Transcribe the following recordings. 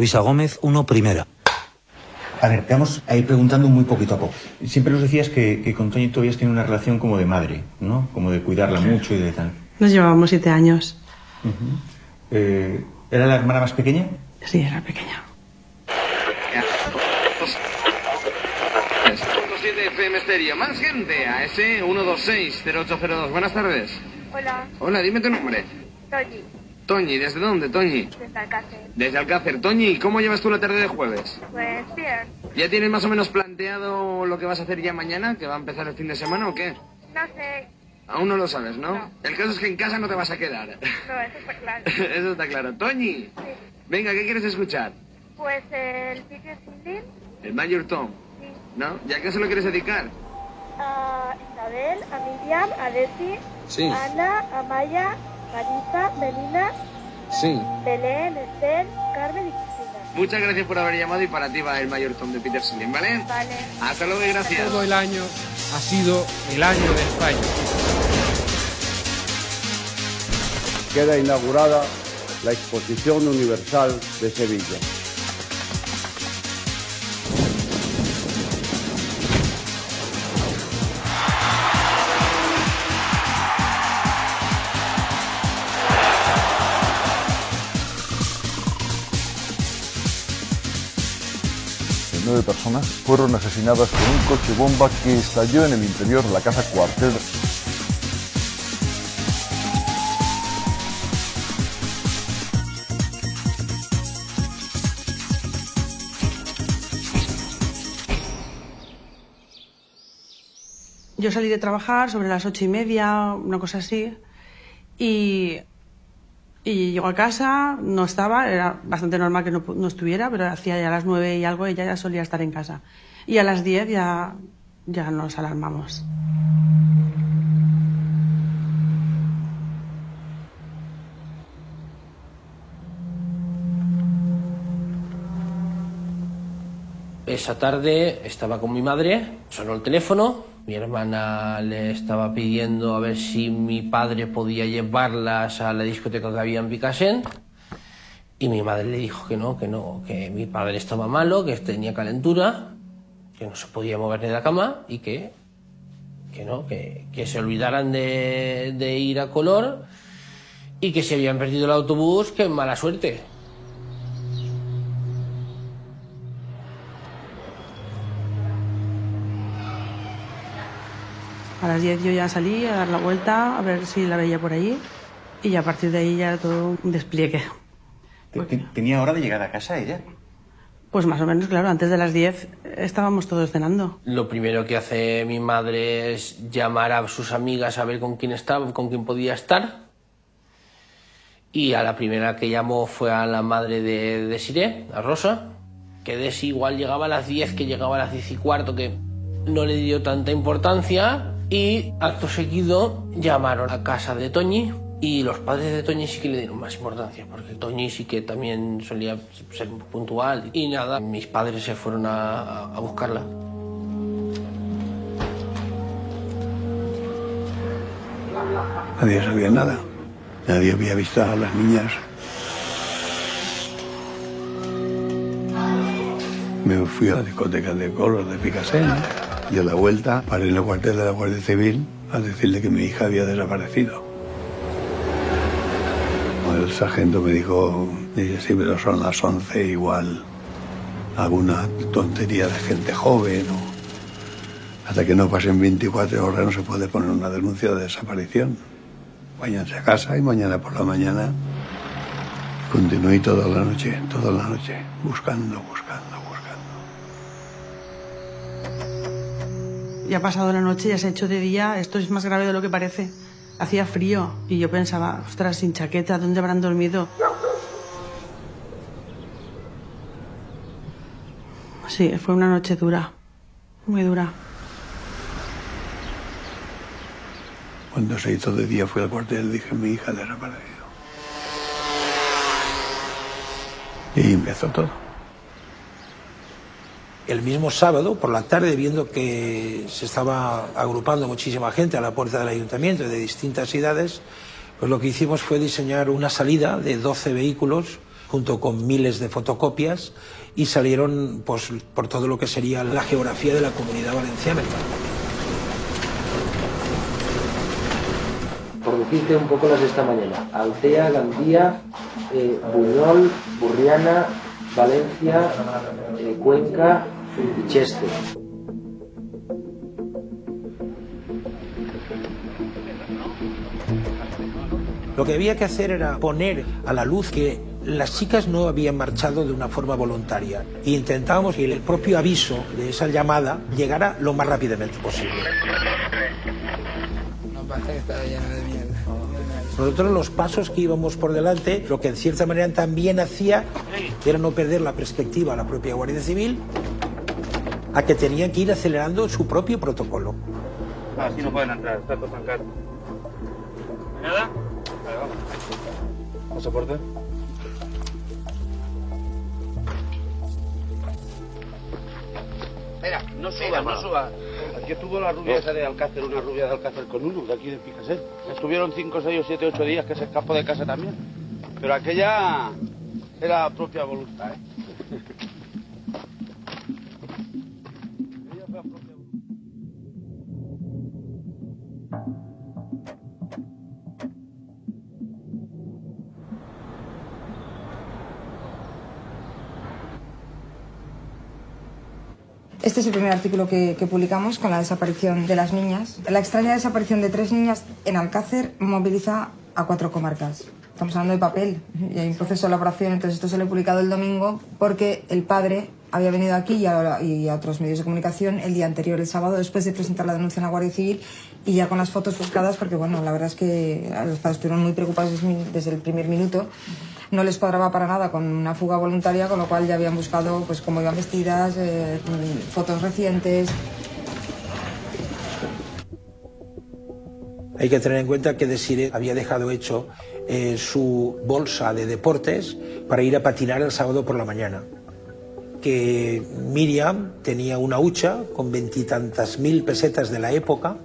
Luisa Gómez, 1 primera. A ver, te vamos a ir preguntando muy poquito a poco. Siempre nos decías que, que con Toñi tú habías tenido una relación como de madre, ¿no? Como de cuidarla mucho y de tal. Nos llevábamos siete años. Eh, ¿Era la hermana más pequeña? Sí, era pequeña. 107 FM Estéreo. Más gente. AS 126-0802. Buenas tardes. Hola, Hola, dime tu nombre. Toñi, Toñi, ¿desde dónde, Toñi? desde Alcácer. Desde Alcácer. Toñi, ¿cómo llevas tú la tarde de jueves? Pues bien, ¿Ya tienes más o menos planteado lo que vas a hacer ya mañana? ¿Que va a empezar el fin de semana o qué? no sé, Aún no lo sabes, ¿no? No. El caso es que en casa no te vas a quedar. no, eso está claro. Eso está claro. Toñi, Sí. venga, ¿qué quieres escuchar? Pues el Peter Sindin, El Major Tom, sí. ¿no? ¿Ya qué se lo quieres dedicar? A Isabel, a Miriam, a Desi, Sí. a Ana, a Maya, Marisa, Melina, Sí. Belén, Esther, Carmen y Cristina. Muchas gracias por haber llamado y para ti va el Major Tom de Peter Slim, ¿vale? Vale. Hasta luego y gracias. Todo el año ha sido el año de España. queda inaugurada la Exposición Universal de Sevilla. Personas fueron asesinadas por un coche bomba que estalló en el interior de la casa cuartel. Yo salí de trabajar sobre las ocho y media, una cosa así, y, y llego a casa, no estaba, era bastante normal que no, no estuviera, pero hacía ya las nueve y algo, ella ya solía estar en casa. Y a las diez ya, ya nos alarmamos. Esa tarde estaba con mi madre, sonó el teléfono, mi hermana le estaba pidiendo a ver si mi padre podía llevarlas a la discoteca que había en Picasen y mi madre le dijo que no, que no, que mi padre estaba malo, que tenía calentura, que no se podía mover de la cama y que, que no, que, que se olvidaran de, de ir a color y que si habían perdido el autobús, que mala suerte. A las diez yo ya salí a dar la vuelta, a ver si la veía por allí, y a partir de ahí ya todo un despliegue. Te- te- ¿Tenía hora de llegar a casa ella? Pues más o menos, claro, antes de las diez estábamos todos cenando. Lo primero que hace mi madre es llamar a sus amigas a ver con quién estaba, con quién podía estar. Y a la primera que llamó fue a la madre de Desiree, a Rosa, que Desi igual llegaba a las 10, que llegaba a las 10 y cuarto, que no le dio tanta importancia. Y acto seguido llamaron a casa de Toñi y los padres de Toñi sí que le dieron más importancia, porque Toñi sí que también solía ser puntual. Y nada, mis padres se fueron a, buscarla. Nadie sabía nada. Nadie había visto a las niñas. Me fui a la discoteca de Color de Picasen y a la vuelta paré en el cuartel de la Guardia Civil a decirle que mi hija había desaparecido. El sargento me dijo, sí, pero son las 11 igual. Alguna tontería de gente joven o... Hasta que no pasen 24 horas no se puede poner una denuncia de desaparición. Váyanse a casa y mañana por la mañana continué toda la noche, toda la noche, buscando, buscando, Ya ha pasado la noche, ya se ha hecho de día, esto es más grave de lo que parece. Hacía frío y yo pensaba, ostras, sin chaqueta, ¿dónde habrán dormido? Sí, fue una noche dura, muy dura. Cuando se hizo de día fui al cuartel dije, mi hija ha desaparecido. Y empezó todo. El mismo sábado, por la tarde, viendo que se estaba agrupando muchísima gente a la puerta del ayuntamiento de distintas edades, pues lo que hicimos fue diseñar una salida de 12 vehículos junto con miles de fotocopias y salieron pues, por todo lo que sería la geografía de la comunidad valenciana. Por un poco las de esta mañana, Altea, Gandía, eh, Buñol, Burriana, Valencia, eh, Cuenca y Cheste. Lo que había que hacer era poner a la luz que las chicas no habían marchado de una forma voluntaria e intentábamos que el propio aviso de esa llamada llegara lo más rápidamente posible. Nosotros los pasos que íbamos por delante, lo que en cierta manera también hacía era no perder la perspectiva a la propia Guardia Civil, a que tenían que ir acelerando su propio protocolo. Así no pueden entrar, está todo zancado. ¿Nada? Vale, vamos. ¿Pasaporte? Espera, no suba, no suba. Aquí estuvo la rubia esa de Alcácer, una rubia de Alcácer con uno, de aquí de Picaset. Estuvieron 5, 6, 7, 8 días que se escapó de casa también. Pero aquella era propia voluntad, ¿eh? Este es el primer artículo que, que, publicamos con la desaparición de las niñas. La extraña desaparición de tres niñas en Alcácer moviliza a cuatro comarcas. Estamos hablando de papel y hay un proceso de elaboración, entonces esto se lo he publicado el domingo porque el padre había venido aquí y a, y a, otros medios de comunicación el día anterior, el sábado, después de presentar la denuncia en la Guardia Civil y ya con las fotos buscadas, porque bueno, la verdad es que los padres estuvieron muy preocupados desde el primer minuto. No les cuadraba para nada con una fuga voluntaria, con lo cual ya habían buscado pues cómo iban vestidas, eh, fotos recientes. Hay que tener en cuenta que Desire había dejado hecho eh, su bolsa de deportes para ir a patinar el sábado por la mañana que Miriam tenía una hucha con veintitantas mil pesetas de la época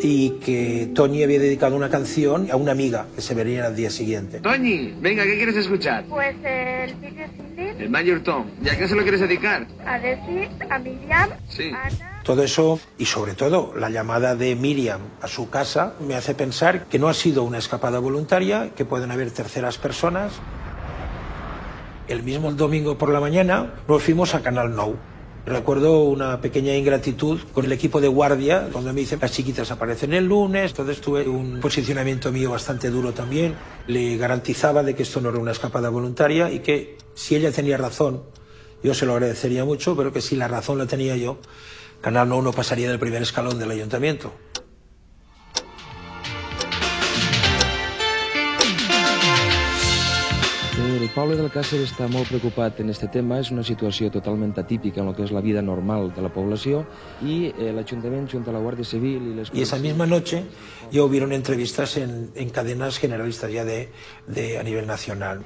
y que Tony había dedicado una canción a una amiga que se vería al día siguiente. Toñi, venga, ¿qué quieres escuchar? Pues el vídeo Cindy, El Mayor Tom. ¿Y a qué se lo quieres dedicar? a Desi, a Miriam, Sí. a Ana. Todo eso y sobre todo la llamada de Miriam a su casa me hace pensar que no ha sido una escapada voluntaria, que pueden haber terceras personas. El mismo domingo por la mañana nos fuimos a Canal Nou. Recuerdo una pequeña ingratitud con el equipo de guardia, donde me dicen las chiquitas aparecen el lunes, entonces tuve un posicionamiento mío bastante duro también. Le garantizaba de que esto no era una escapada voluntaria y que si ella tenía razón, yo se lo agradecería mucho, pero que si la razón la tenía yo, Canal Nou no pasaría del primer escalón del ayuntamiento. El poble d'Alcàsser està molt preocupat en este tema. És una situació totalment atípica en el que és la vida normal de la població i eh, l'Ajuntament, junt a la Guàrdia Civil i les... Y esa misma noche ya hubieron entrevistas en, en cadenas generalistas ya de, de, a nivel nacional.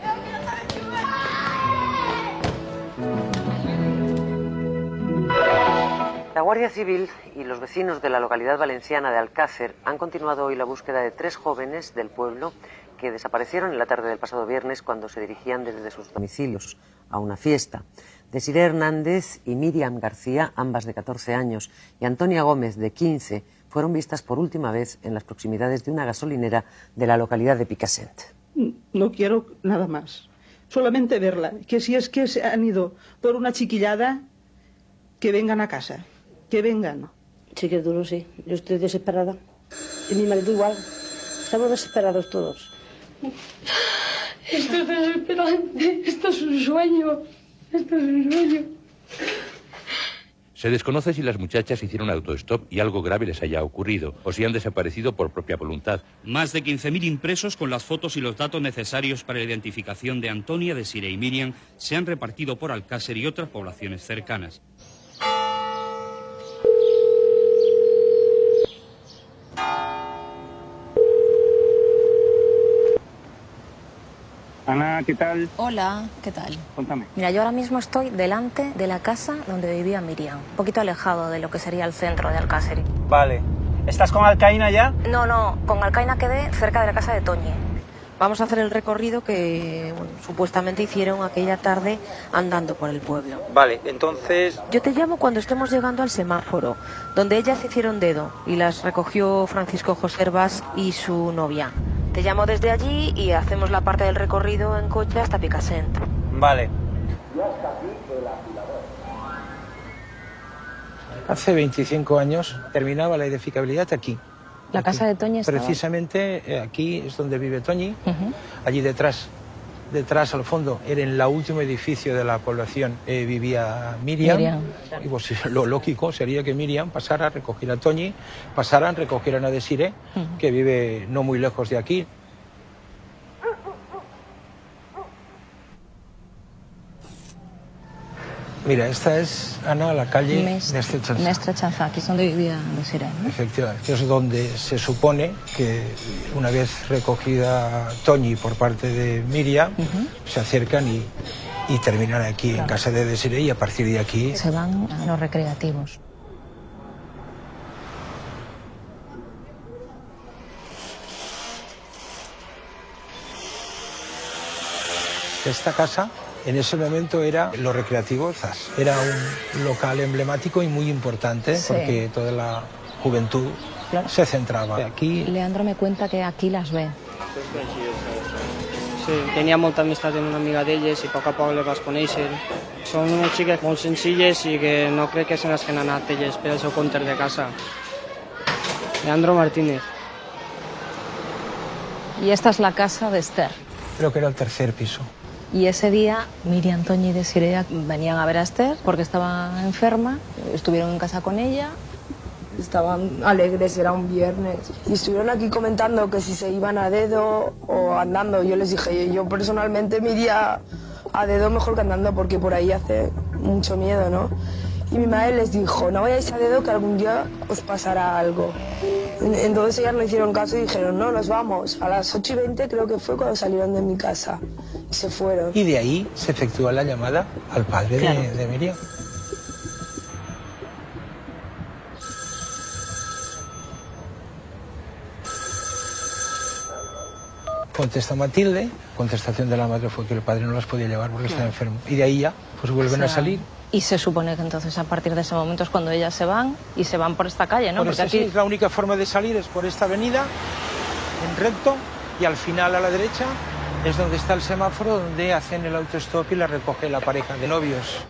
La Guardia Civil y los vecinos de la localidad valenciana de Alcácer han continuado hoy la búsqueda de tres jóvenes del pueblo que desaparecieron en la tarde del pasado viernes cuando se dirigían desde sus domicilios a una fiesta. Desiree Hernández y Miriam García, ambas de 14 años, y Antonia Gómez, de 15, fueron vistas por última vez en las proximidades de una gasolinera de la localidad de Picassent. No quiero nada más. Solamente verla. Que si es que se han ido por una chiquillada, que vengan a casa. Que vengan. Sí que es duro, sí. Yo estoy desesperada. Y mi marido igual. Estamos desesperados todos. Esto es desesperante. Esto es un sueño. Esto es un sueño. Se desconoce si las muchachas hicieron autostop y algo grave les haya ocurrido, o si han desaparecido por propia voluntad. Más de 15.000 impresos con las fotos y los datos necesarios para la identificación de Antonia, Desiree y Miriam se han repartido por Alcácer y otras poblaciones cercanas. Ana, ¿qué tal? Hola, ¿qué tal? Cuéntame. Mira, yo ahora mismo estoy delante de la casa donde vivía Miriam, un poquito alejado de lo que sería el centro de Alcácer. Vale. ¿Estás con Alcaína ya? No, no, con Alcaina quedé cerca de la casa de Toñi. Vamos a hacer el recorrido que bueno, supuestamente hicieron aquella tarde andando por el pueblo. Vale, entonces... Yo te llamo cuando estemos llegando al semáforo, donde ellas hicieron dedo y las recogió Francisco José Herbás y su novia. Te llamo desde allí y hacemos la parte del recorrido en coche hasta Picassent. Vale. Hace 25 años terminaba la edificabilidad aquí. La casa de Toñi estaba. Precisamente eh, aquí es donde vive Toñi. Allí detrás, detrás al fondo, era en el último edificio de la población, eh, vivía Miriam. Miriam. Y pues, lo lógico sería que Miriam pasara a recoger a Toñi, pasaran, recogieran a Desire, que vive no muy lejos de aquí. Mira, esta es, Ana, la calle Mes- Nestre Chanzá. Mestre Chanzá, aquí es donde vivía Desiree. ¿no? Efectivamente, que es donde se supone que una vez recogida Toñi por parte de Miriam, se acercan y, y terminan aquí en casa de Desiree y a partir de aquí Se van a los recreativos. esta casa en ese momento era lo recreativo Zas. Era un local emblemático y muy importante Sí. porque toda la juventud Claro. se centraba aquí. Leandro me cuenta que aquí las ve. Sí, tenia molta amistat amb una amiga d'elles i a poc a poc les vas conèixer. Són unes xiques molt senzilles i que no crec que se les que han anat elles per seu compte de casa. Leandro Martínez. Y esta es la casa de Esther. Creo que era el tercer piso. Y ese día Miriam, Toñi y Desiree venían a ver a Esther porque estaba enferma. Estuvieron en casa con ella. Estaban alegres, era un viernes. Y estuvieron aquí comentando que si se iban a dedo o andando. Yo les dije, yo personalmente me iría a dedo mejor que andando porque por ahí hace mucho miedo, ¿no? Y mi madre les dijo, no vayáis a dedo que algún día os pasará algo. En- Entonces ellas no hicieron caso y dijeron, no, nos vamos. A las 8 y 20 creo que fue cuando salieron de mi casa. Y se fueron. Y de ahí se efectúa la llamada al padre de- Claro. de, Miriam. Contesta Matilde, contestación de la madre fue que el padre no las podía llevar porque estaba Claro. enfermo. Y de ahí ya, pues vuelven O a sea, salir. Y se supone que entonces a partir de ese momento es cuando ellas se van y se van por esta calle, ¿no? Por Porque sí, aquí es la única forma de salir es por esta avenida, en recto, y al final a la derecha es donde está el semáforo donde hacen el autostop y la recoge la pareja de novios.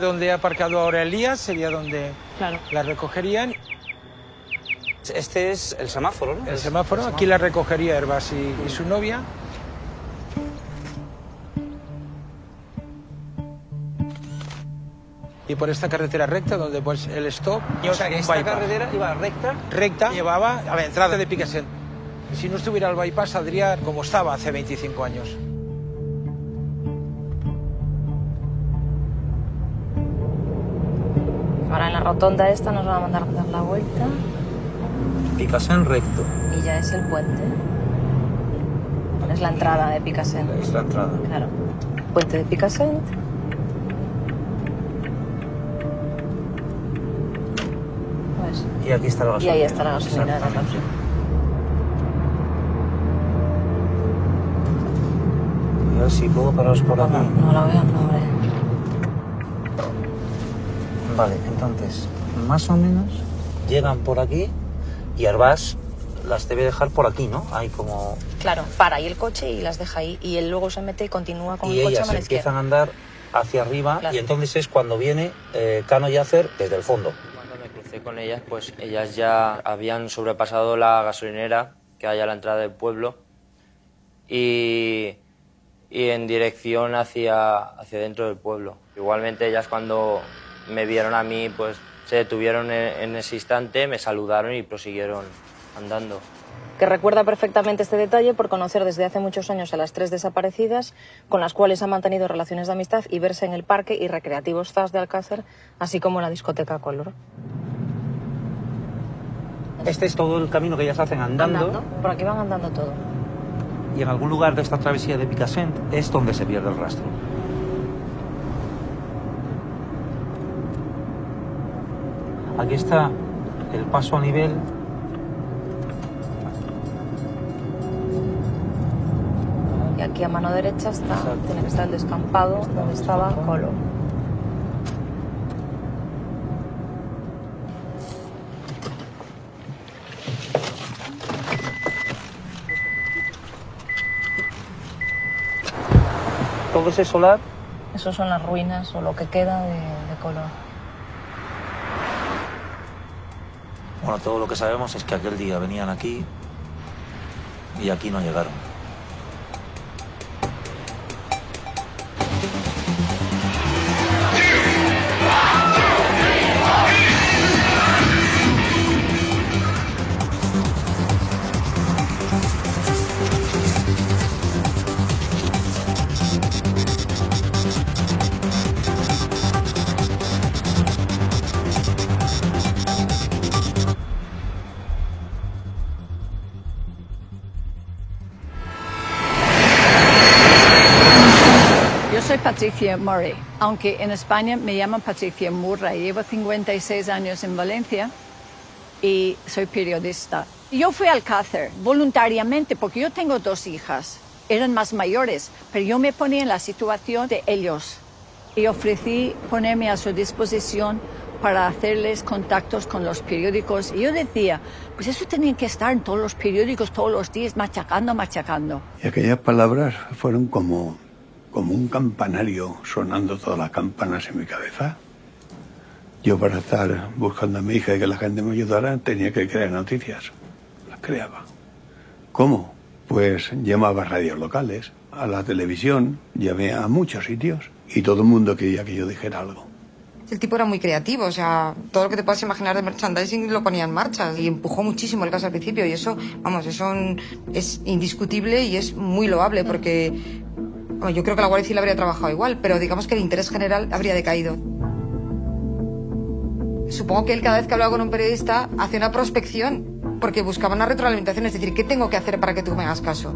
Donde ha aparcado ahora Elías sería donde la recogerían. Este es el semáforo, ¿no? El semáforo, aquí la recogería Herbas y, y su novia. Y por esta carretera recta donde pues el stop... O sea, que esta bypass. carretera iba recta. recta llevaba a la entrada de Picassent. Y si no estuviera el bypass saldría como estaba hace 25 años. ahora en la rotonda esta nos van a mandar a dar la vuelta Picasen recto. y ya es el puente. Es la entrada de Picassent. Es la entrada. Claro. Puente de Picassent. Pues, Y aquí está la y gasolina. ahí está la gasolinera. Exactamente. A ver si puedo pararos por aquí. No lo veo, no, hombre. Vale, entonces, más o menos llegan por aquí y Arbás las debe dejar por aquí, ¿no? Hay como... Claro, para ahí el coche y las deja ahí. Y él luego se mete y continúa con y el coche ellas a la empiezan a andar hacia arriba Claro. y entonces es cuando viene eh, Cano Yacer desde el fondo. Con ellas, pues ellas ya habían sobrepasado la gasolinera que hay a la entrada del pueblo y, y en dirección hacia, hacia dentro del pueblo. Igualmente ellas cuando me vieron a mí, pues se detuvieron en, en ese instante, me saludaron y prosiguieron andando. Que recuerda perfectamente este detalle por conocer desde hace muchos años a las tres desaparecidas, con las cuales ha mantenido relaciones de amistad y verse en el parque y recreativos ZAS de Alcácer, así como en la discoteca Color. Este es todo el camino que ellas hacen andando, Por aquí van andando todo. y en algún lugar de esta travesía de Picassent es donde se pierde el rastro. Aquí está el paso a nivel aquí a mano derecha está, tiene que estar el descampado donde estaba Colo. ¿Todo ese solar? Eso son las ruinas o lo que queda de, de Colo. Bueno, todo lo que sabemos es que aquel día venían aquí y aquí no llegaron. Patricia Murray, aunque en España me llaman Patricia Murray. Llevo 56 años en Valencia y soy periodista. Yo fui al Alcácer voluntariamente porque yo tengo dos hijas. Eran más mayores, pero yo me ponía en la situación de ellos y ofrecí ponerme a su disposición para hacerles contactos con los periódicos. Y yo decía, pues eso tenía que estar en todos los periódicos todos los días, machacando, machacando. Y aquellas palabras fueron como, como un campanario sonando todas las campanas en mi cabeza. Yo para estar buscando a mi hija y que la gente me ayudara tenía que crear noticias. Las creaba. ¿Cómo? Pues llamaba a radios locales, a la televisión, llamé a muchos sitios y todo el mundo quería que yo dijera algo. El tipo era muy creativo, o sea, todo lo que te puedas imaginar de merchandising lo ponía en marcha y empujó muchísimo el caso al principio y eso, vamos, eso es indiscutible y es muy loable porque yo creo que la Guardia Civil habría trabajado igual, pero digamos que el interés general habría decaído. Supongo que él cada vez que hablaba con un periodista hacía una prospección porque buscaba una retroalimentación, es decir, ¿qué tengo que hacer para que tú me hagas caso?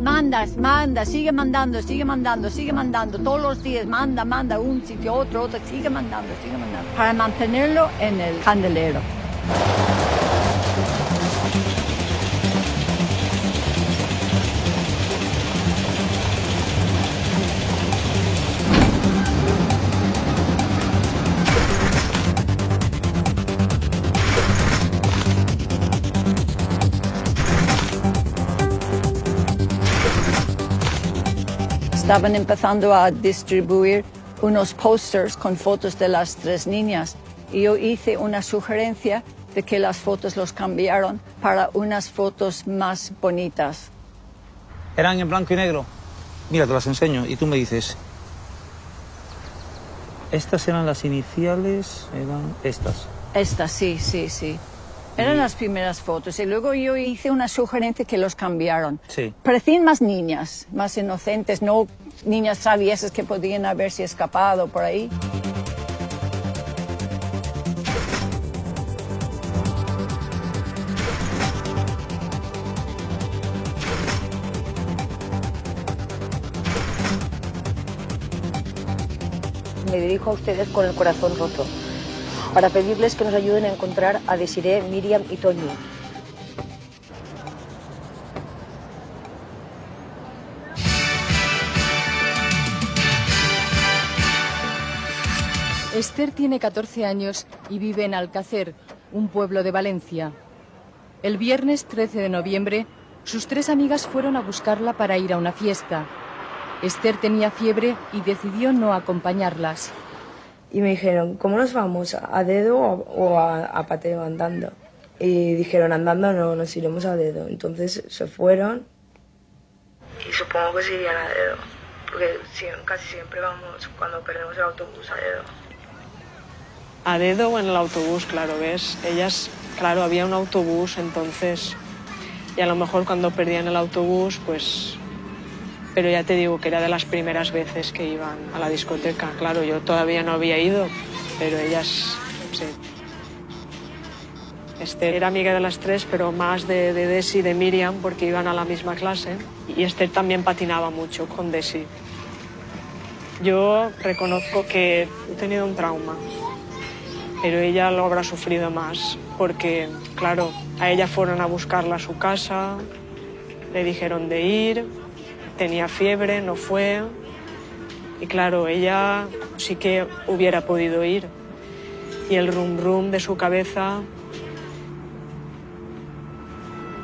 Mandas, manda, sigue mandando, sigue mandando, sigue mandando, todos los días manda, manda, un sitio, otro, otro, sigue mandando, sigue mandando, para mantenerlo en el candelero. Estaban empezando a distribuir unos posters con fotos de las tres niñas y yo hice una sugerencia de que las fotos los cambiaron para unas fotos más bonitas. Eran en blanco y negro. Mira, te las enseño y tú me dices. Estas eran las iniciales, eran estas. Estas, sí, sí, sí. Eran las primeras fotos y luego yo hice una sugerencia que los cambiaron. Sí. Parecían más niñas, más inocentes, no niñas traviesas que podían haberse escapado por ahí. Me dirijo a ustedes con el corazón roto para pedirles que nos ayuden a encontrar a Desiree, Miriam y Toñi. Esther tiene 14 años y vive en Alcácer, un pueblo de Valencia. El viernes 13 de noviembre, sus tres amigas fueron a buscarla para ir a una fiesta. Esther tenía fiebre y decidió no acompañarlas. Y me dijeron, ¿cómo nos vamos? ¿A dedo o, a, a pateo andando? Y dijeron, andando no, nos iremos a dedo. Entonces se fueron. Y supongo que se irían a dedo, porque casi siempre vamos cuando perdemos el autobús a dedo. A dedo o en el autobús, claro, ¿ves? Ellas, claro, había un autobús, entonces, y a lo mejor cuando perdían el autobús, pues... Pero ya te digo que era de las primeras veces que iban a la discoteca. Claro, yo todavía no había ido, pero ellas, sí. Esther era amiga de las tres, pero más de, de Desi y de Miriam, porque iban a la misma clase. Y Esther también patinaba mucho con Desi. Yo reconozco que he tenido un trauma, pero ella lo habrá sufrido más, porque, claro, a ella fueron a buscarla a su casa, Le dijeron de ir, tenía fiebre, no fue. Y claro, ella sí que hubiera podido ir. Y el rum rum de su cabeza,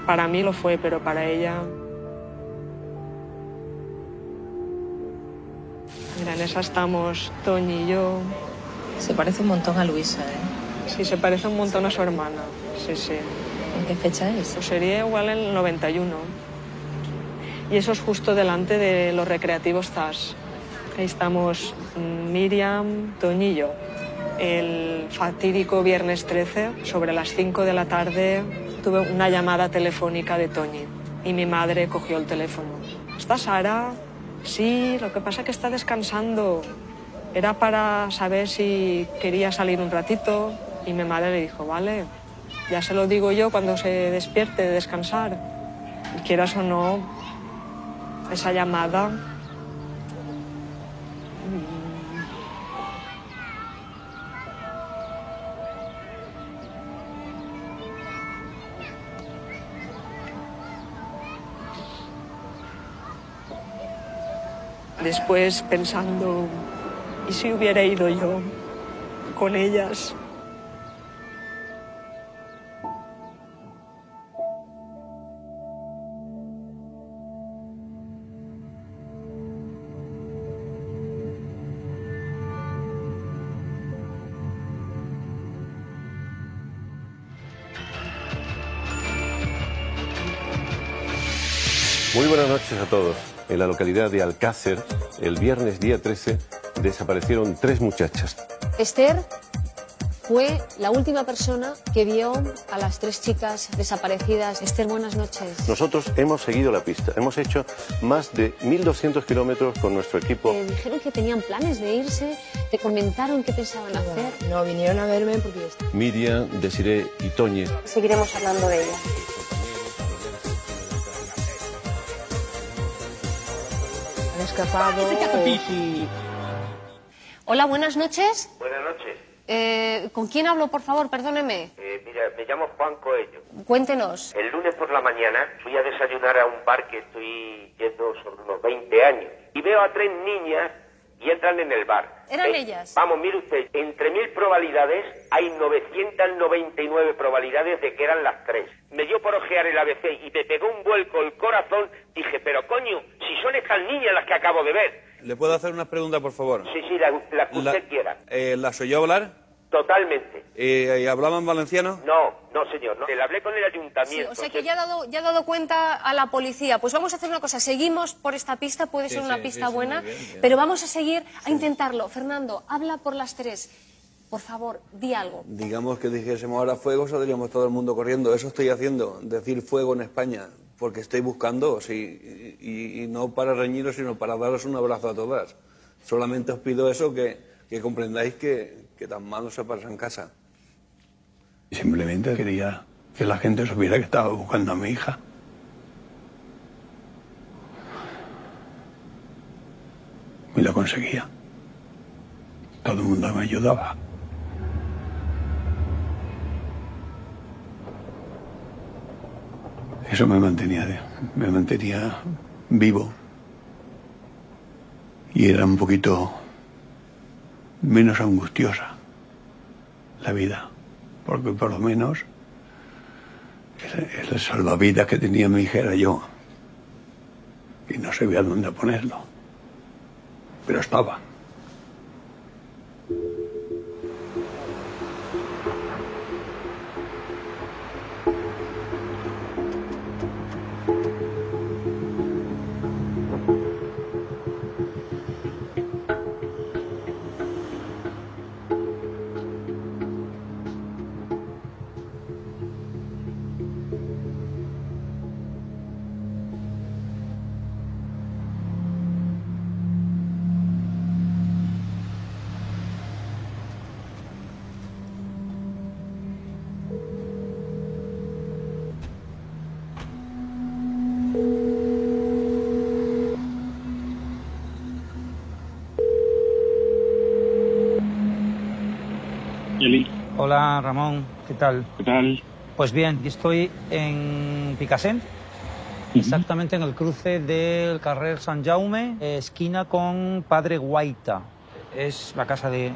para mí lo fue, pero para ella... Mira, en esa estamos Toñi y yo. Se parece un montón a Luisa, ¿eh? Sí, se parece un montón a su hermana. Sí, sí. ¿En qué fecha es? Pues sería igual en el 91. Y eso es justo delante de los recreativos ZAS. Ahí estamos mm, Miriam, Toñillo. El fatídico viernes 13, sobre las 5 de la tarde, tuve una llamada telefónica de Toñi. Y mi madre cogió el teléfono. ¿Está Sara? Sí, lo que pasa es que está descansando. Era para saber si quería salir un ratito. Y mi madre le dijo, vale, ya se lo digo yo cuando se despierte de descansar. Quieras o no, esa llamada. Después pensando, ¿y si hubiera ido yo con ellas? Muy buenas noches a todos. En la localidad de Alcácer, el viernes día 13, desaparecieron tres muchachas. Esther fue la última persona que vio a las tres chicas desaparecidas. Esther, buenas noches. Nosotros hemos seguido la pista. Hemos hecho más de 1.200 kilómetros con nuestro equipo. Te dijeron que tenían planes de irse, te comentaron qué pensaban hacer. No, vinieron a verme porque... Miriam, Desiree y Toñe. Seguiremos hablando de ella. Escapado... Hola, buenas noches. Buenas noches. Eh, ¿Con quién hablo, por favor? Perdóneme. Eh, mira, me llamo Juan Coello. Cuéntenos. El lunes por la mañana fui a desayunar a un bar que estoy yendo sobre unos 20 años y veo a tres niñas y entran en el bar. ¿Eran Eh, ellas? Vamos, mire usted, entre mil probabilidades hay 999 probabilidades de que eran las tres. Me dio por ojear el ABC y me pegó un vuelco el corazón. Dije, pero coño, si son estas niñas las que acabo de ver. ¿Le puedo hacer una pregunta, por favor? Sí, sí, la, la que usted quiera. Eh, ¿Las oyó hablar? Totalmente. Eh, ¿Y hablaban valenciano? No, no, señor, no. Le hablé con el Sí, ayuntamiento. o sea que ya ha, dado, ya ha dado cuenta a la policía. Pues vamos a hacer una cosa. Seguimos por esta pista, puede Sí, ser una sí, pista sí, sí, buena, muy bien, bien. pero vamos a seguir a intentarlo. Fernando, habla por las tres. Por favor, di algo. Digamos que dijésemos ahora fuego, saldríamos todo el mundo corriendo. Eso estoy haciendo, decir fuego en España, porque estoy buscando, sí, y, y no para reñiros, sino para daros un abrazo a todas. Solamente os pido eso, que, que comprendáis que, que tan mal no se pasa en casa. Simplemente quería que la gente supiera que estaba buscando a mi hija. Y lo conseguía. Todo el mundo me ayudaba. Eso me mantenía, me mantenía vivo. Y era un poquito menos angustiosa la vida, porque por lo menos el, el salvavidas que tenía mi hija era yo. Y no sabía dónde ponerlo. Pero estaba. Hola Ramón, ¿qué tal? ¿Qué tal? Pues bien, estoy en Picassent Exactamente en el cruce del Carrer San Jaume, eh, esquina con Padre Guaita. Es la casa de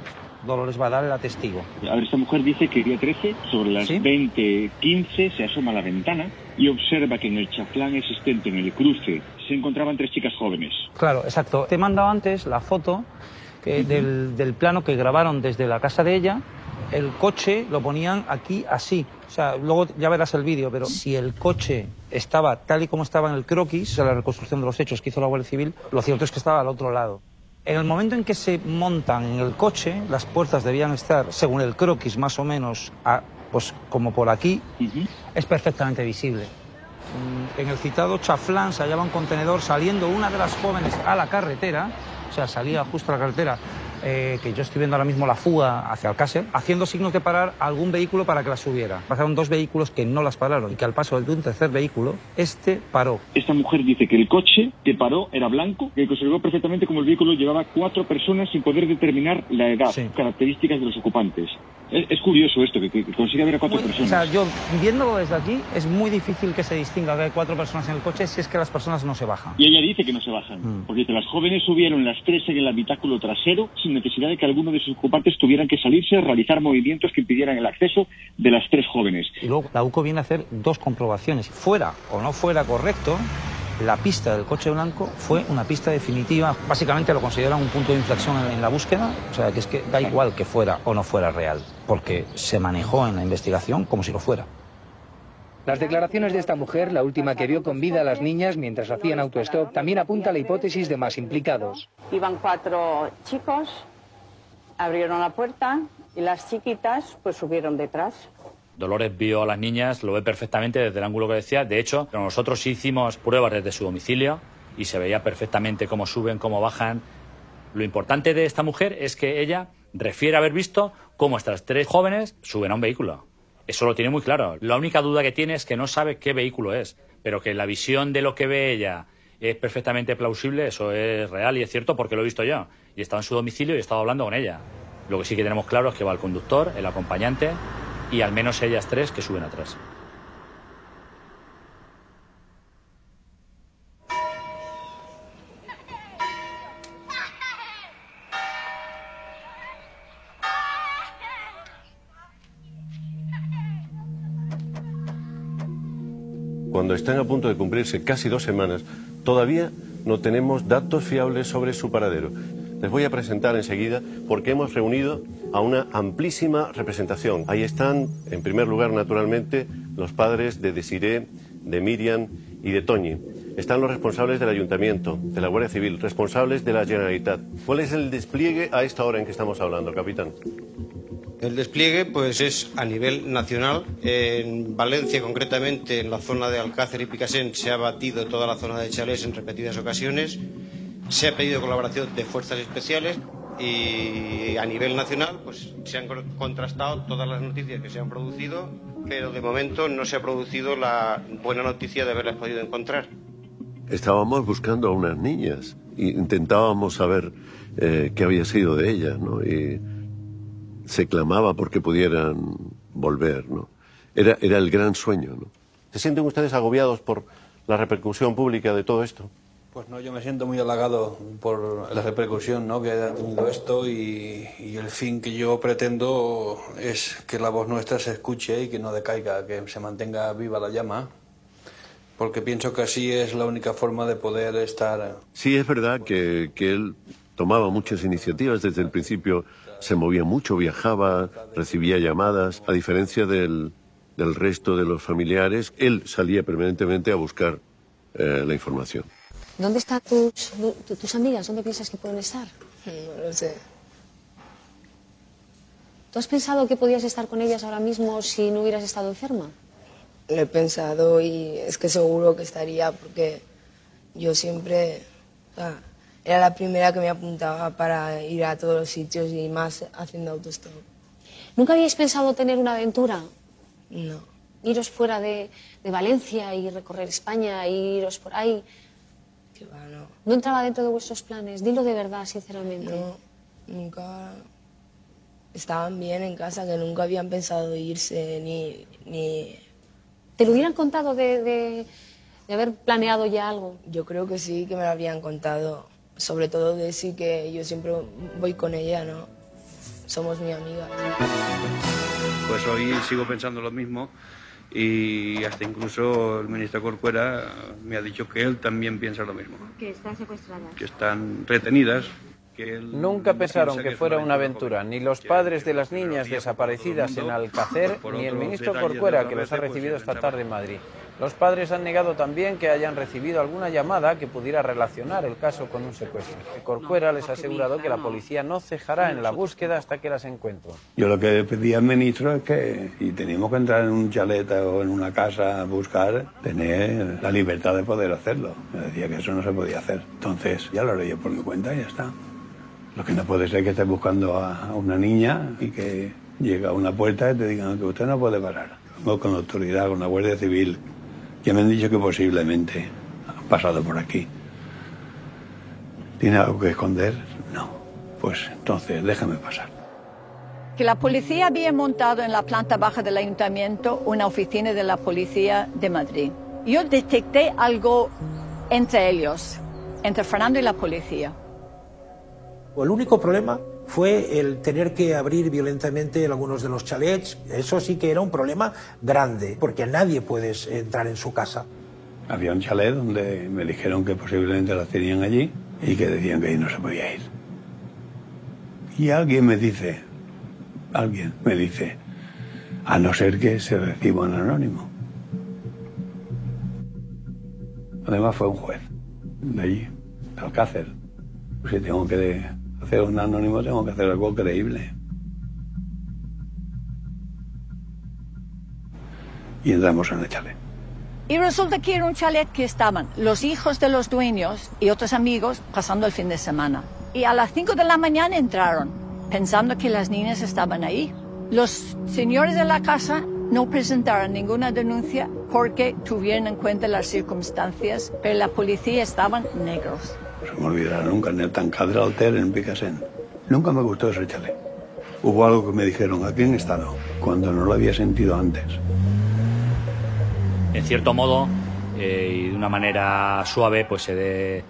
Dolores Badal, la testigo. A ver, esta mujer dice que el día 13, sobre las 20.15, se asoma a la ventana y observa que en el chaflán existente en el cruce se encontraban tres chicas jóvenes. Claro, exacto. Te he mandado antes la foto que- del, del plano que grabaron desde la casa de ella. El coche lo ponían aquí así. O sea, luego ya verás el vídeo, pero si el coche estaba tal y como estaba en el croquis, o sea, la reconstrucción de los hechos que hizo la Guardia Civil, lo cierto es que estaba al otro lado. En el momento en que se montan en el coche, las puertas debían estar, según el croquis, más o menos, a- pues como por aquí, es perfectamente visible. En el citado chaflán se hallaba un contenedor saliendo una de las jóvenes a la carretera, o sea, salía justo a la carretera, eh, que yo estoy viendo ahora mismo la fuga hacia Alcácer, haciendo signos de parar a algún vehículo para que la subiera. Pasaron dos vehículos que no las pararon y que al paso de un tercer vehículo, este paró. Esta mujer dice que el coche que paró era blanco, que observó perfectamente como el vehículo llevaba cuatro personas sin poder determinar la edad, características de los ocupantes. Es, es curioso esto, que, que consigue ver a cuatro O personas. sea, yo viéndolo desde aquí, es muy difícil que se distinga que hay cuatro personas en el coche si es que las personas no se bajan. Y ella dice que no se bajan, porque dice, las jóvenes subieron las tres en el habitáculo trasero sin necesidad de que alguno de sus ocupantes tuvieran que salirse a realizar movimientos que impidieran el acceso de las tres jóvenes. Y luego la UCO viene a hacer dos comprobaciones. Fuera o no fuera correcto, la pista del coche blanco fue una pista definitiva. Básicamente lo consideran un punto de inflexión en, en la búsqueda. O sea, que es que da igual que fuera o no fuera real, porque se manejó en la investigación como si lo fuera. Las declaraciones de esta mujer, la última que vio con vida a las niñas mientras hacían autostop, también apunta a la hipótesis de más implicados. Iban cuatro chicos, abrieron la puerta y las chiquitas pues subieron detrás. Dolores vio a las niñas, lo ve perfectamente desde el ángulo que decía. De hecho, nosotros hicimos pruebas desde su domicilio y se veía perfectamente cómo suben, cómo bajan. Lo importante de esta mujer es que ella refiere haber visto cómo estas tres jóvenes suben a un vehículo. Eso lo tiene muy claro. La única duda que tiene es que no sabe qué vehículo es, pero que la visión de lo que ve ella es perfectamente plausible, eso es real y es cierto porque lo he visto yo. Y estaba en su domicilio y he estado hablando con ella. Lo que sí que tenemos claro es que va el conductor, el acompañante y al menos ellas tres que suben atrás. Cuando están a punto de cumplirse casi dos semanas, todavía no tenemos datos fiables sobre su paradero. Les voy a presentar enseguida porque hemos reunido a una amplísima representación. Ahí están, en primer lugar, naturalmente, los padres de Desiré, de Miriam y de Toñi. Están los responsables del ayuntamiento, de la Guardia Civil, responsables de la Generalitat. ¿Cuál es el despliegue a esta hora en que estamos hablando, capitán? El despliegue pues es a nivel nacional. En Valencia, concretamente, en la zona de Alcácer y Picasen, se ha batido toda la zona de chalés en repetidas ocasiones. Se ha pedido colaboración de fuerzas especiales y a nivel nacional pues se han co- contrastado todas las noticias que se han producido, pero de momento no se ha producido la buena noticia de haberlas podido encontrar. Estábamos buscando a unas niñas e intentábamos saber eh, qué había sido de ellas, ¿no? Y se clamaba porque pudieran volver, ¿no? Era, era el gran sueño, ¿no? ¿Se sienten ustedes agobiados por la repercusión pública de todo esto? Pues no, yo me siento muy halagado por la repercusión ¿no? que ha tenido esto y, el fin que yo pretendo es que la voz nuestra se escuche y que no decaiga, que se mantenga viva la llama, porque pienso que así es la única forma de poder estar. Sí, es verdad que, que él tomaba muchas iniciativas desde el principio, se movía mucho, viajaba, recibía llamadas, a diferencia del, del resto de los familiares, él salía permanentemente a buscar eh, la información. ¿Dónde están tus, tu- tus amigas? ¿Dónde piensas que pueden estar? No lo sé. ¿Tú has pensado que podías estar con ellas ahora mismo si no hubieras estado enferma? Lo he pensado y es que seguro que estaría porque yo siempre o sea, era la primera que me apuntaba para ir a todos los sitios y más haciendo autostop. ¿Nunca habíais pensado tener una aventura? No. Iros fuera de, de Valencia y recorrer España, e iros por ahí. No. ¿No entraba dentro de vuestros planes? Dilo de verdad, sinceramente. No, nunca estaban bien en casa, que nunca habían pensado irse ni... ni... ¿Te lo hubieran contado de, de- de haber planeado ya algo. Yo creo que sí, que me lo habrían contado. Sobre todo de sí que yo siempre voy con ella, ¿no? Somos mi amiga. Pues hoy sigo pensando lo mismo y hasta incluso el ministro Corcuera me ha dicho que él también piensa lo mismo. Que están secuestradas. Que están retenidas. Que él Nunca pensaron que fuera una una aventura, ni los padres de las niñas desaparecidas en Alcácer, ni el ministro Corcuera, que los ha recibido esta tarde en Madrid. Los padres han negado también que hayan recibido alguna llamada que pudiera relacionar el caso con un secuestro. Corcuera les ha asegurado que la policía no cejará en la búsqueda hasta que las encuentren. Yo lo que pedí al ministro es que si teníamos que entrar en un chalet o en una casa a buscar, tener la libertad de poder hacerlo. Me decía que eso no se podía hacer. Entonces ya lo haré yo por mi cuenta y ya está. Lo que no puede ser que estés buscando a una niña y que llega a una puerta y te digan que usted no puede parar. Vengo con la autoridad, con la Guardia Civil, que me han dicho que posiblemente han pasado por aquí. ¿Tiene algo que esconder? No. Pues entonces déjame pasar. que la policía había montado en la planta baja del ayuntamiento una oficina de la policía de Madrid. Yo detecté algo entre ellos, entre Fernando y la policía. El único problema fue el tener que abrir violentamente algunos de los chalets. Eso sí que era un problema grande, porque nadie puede entrar en su casa. Había un chalet donde me dijeron que posiblemente las tenían allí y que decían que ahí no se podía ir. Y alguien me dice, alguien me dice, a no ser que se reciba un anónimo. Además fue un juez de allí, de Alcácer. Si tengo que hacer un anónimo, tengo que hacer algo creíble. Y entramos en el chalet. Y resulta que era un chalet que estaban los hijos de los dueños y otros amigos pasando el fin de semana. Y a las 5 de la mañana entraron, pensando que las niñas estaban ahí. Los señores de la casa no presentaron ninguna denuncia porque tuvieron en cuenta las circunstancias, pero la policía estaban negros. No se me olvidará nunca en el Tancadre Alter en Picasen. Nunca me gustó ese chalet. Hubo algo que me dijeron, aquí en estado, cuando no lo había sentido antes. en cierto modo eh, y de una manera suave pues se dé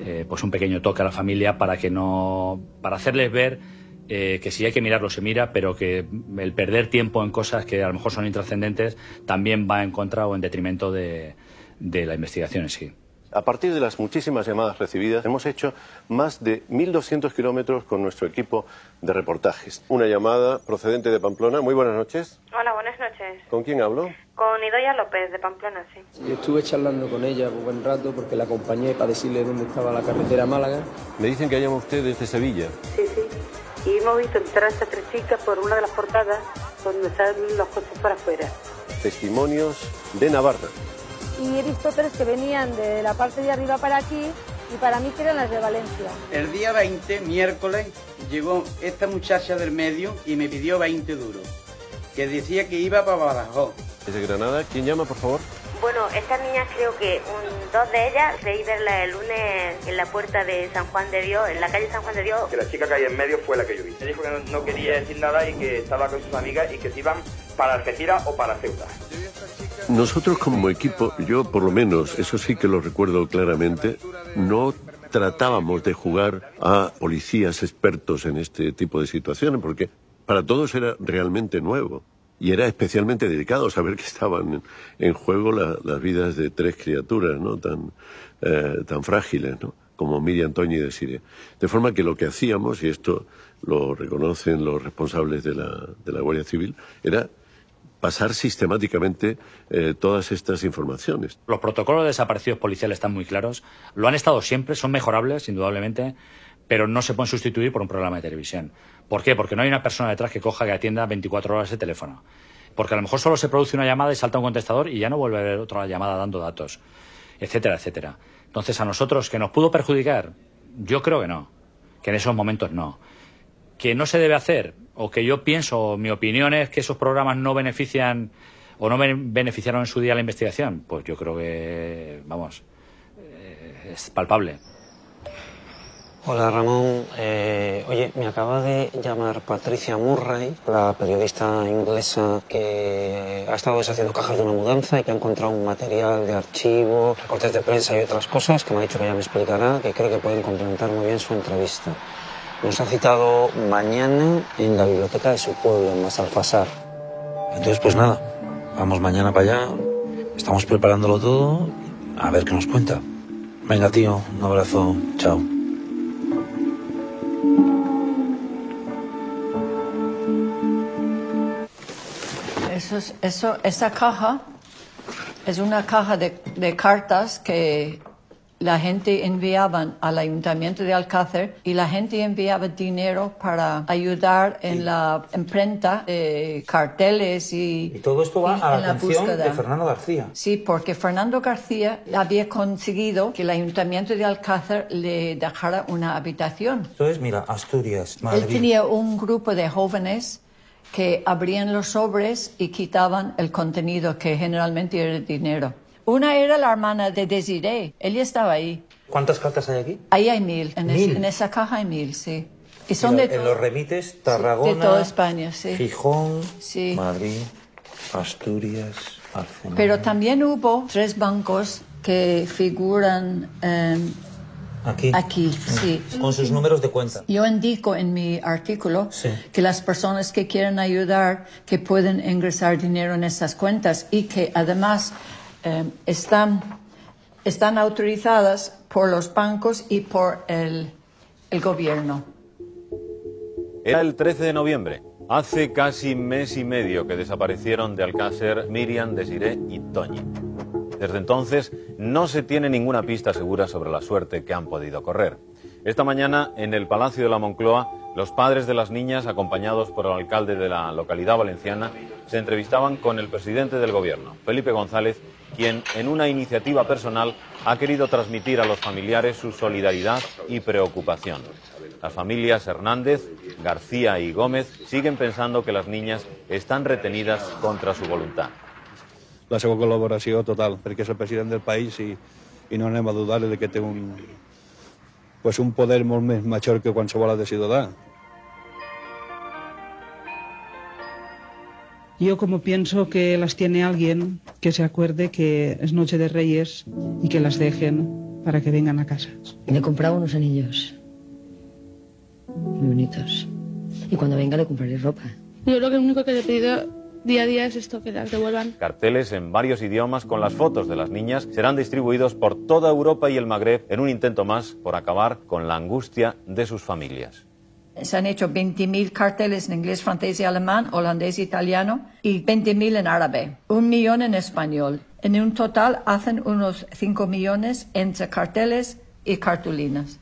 eh, pues un pequeño toque a la familia para que no para hacerles ver eh, que si hay que mirarlo se mira pero que el perder tiempo en cosas que a lo mejor son intrascendentes también va en contra o en detrimento de, de la investigación en sí. A partir de las muchísimas llamadas recibidas, hemos hecho más de 1.200 kilómetros con nuestro equipo de reportajes. Una llamada procedente de Pamplona. Muy buenas noches. Hola, buenas noches. ¿Con quién hablo? Con Idoia López, de Pamplona, sí. Yo estuve charlando con ella un buen rato porque la acompañé para decirle dónde estaba la carretera a Málaga. Me dicen que llama usted desde Sevilla. Sí, sí. Y hemos visto entrar a estas tres chicas por una de las portadas donde están los coches para afuera. Testimonios de Navarra. Y he visto tres que venían de la parte de arriba para aquí y para mí que eran las de Valencia. El día 20, miércoles, llegó esta muchacha del medio y me pidió 20 duros, que decía que iba para Badajoz. Desde Granada. ¿Quién llama, por favor? Bueno, estas niñas creo que un- dos de ellas creí verla el lunes en la puerta de San Juan de Dios, en la calle San Juan de Dios. Que la chica que hay en medio fue la que yo vi. Me dijo que no, no quería decir nada y que estaba con sus amigas y que se iban para Algeciras o para Ceuta. Nosotros como equipo, yo por lo menos, eso sí que lo recuerdo claramente, no tratábamos de jugar a policías expertos en este tipo de situaciones, porque para todos era realmente nuevo. Y era especialmente dedicado saber que estaban en, juego la- las vidas de tres criaturas, ¿no? Tan, eh, tan frágiles, ¿no? Como Miriam, Toño y Desiree. De forma que lo que hacíamos, y esto lo reconocen los responsables de la, de la Guardia Civil, era pasar sistemáticamente eh, todas estas informaciones. Los protocolos de desaparecidos policiales están muy claros. Lo han estado siempre, son mejorables, indudablemente, pero no se pueden sustituir por un programa de televisión. ¿Por qué? Porque no hay una persona detrás que coja que atienda 24 horas el teléfono. Porque a lo mejor solo se produce una llamada y salta un contestador y ya no vuelve a haber otra llamada dando datos, etcétera, etcétera. Entonces, a nosotros, ¿que nos pudo perjudicar? Yo creo que no. Que en esos momentos no. ¿Que no se debe hacer? O que yo pienso, mi opinión es que esos programas no benefician o no ben- beneficiaron en su día la investigación. Pues yo creo que, vamos, eh, es palpable. Hola Ramón, eh, oye, me acaba de llamar Patricia Murray, la periodista inglesa que ha estado deshaciendo cajas de una mudanza y que ha encontrado un material de archivo, recortes de prensa y otras cosas que me ha dicho que ella me explicará, que creo que pueden complementar muy bien su entrevista. Nos ha citado mañana en la biblioteca de su pueblo, en Masalfasar. Entonces, pues nada, vamos mañana para allá, estamos preparándolo todo, a ver qué nos cuenta. Venga, tío, un abrazo, chao. Eso, es- eso, esa caja es una caja de cartas que la gente enviaban al ayuntamiento de Alcácer y la gente enviaba dinero para ayudar en la imprenta de carteles y, Y todo esto va a la atención búsqueda. de Fernando García. Sí, porque Fernando García había conseguido que el ayuntamiento de Alcácer le dejara una habitación. Entonces, mira, Asturias, Él Madrid. tenía un grupo de jóvenes que abrían los sobres y quitaban el contenido que generalmente era dinero. Una era la hermana de Desiree, ella estaba ahí. ¿Cuántas cartas hay aquí? Ahí hay mil, en, en esa caja hay mil, sí. Y son de, en los remites, Tarragona, de toda España, sí. Gijón, Sí. Madrid, Asturias, Barcelona. Pero también hubo tres bancos que figuran em, Aquí. aquí, sí. Con sus números de cuenta. Yo indico en mi artículo Sí. que las personas que quieren ayudar, que pueden ingresar dinero en esas cuentas y que además eh, están, están autorizadas por los bancos y por el, el gobierno. Era el 13 de noviembre. Hace casi mes y medio que desaparecieron de Alcácer Miriam, Desiré y Toñi. Desde entonces no se tiene ninguna pista segura sobre la suerte que han podido correr. Esta mañana, en el Palacio de la Moncloa, los padres de las niñas, acompañados por el alcalde de la localidad valenciana, se entrevistaban con el presidente del gobierno, Felipe González, quien, en una iniciativa personal, ha querido transmitir a los familiares su solidaridad y preocupación. Las familias Hernández, García y Gómez siguen pensando que las niñas están retenidas contra su voluntad. la seva col·laboració total, perquè és el president del país i, i no anem a dudar de que té un, pues un poder molt més major que qualsevol altre ciutadà. Yo como pienso que las tiene alguien que se acuerde que es Noche de Reyes y que las dejen para que vengan a casa. Le he comprado unos anillos muy bonitos. Y cuando venga le compraré ropa. Yo lo que único que le he pedido día a día es esto, que las devuelvan. Carteles en varios idiomas con las fotos de las niñas serán distribuidos por toda Europa y el Magreb en un intento más por acabar con la angustia de sus familias. Se han hecho 20.000 carteles en inglés, francés y alemán, holandés y italiano, y 20.000 en árabe, un millón en español. En un total hacen unos 5 millones entre carteles y cartulinas.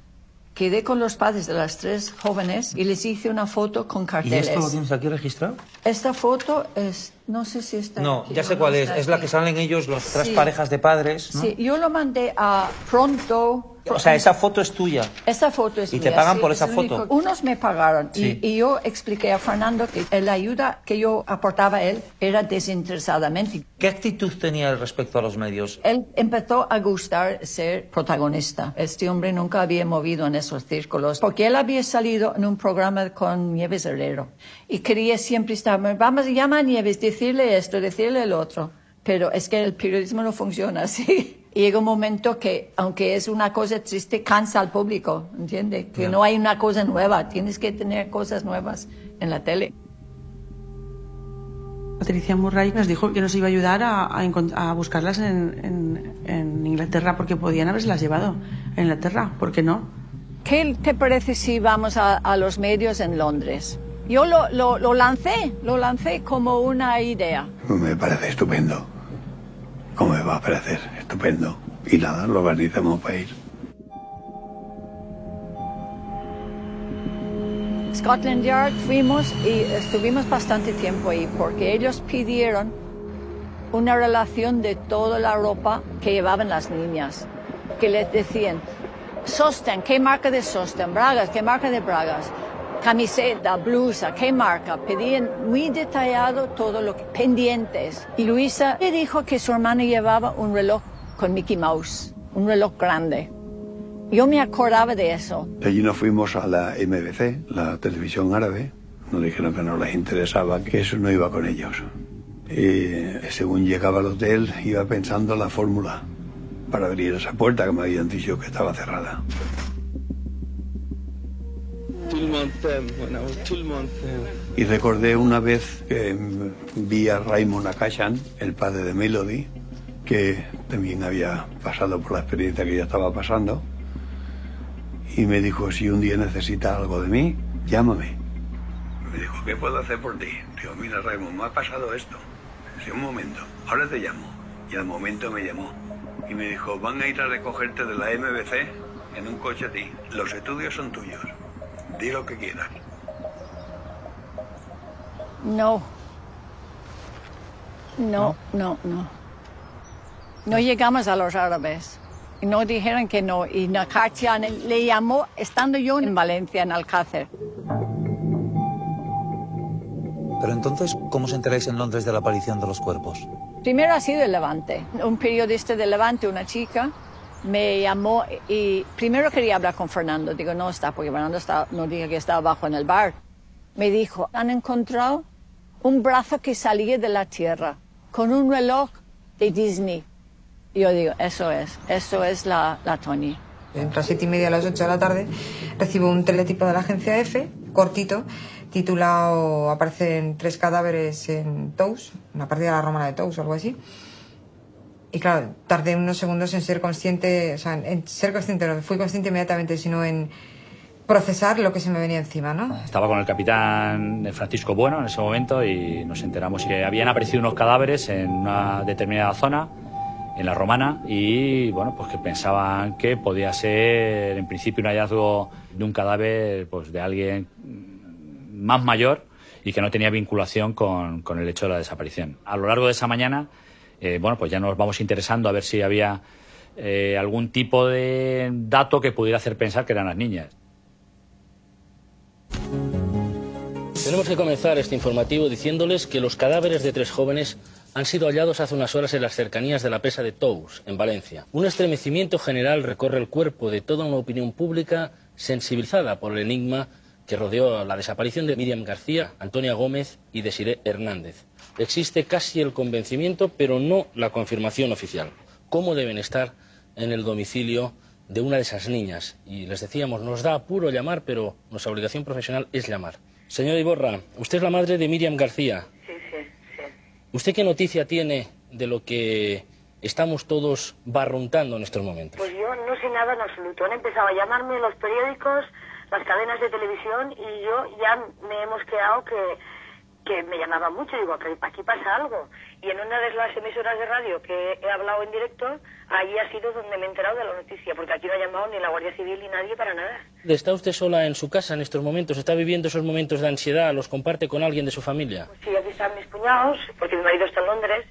Quedé con los padres de las tres jóvenes y les hice una foto con ¿Y carteles. esto lo tienes aquí registrado? Esta foto es, no sé si está No, aquí ya sé cuál es. Es la que salen ellos, las tres Sí. parejas de padres, ¿no? Sí, yo lo mandé a pronto. O sea, esa foto es tuya. Esa foto es ¿Y te mía, pagan sí, por es esa foto? único- Unos me pagaron y- Sí. y, yo expliqué a Fernando que la ayuda que yo aportaba a él era desinteresadamente. ¿Qué actitud tenía respecto a los medios? Él empezó a gustar ser protagonista. Este hombre nunca había movido en esos círculos porque él había salido en un programa con Nieves Herrero y quería siempre estar, vamos, llama a Nieves, decirle esto, decirle el otro. Pero es que el periodismo no funciona así. Y llega un momento que, aunque es una cosa triste, cansa al público, ¿entiende? Que no hay una cosa nueva, tienes que tener cosas nuevas en la tele. Patricia Murray nos dijo que nos iba a ayudar a, a encont- a buscarlas en, en- en Inglaterra porque podían haberlas llevado a Inglaterra. ¿Por qué no? ¿Qué te parece si vamos a, a los medios en Londres? Yo lo, lo, lo lancé, lo lancé como una idea. Me parece estupendo. ¿Cómo me va a parecer? Estupendo. Y nada, lo organizamos para ir. Scotland Yard fuimos y estuvimos bastante tiempo ahí porque ellos pidieron una relación de toda la ropa que llevaban las niñas, que les decían, sostén, ¿qué marca de sostén? Bragas, ¿qué marca de bragas? Camiseta, blusa, ¿qué marca? Pedían muy detallado todo lo que, pendientes. Y Luisa le dijo que su hermana llevaba un reloj con Mickey Mouse, un reloj grande. Yo me acordaba de eso. Allí nos fuimos a la MBC, la televisión árabe. Nos dijeron que no les interesaba, que eso no iba con ellos. Y según llegaba al hotel, iba pensando la fórmula para abrir esa puerta que me habían dicho que estaba cerrada. Y recordé una vez que vi a Raymond Akashan, el padre de Melody, que también había pasado por la experiencia que ella estaba pasando, y me dijo, si un día necesitas algo de mí, llámame. Me dijo, ¿qué puedo hacer por ti? Digo, mira Raymond, me ha pasado esto. Dice, un momento, ahora te llamo. Y al momento me llamó. Y me dijo, van a ir a recogerte de la MBC en un coche a ti. Los estudios son tuyos. Di lo que quieras. No. No, no, no. No llegamos a los árabes. Y no dijeron que no. Y Nakatia le llamó estando yo en Valencia, en Alcácer. Pero entonces, ¿cómo os enteráis en Londres de la aparición de los cuerpos? Primero ha sido el Levante. Un periodista de Levante, una chica, me llamó y primero quería hablar con Fernando. Digo, no está, porque Fernando está, no diga que estaba abajo en el bar. Me dijo, han encontrado un brazo que salía de la tierra con un reloj de Disney. Y yo digo, eso es, eso es la, la Tony. Entre las siete y media a las ocho de la tarde recibo un teletipo de la agencia F, cortito, titulado Aparecen tres cadáveres en Tous, una partida de la romana de Tous algo así. Y claro, tardé unos segundos en ser consciente, o sea, en ser consciente, no fui consciente inmediatamente, sino en procesar lo que se me venía encima, ¿no? Estaba con el capitán Francisco Bueno en ese momento y nos enteramos que habían aparecido unos cadáveres en una determinada zona, en la romana, y bueno, pues que pensaban que podía ser en principio un hallazgo de un cadáver pues de alguien más mayor y que no tenía vinculación con, con el hecho de la desaparición. A lo largo de esa mañana, eh, bueno, pues ya nos vamos interesando a ver si había eh, algún tipo de dato que pudiera hacer pensar que eran las niñas. Tenemos que comenzar este informativo diciéndoles que los cadáveres de tres jóvenes han sido hallados hace unas horas en las cercanías de la presa de Tous, en Valencia. Un estremecimiento general recorre el cuerpo de toda una opinión pública sensibilizada por el enigma que rodeó la desaparición de Miriam García, Antonia Gómez y Desiré Hernández. Existe casi el convencimiento, pero no la confirmación oficial. ¿Cómo deben estar en el domicilio de una de esas niñas? Y les decíamos, nos da apuro llamar, pero nuestra obligación profesional es llamar. Señora Iborra, usted es la madre de Miriam García. Sí, sí, sí. ¿Usted qué noticia tiene de lo que estamos todos barruntando en estos momentos? Pues yo no sé nada en absoluto. Han empezado a llamarme los periódicos, las cadenas de televisión y yo ya me hemos quedado que, que me llamaban mucho. Digo, aquí, aquí pasa algo. Y en una de las emisoras de radio que he hablado en directo, ahí ha sido donde me he enterado de la noticia, porque aquí no ha llamado ni la Guardia Civil ni nadie para nada. ¿Está usted sola en su casa en estos momentos? ¿Está viviendo esos momentos de ansiedad? ¿Los comparte con alguien de su familia? Pues sí, aquí están mis cuñados, porque mi marido está en Londres.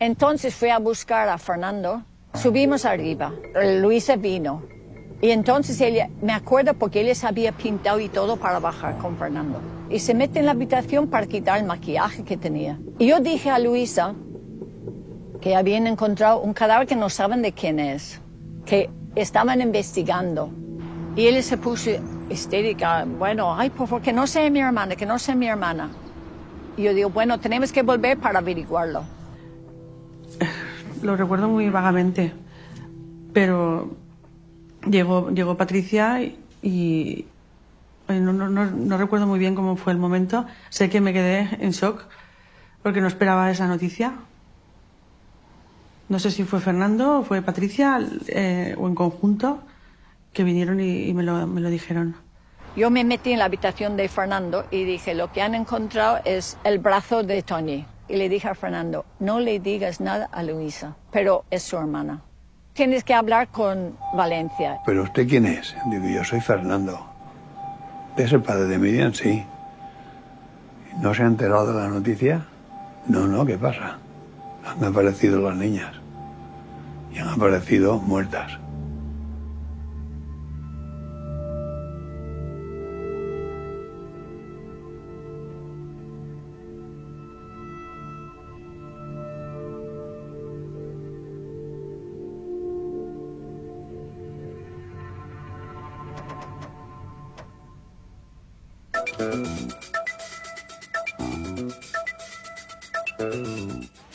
Entonces fui a buscar a Fernando. Subimos arriba. Luisa vino. Y entonces ella, me acuerdo porque ella se había pintado y todo para bajar con Fernando. Y se mete en la habitación para quitar el maquillaje que tenía. Y yo dije a Luisa que habían encontrado un cadáver que no saben de quién es, que estaban investigando. Y ella se puso histérica. Bueno, ay, por favor, que no sea mi hermana, que no sea mi hermana. Y yo digo, bueno, tenemos que volver para averiguarlo. Lo recuerdo muy vagamente, pero llegó, llegó Patricia y, y no, no, no, recuerdo muy bien cómo fue el momento. Sé que me quedé en shock porque no esperaba esa noticia. No sé si fue Fernando o fue Patricia eh, o en conjunto que vinieron y, y me, lo, me lo dijeron. Yo me metí en la habitación de Fernando y dije, lo que han encontrado es el brazo de Tony. Y le dije a Fernando, no le digas nada a Luisa, pero es su hermana. Tienes que hablar con Valencia. ¿Pero usted quién es? Digo, yo soy Fernando. ¿Es el padre de Miriam? Sí. ¿No se ha enterado de la noticia? No, no, ¿qué pasa? Han aparecido las niñas. Y han aparecido muertas.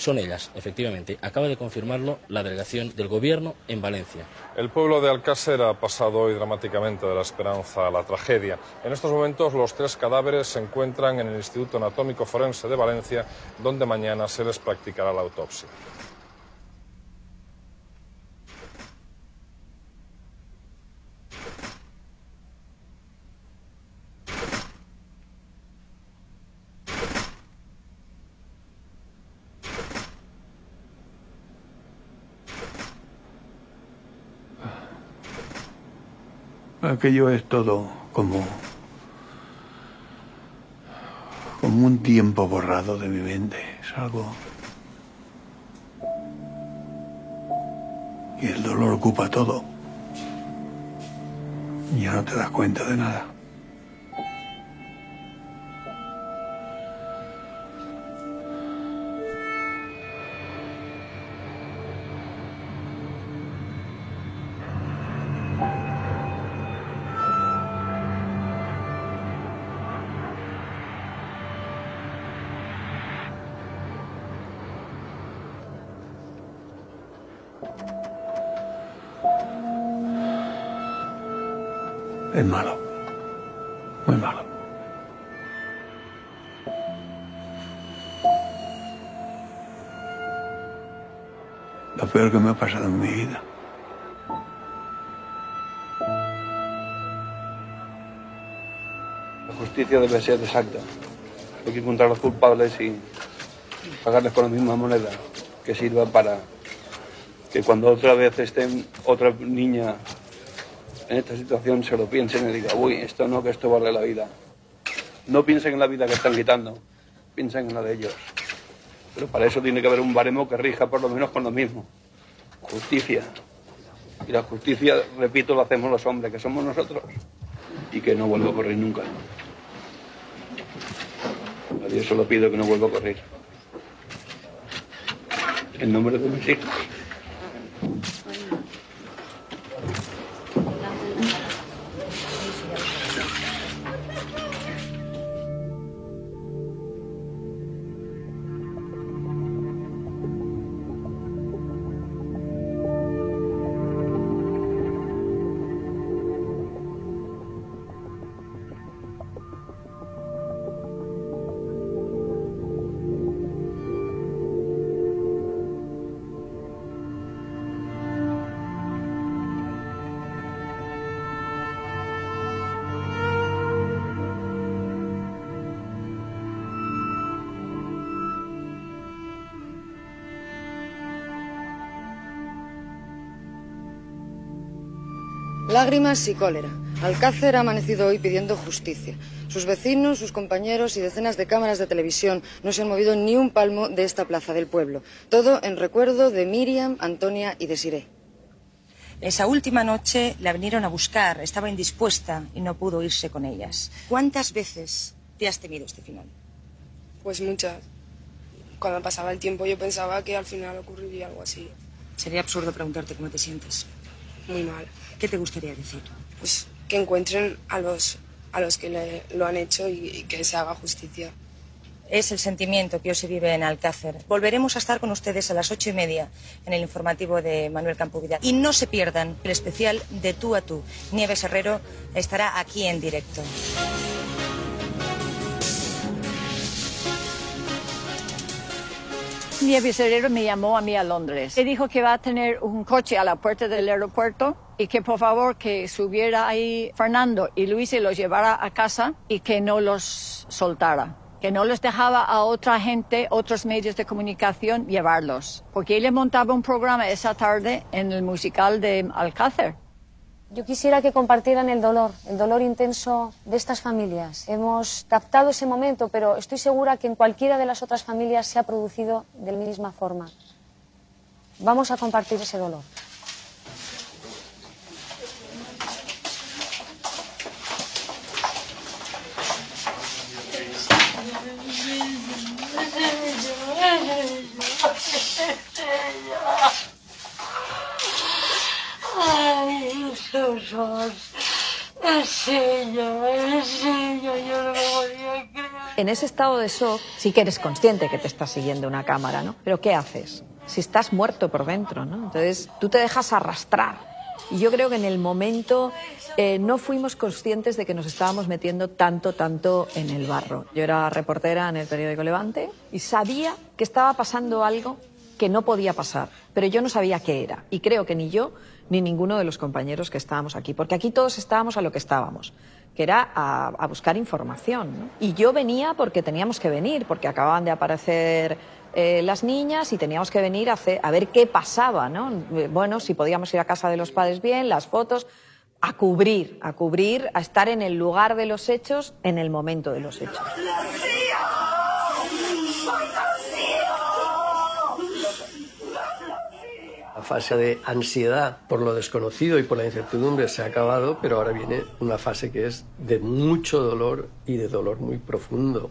Son ellas, efectivamente. Acaba de confirmarlo la delegación del Gobierno en Valencia. El pueblo de Alcácer ha pasado hoy dramáticamente de la esperanza a la tragedia. En estos momentos los tres cadáveres se encuentran en el Instituto Anatómico Forense de Valencia, donde mañana se les practicará la autopsia. Aquello es todo como, como un tiempo borrado de mi mente. Es algo... Y el dolor ocupa todo. Y ya no te das cuenta de nada. Peor que me ha pasado en mi vida. La justicia debe ser exacta. Hay que encontrar a los culpables y pagarles con la misma moneda que sirva para que cuando otra vez esté otra niña en esta situación se lo piensen y digan, uy, esto no, que esto vale la vida. No piensen en la vida que están quitando, piensen en la de ellos. Pero para eso tiene que haber un baremo que rija por lo menos con lo mismo. Justicia. Y la justicia, repito, lo hacemos los hombres, que somos nosotros. Y que no vuelva a ocurrir nunca. A Dios solo pido que no vuelva a ocurrir. En nombre de mis hijos. Lágrimas y cólera. Alcácer ha amanecido hoy pidiendo justicia. Sus vecinos, sus compañeros y decenas de cámaras de televisión no se han movido ni un palmo de esta plaza del pueblo. Todo en recuerdo de Miriam, Antonia y Desiré. Esa última noche la vinieron a buscar, estaba indispuesta y no pudo irse con ellas. ¿Cuántas veces te has temido este final? Pues muchas. Cuando pasaba el tiempo yo pensaba que al final ocurriría algo así. Sería absurdo preguntarte cómo te sientes. Muy mal. ¿Qué te gustaría decir? Pues que encuentren a los, a los que le- lo han hecho y, y que se haga justicia. Es el sentimiento que hoy se vive en Alcácer. Volveremos a estar con ustedes a las ocho y media en el informativo de Manuel Campovida. Y no se pierdan el especial de tú a tú. Nieves Herrero estará aquí en directo. Nieves Herrero me llamó a mí a Londres. Me dijo que va a tener un coche a la puerta del aeropuerto y que por favor que subiera ahí Fernando y Luis y los llevara a casa y que no los soltara. Que no les dejaba a otra gente, otros medios de comunicación llevarlos. Porque él le montaba un programa esa tarde en el musical de Alcácer. Yo quisiera que compartieran el dolor, el dolor intenso de estas familias. Hemos captado ese momento, pero estoy segura que en cualquiera de las otras familias se ha producido de la misma forma. Vamos a compartir ese dolor. Ay. En serio, en serio, yo no me podía creer. En ese estado de shock sí que eres consciente que te está siguiendo una cámara, ¿no? Pero ¿qué haces? Si estás muerto por dentro, ¿no? Entonces tú te dejas arrastrar. Y yo creo que en el momento eh, no fuimos conscientes de que nos estábamos metiendo tanto, tanto en el barro. Yo era reportera en el periódico Levante y sabía que estaba pasando algo que no podía pasar, pero yo no sabía qué era. Y creo que ni yo ni ninguno de los compañeros que estábamos aquí, porque aquí todos estábamos a lo que estábamos, que era a, buscar información. Y yo venía porque teníamos que venir, porque acababan de aparecer eh, las niñas y teníamos que venir a, hacer- a ver qué pasaba, ¿no? Bueno, si podíamos ir a casa de los padres bien, las fotos, a cubrir, a cubrir, a estar en el lugar de los hechos, en el momento de los hechos. Fase de ansiedad por lo desconocido y por la incertidumbre se ha acabado, pero ahora viene una fase que es de mucho dolor y de dolor muy profundo.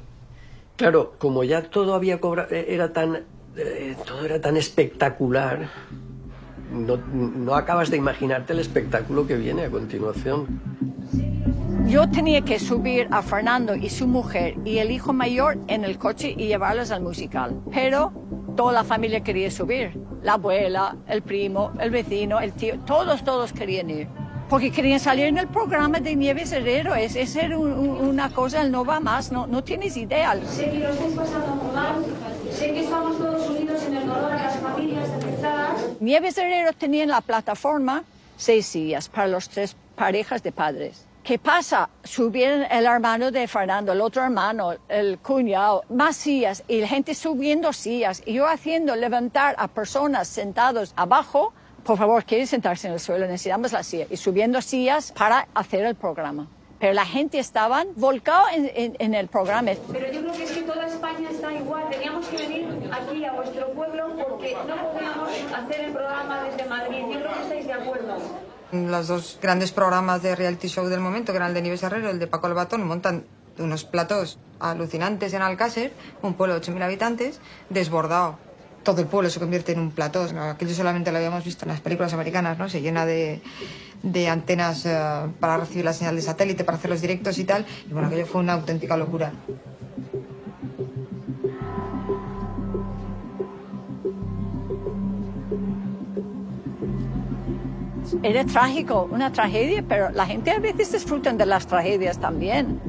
Claro, como ya todo había cobrado, era tan, eh, todo era tan espectacular, no, no acabas de imaginarte el espectáculo que viene a continuación. Yo tenía que subir a Fernando y su mujer y el hijo mayor en el coche y llevarlos al musical. Pero toda la familia quería subir. La abuela, el primo, el vecino, el tío, todos, todos querían ir. Porque querían salir en el programa de Nieves Herrero. Es, es era un- un- una cosa, el no va más, no, no tienes idea. Sé que lo estáis pasando muy mal, sé que estamos todos unidos en el dolor a las familias afectadas. Nieves Herrero tenía en la plataforma seis sillas para las tres parejas de padres. ¿Qué pasa? Subieron el hermano de Fernando, el otro hermano, el cuñado, más sillas y la gente subiendo sillas y yo haciendo levantar a personas sentados abajo. Por favor, ¿quieren sentarse en el suelo? Necesitamos la silla. Y subiendo sillas para hacer el programa. Pero la gente estaba volcada en, en- en el programa. Pero yo creo que es que toda España está igual. Teníamos que venir aquí a vuestro pueblo porque no podíamos hacer el programa desde Madrid. Yo creo que estáis de acuerdo. Los dos grandes programas de reality show del momento, que eran el de Nieves Herrero y el de Paco Albatón, montan unos platos alucinantes en Alcácer, un pueblo de 8.000 habitantes, desbordado. Todo el pueblo se convierte en un plató. Aquello solamente lo habíamos visto en las películas americanas, ¿no? Se llena de, de antenas eh, para recibir la señal de satélite, para hacer los directos y tal. Y bueno, aquello fue una auténtica locura. Era trágico, una tragedia, pero la gente a veces disfruta de las tragedias también.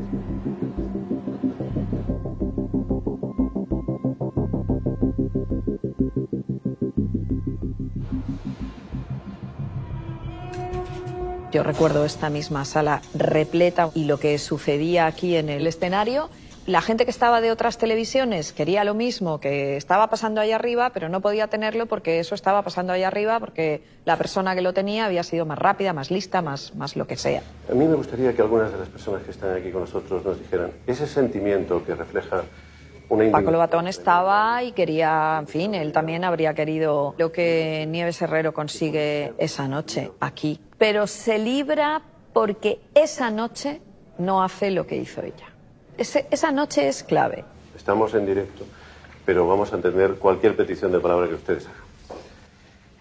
Yo recuerdo esta misma sala repleta y lo que sucedía aquí en el escenario. La gente que estaba de otras televisiones quería lo mismo que estaba pasando allá arriba, pero no podía tenerlo porque eso estaba pasando allá arriba porque la persona que lo tenía había sido más rápida, más lista, más, más lo que sea. A mí me gustaría que algunas de las personas que están aquí con nosotros nos dijeran ese sentimiento que refleja una Paco. Lobatón estaba y quería, en fin, él también habría querido lo que Nieves Herrero consigue esa noche aquí. Pero se libra porque esa noche no hace lo que hizo ella. Ese- esa noche es clave. Estamos en directo, pero vamos a entender cualquier petición de palabra que ustedes hagan.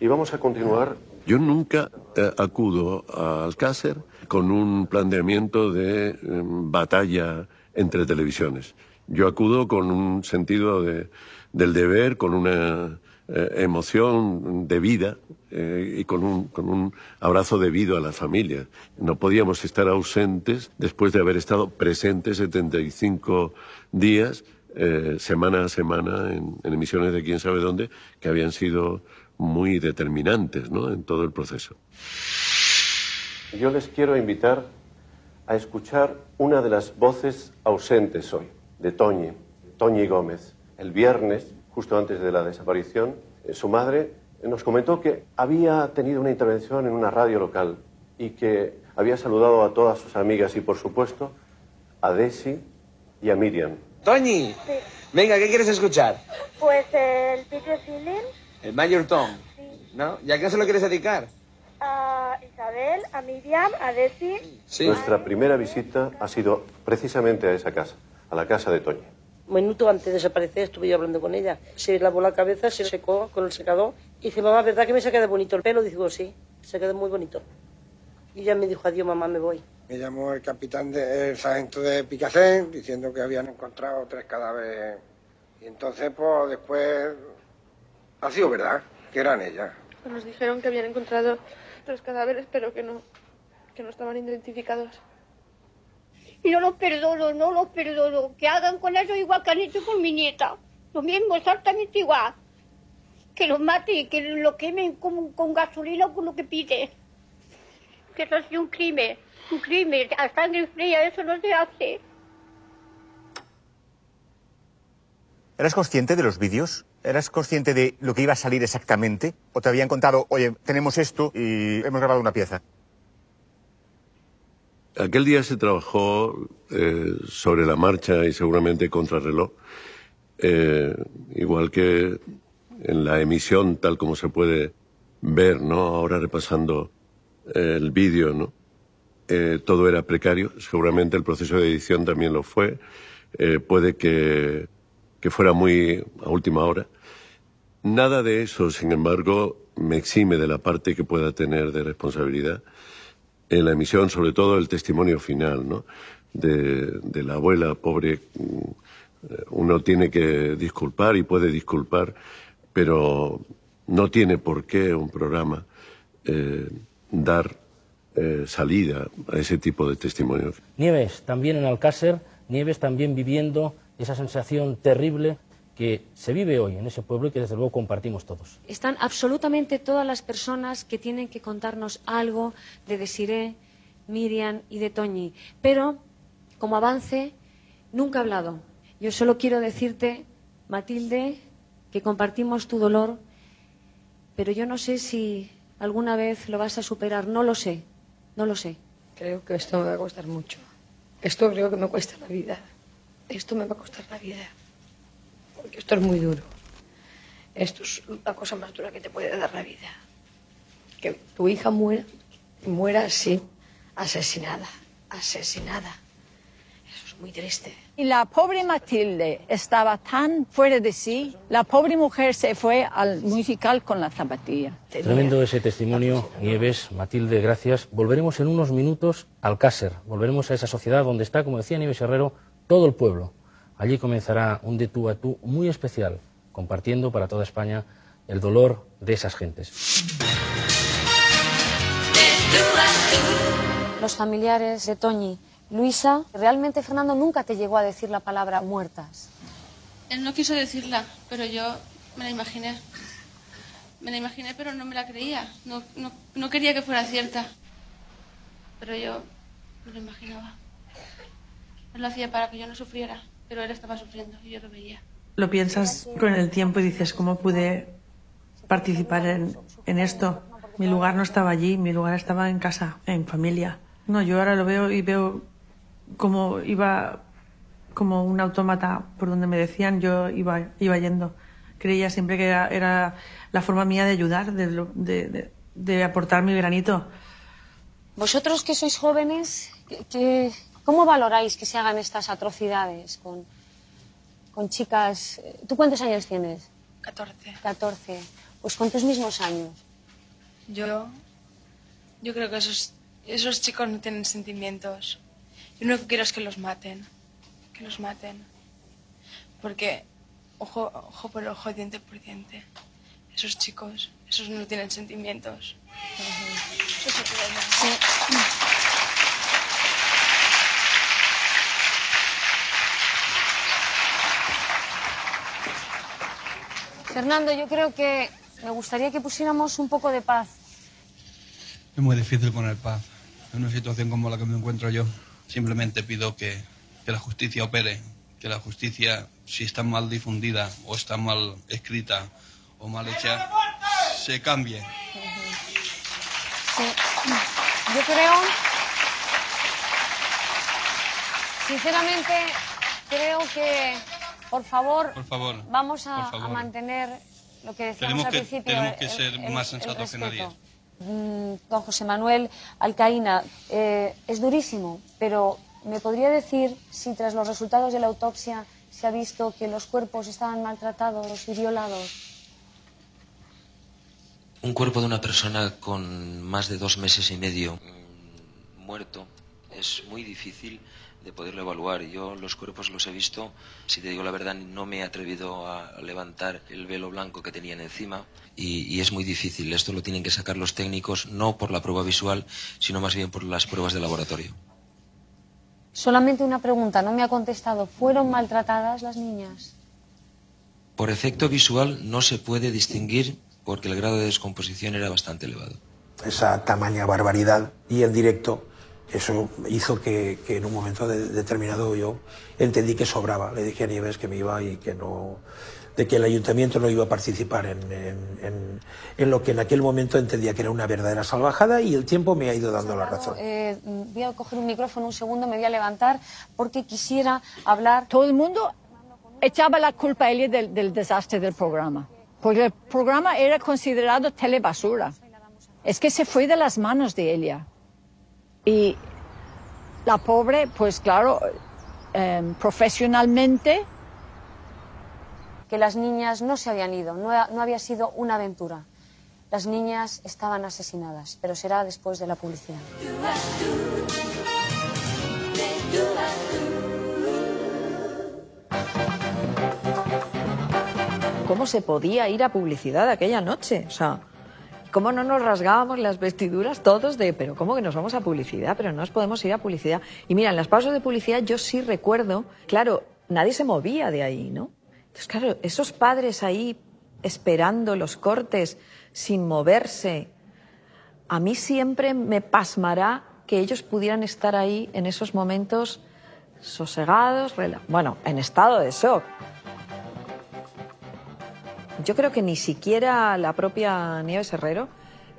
Y vamos a continuar. Yo nunca eh, acudo a Alcácer con un planteamiento de eh, batalla entre televisiones. Yo acudo con un sentido de- del deber, con una eh, emoción de vida eh, y con un, con un abrazo debido a la familia. No podíamos estar ausentes después de haber estado presentes 75 días, eh, semana a semana, en, en emisiones de quién sabe dónde, que habían sido muy determinantes ¿no? en todo el proceso. Yo les quiero invitar a escuchar una de las voces ausentes hoy, de Toñi, Toñi Gómez. El viernes, justo antes de la desaparición, eh, su madre nos comentó que había tenido una intervención en una radio local y que había saludado a todas sus amigas y, por supuesto, a Desi y a Miriam. Toñi, venga, ¿qué quieres escuchar? Pues el Peter Feeling, El Major Tom. ¿No? ¿Y a quién se lo quieres dedicar? a Isabel, a Miriam, a Desi. Nuestra primera visita ha sido precisamente a esa casa, a la casa de Toñi. Un minuto antes de desaparecer estuve yo hablando con ella. Se lavó la cabeza, se secó con el secador y dice, mamá, ¿verdad que me se ha quedado bonito el pelo? Digo, sí, se quedó muy bonito. Y ella me dijo, adiós, mamá, me voy. Me llamó el capitán, de, el sargento de Picasen, diciendo que habían encontrado tres cadáveres. Y entonces, pues después, ha sido verdad, que eran ellas. Nos dijeron que habían encontrado los cadáveres, pero que no, que no estaban identificados. Y no los perdono, no los perdono. Que hagan con ellos igual que han hecho con mi nieta. Lo mismo, exactamente igual. Que los maten, que lo quemen con, con gasolina o con lo que pide. Que eso ha sido un crimen. Un crimen. A sangre fría eso no se hace. ¿Eras consciente de los vídeos? ¿Eras consciente de lo que iba a salir exactamente? ¿O te habían contado, oye, tenemos esto y hemos grabado una pieza? Aquel día se trabajó eh, sobre la marcha y seguramente contrarreloj, eh, igual que en la emisión, tal como se puede ver, ¿no? Ahora repasando eh, el vídeo, ¿no? Todo era precario, seguramente el proceso de edición también lo fue, puede que, que fuera muy a última hora. Nada de eso, sin embargo, me exime de la parte que pueda tener de responsabilidad en la emisión, sobre todo el testimonio final, ¿no? De, la abuela pobre. mm, Uno tiene que disculpar y puede disculpar, pero no tiene por qué un programa eh, dar eh, salida a ese tipo de testimonios. Nieves también en Alcácer, Nieves también viviendo esa sensación terrible que se vive hoy en ese pueblo y que desde luego compartimos todos. Están absolutamente todas las personas que tienen que contarnos algo de Desiré, Miriam y de Toñi. Pero, como avance, nunca he hablado. Yo solo quiero decirte, Matilde, que compartimos tu dolor, pero yo no sé si alguna vez lo vas a superar. No lo sé, no lo sé. Creo que esto me va a costar mucho. Esto creo que me cuesta la vida. Esto me va a costar la vida. Porque esto es muy duro. Esto es la cosa más dura que te puede dar la vida. Que tu hija muera, y muera así, asesinada, asesinada. Eso es muy triste. Y la pobre Matilde estaba tan fuera de sí. La pobre mujer se fue al musical con la zapatilla. Tremendo ese testimonio, Nieves, Matilde, gracias. Volveremos en unos minutos al Cácer, volveremos a esa sociedad donde está, como decía Nieves Herrero, todo el pueblo. Allí comenzará un de tú a tú muy especial, compartiendo para toda España el dolor de esas gentes. Los familiares de Toñi, Luisa, realmente Fernando nunca te llegó a decir la palabra muertas. Él no quiso decirla, pero yo me la imaginé. Me la imaginé, pero no me la creía. No, no, no quería que fuera cierta. Pero yo me lo imaginaba. Él lo hacía para que yo no sufriera, pero él estaba sufriendo y yo lo veía. Lo piensas con el tiempo y dices, ¿cómo pude participar en, en esto? Mi lugar no estaba allí, mi lugar estaba en casa, en familia. No, yo ahora lo veo y veo cómo iba como un autómata por donde me decían, yo iba, iba yendo. Creía siempre que era, era la forma mía de ayudar, de, de, de- de aportar mi granito. Vosotros que sois jóvenes, ¿qué- qué- ¿cómo valoráis que se hagan estas atrocidades con, con chicas? ¿Tú cuántos años tienes? 14. 14. Pues con tus mismos años. Yo, yo creo que esos, esos chicos no tienen sentimientos. Yo lo único que quiero es que los maten. Que los maten. Porque ojo, ojo por ojo, diente por diente. Esos chicos, esos no tienen sentimientos. Eso Fernando, yo creo que me gustaría que pusiéramos un poco de paz. Es muy difícil poner paz en una situación como la que me encuentro yo. Simplemente pido que, que la justicia opere, que la justicia, si está mal difundida o está mal escrita o mal hecha, se cambie. Sí. Yo creo, sinceramente, creo que, por favor, Por favor. vamos a, por favor. a mantener lo que decíamos Tenemos al que, principio. tenemos que el- ser el- más sensatos que nadie. Mm, Don José Manuel Alcaína, eh, es durísimo, pero ¿me podría decir si tras los resultados de la autopsia se ha visto que los cuerpos estaban maltratados y violados? Un cuerpo de una persona con más de dos meses y medio muerto es muy difícil de poderlo evaluar. Yo los cuerpos los he visto, si te digo la verdad, no me he atrevido a levantar el velo blanco que tenían encima y, y es muy difícil. Esto lo tienen que sacar los técnicos no por la prueba visual, sino más bien por las pruebas de laboratorio. Solamente una pregunta, no me ha contestado. ¿Fueron maltratadas las niñas? Por efecto visual no se puede distinguir porque el grado de descomposición era bastante elevado. esa tamaña barbaridad y en directo eso hizo que, que en un momento de- determinado yo entendí que sobraba. Le dije a Nieves que me iba y que no de que el ayuntamiento no iba a participar en, en- en- en lo que en aquel momento entendía que era una verdadera salvajada y el tiempo me ha ido dando la razón. Eh, voy a coger un micrófono un segundo, me voy a levantar porque quisiera hablar. Todo el mundo echaba la culpa a ella del, del desastre del programa, porque el programa era considerado telebasura. Es que se fue de las manos de ella. Y la pobre, pues claro, em, profesionalmente que las niñas no se habían ido, no, ha- no había sido una aventura. Las niñas estaban asesinadas, pero será después de la publicidad. ¿Cómo se podía ir a publicidad aquella noche? O sea, ¿cómo no nos rasgábamos las vestiduras todos de, pero cómo que nos vamos a publicidad? Pero no nos podemos ir a publicidad. Y mira, en las pausas de publicidad yo sí recuerdo, claro, nadie se movía de ahí, ¿no? Entonces, claro, esos padres ahí esperando los cortes sin moverse, a mí siempre me pasmará que ellos pudieran estar ahí en esos momentos sosegados, bueno, en estado de shock. Yo creo que ni siquiera la propia Nieves Herrero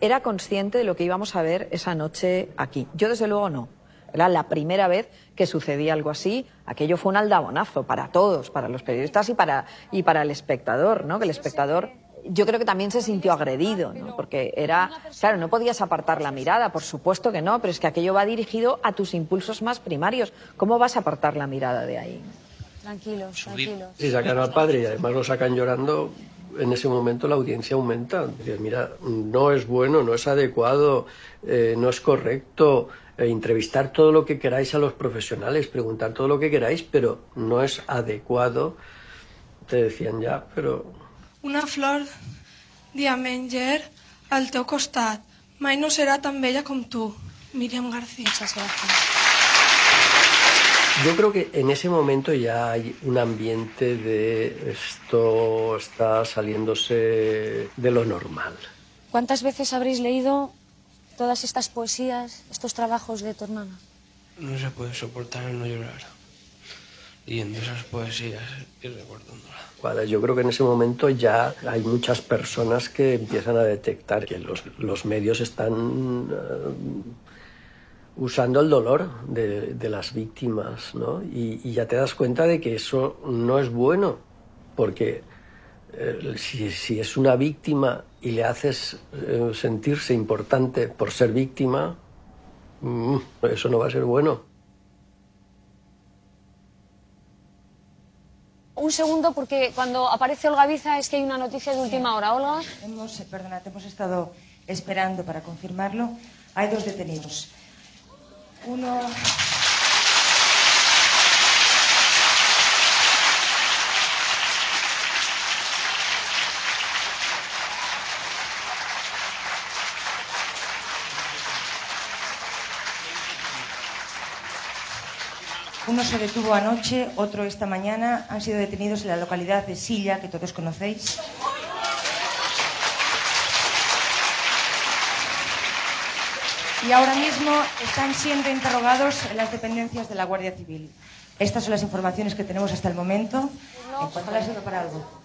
era consciente de lo que íbamos a ver esa noche aquí. Yo desde luego no. Era la primera vez que sucedía algo así. Aquello fue un aldabonazo para todos, para los periodistas y para, y para el espectador, ¿no? Que el espectador yo creo que también se sintió agredido, ¿no? Porque era, claro, no podías apartar la mirada, por supuesto que no, pero es que aquello va dirigido a tus impulsos más primarios. ¿Cómo vas a apartar la mirada de ahí? Tranquilos, tranquilos. Si sacan al padre y además lo sacan llorando, en ese momento la audiencia aumenta. Dices, mira, no es bueno, no es adecuado, eh, no es correcto. eh, entrevistar todo lo que queráis a los profesionales, preguntar todo lo que queráis, pero no es adecuado. Te decían ya, pero Una flor diamenger al teu costat. Mai no serà tan bella com tu. Miriam García. Muchas Yo creo que en ese momento ya hay un ambiente de esto está saliéndose de lo normal. ¿Cuántas veces habréis leído todas estas poesías, estos trabajos de tu hermana? No se puede soportar el no llorar. Leyendo esas poesías y recordándolas. Vale, yo creo que en ese momento ya hay muchas personas que empiezan a detectar que los, los medios están eh, usando el dolor de, de las víctimas, ¿no? Y, y ya te das cuenta de que eso no es bueno, porque eh, si, si es una víctima y le haces eh, sentirse importante por ser víctima, mm, eso no va a ser bueno. Un segundo, porque cuando aparece Olga Biza es que hay una noticia de última hora. Olga. Hemos, eh, perdona, te hemos estado esperando para confirmarlo. Hay dos detenidos. Uno. Se detuvo anoche, otro esta mañana. Han sido detenidos en la localidad de Silla, que todos conocéis. Y ahora mismo están siendo interrogados en las dependencias de la Guardia Civil. Estas son las informaciones que tenemos hasta el momento. En cuanto a para algo.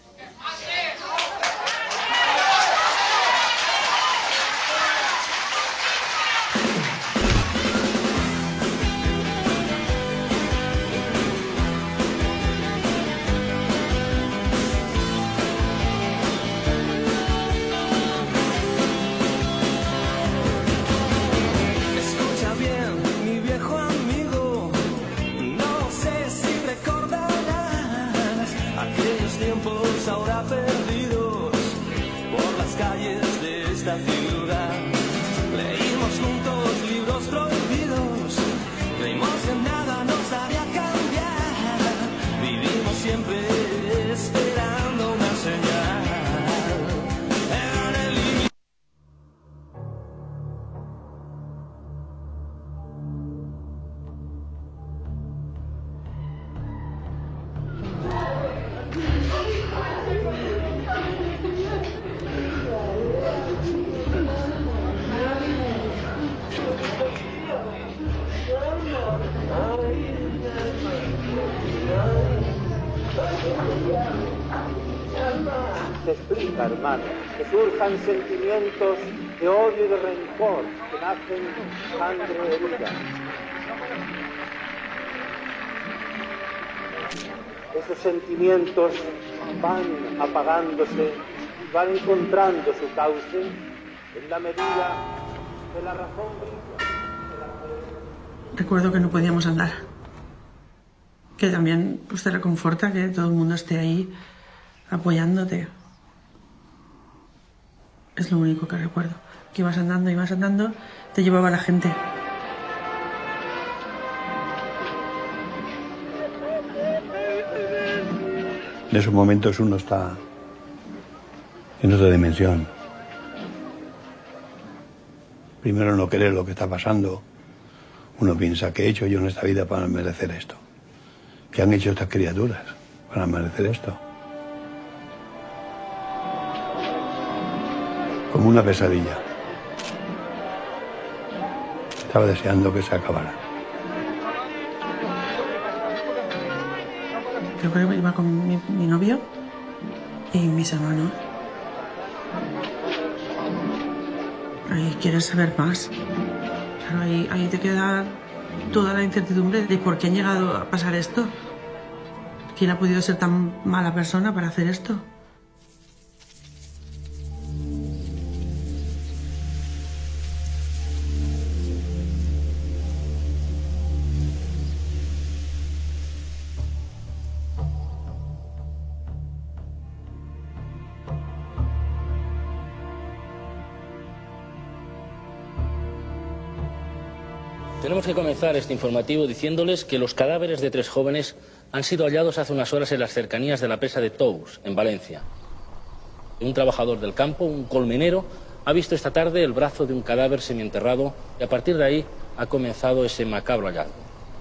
Nunca, hermano, que surjan sentimientos de odio y de rencor que nacen sangre herida. Esos sentimientos van apagándose y van encontrando su cauce en la medida de la razón Recuerdo que no podíamos andar. Que también pues, te reconforta que todo el mundo esté ahí apoyándote. Es lo único que recuerdo. Que ibas andando, ibas andando, te llevaba la gente. En esos momentos uno está en otra dimensión. Primero no querer lo que está pasando. Uno piensa, ¿qué he hecho yo en esta vida para merecer esto? ¿Qué han hecho estas criaturas para merecer esto? Como una pesadilla. Estaba deseando que se acabara. Creo que iba con mi, mi novio y mis hermanos. Ahí quieres saber más. Claro, ahí, ahí te queda toda la incertidumbre de por qué ha llegado a pasar esto. ¿Quién ha podido ser tan mala persona para hacer esto? Que comenzar este informativo diciéndoles que los cadáveres de tres jóvenes han sido hallados hace unas horas en las cercanías de la presa de Tous, en Valencia. Un trabajador del campo, un colmenero, ha visto esta tarde el brazo de un cadáver semienterrado y a partir de ahí ha comenzado ese macabro hallazgo.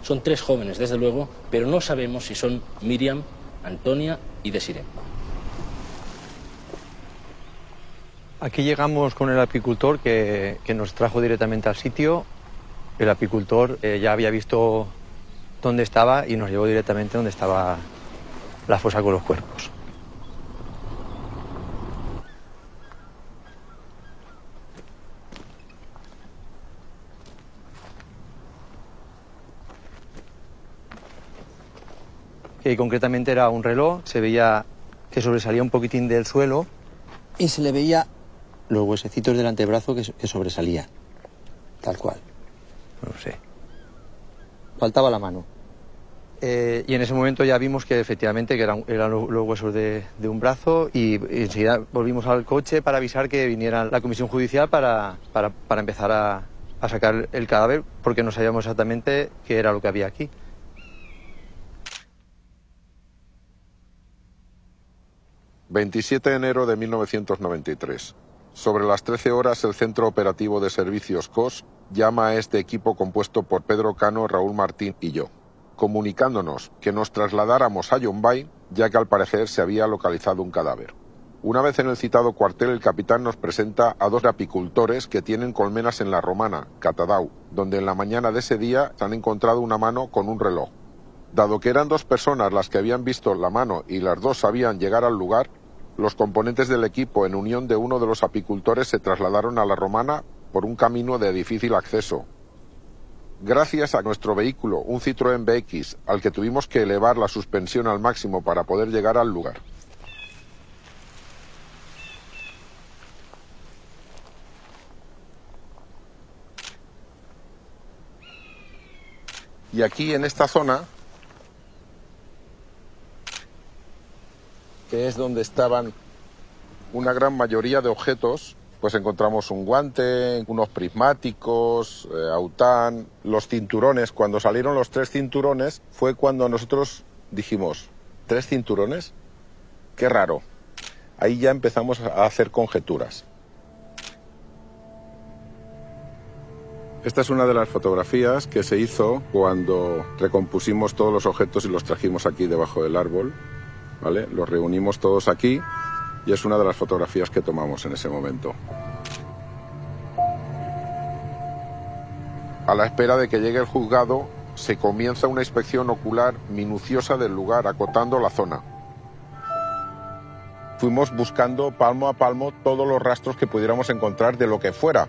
Son tres jóvenes, desde luego, pero no sabemos si son Miriam, Antonia y Desiree. Aquí llegamos con el apicultor que nos trajo directamente al sitio. El apicultor eh, ya había visto dónde estaba y nos llevó directamente donde estaba la fosa con los cuerpos. Que concretamente era un reloj, se veía que sobresalía un poquitín del suelo y se le veía los huesecitos del antebrazo que, que sobresalía, tal cual. No sé. Faltaba la mano. Eh, y en ese momento ya vimos que efectivamente que eran, eran lo- los huesos de, de un brazo y, y enseguida volvimos al coche para avisar que viniera la comisión judicial para, para, para empezar a, a sacar el cadáver porque no sabíamos exactamente qué era lo que había aquí. ...27 de enero de 1993. Sobre las 13 horas, el Centro Operativo de Servicios COS llama a este equipo compuesto por Pedro Cano, Raúl Martín y yo, comunicándonos que nos trasladáramos a Yombay, ya que al parecer se había localizado un cadáver. Una vez en el citado cuartel, el capitán nos presenta a dos apicultores que tienen colmenas en la Romana, Catadau, donde en la mañana de ese día han encontrado una mano con un reloj. Dado que eran dos personas las que habían visto la mano y las dos sabían llegar al lugar, los componentes del equipo, en unión de uno de los apicultores, se trasladaron a la Romana por un camino de difícil acceso. Gracias a nuestro vehículo, un Citroën BX, al que tuvimos que elevar la suspensión al máximo para poder llegar al lugar. Y aquí en esta zona, que es donde estaban una gran mayoría de objetos, pues encontramos un guante, unos prismáticos, eh, aután, los cinturones. Cuando salieron los tres cinturones fue cuando nosotros dijimos, ¿tres cinturones? Qué raro. Ahí ya empezamos a hacer conjeturas. Esta es una de las fotografías que se hizo cuando recompusimos todos los objetos y los trajimos aquí debajo del árbol. ¿Vale? Los reunimos todos aquí y es una de las fotografías que tomamos en ese momento. A la espera de que llegue el juzgado, se comienza una inspección ocular minuciosa del lugar, acotando la zona. fuimos buscando palmo a palmo todos los rastros que pudiéramos encontrar de lo que fuera.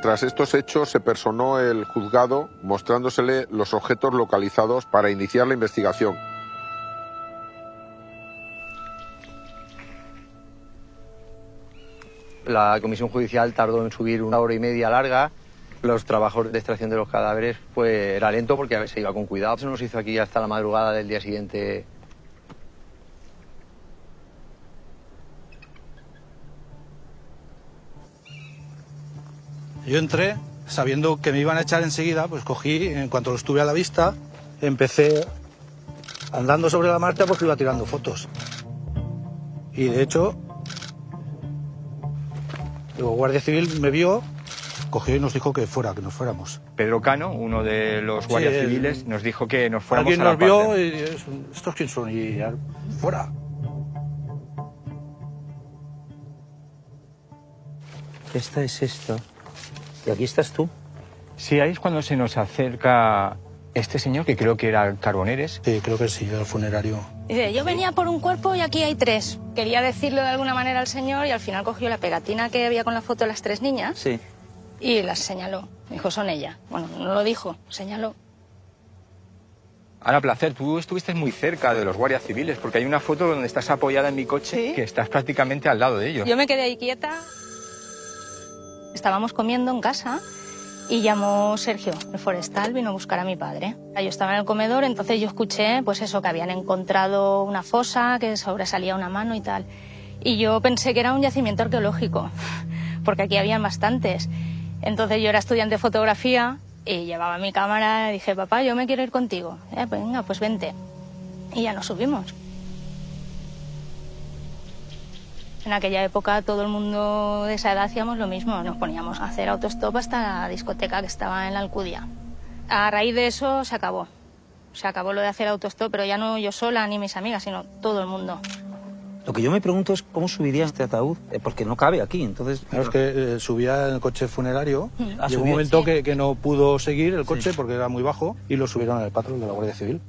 Tras estos hechos se personó el juzgado mostrándosele los objetos localizados para iniciar la investigación. La comisión judicial tardó en subir una hora y media larga. Los trabajos de extracción de los cadáveres pues era lento porque se iba con cuidado. Se nos hizo aquí hasta la madrugada del día siguiente. Yo entré sabiendo que me iban a echar enseguida, pues cogí, en cuanto lo estuve a la vista, empecé andando sobre la marcha porque iba tirando fotos. Y de hecho, luego Guardia Civil me vio, cogió y nos dijo que fuera, que nos fuéramos. Pedro Cano, uno de los Sí, guardias el- civiles, nos dijo que nos fuéramos Alguien a la nos vio parte. y es- estos quién son y ya, fuera. Esta es esto. Y aquí estás tú. Sí, ahí es cuando se nos acerca este señor, que creo que era Carboneres. Sí, creo que sí, del funerario. Dice, yo venía por un cuerpo y aquí hay tres. Quería decirlo de alguna manera al señor y al final cogió la pegatina que había con la foto de las tres niñas Sí. y las señaló. Dijo, son ellas. Bueno, no lo dijo, señaló. Ahora, placer, tú estuviste muy cerca de los guardias civiles, porque hay una foto donde estás apoyada en mi coche, que estás prácticamente al lado de ellos. Yo me quedé ahí quieta. Estábamos comiendo en casa y llamó Sergio, el forestal, vino a buscar a mi padre. Yo estaba en el comedor, entonces yo escuché, pues eso, que habían encontrado una fosa, que sobresalía una mano y tal. Y yo pensé que era un yacimiento arqueológico, porque aquí habían bastantes. Entonces yo era estudiante de fotografía y llevaba mi cámara y dije, papá, yo me quiero ir contigo. "Eh, venga, pues vente. Y ya nos subimos. En aquella época todo el mundo de esa edad hacíamos lo mismo, nos poníamos a hacer autostop hasta la discoteca que estaba en la Alcudia. A raíz de eso se acabó. Se acabó lo de hacer autostop, pero ya no yo sola ni mis amigas, sino todo el mundo. Lo que yo me pregunto es cómo subiría este ataúd, Eh, porque no cabe aquí, entonces... Claro, es que eh, subía en el coche funerario. Ah, Llegó un momento sí. que, que no pudo seguir el coche porque era muy bajo y lo subieron en el patrón de la Guardia Civil.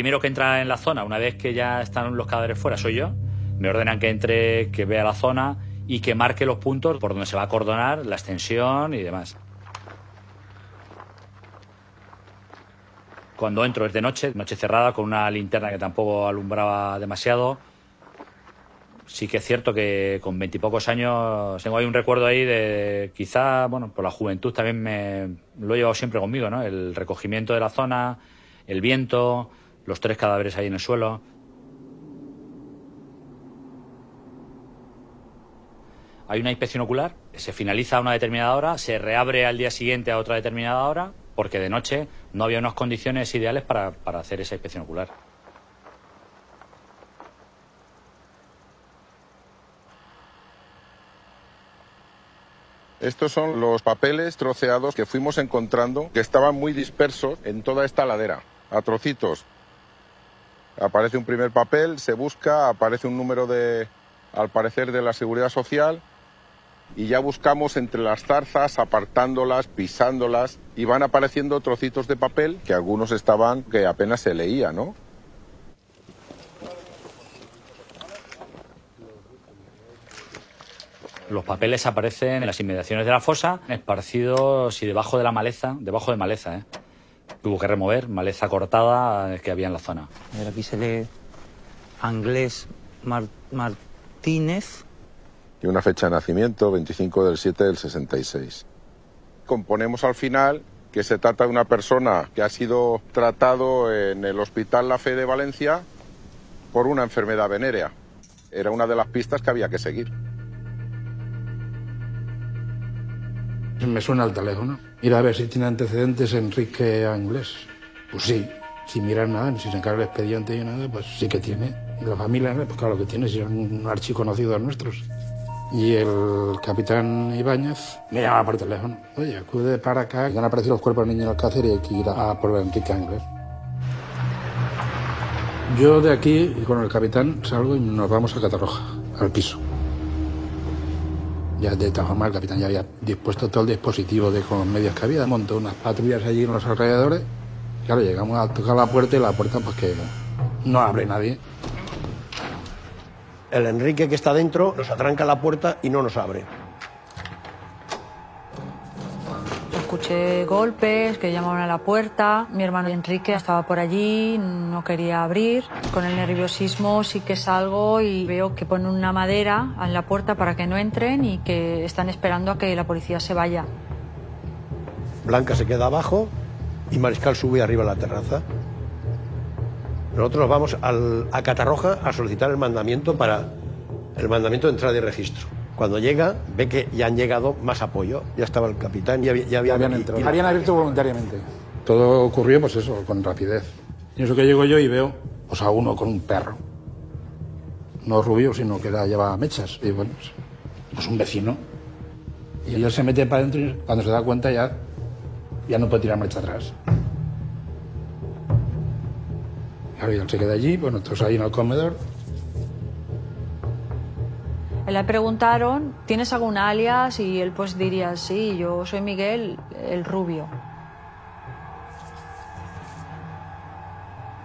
Primero que entra en la zona, una vez que ya están los cadáveres fuera, soy yo. Me ordenan que entre, que vea la zona y que marque los puntos por donde se va a acordonar, la extensión y demás. Cuando entro es de noche, noche cerrada, con una linterna que tampoco alumbraba demasiado. Sí que es cierto que con veintipocos años tengo ahí un recuerdo ahí de quizá, bueno, por la juventud también me lo he llevado siempre conmigo, ¿no? El recogimiento de la zona, el viento, los tres cadáveres ahí en el suelo. Hay una inspección ocular, se finaliza a una determinada hora, se reabre al día siguiente a otra determinada hora, porque de noche no había unas condiciones ideales para, para hacer esa inspección ocular. Estos son los papeles troceados que fuimos encontrando que estaban muy dispersos en toda esta ladera, a trocitos. Aparece un primer papel, se busca, aparece un número de, al parecer, de la seguridad social y ya buscamos entre las zarzas, apartándolas, pisándolas y van apareciendo trocitos de papel que algunos estaban que apenas se leía, ¿no? Los papeles aparecen en las inmediaciones de la fosa, esparcidos y debajo de la maleza, debajo de maleza, ¿eh? Tuvo que remover maleza cortada que había en la zona. Aquí se lee Anglés Mar- Martínez. Y una fecha de nacimiento, 25 del 7 del 66. Componemos al final que se trata de una persona que ha sido tratado en el Hospital La Fe de Valencia por una enfermedad venérea. Era una de las pistas que había que seguir. Me suena el teléfono. Ir a ver si tiene antecedentes Enrique Anglés. Pues sí, sin mirar nada, sin sacar el expediente y nada, pues sí que tiene. Y la familia, pues claro que tiene, si es un archiconocido de nuestros. Y el capitán Ibáñez me llama por teléfono. Oye, acude para acá, que han aparecido los cuerpos de niños en Alcácer y hay que ir a, por Enrique Anglés. Yo de aquí con el capitán salgo y nos vamos a Catarroja, al piso. Ya de esta forma el capitán ya había dispuesto todo el dispositivo de con los medios que había, montó unas patrullas allí en los alrededores. Claro, llegamos a tocar la puerta y la puerta pues que no abre nadie. El Enrique que está dentro nos atranca la puerta y no nos abre. Escuché golpes que llamaban a la puerta. Mi hermano Enrique estaba por allí, no quería abrir. Con el nerviosismo sí que salgo y veo que ponen una madera en la puerta para que no entren y que están esperando a que la policía se vaya. Blanca se queda abajo y Mariscal sube arriba a la terraza. Nosotros nos vamos al- a Catarroja a solicitar el mandamiento para el mandamiento de entrada y registro. Cuando llega, ve que ya han llegado más apoyo. Ya estaba el capitán, ya, había- ya habían, Habían y- entrado. y- Habían abierto voluntariamente. Todo ocurrió, pues eso, con rapidez. Y eso que llego yo y veo pues, a uno con un perro. No rubio, sino que era, llevaba mechas. Y bueno, pues, pues un vecino. Y él se mete para adentro y cuando se da cuenta ya, ya no puede tirar marcha atrás. Claro, y él se queda allí, bueno, todos ahí en el comedor. Le preguntaron, ¿tienes algún alias? Y él pues diría, sí, yo soy Miguel, el rubio.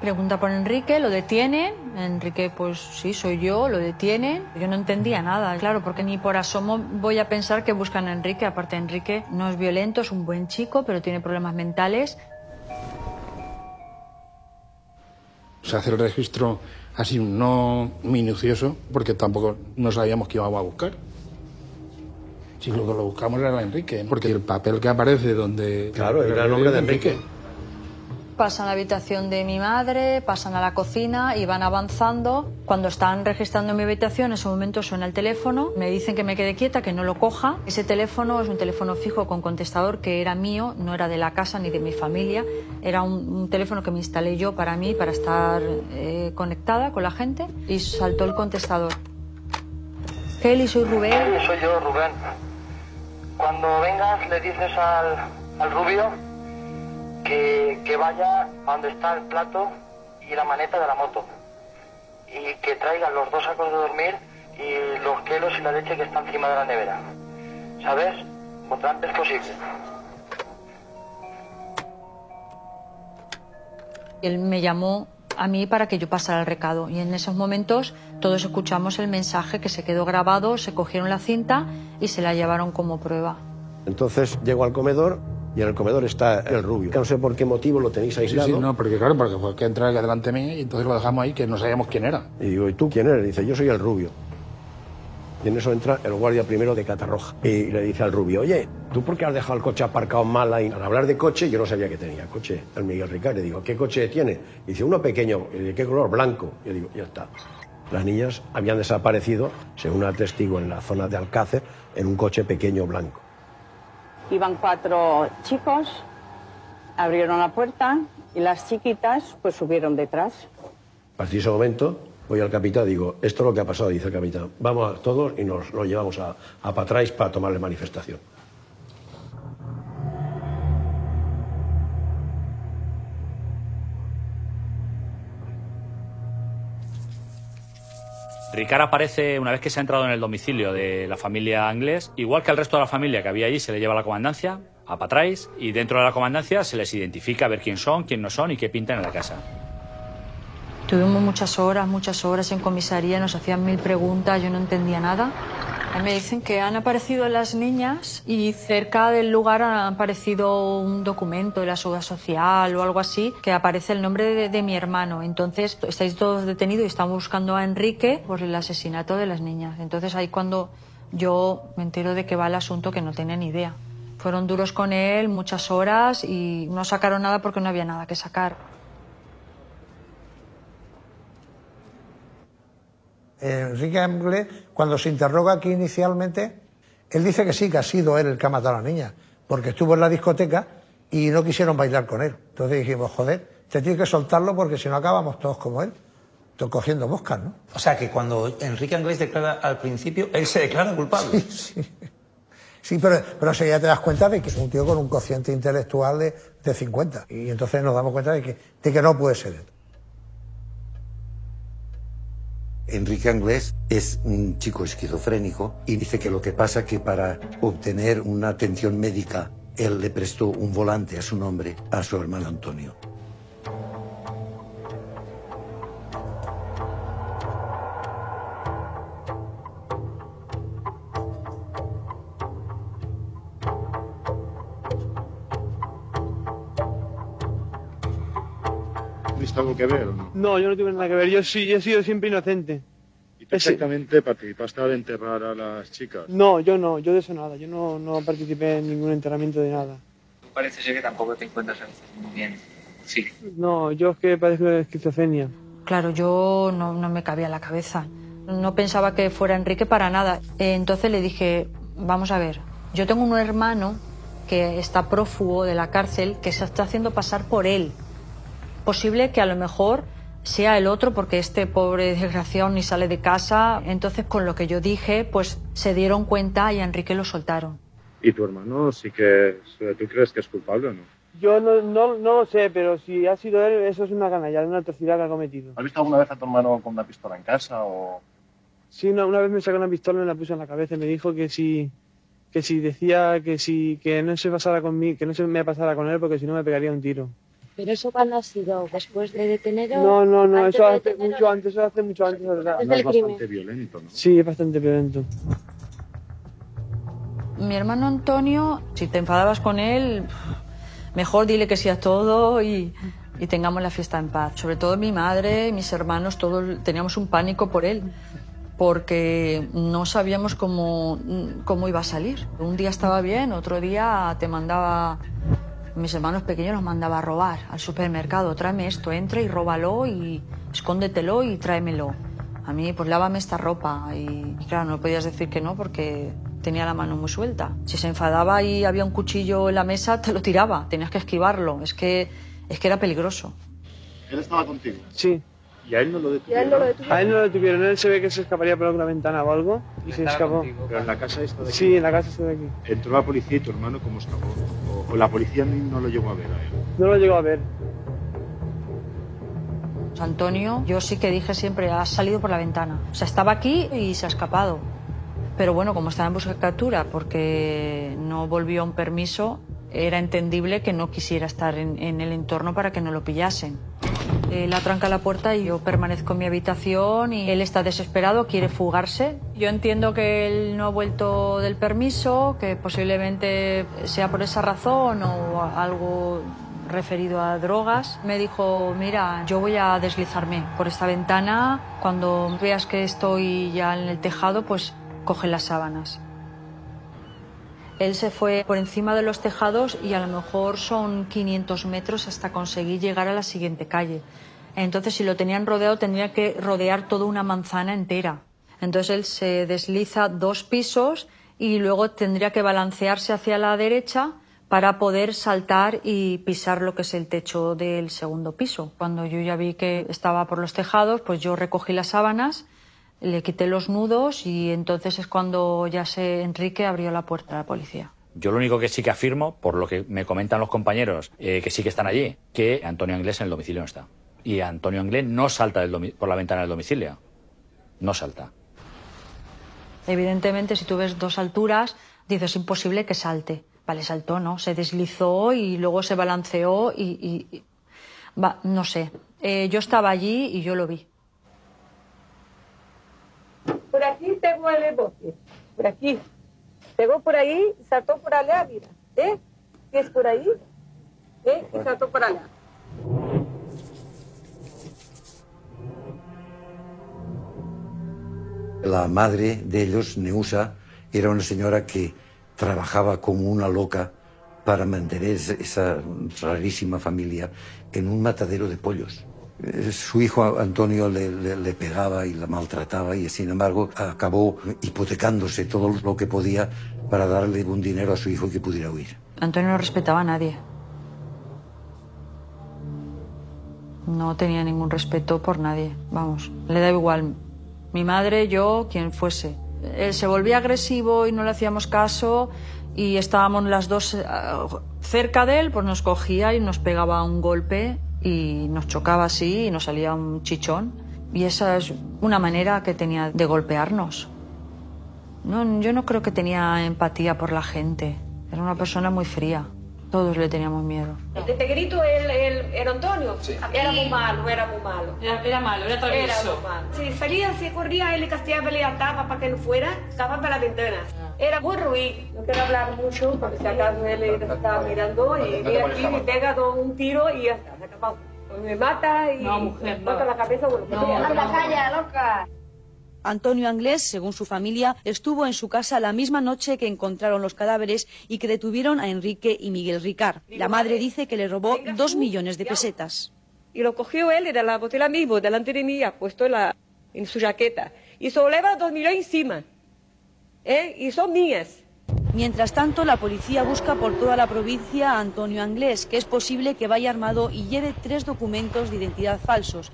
Pregunta por Enrique, lo detienen. Enrique, pues sí, soy yo, lo detienen. Yo no entendía nada, claro, porque ni por asomo voy a pensar que buscan a Enrique. Aparte, Enrique no es violento, es un buen chico, pero tiene problemas mentales. Se hace el registro así, no minucioso, porque tampoco no sabíamos qué íbamos a buscar. Si lo que lo buscamos era Enrique, porque el papel que aparece donde... Claro, era el nombre de Enrique. Pasan a la habitación de mi madre, pasan a la cocina y van avanzando. Cuando están registrando mi habitación, en ese momento suena el teléfono. Me dicen que me quede quieta, que no lo coja. Ese teléfono es un teléfono fijo con contestador que era mío, no era de la casa ni de mi familia. Era un, teléfono que me instalé yo para mí, para estar eh, conectada con la gente. Y saltó el contestador. Kelly, soy Rubén. Sí, soy yo, Rubén. Cuando vengas le dices al, al rubio que, que vaya a donde está el plato y la maneta de la moto. Y que traiga los dos sacos de dormir y los quelos y la leche que está encima de la nevera. ¿Sabes? Cuanto antes posible. Él me llamó a mí para que yo pasara el recado y en esos momentos todos escuchamos el mensaje que se quedó grabado, se cogieron la cinta y se la llevaron como prueba. Entonces llego al comedor y en el comedor está el rubio. No sé por qué motivo lo tenéis Sí, aislado. sí, no, porque claro, porque fue que entra delante de mí y entonces lo dejamos ahí que no sabíamos quién era. Y digo, ¿y tú quién eres? Dice, yo soy el rubio. Y en eso entra el guardia primero de Catarroja. Y le dice al rubio, oye, ¿tú por qué has dejado el coche aparcado mal ahí? Al hablar de coche, yo no sabía que tenía coche. El Miguel Ricard. Le digo, ¿qué coche tiene? Y dice, uno pequeño. ¿Y de qué color? Blanco. Y yo digo, ya está. Las niñas habían desaparecido, según un testigo en la zona de Alcácer, en un coche pequeño blanco. Iban cuatro chicos, abrieron la puerta y las chiquitas pues subieron detrás. A partir de ese momento, voy al capitán y digo, esto es lo que ha pasado, dice el capitán. Vamos a todos y nos lo llevamos a, a Patrais para tomarle manifestación. Ricard aparece una vez que se ha entrado en el domicilio de la familia Anglés, igual que al resto de la familia que había allí, se le lleva a la comandancia, a Patrais, y dentro de la comandancia se les identifica a ver quién son, quién no son y qué pintan en la casa. Tuvimos muchas horas, muchas horas en comisaría, nos hacían mil preguntas, yo no entendía nada. Me dicen que han aparecido las niñas y cerca del lugar ha aparecido un documento de la seguridad social o algo así que aparece el nombre de, mi hermano. Entonces estáis todos detenidos y estamos buscando a Enrique por el asesinato de las niñas. Entonces ahí cuando yo me entero de que va el asunto que no tenía ni idea. Fueron duros con él muchas horas y no sacaron nada porque no había nada que sacar. Enrique Anglés, cuando se interroga aquí inicialmente, él dice que sí, que ha sido él el que ha matado a la niña, porque estuvo en la discoteca y no quisieron bailar con él. Entonces dijimos, joder, te tienes que soltarlo porque si no acabamos todos como él, todos cogiendo moscas, ¿no? O sea que cuando Enrique Anglés declara al principio, él se declara culpable. Sí, sí. Sí, pero, pero si ya te das cuenta de que es un tío con un cociente intelectual de, de 50. Y entonces nos damos cuenta de que, de que no puede ser él. Enrique Anglés es un chico esquizofrénico y dice que lo que pasa es que para obtener una atención médica él le prestó un volante a su nombre a su hermano Antonio. Algo que ver o no? No, yo no tuve nada que ver. Yo, sí, yo he sido siempre inocente. ¿Y tú exactamente participaste al enterrar a las chicas? No, yo no, yo de eso nada. Yo no, no participé en ningún enterramiento de nada. Parece ser que tampoco te encuentras a veces muy bien. Sí. No, yo es que padezco de esquizofrenia. Claro, yo no, no me cabía en la cabeza. No pensaba que fuera Enrique para nada. Eh, Entonces le dije, vamos a ver, yo tengo un hermano que está prófugo de la cárcel que se está haciendo pasar por él. Posible que a lo mejor sea el otro porque este pobre desgraciado ni sale de casa. Entonces con lo que yo dije, pues se dieron cuenta y a Enrique lo soltaron. ¿Y tu hermano sí que... ¿Tú crees que es culpable o no? Yo no, no, no lo sé, pero si ha sido él, eso es una canalla, una atrocidad que ha cometido. ¿Has visto alguna vez a tu hermano con una pistola en casa o...? Sí, una, una vez me sacó una pistola y me la puso en la cabeza y me dijo que si, que si decía que si que no se pasara conmigo, que no se me pasara con él porque si no me pegaría un tiro. ¿Pero eso cuándo ha sido? ¿Después de detenerlo? No, no, no, ¿Antes eso hace mucho antes, eso hace mucho antes, es bastante violento, ¿no? Sí, es bastante violento. Mi hermano Antonio, si te enfadabas con él, mejor dile que sí a todo y, y tengamos la fiesta en paz. Sobre todo mi madre, mis hermanos, todos teníamos un pánico por él, porque no sabíamos cómo, cómo iba a salir. Un día estaba bien, otro día te mandaba, mis hermanos pequeños los mandaba a robar al supermercado. Tráeme esto, entra y róbalo y escóndetelo y tráemelo. A mí, pues lávame esta ropa. Y, y claro, no podías decir que no porque tenía la mano muy suelta. Si se enfadaba y había un cuchillo en la mesa, te lo tiraba. Tenías que esquivarlo. Es que, es que era peligroso. ¿Él estaba contigo? Sí. ¿Y a él no lo A detuvieron? él no lo detuvieron. A él no lo detuvieron, él se ve que se escaparía por alguna ventana o algo y se escapó. Pero en la casa esta de aquí. Sí, en la casa esta de aquí. Entró la policía y tu hermano cómo escapó. O, o la policía ni- no lo llegó a ver a él. No lo llegó a ver. Antonio, yo sí que dije siempre, ha salido por la ventana. O sea, estaba aquí y se ha escapado. Pero bueno, como estaba en busca de captura porque no volvió a un permiso, era entendible que no quisiera estar en, en el entorno para que no lo pillasen. Él atranca la puerta y yo permanezco en mi habitación y él está desesperado, quiere fugarse. Yo entiendo que él no ha vuelto del permiso, que posiblemente sea por esa razón o algo referido a drogas. Me dijo, mira, yo voy a deslizarme por esta ventana. Cuando veas que estoy ya en el tejado, pues coge las sábanas. Él se fue por encima de los tejados y a lo mejor son 500 metros hasta conseguir llegar a la siguiente calle. Entonces, si lo tenían rodeado, tendría que rodear toda una manzana entera. Entonces, él se desliza dos pisos y luego tendría que balancearse hacia la derecha para poder saltar y pisar lo que es el techo del segundo piso. Cuando yo ya vi que estaba por los tejados, pues yo recogí las sábanas, le quité los nudos y entonces es cuando ya se Enrique abrió la puerta a la policía. Yo lo único que sí que afirmo, por lo que me comentan los compañeros eh, que sí que están allí, que Antonio Anglés en el domicilio no está. Y Antonio Anglés no salta del por la ventana del domicilio. No salta. Evidentemente, si tú ves dos alturas, dices imposible que salte. Vale, saltó, ¿no? Se deslizó y luego se balanceó y... y- y- va, no sé. Eh, yo estaba allí y yo lo vi. Por aquí tengo el bote. Por aquí. Pegó por ahí, saltó por allá, mira. ¿Eh? ¿Qué es por ahí? ¿Eh? Y saltó por allá. La madre de ellos, Neusa, era una señora que trabajaba como una loca para mantener esa rarísima familia en un matadero de pollos. Eh, Su hijo Antonio le, pegaba y la maltrataba y sin embargo acabó hipotecándose todo lo que podía para darle un dinero a su hijo que pudiera huir. Antonio no respetaba a nadie. No tenía ningún respeto por nadie, vamos, le da igual. Mi madre, yo, quien fuese. Él se volvía agresivo y no le hacíamos caso y estábamos las dos cerca de él, pues nos cogía y nos pegaba un golpe y nos chocaba así y nos salía un chichón. Y esa es una manera que tenía de golpearnos. No, yo no creo que tenía empatía por la gente. Era una persona muy fría. Todos le teníamos miedo. De Tegrito, él, él, era Antonio. Sí. Era muy malo, era muy malo. Era, era malo, era travieso. Era muy malo. Si salía, si corría, él le castigaba, le ataba para que no fuera, estaba para la ventana. Era muy ruido. No quiero hablar mucho, porque si acaso él estaba mirando y viene aquí, me pega un tiro y ya está, se acabó. Me mata y no, mujer, me mata la cabeza. Bueno, no, anda, calla, loca. Antonio Anglés, según su familia, estuvo en su casa la misma noche que encontraron los cadáveres y que detuvieron a Enrique y Miguel Ricard. La madre dice que le robó dos millones de pesetas. Y lo cogió él de la botella mismo, delante de mí, puesto en, la, en su jaqueta. Y se lleva dos millones encima. ¿Eh? Y son mías. Mientras tanto, la policía busca por toda la provincia a Antonio Anglés, que es posible que vaya armado y lleve tres documentos de identidad falsos.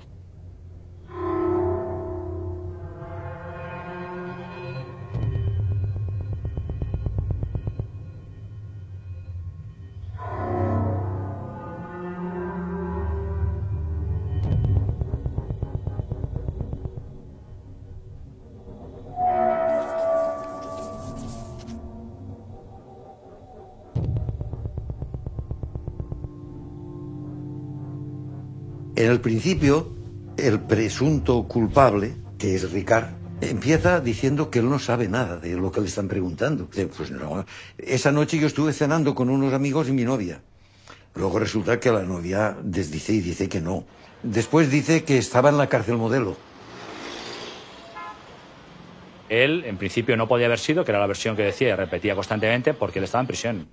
En el principio, el presunto culpable, que es Ricard, empieza diciendo que él no sabe nada de lo que le están preguntando. Pues esa noche yo estuve cenando con unos amigos y mi novia. Luego resulta que la novia desdice y dice que no. Después dice que estaba en la cárcel modelo. Él, en principio, no podía haber sido, que era la versión que decía y repetía constantemente, porque él estaba en prisión.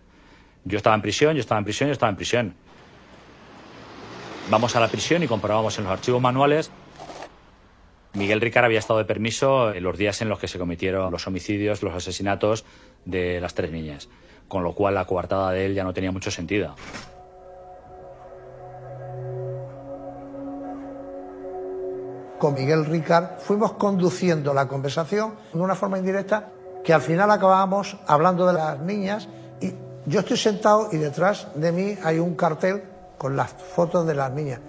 Yo estaba en prisión, yo estaba en prisión, yo estaba en prisión. Vamos a la prisión y comprobamos en los archivos manuales. Miguel Ricard había estado de permiso en los días en los que se cometieron los homicidios, los asesinatos de las tres niñas, con lo cual la coartada de él ya no tenía mucho sentido. Con Miguel Ricard fuimos conduciendo la conversación de una forma indirecta que al final acabábamos hablando de las niñas y yo estoy sentado y detrás de mí hay un cartel con las fotos de las niñas.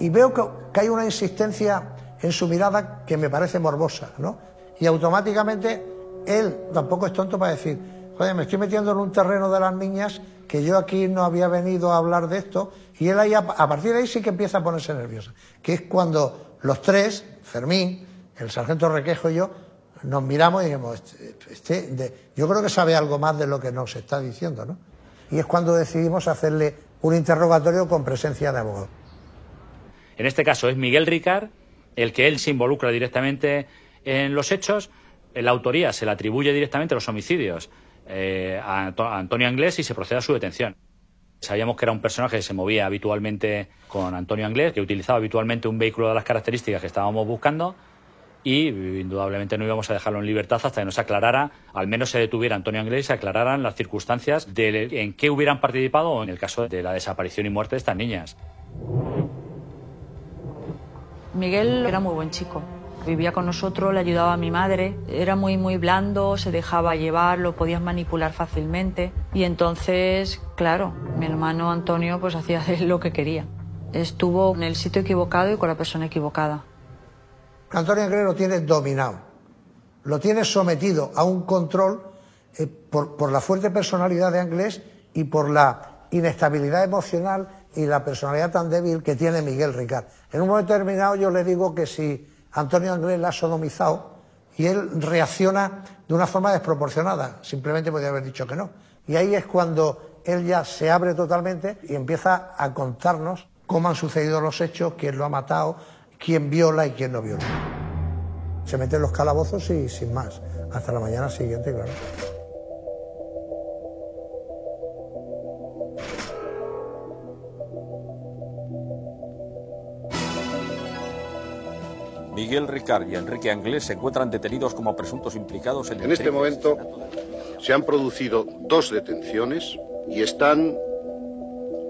Y veo que, que, hay una insistencia en su mirada que me parece morbosa, ¿no? Y automáticamente él tampoco es tonto para decir, joder, me estoy metiendo en un terreno de las niñas que yo aquí no había venido a hablar de esto. Y él ahí, a partir de ahí sí que empieza a ponerse nerviosa. Que es cuando los tres, Fermín, el sargento Requejo y yo, nos miramos y dijimos, este, este de, yo creo que sabe algo más de lo que nos está diciendo, ¿no? Y es cuando decidimos hacerle un interrogatorio con presencia de abogado. En este caso es Miguel Ricard el que él se involucra directamente en los hechos. La autoría se le atribuye directamente a los homicidios eh, a, a Antonio Anglés y se procede a su detención. Sabíamos que era un personaje que se movía habitualmente con Antonio Anglés, que utilizaba habitualmente un vehículo de las características que estábamos buscando y indudablemente no íbamos a dejarlo en libertad hasta que no se aclarara, al menos se detuviera Antonio Anglés y se aclararan las circunstancias en qué hubieran participado en el caso de la desaparición y muerte de estas niñas. Miguel era muy buen chico. Vivía con nosotros, le ayudaba a mi madre, era muy muy blando, se dejaba llevar, lo podías manipular fácilmente y entonces, claro, mi hermano Antonio pues hacía lo que quería. Estuvo en el sitio equivocado y con la persona equivocada. Antonio Anglés lo tiene dominado, lo tiene sometido a un control eh, por, por, la fuerte personalidad de Anglés y por la inestabilidad emocional y la personalidad tan débil que tiene Miguel Ricard. En un momento determinado yo le digo que si Antonio Anglés la ha sodomizado y él reacciona de una forma desproporcionada, simplemente podría haber dicho que no. Y ahí es cuando él ya se abre totalmente y empieza a contarnos cómo han sucedido los hechos, quién lo ha matado, quién viola y quién no viola. Se meten los calabozos y sin más, hasta la mañana siguiente, claro. Miguel Ricard y Enrique Anglés se encuentran detenidos como presuntos implicados en... el... En este momento se han producido dos detenciones y están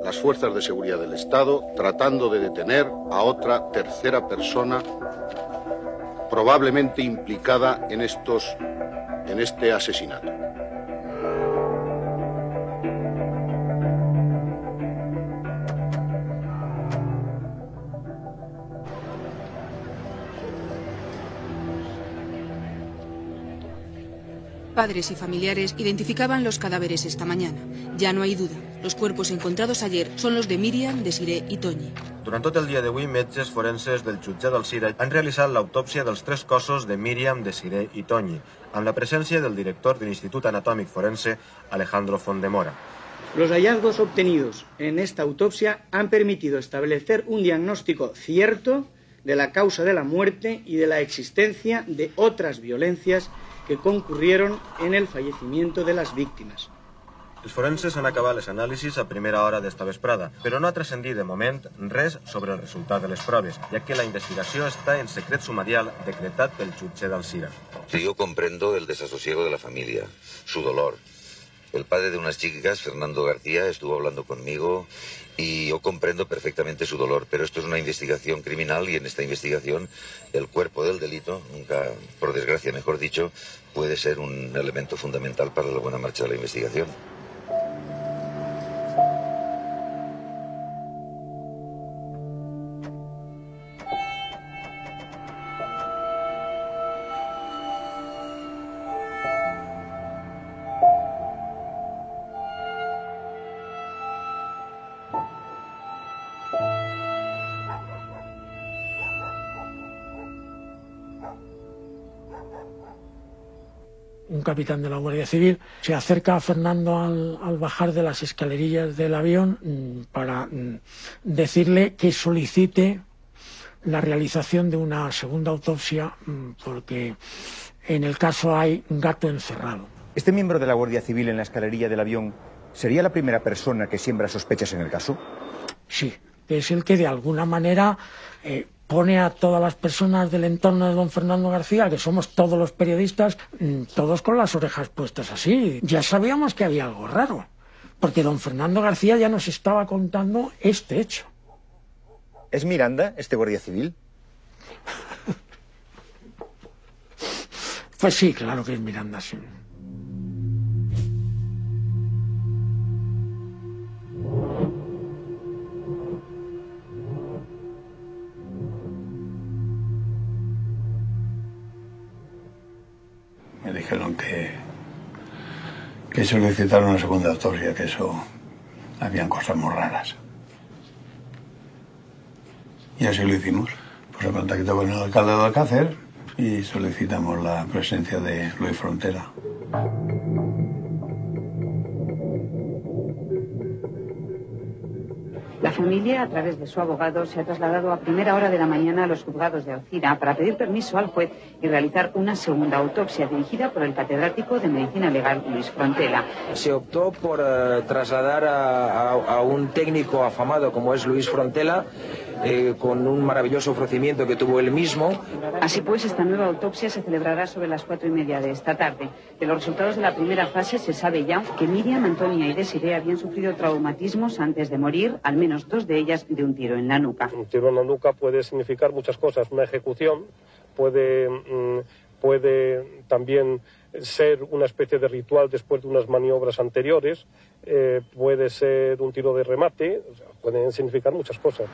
las fuerzas de seguridad del Estado tratando de detener a otra tercera persona probablemente implicada en estos en este asesinato. Padres y familiares identificaban los cadáveres esta mañana. Ya no hay duda. Los cuerpos encontrados ayer son los de Miriam, Desiré y Toñi. Durant tot el dia d'avui, metges forenses del jutjat del Cira han realitzat l'autòpsia dels tres cossos de Míriam, Desiré i Toñi, amb la presència del director de l'Institut Anatòmic Forense, Alejandro Fondemora. Los hallazgos obtenidos en esta autopsia han permitido establecer un diagnóstico cierto de la causa de la muerte y de la existencia de otras violencias que concurrieron en el fallecimiento de las víctimas. Els forenses han acabat les anàlisis a primera hora d'esta vesprada, però no ha transcendit de moment res sobre el resultat de les proves, ja que la investigació està en secret sumarial decretat pel jutge d'Alcira. Sí, yo comprendo el desasosiego de la familia, su dolor. El padre de unas chicas, Fernando García, estuvo hablando conmigo y yo comprendo perfectamente su dolor, pero esto es una investigación criminal y en esta investigación el cuerpo del delito, nunca, por desgracia mejor dicho, puede ser un elemento fundamental para la buena marcha de la investigación. Capitán de la Guardia Civil se acerca a Fernando al, al bajar de las escalerillas del avión mm, para mm, decirle que solicite la realización de una segunda autopsia mm, porque en el caso hay un gato encerrado. ¿Este miembro de la Guardia Civil en la escalerilla del avión sería la primera persona que siembra sospechas en el caso? Sí, es el que de alguna manera eh, pone a todas las personas del entorno de don Fernando García, que somos todos los periodistas, mm, todos con las orejas puestas así. Ya sabíamos que había algo raro, porque don Fernando García ya nos estaba contando este hecho. ¿Es Miranda, este guardia civil? Pues sí, claro que es Miranda, sí. Que solicitaron una segunda autopsia, que eso habían cosas muy raras. Y así lo hicimos. Pues en contacto con el alcalde de Alcácer y solicitamos la presencia de Luis Frontera. Familia, a través de su abogado, se ha trasladado a primera hora de la mañana a los juzgados de Alcira para pedir permiso al juez y realizar una segunda autopsia dirigida por el catedrático de Medicina Legal Luis Frontela. Se optó por eh, trasladar a, un técnico afamado como es Luis Frontela, eh, con un maravilloso ofrecimiento que tuvo él mismo. Así pues, esta nueva autopsia se celebrará sobre las cuatro y media de esta tarde. De los resultados de la primera fase se sabe ya que Miriam, Antonia y Desiree habían sufrido traumatismos antes de morir, al menos dos de ellas de un tiro en la nuca. Un tiro en la nuca puede significar muchas cosas. Una ejecución puede, mm, puede también ser una especie de ritual después de unas maniobras anteriores, eh, puede ser un tiro de remate, o sea, pueden significar muchas cosas.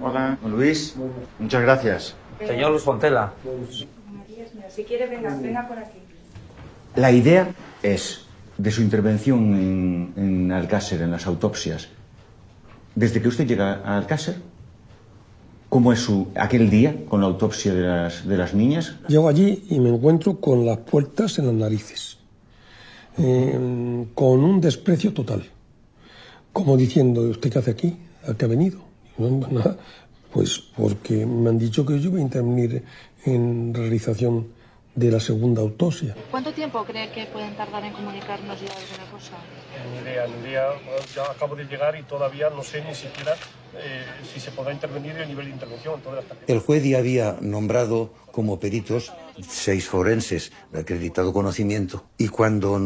Hola. Luis, muchas gracias. Señor Luis Fontela. Si quiere, venga, venga por aquí. La idea es, de su intervención en, en Alcácer, en las autopsias, desde que usted llega a Alcácer, ¿cómo es su, aquel día con la autopsia de las, de las niñas? Llego allí y me encuentro con las puertas en las narices, eh, con un desprecio total, como diciendo, ¿usted qué hace aquí? ¿A qué ha venido? No, nada, pues porque me han dicho que yo voy a intervenir en realización de la segunda autopsia. ¿Cuánto tiempo cree que pueden tardar en comunicarnos ya alguna cosa? Ni idea, ni idea. Ya acabo de llegar y todavía no sé ni siquiera eh, si se podrá intervenir el nivel de intervención. Entonces, hasta que... El juez ya había nombrado como peritos seis forenses de acreditado conocimiento y cuando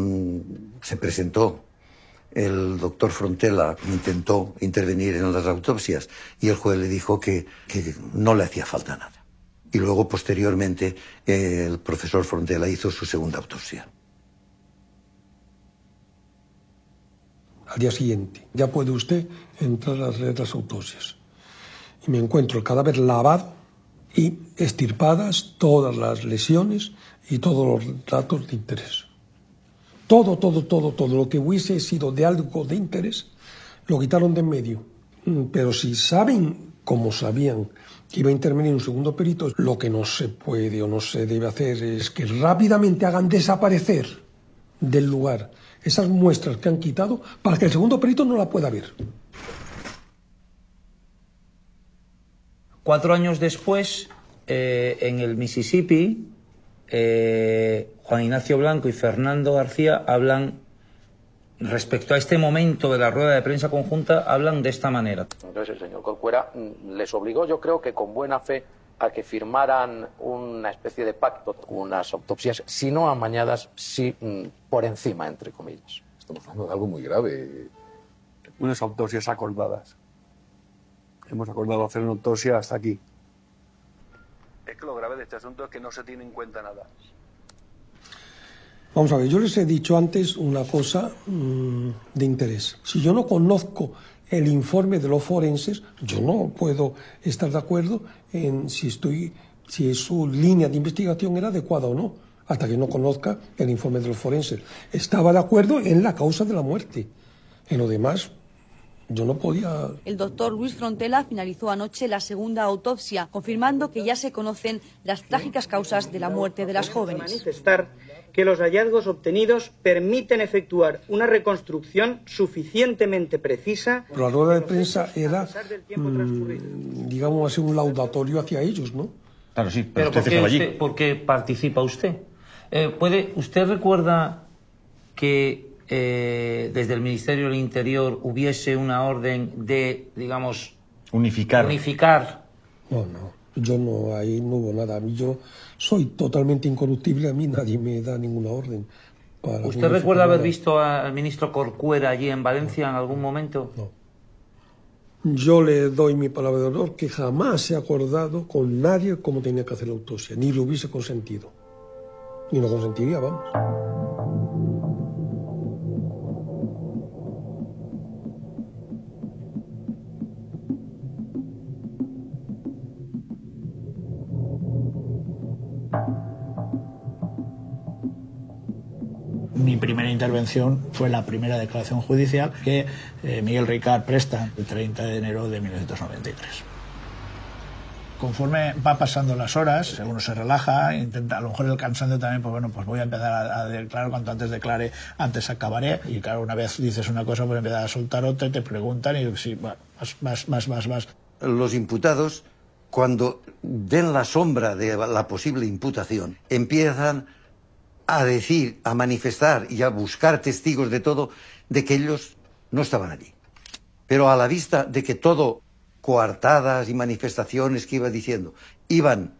se presentó el doctor Frontela intentó intervenir en las autopsias y el juez le dijo que, que no le hacía falta nada. Y luego, posteriormente, el profesor Frontela hizo su segunda autopsia. Al día siguiente, ya puede usted entrar a leer las autopsias. Y me encuentro el cadáver lavado y estirpadas todas las lesiones y todos los datos de interés. Todo, todo, todo, todo lo que hubiese sido de algo de interés, lo quitaron de en medio. Mm, pero si saben, como sabían, que iba a intervenir un segundo perito, lo que no se puede o no se debe hacer es que rápidamente hagan desaparecer del lugar esas muestras que han quitado para que el segundo perito no la pueda ver. Cuatro años después, eh, en el Mississippi, eh, Juan Ignacio Blanco y Fernando García hablan respecto a este momento de la rueda de prensa conjunta, hablan de esta manera. Entonces el señor Corcuera mm, les obligó, yo creo que con buena fe, a que firmaran una especie de pacto, unas autopsias, si no amañadas, sí mm, por encima, entre comillas. Estamos hablando de algo muy grave. Unas autopsias acordadas. Hemos acordado hacer una autopsia hasta aquí. Es que lo grave de este asunto es que no se tiene en cuenta nada. Vamos a ver, yo les he dicho antes una cosa mmm, de interés. Si yo no conozco el informe de los forenses, yo no puedo estar de acuerdo en si estoy, si su línea de investigación era adecuada o no, hasta que no conozca el informe de los forenses. Estaba de acuerdo en la causa de la muerte. En lo demás, yo no podía. El doctor Luis Frontela finalizó anoche la segunda autopsia, confirmando que ya se conocen las trágicas causas de la muerte de las jóvenes. Manifestar que los hallazgos obtenidos permiten efectuar una reconstrucción suficientemente precisa. Pero la rueda de prensa era, mmm, digamos así, un laudatorio hacia ellos, ¿no? Claro, sí, pero, pero usted ¿por, qué estaba allí. usted, ¿por qué participa usted? Eh, ¿puede, ¿Usted recuerda que eh, desde el Ministerio del Interior hubiese una orden de, digamos, unificar. unificar. No, no, yo no, ahí no hubo nada. Yo soy totalmente incorruptible, a mí nadie me da ninguna orden. Para ¿Usted recuerda haber visto al ministro Corcuera allí en Valencia en algún momento? No. Yo le doy mi palabra de honor que jamás se ha acordado con nadie cómo tenía que hacer la autopsia, ni lo hubiese consentido. Ni lo consentiría, vamos. Mi primera intervención fue la primera declaración judicial que eh, Miguel Ricard presta el 30 de enero de 1993. Conforme va pasando las horas, uno se relaja, intenta, a lo mejor el cansancio también, pues bueno, pues voy a empezar a, declarar, cuanto antes declare, antes acabaré. Y claro, una vez dices una cosa, pues empiezas a soltar otra y te preguntan y sí, bueno, más, más, más, más. Los imputados, cuando ven la sombra de la posible imputación, empiezan a decir, a manifestar y a buscar testigos de todo, de que ellos no estaban allí. Pero a la vista de que todo, coartadas y manifestaciones que iba diciendo, iban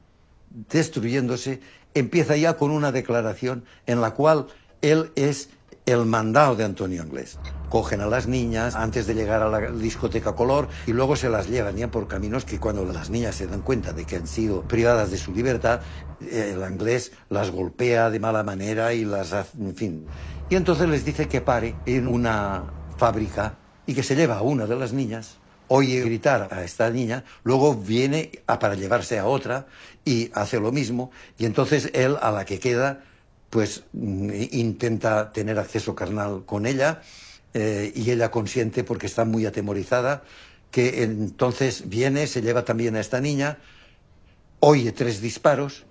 destruyéndose, empieza ya con una declaración en la cual él es el mandado de Antonio Inglés. Cogen a las niñas antes de llegar a la discoteca Color y luego se las llevan ya por caminos que cuando las niñas se dan cuenta de que han sido privadas de su libertad, el inglés las golpea de mala manera y las hace, en fin. Y entonces les dice que pare en una fábrica y que se lleva a una de las niñas, oye gritar a esta niña, luego viene para llevarse a otra y hace lo mismo y entonces él a la que queda pues intenta tener acceso carnal con ella eh, y ella consiente porque está muy atemorizada, que entonces viene, se lleva también a esta niña, oye tres disparos.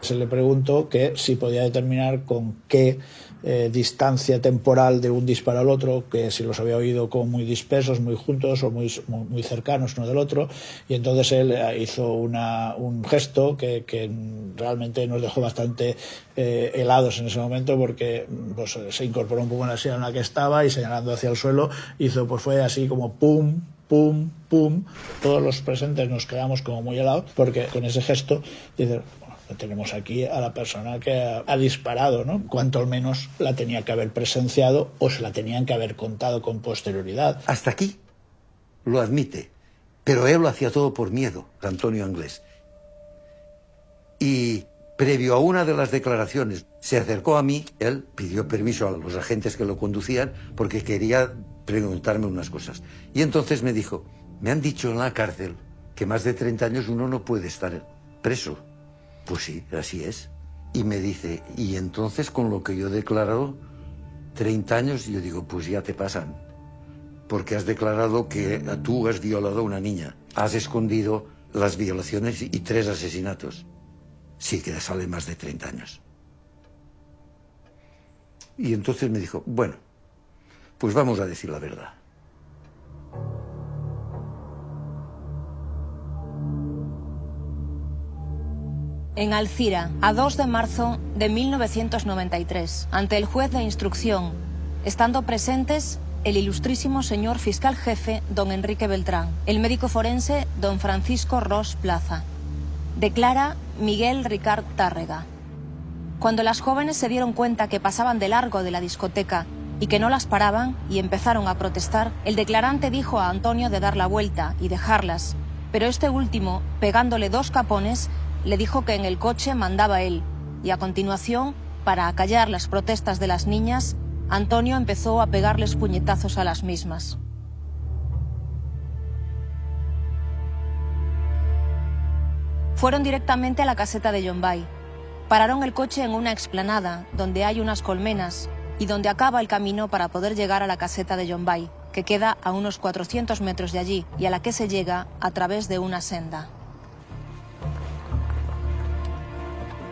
Se le preguntó que si podía determinar con qué eh, distancia temporal de un disparo al otro, que si los había oído como muy dispersos, muy juntos o muy, muy cercanos uno del otro. Y entonces él eh, hizo una, un gesto que, que, realmente nos dejó bastante eh, helados en ese momento porque pues, se incorporó un poco en la silla en la que estaba y señalando hacia el suelo hizo, pues fue así como pum, pum, pum. Todos los presentes nos quedamos como muy helados porque con ese gesto dice, tenemos aquí a la persona que ha, disparado, ¿no? Cuanto al menos la tenía que haber presenciado o se la tenían que haber contado con posterioridad. Hasta aquí lo admite, pero él lo hacía todo por miedo, Antonio Anglés. Y previo a una de las declaraciones, se acercó a mí, él pidió permiso a los agentes que lo conducían porque quería preguntarme unas cosas. Y entonces me dijo, me han dicho en la cárcel que más de 30 años uno no puede estar preso. Pues sí, así es. Y me dice, y entonces con lo que yo he declarado, 30 años, yo digo, pues ya te pasan. Porque has declarado que tú has violado a una niña. Has escondido las violaciones y tres asesinatos. Sí que sale más de 30 años. Y entonces me dijo, bueno, pues vamos a decir la verdad. En Alcira, a 2 de marzo de 1993, ante el juez de instrucción, estando presentes el ilustrísimo señor fiscal jefe, don Enrique Beltrán, el médico forense, don Francisco Ross Plaza. Declara Miguel Ricard Tárrega. Cuando las jóvenes se dieron cuenta que pasaban de largo de la discoteca y que no las paraban y empezaron a protestar, el declarante dijo a Antonio de dar la vuelta y dejarlas, pero este último, pegándole dos capones, le dijo que en el coche mandaba él y a continuación, para acallar las protestas de las niñas, Antonio empezó a pegarles puñetazos a las mismas. Fueron directamente a la caseta de Yombay. Pararon el coche en una explanada donde hay unas colmenas y donde acaba el camino para poder llegar a la caseta de Yombay, que queda a unos 400 metros de allí y a la que se llega a través de una senda.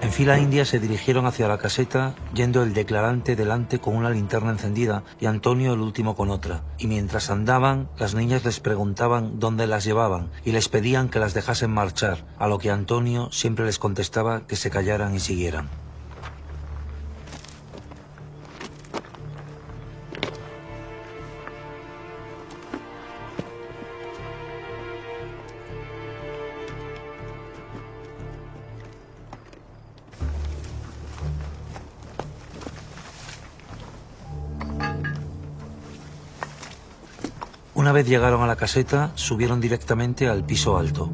En fila india se dirigieron hacia la caseta, yendo el declarante delante con una linterna encendida y Antonio el último con otra. Y mientras andaban, las niñas les preguntaban dónde las llevaban y les pedían que las dejasen marchar, a lo que Antonio siempre les contestaba que se callaran y siguieran. Una vez llegaron a la caseta, subieron directamente al piso alto.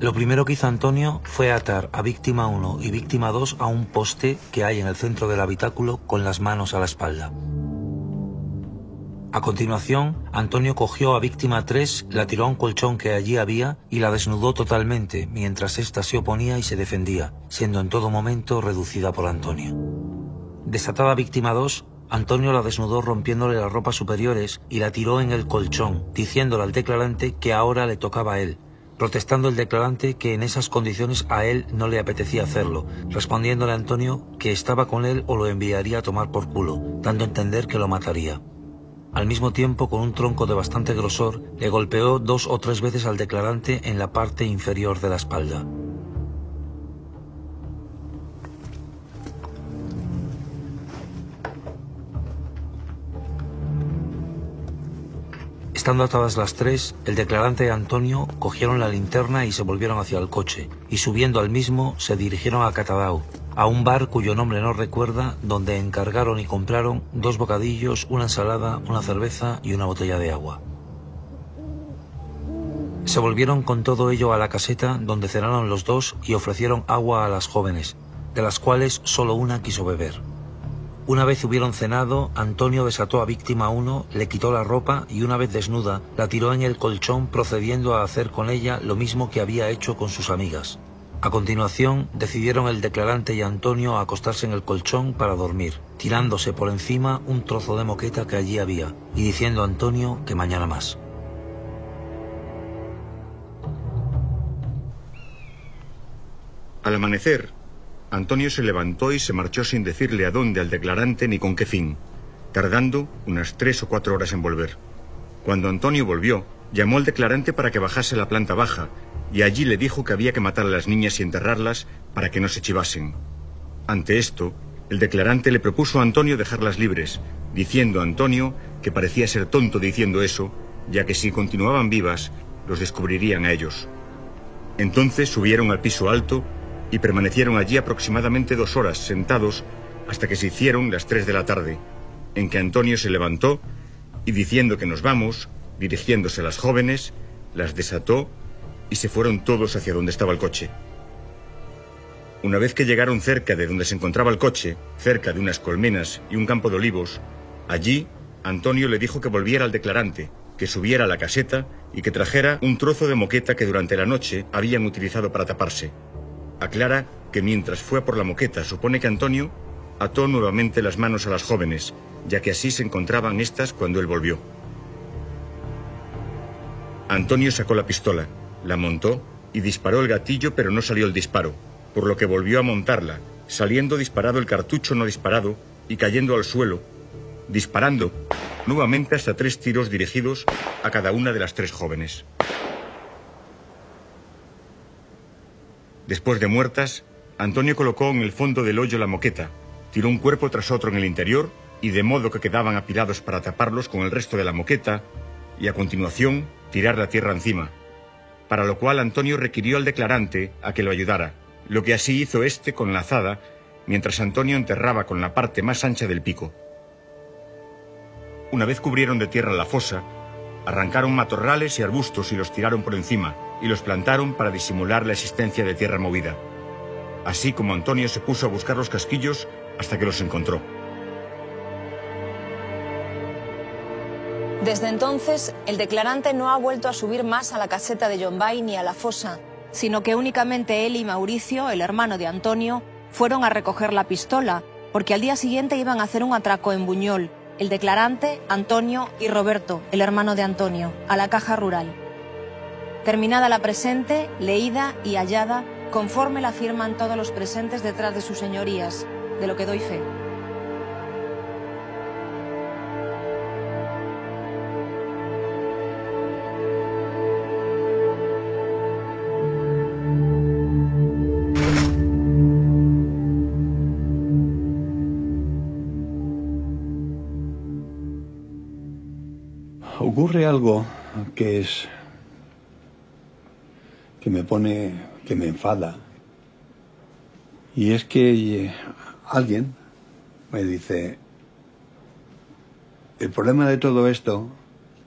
Lo primero que hizo Antonio fue atar a víctima 1 y víctima 2 a un poste que hay en el centro del habitáculo con las manos a la espalda. A continuación, Antonio cogió a víctima 3, la tiró a un colchón que allí había y la desnudó totalmente, mientras ésta se oponía y se defendía, siendo en todo momento reducida por Antonio. Desatada víctima 2, Antonio la desnudó rompiéndole las ropas superiores y la tiró en el colchón, diciéndole al declarante que ahora le tocaba a él, protestando el declarante que en esas condiciones a él no le apetecía hacerlo, respondiéndole a Antonio que estaba con él o lo enviaría a tomar por culo, dando a entender que lo mataría. Al mismo tiempo, con un tronco de bastante grosor, le golpeó dos o tres veces al declarante en la parte inferior de la espalda. Estando atadas las tres, el declarante y Antonio cogieron la linterna y se volvieron hacia el coche, y subiendo al mismo se dirigieron a Catadau, a un bar cuyo nombre no recuerda, donde encargaron y compraron dos bocadillos, una ensalada, una cerveza y una botella de agua. Se volvieron con todo ello a la caseta donde cenaron los dos y ofrecieron agua a las jóvenes, de las cuales solo una quiso beber. Una vez hubieron cenado, Antonio desató a víctima 1, le quitó la ropa y una vez desnuda, la tiró en el colchón procediendo a hacer con ella lo mismo que había hecho con sus amigas. A continuación, decidieron el declarante y Antonio acostarse en el colchón para dormir, tirándose por encima un trozo de moqueta que allí había y diciendo a Antonio que mañana más. Al amanecer, Antonio se levantó y se marchó sin decirle a dónde al declarante ni con qué fin, tardando unas tres o cuatro horas en volver. Cuando Antonio volvió, llamó al declarante para que bajase a la planta baja y allí le dijo que había que matar a las niñas y enterrarlas para que no se chivasen. Ante esto, el declarante le propuso a Antonio dejarlas libres, diciendo a Antonio que parecía ser tonto diciendo eso, ya que si continuaban vivas, los descubrirían a ellos. Entonces subieron al piso alto y permanecieron allí aproximadamente dos horas sentados hasta que se hicieron las tres de la tarde, en que Antonio se levantó y diciendo que nos vamos, dirigiéndose a las jóvenes, las desató y se fueron todos hacia donde estaba el coche. Una vez que llegaron cerca de donde se encontraba el coche, cerca de unas colmenas y un campo de olivos, allí Antonio le dijo que volviera al declarante, que subiera a la caseta y que trajera un trozo de moqueta que durante la noche habían utilizado para taparse. Aclara que mientras fue por la moqueta supone que Antonio ató nuevamente las manos a las jóvenes, ya que así se encontraban estas cuando él volvió. Antonio sacó la pistola, la montó y disparó el gatillo, pero no salió el disparo, por lo que volvió a montarla, saliendo disparado el cartucho no disparado y cayendo al suelo, disparando nuevamente hasta tres tiros dirigidos a cada una de las tres jóvenes. Después de muertas, Antonio colocó en el fondo del hoyo la moqueta, tiró un cuerpo tras otro en el interior y de modo que quedaban apilados para taparlos con el resto de la moqueta y a continuación tirar la tierra encima, para lo cual Antonio requirió al declarante a que lo ayudara, lo que así hizo éste con la azada, mientras Antonio enterraba con la parte más ancha del pico. Una vez cubrieron de tierra la fosa, arrancaron matorrales y arbustos y los tiraron por encima, y los plantaron para disimular la existencia de tierra movida. Así como Antonio se puso a buscar los casquillos hasta que los encontró. Desde entonces, el declarante no ha vuelto a subir más a la caseta de Yombay ni a la fosa, sino que únicamente él y Mauricio, el hermano de Antonio, fueron a recoger la pistola, porque al día siguiente iban a hacer un atraco en Buñol, el declarante, Antonio y Roberto, el hermano de Antonio, a la caja rural. Terminada la presente, leída y hallada, conforme la firman todos los presentes detrás de sus señorías, de lo que doy fe. ocurre algo que es que me pone, que me enfada. Y es que eh, alguien me dice, el problema de todo esto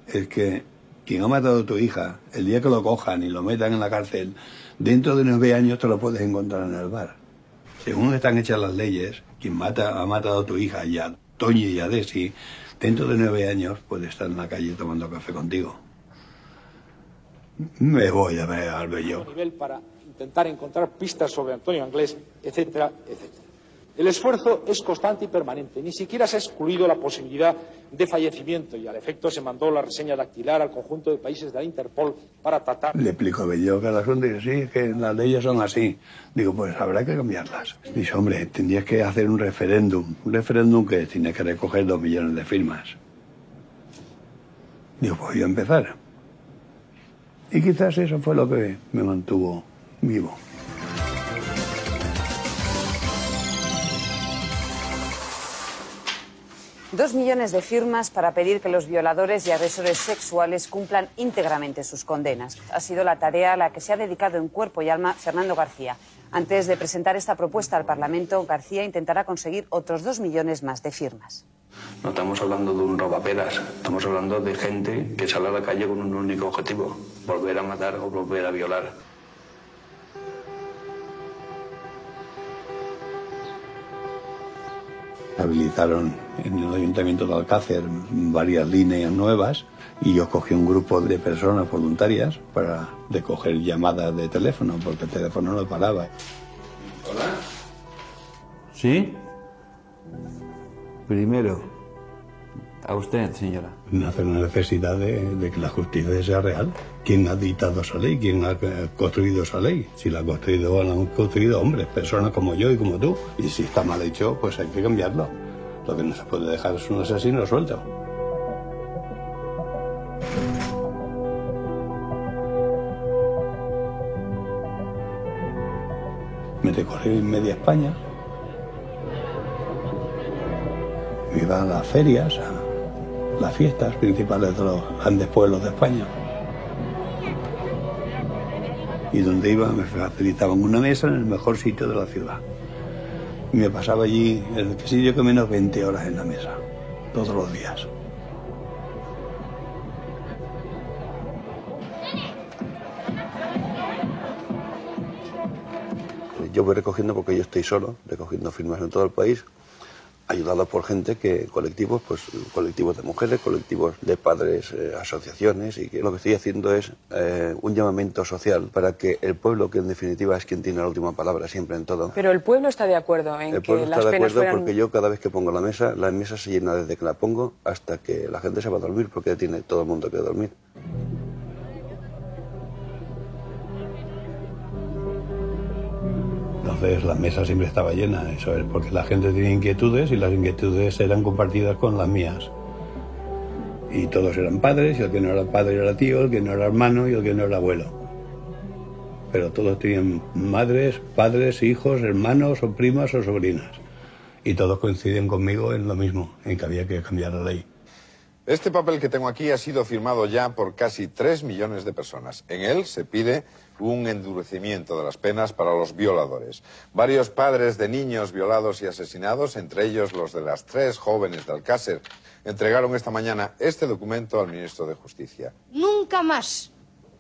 es que quien ha matado a tu hija, el día que lo cojan y lo metan en la cárcel, dentro de nueve años te lo puedes encontrar en el bar. Según están hechas las leyes, quien mata, ha matado a tu hija y a y a Desi, dentro de nueve años puede estar en la calle tomando café contigo. Me voy a ver al bello. nivel para intentar encontrar pistas sobre Antonio Anglés, etcétera, etcétera. El esfuerzo es constante y permanente. Ni siquiera se ha excluido la posibilidad de fallecimiento y al efecto se mandó la reseña dactilar al conjunto de países de la Interpol para tratar. Le explico a Bello que el asunto dice, sí, que las leyes son así. Digo, pues habrá que cambiarlas. Dice, hombre, tendrías que hacer un referéndum. Un referéndum que tiene que recoger dos millones de firmas. Digo, pues voy a empezar. Y quizás eso fue lo que me mantuvo vivo. Dos millones de firmas para pedir que los violadores y agresores sexuales cumplan íntegramente sus condenas. Ha sido la tarea a la que se ha dedicado en cuerpo y alma Fernando García. Antes de presentar esta propuesta al Parlamento, García intentará conseguir otros dos millones más de firmas. No estamos hablando de un robaperas, estamos hablando de gente que sale a la calle con un único objetivo, volver a matar o volver a violar. Habilitaron en el Ayuntamiento de Alcácer varias líneas nuevas y yo cogí un grupo de personas voluntarias para recoger llamadas de teléfono porque el teléfono no paraba. Hola. ¿Sí? Primero, ¿A usted, señora? Nace la necesidad de, de, que la justicia sea real. ¿Quién ha dictado esa ley? ¿Quién ha construido esa ley? Si la ha construido, la han construido hombres, personas como yo y como tú. Y si está mal hecho, pues hay que cambiarlo. Lo que no se puede dejar es un asesino suelto. Me recorrí media España. Me iba a las ferias, a las fiestas principales de los grandes pueblos de España. Y donde iba me facilitaban una mesa en el mejor sitio de la ciudad. Y me pasaba allí el sitio que menos 20 horas en la mesa, todos los días. Yo voy recogiendo porque yo estoy solo, recogiendo firmas en todo el país, ayudado por gente que, colectivos, pues colectivos de mujeres, colectivos de padres, eh, asociaciones, y que lo que estoy haciendo es eh, un llamamiento social para que el pueblo, que en definitiva es quien tiene la última palabra siempre en todo. Pero el pueblo está de acuerdo en el que las está de penas acuerdo fueran... porque yo cada vez que pongo la mesa, la mesa se llena desde que la pongo hasta que la gente se va a dormir, porque tiene todo el mundo que dormir. Entonces la mesa siempre estaba llena, eso es porque la gente tenía inquietudes y las inquietudes eran compartidas con las mías. Y todos eran padres, y el que no era padre era tío, el que no era hermano y el que no era abuelo. Pero todos tenían madres, padres, hijos, hermanos o primas o sobrinas. Y todos coinciden conmigo en lo mismo, en que había que cambiar la ley. Este papel que tengo aquí ha sido firmado ya por casi 3 millones de personas. En él se pide un endurecimiento de las penas para los violadores. Varios padres de niños violados y asesinados, entre ellos los de las tres jóvenes de Alcácer, entregaron esta mañana este documento al ministro de Justicia. Nunca más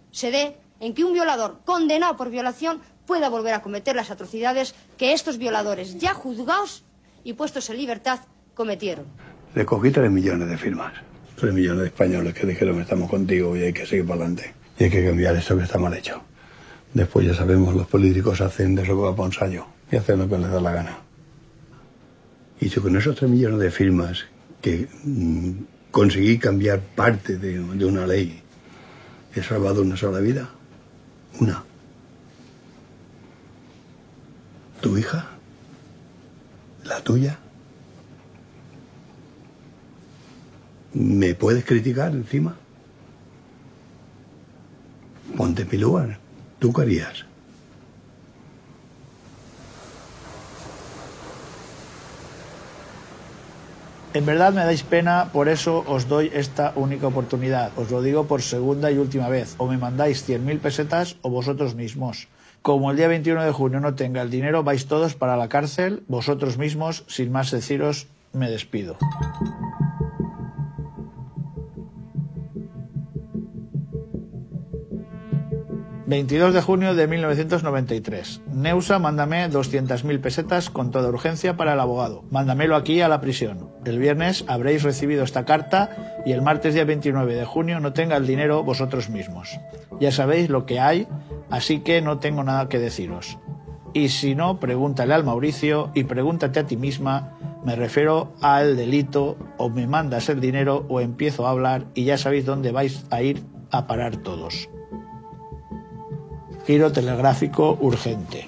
se dé en que un violador condenado por violación pueda volver a cometer las atrocidades que estos violadores, ya juzgados y puestos en libertad, cometieron. Recogí tres millones de firmas. Tres millones de españoles que dijeron estamos contigo y hay que seguir para adelante. Y hay que cambiar eso que está mal hecho. Después ya sabemos, los políticos hacen de va para un y hacen lo que les da la gana. Y yo con esos tres millones de firmas que mm, conseguí cambiar parte de una ley, he salvado una sola vida. Una. ¿Tu hija? ¿La tuya? ¿Me puedes criticar encima? Ponte en. ¿Tú qué harías? En verdad me dais pena, por eso os doy esta única oportunidad. Os lo digo por segunda y última vez. O me mandáis 100.000 pesetas o vosotros mismos. Como el día 21 de junio no tenga el dinero, vais todos para la cárcel, vosotros mismos, sin más deciros, me despido. 22 de junio de 1993. Neusa, mándame 200.000 pesetas con toda urgencia para el abogado. Mándamelo aquí a la prisión. El viernes habréis recibido esta carta y el martes día 29 de junio no tenga el dinero vosotros mismos. Ya sabéis lo que hay, así que no tengo nada que deciros. Y si no, pregúntale al Mauricio y pregúntate a ti misma. Me refiero al delito, o me mandas el dinero o empiezo a hablar y ya sabéis dónde vais a ir a parar todos. Giro telegráfico urgente.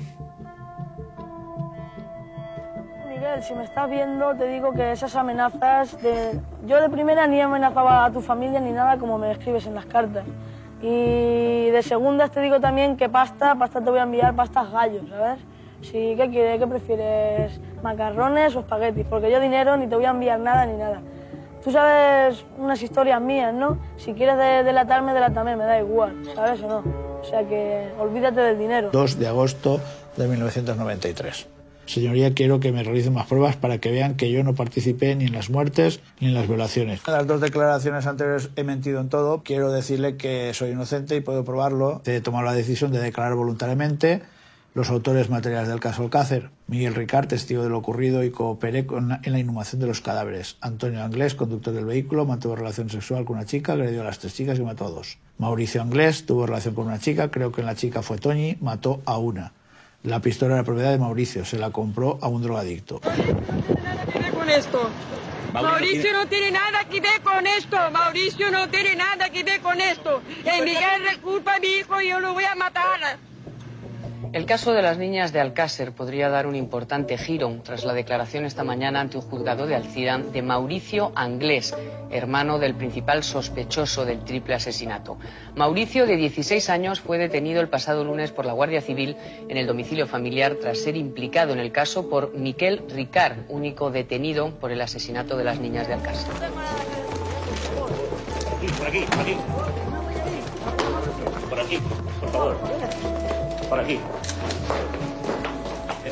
Miguel, si me estás viendo, te digo que esas amenazas de... Yo de primera ni amenazaba a tu familia ni nada como me escribes en las cartas. Y de segundas te digo también que pasta, pasta te voy a enviar pastas gallos, ¿sabes? Si, ¿qué quieres? ¿Qué prefieres? ¿Macarrones o espaguetis? Porque yo dinero ni te voy a enviar nada ni nada. Tú sabes unas historias mías, ¿no? Si quieres de- delatarme, delátame, me da igual, ¿sabes o no? O sea que olvídate del dinero. 2 de agosto de 1993. Señoría, quiero que me realicen más pruebas para que vean que yo no participé ni en las muertes ni en las violaciones. En las dos declaraciones anteriores he mentido en todo. Quiero decirle que soy inocente y puedo probarlo. He tomado la decisión de declarar voluntariamente los autores materiales del caso Alcácer. Miguel Ricard, testigo de lo ocurrido y cooperé con la- en la inhumación de los cadáveres. Antonio Anglés, conductor del vehículo, mantuvo relación sexual con una chica, agredió a las tres chicas y mató a dos. Mauricio Anglés tuvo relación con una chica, creo que la chica fue Toñi, mató a una. La pistola era propiedad de Mauricio, se la compró a un drogadicto. con esto. Mauricio no tiene nada que ver con esto. Mauricio no tiene nada que ver con esto. Que Miguel culpa a mi hijo y yo lo voy a matar. El caso de las niñas de Alcácer podría dar un importante giro tras la declaración esta mañana ante un juzgado de Alcira de Mauricio Anglés, hermano del principal sospechoso del triple asesinato. Mauricio, de 16 años, fue detenido el pasado lunes por la Guardia Civil en el domicilio familiar tras ser implicado en el caso por Miquel Ricard, único detenido por el asesinato de las niñas de Alcácer. Por aquí, por aquí. Por aquí, por favor. Por aquí.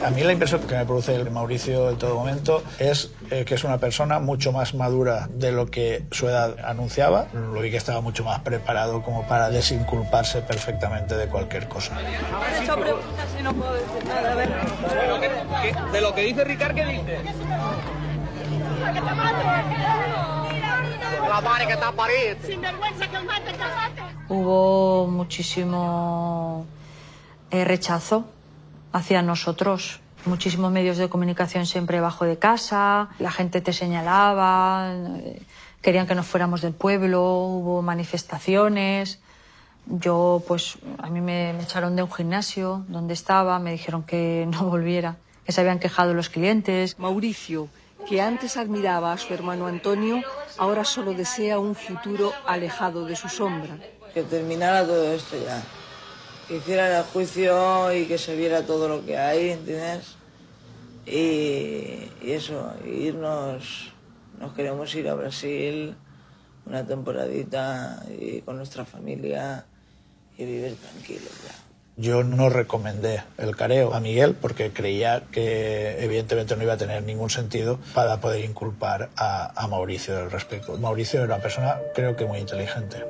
A mí la impresión que me produce el Mauricio en todo momento es eh, que es una persona mucho más madura de lo que su edad anunciaba. Lo vi que estaba mucho más preparado como para desinculparse perfectamente de cualquier cosa. Han hecho preguntas y no puedo decir nada. A ver. De lo que dice Ricard, ¿qué dice? La madre que está pared. Sin vergüenza que el mate, que el mate. Hubo muchísimo eh, rechazo hacia nosotros. Muchísimos medios de comunicación siempre bajo de casa, la gente te señalaba, eh, querían que nos fuéramos del pueblo, hubo manifestaciones. Yo, pues, a mí me, me echaron de un gimnasio donde estaba, me dijeron que no volviera, que se habían quejado los clientes. Mauricio, que antes admiraba a su hermano Antonio, ahora solo desea un futuro alejado de su sombra. Que terminara todo esto ya. Que hicieran el juicio y que se viera todo lo que hay, ¿entiendes? Y, y eso, irnos, nos queremos ir a Brasil una temporadita y con nuestra familia y vivir tranquilos ya. Yo no recomendé el careo a Miguel porque creía que evidentemente no iba a tener ningún sentido para poder inculpar a, a Mauricio del respecto. Mauricio era una persona creo que muy inteligente.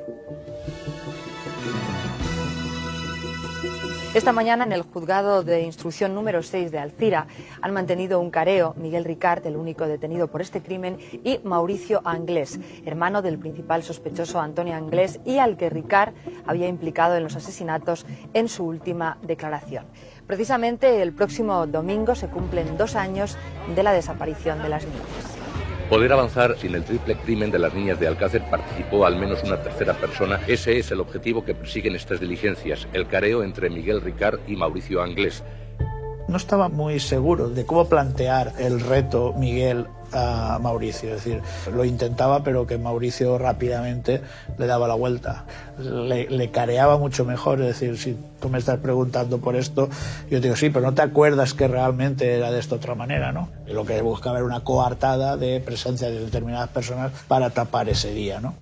Esta mañana en el juzgado de instrucción número 6 de Alcira han mantenido un careo Miguel Ricard, el único detenido por este crimen, y Mauricio Anglés, hermano del principal sospechoso Antonio Anglés y al que Ricard había implicado en los asesinatos en su última declaración. Precisamente el próximo domingo se cumplen dos años de la desaparición de las niñas. Poder avanzar sin el triple crimen de las niñas de Alcácer participó al menos una tercera persona. Ese es el objetivo que persiguen estas diligencias, el careo entre Miguel Ricard y Mauricio Anglés. No estaba muy seguro de cómo plantear el reto Miguel a Mauricio. Es decir, lo intentaba, pero que Mauricio rápidamente le daba la vuelta. Le, careaba mucho mejor. Es decir, si tú me estás preguntando por esto, yo digo, sí, pero no te acuerdas que realmente era de esta otra manera, ¿no? Y lo que buscaba era una coartada de presencia de determinadas personas para tapar ese día, ¿no?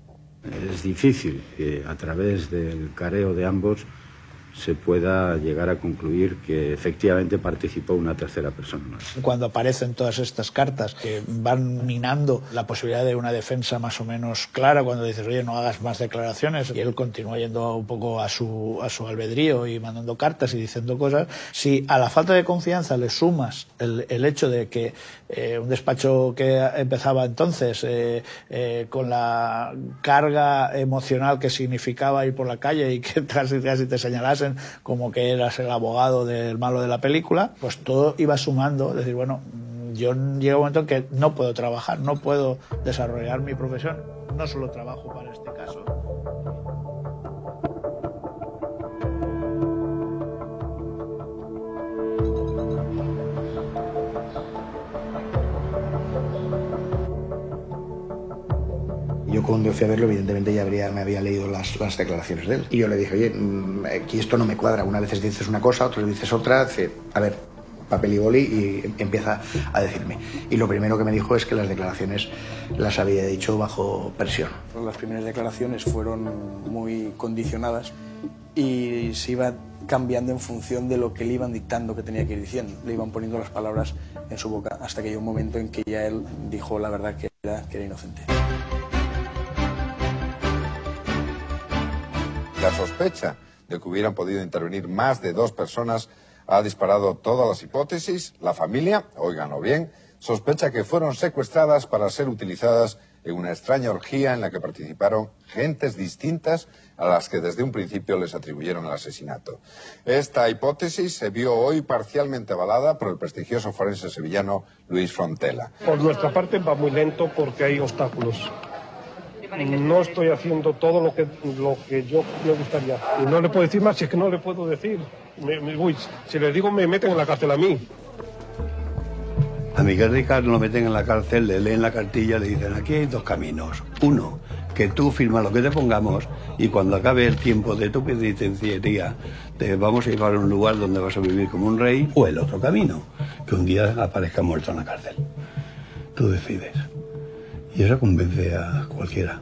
Es difícil que a través del careo de ambos se pueda llegar a concluir que efectivamente participó una tercera persona. Cuando aparecen todas estas cartas que van minando la posibilidad de una defensa más o menos clara, cuando dices, oye, no hagas más declaraciones, y él continúa yendo un poco a su, a su albedrío y mandando cartas y diciendo cosas, si a la falta de confianza le sumas el, el hecho de que eh, un despacho que empezaba entonces eh, eh, con la carga emocional que significaba ir por la calle y que casi, casi te señalasen como que eras el abogado del malo de la película, pues todo iba sumando, decir, bueno, yo llega un momento en que no puedo trabajar, no puedo desarrollar mi profesión, no solo trabajo para este caso. Yo cuando fui a verlo, evidentemente ya habría, me había leído las, las, declaraciones de él. Y yo le dije, oye, aquí esto no me cuadra. Una vez dices una cosa, otras dices otra. Dice, a ver, papel y boli y empieza a decirme. Y lo primero que me dijo es que las declaraciones las había dicho bajo presión. Las primeras declaraciones fueron muy condicionadas y se iba cambiando en función de lo que le iban dictando que tenía que ir diciendo. Le iban poniendo las palabras en su boca hasta que llegó un momento en que ya él dijo la verdad que era, que era inocente. La sospecha de que hubieran podido intervenir más de dos personas ha disparado todas las hipótesis. La familia, óiganlo bien, sospecha que fueron secuestradas para ser utilizadas en una extraña orgía en la que participaron gentes distintas a las que desde un principio les atribuyeron el asesinato. Esta hipótesis se vio hoy parcialmente avalada por el prestigioso forense sevillano Luis Frontela. Por nuestra parte va muy lento porque hay obstáculos. No estoy haciendo todo lo que, lo que yo me gustaría. Y no le puedo decir más si es que no le puedo decir. Me- me- uy, si le digo me meten en la cárcel a mí. A Miguel Ricard lo meten en la cárcel, le leen la cartilla, le dicen, aquí hay dos caminos. Uno, que tú firmas lo que te pongamos y cuando acabe el tiempo de tu penitenciaría te vamos a llevar a un lugar donde vas a vivir como un rey. O el otro camino, que un día aparezca muerto en la cárcel. Tú decides. Y eso convence a cualquiera.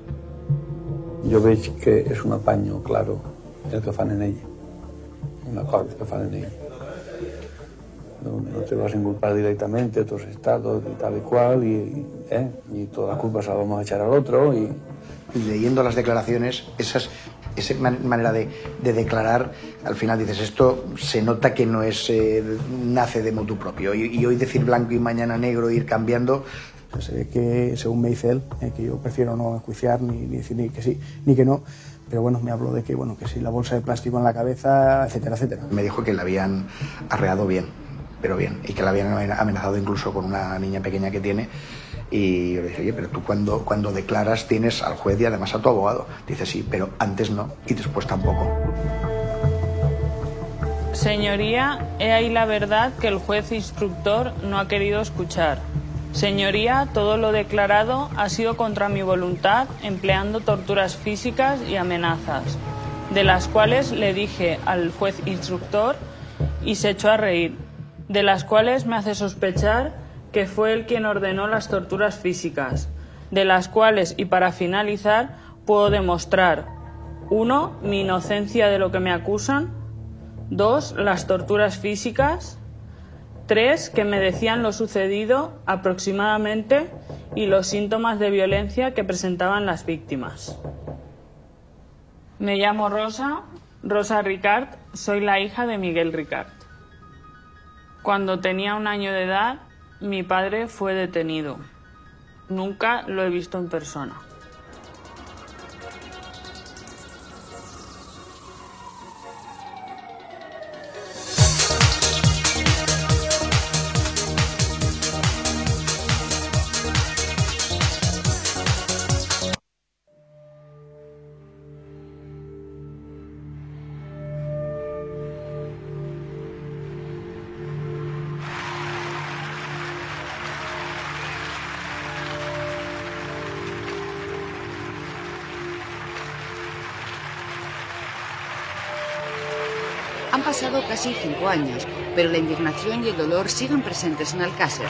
Jo veig que és un apanyo, claro, el que fan en ell. Un acord que fan en ell. No, no te vas a inculpar directamente otros estados y tal y cual, y, ¿eh? y toda la culpa se la vamos a echar al otro. Y... Leyendo las declaraciones, esas, esa man- manera de, de declarar, al final dices, esto se nota que no es eh, nace de motu propio. Y, y hoy decir blanco y mañana negro, ir cambiando, Ve que, según me dice él, eh, que yo prefiero no enjuiciar ni, ni decir ni que sí ni que no, pero bueno, me habló de que, bueno, que si la bolsa de plástico en la cabeza, etcétera, etcétera. me dijo que la habían arreado bien, pero bien, y que la habían amenazado incluso con una niña pequeña que tiene. Y yo le dije, oye, pero tú cuando, cuando declaras tienes al juez y además a tu abogado. Dice, sí, pero antes no y después tampoco. Señoría, he ahí la verdad que el juez instructor no ha querido escuchar. Señoría, todo lo declarado ha sido contra mi voluntad, empleando torturas físicas y amenazas, de las cuales le dije al juez instructor y se echó a reír, de las cuales me hace sospechar que fue él quien ordenó las torturas físicas, de las cuales, y para finalizar, puedo demostrar, uno, mi inocencia de lo que me acusan, Dos, las torturas físicas. Tres, que me decían lo sucedido aproximadamente y los síntomas de violencia que presentaban las víctimas. Me llamo Rosa, Rosa Ricard, soy la hija de Miguel Ricard. Cuando tenía un año de edad, mi padre fue detenido. Nunca lo he visto en persona. 25 años, pero la indignación y el dolor siguen presentes en Alcácer.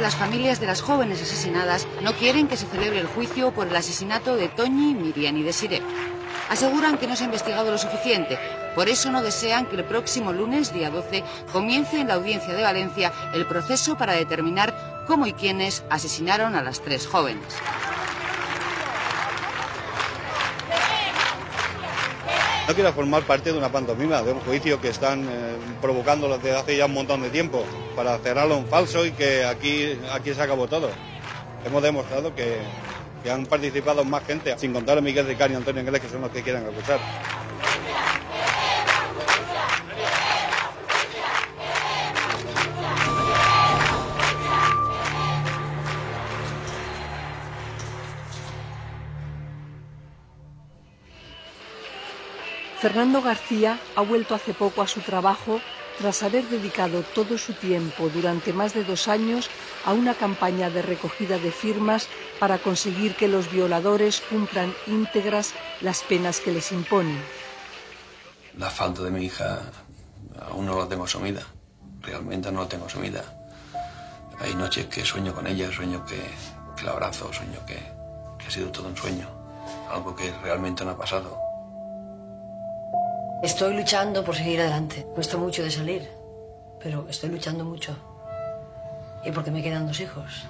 Las familias de las jóvenes asesinadas no quieren que se celebre el juicio por el asesinato de Toñi, Miriam y Desiree. Aseguran que no se ha investigado lo suficiente, por eso no desean que el próximo lunes, día 12, comience en la audiencia de Valencia el proceso para determinar cómo y quiénes asesinaron a las tres jóvenes. No quiero formar parte de una pantomima, de un juicio que están eh, provocando desde hace ya un montón de tiempo para cerrarlo en falso y que aquí, aquí se acabó todo. Hemos demostrado que, han participado más gente, sin contar a Miguel Ricard y Antonio Inglés, que son los que quieren acusar. Fernando García ha vuelto hace poco a su trabajo tras haber dedicado todo su tiempo durante más de dos años a una campaña de recogida de firmas para conseguir que los violadores cumplan íntegras las penas que les imponen. La falta de mi hija aún no la tengo asumida. Realmente no la tengo asumida. Hay noches que sueño con ella, sueño que, que la abrazo, sueño que, que ha sido todo un sueño. Algo que realmente no ha pasado. Estoy luchando por seguir adelante. Cuesta mucho de salir, pero estoy luchando mucho. Y porque me quedan dos hijos.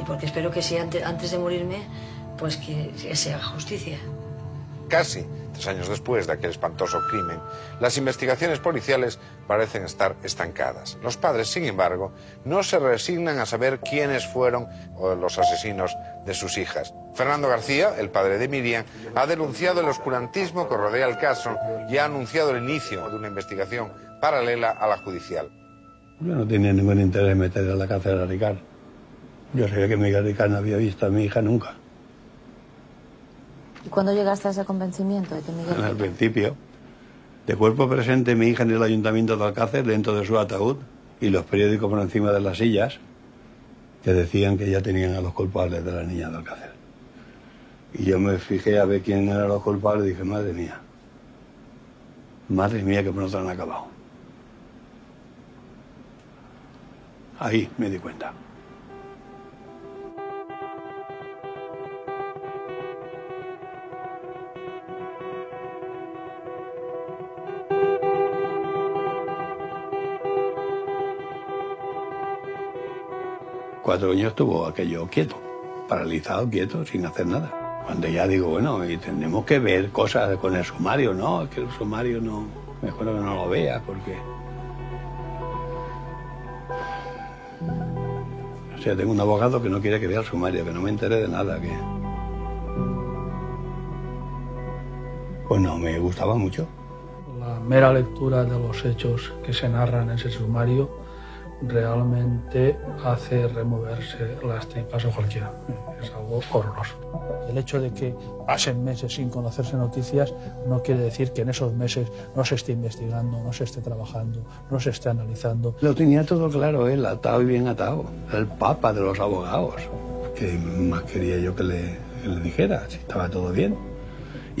Y porque espero que si antes, antes de morirme, pues que, que se haga justicia. casi tres años después de aquel espantoso crimen, las investigaciones policiales parecen estar estancadas. Los padres, sin embargo, no se resignan a saber quiénes fueron los asesinos de sus hijas. Fernando García, el padre de Miriam, ha denunciado el oscurantismo que rodea el caso y ha anunciado el inicio de una investigación paralela a la judicial. Yo no tenía ningún interés en meter a la cárcel a Ricard. Yo sabía que Miguel Ricard no había visto a mi hija nunca. ¿Y cuándo llegaste a ese convencimiento de que Miguel... Al principio. De cuerpo presente mi hija en el ayuntamiento de Alcácer dentro de su ataúd y los periódicos por encima de las sillas que decían que ya tenían a los culpables de la niña de Alcácer. Y yo me fijé a ver quién eran los culpables y dije, madre mía, madre mía que pronto han acabado. Ahí me di cuenta. Cuatro años estuvo aquello quieto, paralizado, quieto, sin hacer nada. Cuando ya digo, bueno, y tenemos que ver cosas con el sumario, ¿no? Es que el sumario no, mejor que no lo vea, porque... O sea, tengo un abogado que no quiere que vea el sumario, que no me entere de nada, que... Pues no, me gustaba mucho. La mera lectura de los hechos que se narran en ese sumario realmente hace removerse las tripas a cualquiera. Es algo horroroso. El hecho de que pasen meses sin conocerse noticias no quiere decir que en esos meses no se esté investigando, no se esté trabajando, no se esté analizando. Lo tenía todo claro él, atado y bien atado. El papa de los abogados. ¿Qué más quería yo que le, que le dijera? Si estaba todo bien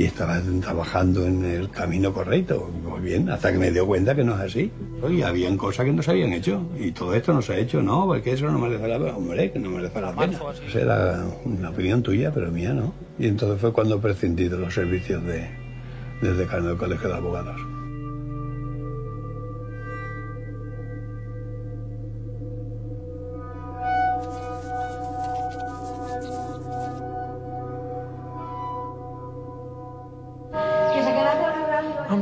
y estaba trabajando en el camino correcto. Muy bien, hasta que me dio cuenta que no es así. Y habían cosas que no se habían hecho. Y todo esto no se ha hecho, no, porque eso no merece la pena. Hombre, que no merece la pena. Esa era una opinión tuya, pero mía no. Y entonces fue cuando prescindí de los servicios de, del decano del Colegio de Abogados.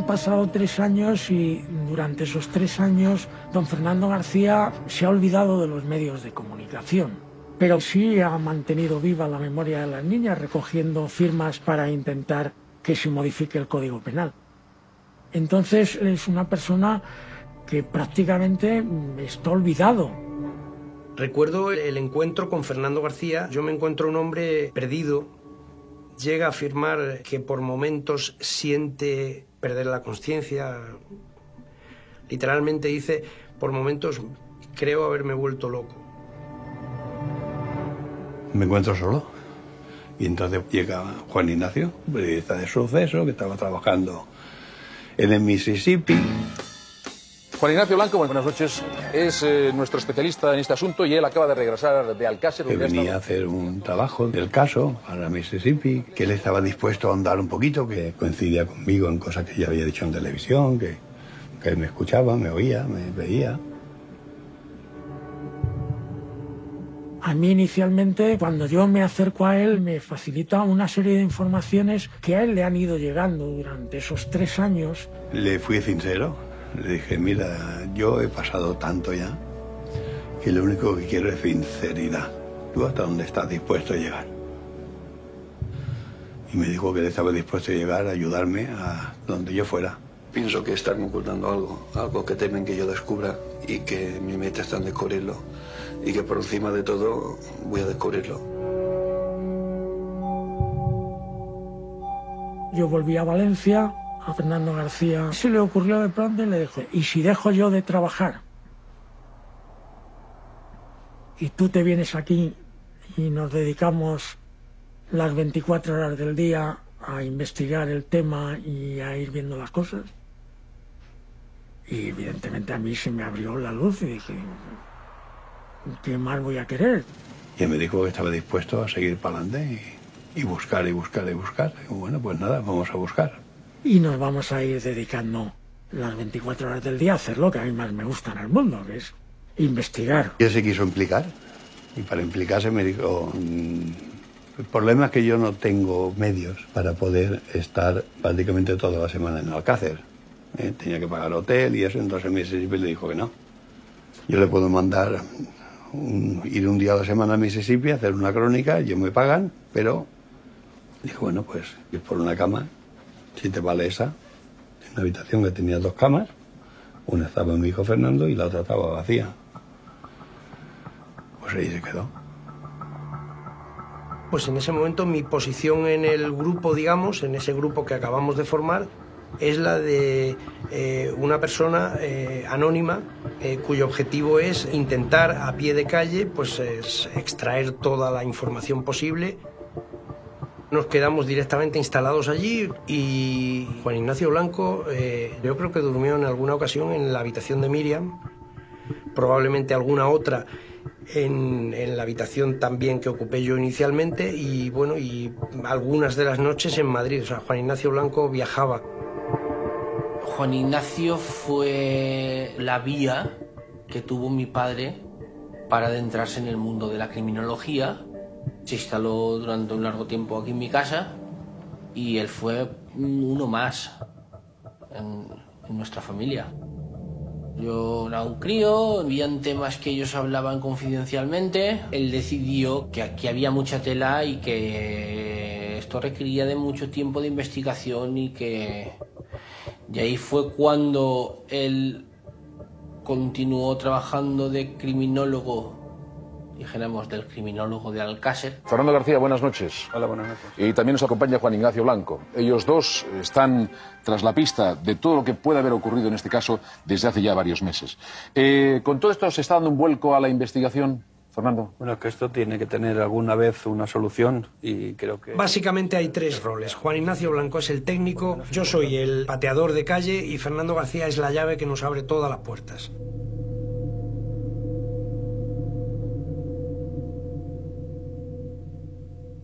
Pasado tres años y durante esos tres años don Fernando García se ha olvidado de los medios de comunicación. Pero sí ha mantenido viva la memoria de las niñas recogiendo firmas para intentar que se modifique el Código Penal. Entonces es una persona que prácticamente está olvidado. Recuerdo el encuentro con Fernando García. Yo me encuentro un hombre perdido. Llega a afirmar que por momentos siente perder la conciencia. Literalmente dice, por momentos creo haberme vuelto loco. Me encuentro solo. Y entonces llega Juan Ignacio, periodista de suceso, que estaba trabajando en el Mississippi. Juan Ignacio Blanco, buenas noches. Es eh, nuestro especialista en este asunto y él acaba de regresar de Alcácer. Que venía a hacer un trabajo del caso para Mississippi, que él estaba dispuesto a andar un poquito, que coincidía conmigo en cosas que ya había dicho en televisión, que, que me escuchaba, me oía, me veía. A mí inicialmente, cuando yo me acerco a él, me facilita una serie de informaciones que a él le han ido llegando durante esos tres años. Le fui sincero, le dije, mira, yo he pasado tanto ya que lo único que quiero es sinceridad. ¿Tú hasta dónde estás dispuesto a llegar? Y me dijo que él estaba dispuesto a llegar a ayudarme a donde yo fuera. Pienso que están ocultando algo, algo que temen que yo descubra y que mi meta está en descubrirlo. Y que por encima de todo voy a descubrirlo. Yo volví a Valencia, a Fernando García se le ocurrió de pronto y le dijo, ¿y si dejo yo de trabajar? Y tú te vienes aquí y nos dedicamos las 24 horas del día a investigar el tema y a ir viendo las cosas. Y evidentemente a mí se me abrió la luz y dije, ¿qué más voy a querer? Y me dijo que estaba dispuesto a seguir para adelante y, y buscar y buscar y buscar. Y bueno, pues nada, vamos a buscar y nos vamos a ir dedicando las 24 horas del día a hacer lo que a mí más me gusta en el mundo, que es investigar. Y él se quiso implicar y para implicarse me dijo, El problema es que yo no tengo medios para poder estar prácticamente toda la semana en Alcácer. ¿eh? Tenía que pagar hotel y eso, entonces Mississippi le dijo que no. Yo le puedo mandar ir un día a la semana a Mississippi, hacer una crónica, ellos me pagan, pero dijo, bueno, pues ir por una cama, si te vale esa, en una habitación que tenía dos camas, una estaba mi hijo Fernando y la otra estaba vacía. Pues ahí se quedó. Pues en ese momento mi posición en el grupo, digamos, en ese grupo que acabamos de formar, es la de eh, una persona eh, anónima eh, cuyo objetivo es intentar a pie de calle pues es extraer toda la información posible. Nos quedamos directamente instalados allí y Juan Ignacio Blanco eh, yo creo que durmió en alguna ocasión en la habitación de Miriam, probablemente alguna otra en, en la habitación también que ocupé yo inicialmente y bueno, y algunas de las noches en Madrid. O sea, Juan Ignacio Blanco viajaba. Juan Ignacio fue la vía que tuvo mi padre para adentrarse en el mundo de la criminología. Se instaló durante un largo tiempo aquí en mi casa y él fue uno más en, nuestra familia. Yo era un crío, habían temas que ellos hablaban confidencialmente. Él decidió que aquí había mucha tela y que esto requería de mucho tiempo de investigación y que... Y ahí fue cuando él continuó trabajando de criminólogo, dijéramos del criminólogo de Alcácer. Fernando García, buenas noches. Hola, buenas noches. Y también nos acompaña Juan Ignacio Blanco. Ellos dos están tras la pista de todo lo que puede haber ocurrido en este caso desde hace ya varios meses. Eh, ¿Con todo esto se está dando un vuelco a la investigación, Fernando? Bueno, es que esto tiene que tener alguna vez una solución y creo que... Básicamente hay tres roles. Juan Ignacio Blanco es el técnico, yo soy el pateador de calle y Fernando García es la llave que nos abre todas las puertas.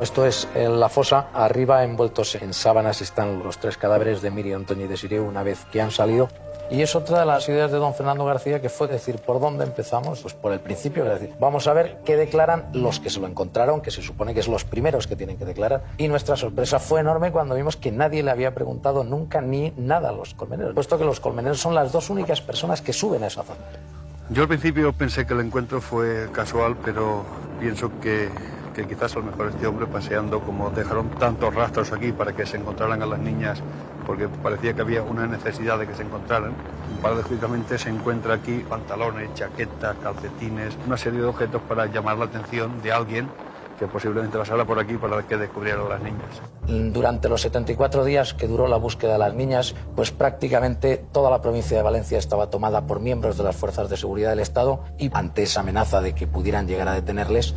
Esto es en la fosa, arriba envueltos en sábanas están los tres cadáveres de Miriam, Antonio y Desiree una vez que han salido. Y es otra de las ideas de don Fernando García que fue decir, ¿por dónde empezamos? Pues por el principio, es decir, vamos a ver qué declaran los que se lo encontraron, que se supone que es los primeros que tienen que declarar. Y nuestra sorpresa fue enorme cuando vimos que nadie le había preguntado nunca ni nada a los colmeneros, puesto que los colmeneros son las dos únicas personas que suben a esa zona. Yo al principio pensé que el encuentro fue casual, pero pienso que, que quizás a lo mejor este hombre paseando, como dejaron tantos rastros aquí para que se encontraran a las niñas, porque parecía que había una necesidad de que se encontraran, paradójicamente se encuentra aquí pantalones, chaquetas, calcetines, una serie de objetos para llamar la atención de alguien que posiblemente pasara por aquí para que descubriera a las niñas. Durante los 74 días que duró la búsqueda de las niñas, pues prácticamente toda la provincia de Valencia estaba tomada por miembros de las fuerzas de seguridad del Estado y ante esa amenaza de que pudieran llegar a detenerles,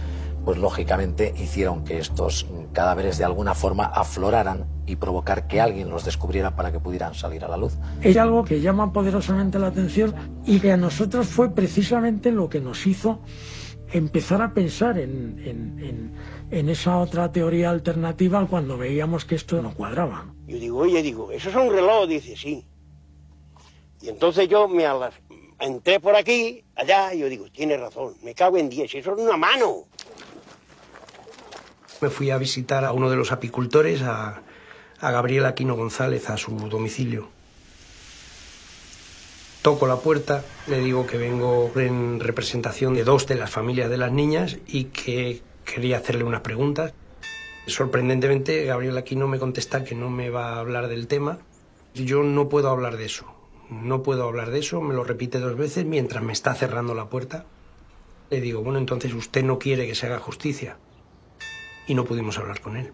pues lógicamente hicieron que estos cadáveres de alguna forma afloraran y provocar que alguien los descubriera para que pudieran salir a la luz. Es algo que llama poderosamente la atención y que a nosotros fue precisamente lo que nos hizo empezar a pensar en, en- en- en esa otra teoría alternativa cuando veíamos que esto no cuadraba. Yo digo, oye, digo, ¿eso es un reloj? Dice, sí. Y entonces yo me entré por aquí, allá, y yo digo, tiene razón, me cago en 10, eso es una mano. Me fui a visitar a uno de los apicultores, a, a Gabriel Aquino González, a su domicilio. Toco la puerta, le digo que vengo en representación de dos de las familias de las niñas y que quería hacerle unas preguntas. Sorprendentemente, Gabriel Aquino me contesta que no me va a hablar del tema. Yo no puedo hablar de eso. No puedo hablar de eso, me lo repite dos veces mientras me está cerrando la puerta. Le digo, bueno, entonces usted no quiere que se haga justicia. Y no pudimos hablar con él.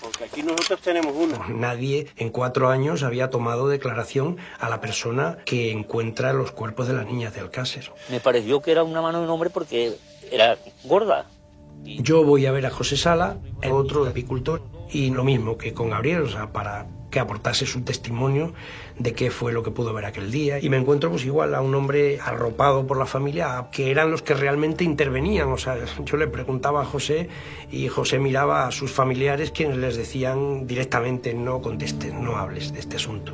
Porque aquí nosotros tenemos una. Nadie en cuatro años había tomado declaración a la persona que encuentra los cuerpos de las niñas de Alcácer. Me pareció que era una mano de un hombre porque era gorda. Yo voy a ver a José Sala, el otro apicultor, y lo mismo que con Gabriel, o sea, para que aportase su testimonio de qué fue lo que pudo ver aquel día. Y me encuentro pues igual a un hombre arropado por la familia, que eran los que realmente intervenían. O sea, yo le preguntaba a José y José miraba a sus familiares quienes les decían directamente no contestes, no hables de este asunto.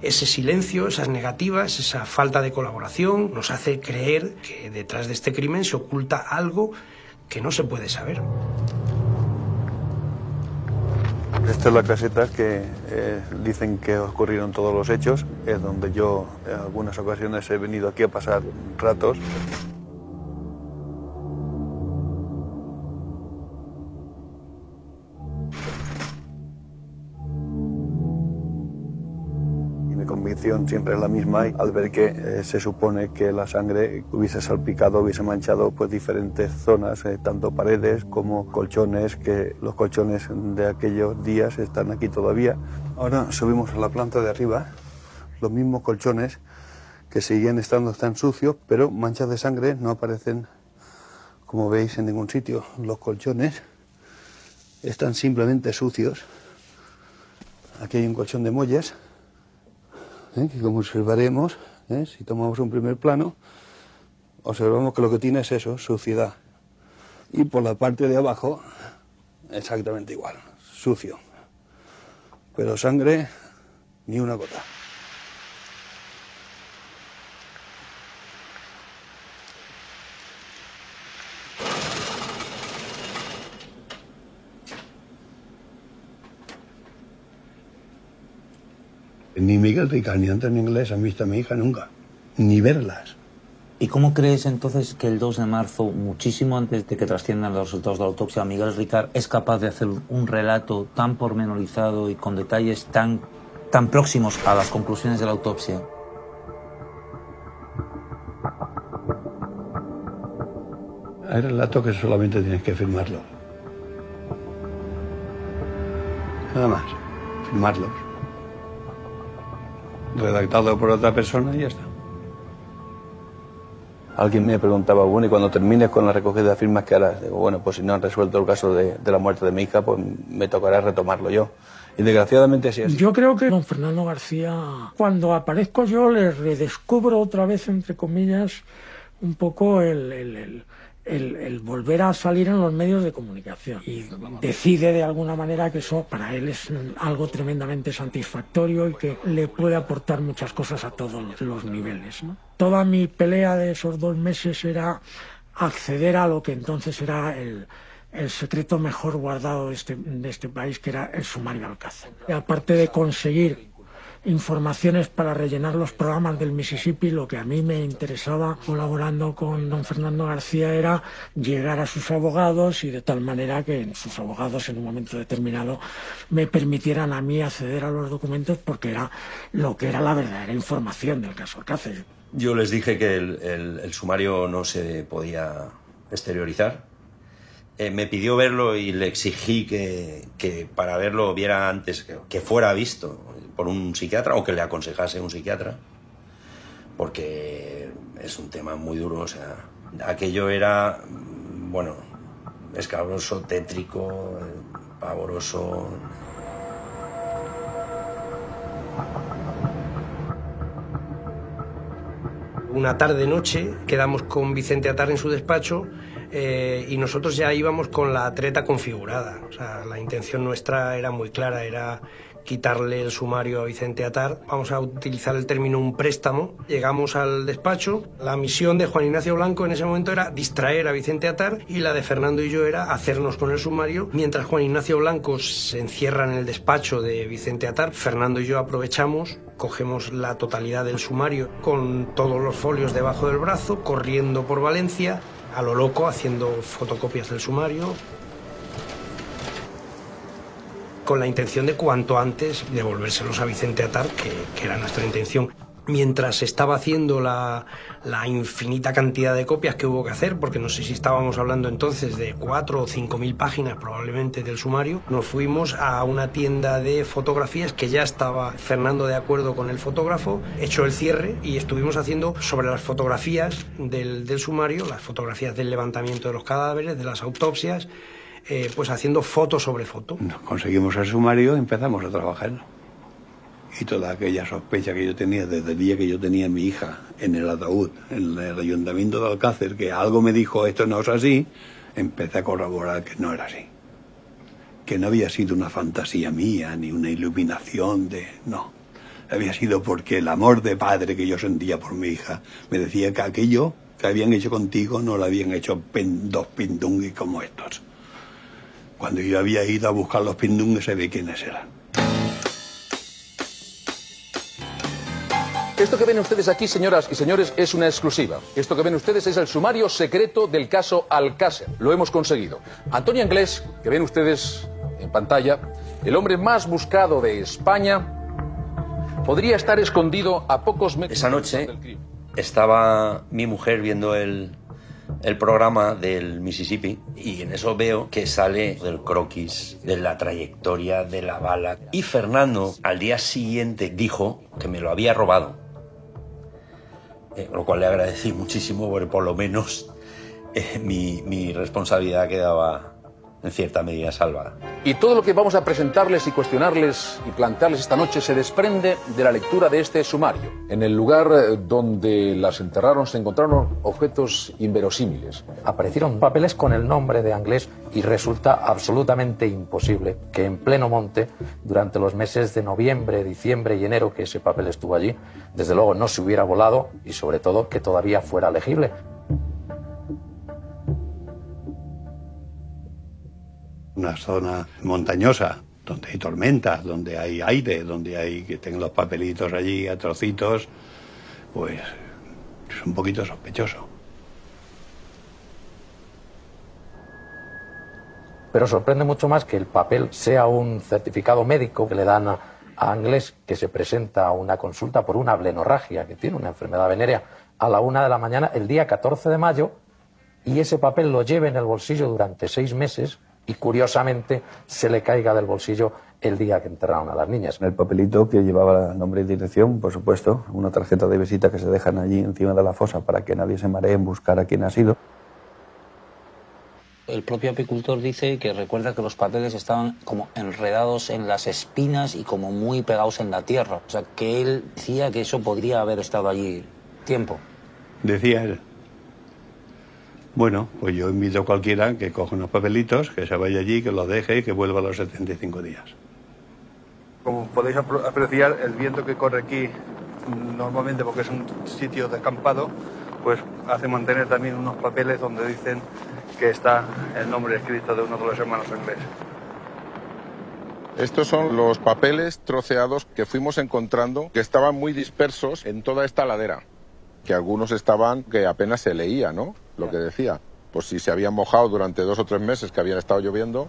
Ese silencio, esas negativas, esa falta de colaboración nos hace creer que detrás de este crimen se oculta algo que no se puede saber. Esta es la caseta que eh, dicen que ocurrieron todos los hechos, es donde yo en algunas ocasiones he venido aquí a pasar ratos. Y convicción siempre es la misma al ver que eh, se supone que la sangre hubiese salpicado, hubiese manchado pues diferentes zonas, eh, tanto paredes como colchones, que los colchones de aquellos días están aquí todavía. Ahora subimos a la planta de arriba, los mismos colchones que siguen estando tan sucios, pero manchas de sangre no aparecen, como veis, en ningún sitio. Los colchones están simplemente sucios. Aquí hay un colchón de molles, ¿eh? que como observaremos, ¿eh? si tomamos un primer plano, observamos que lo que tiene es eso, suciedad. Y por la parte de abajo, exactamente igual, sucio. Pero sangre, ni una gota. Ni Miguel Ricard ni Antonio Inglés han visto a mi hija nunca, ni verlas. ¿Y cómo crees entonces que el 2 de marzo, muchísimo antes de que trasciendan los resultados de la autopsia, Miguel Ricard es capaz de hacer un relato tan pormenorizado y con detalles tan, tan próximos a las conclusiones de la autopsia? Hay relatos que solamente tienes que firmarlo. Nada más, firmarlos. Redactado por otra persona y ya está. Alguien me preguntaba, bueno, y cuando termines con la recogida de firmas, ¿qué harás? Digo, bueno, pues si no han resuelto el caso de, de la muerte de mi hija, pues me tocará retomarlo yo. Y desgraciadamente así es. Yo creo que don Fernando García, cuando aparezco yo, le redescubro otra vez, entre comillas, un poco el, el, el, el, el volver a salir en los medios de comunicación. Y decide de alguna manera que eso para él es algo tremendamente satisfactorio y que le puede aportar muchas cosas a todos los, niveles. Toda mi pelea de esos dos meses era acceder a lo que entonces era el, el secreto mejor guardado de este, de este país, que era el sumario Alcácer. Y aparte de conseguir informaciones para rellenar los programas del Mississippi, lo que a mí me interesaba colaborando con don Fernando García era llegar a sus abogados y de tal manera que sus abogados en un momento determinado me permitieran a mí acceder a los documentos porque era lo que era la verdadera información del caso Alcácer. Yo les dije que el, sumario no se podía exteriorizar. Eh, me pidió verlo y le exigí que, para verlo viera antes que, fuera visto por un psiquiatra o que le aconsejase un psiquiatra, porque es un tema muy duro. O sea, aquello era, bueno, escabroso, tétrico, pavoroso. Una tarde-noche quedamos con Vicente Atar en su despacho eh, y nosotros ya íbamos con la treta configurada. O sea, la intención nuestra era muy clara, era quitarle el sumario a Vicente Atar. Vamos a utilizar el término un préstamo. Llegamos al despacho. La misión de Juan Ignacio Blanco en ese momento era distraer a Vicente Atar y la de Fernando y yo era hacernos con el sumario. Mientras Juan Ignacio Blanco se encierra en el despacho de Vicente Atar, Fernando y yo aprovechamos cogemos la totalidad del sumario con todos los folios debajo del brazo, corriendo por Valencia, a lo loco, haciendo fotocopias del sumario, con la intención de cuanto antes devolvérselos a Vicente Atar, que, era nuestra intención. Mientras estaba haciendo la, infinita cantidad de copias que hubo que hacer, porque no sé si estábamos hablando entonces de cuatro o cinco mil páginas probablemente del sumario, nos fuimos a una tienda de fotografías que ya estaba Fernando de acuerdo con el fotógrafo, hecho el cierre y estuvimos haciendo sobre las fotografías del sumario, las fotografías del levantamiento de los cadáveres, de las autopsias, eh, pues haciendo foto sobre foto. Conseguimos el sumario y empezamos a trabajar. Y toda aquella sospecha que yo tenía desde el día que yo tenía a mi hija en el ataúd, en el ayuntamiento de Alcácer, que algo me dijo esto no es así, empecé a corroborar que no era así. Que no había sido una fantasía mía, ni una iluminación de... No. había sido porque el amor de padre que yo sentía por mi hija me decía que aquello que habían hecho contigo no lo habían hecho dos pindunguis como estos. Cuando yo había ido a buscar los pindunguis, sabía quiénes eran. Esto que ven ustedes aquí, señoras y señores, es una exclusiva. Esto que ven ustedes es el sumario secreto del caso Alcácer. Lo hemos conseguido. Antonio Anglés, que ven ustedes en pantalla, el hombre más buscado de España, podría estar escondido a pocos metros. Esa noche estaba mi mujer viendo el, el programa del Mississippi y en eso veo que sale del croquis, de la trayectoria de la bala. Y Fernando al día siguiente dijo que me lo había robado. Eh, lo cual le agradecí muchísimo porque por lo menos eh, mi, mi responsabilidad quedaba en cierta medida salvada. Y todo lo que vamos a presentarles y cuestionarles y plantearles esta noche se desprende de la lectura de este sumario. En el lugar eh, donde las enterraron se encontraron objetos inverosímiles. Aparecieron papeles con el nombre de Anglés y resulta absolutamente imposible que en pleno monte, durante los meses de noviembre, diciembre y enero que ese papel estuvo allí, desde luego no se hubiera volado y sobre todo que todavía fuera legible. Una zona montañosa, donde hay tormentas, donde hay aire, donde hay que tengan los papelitos allí a trocitos, pues es un poquito sospechoso. Pero sorprende mucho más que el papel sea un certificado médico que le dan a, a Anglés que se presenta a una consulta por una blenorragia, que tiene una enfermedad venérea, a la una de la mañana el día 14 de mayo y ese papel lo lleve en el bolsillo durante seis meses y curiosamente se le caiga del bolsillo el día que enterraron a las niñas. El papelito que llevaba nombre y dirección, por supuesto, una tarjeta de visita que se dejan allí encima de la fosa para que nadie se maree en buscar a quién ha sido. El propio apicultor dice que recuerda que los papeles estaban como enredados en las espinas y como muy pegados en la tierra. O sea, que él decía que eso podría haber estado allí tiempo. Decía él. Bueno, pues yo invito a cualquiera que coja unos papelitos, que se vaya allí, que los deje y que vuelva a los 75 días. Como podéis apreciar, el viento que corre aquí, normalmente porque es un sitio descampado, pues hace mantener también unos papeles donde dicen que está el nombre escrito de uno de los hermanos ingleses. Estos son los papeles troceados que fuimos encontrando que estaban muy dispersos en toda esta ladera. Que algunos estaban que apenas se leía, ¿no? Lo que decía. Pues si se habían mojado durante dos o tres meses que habían estado lloviendo.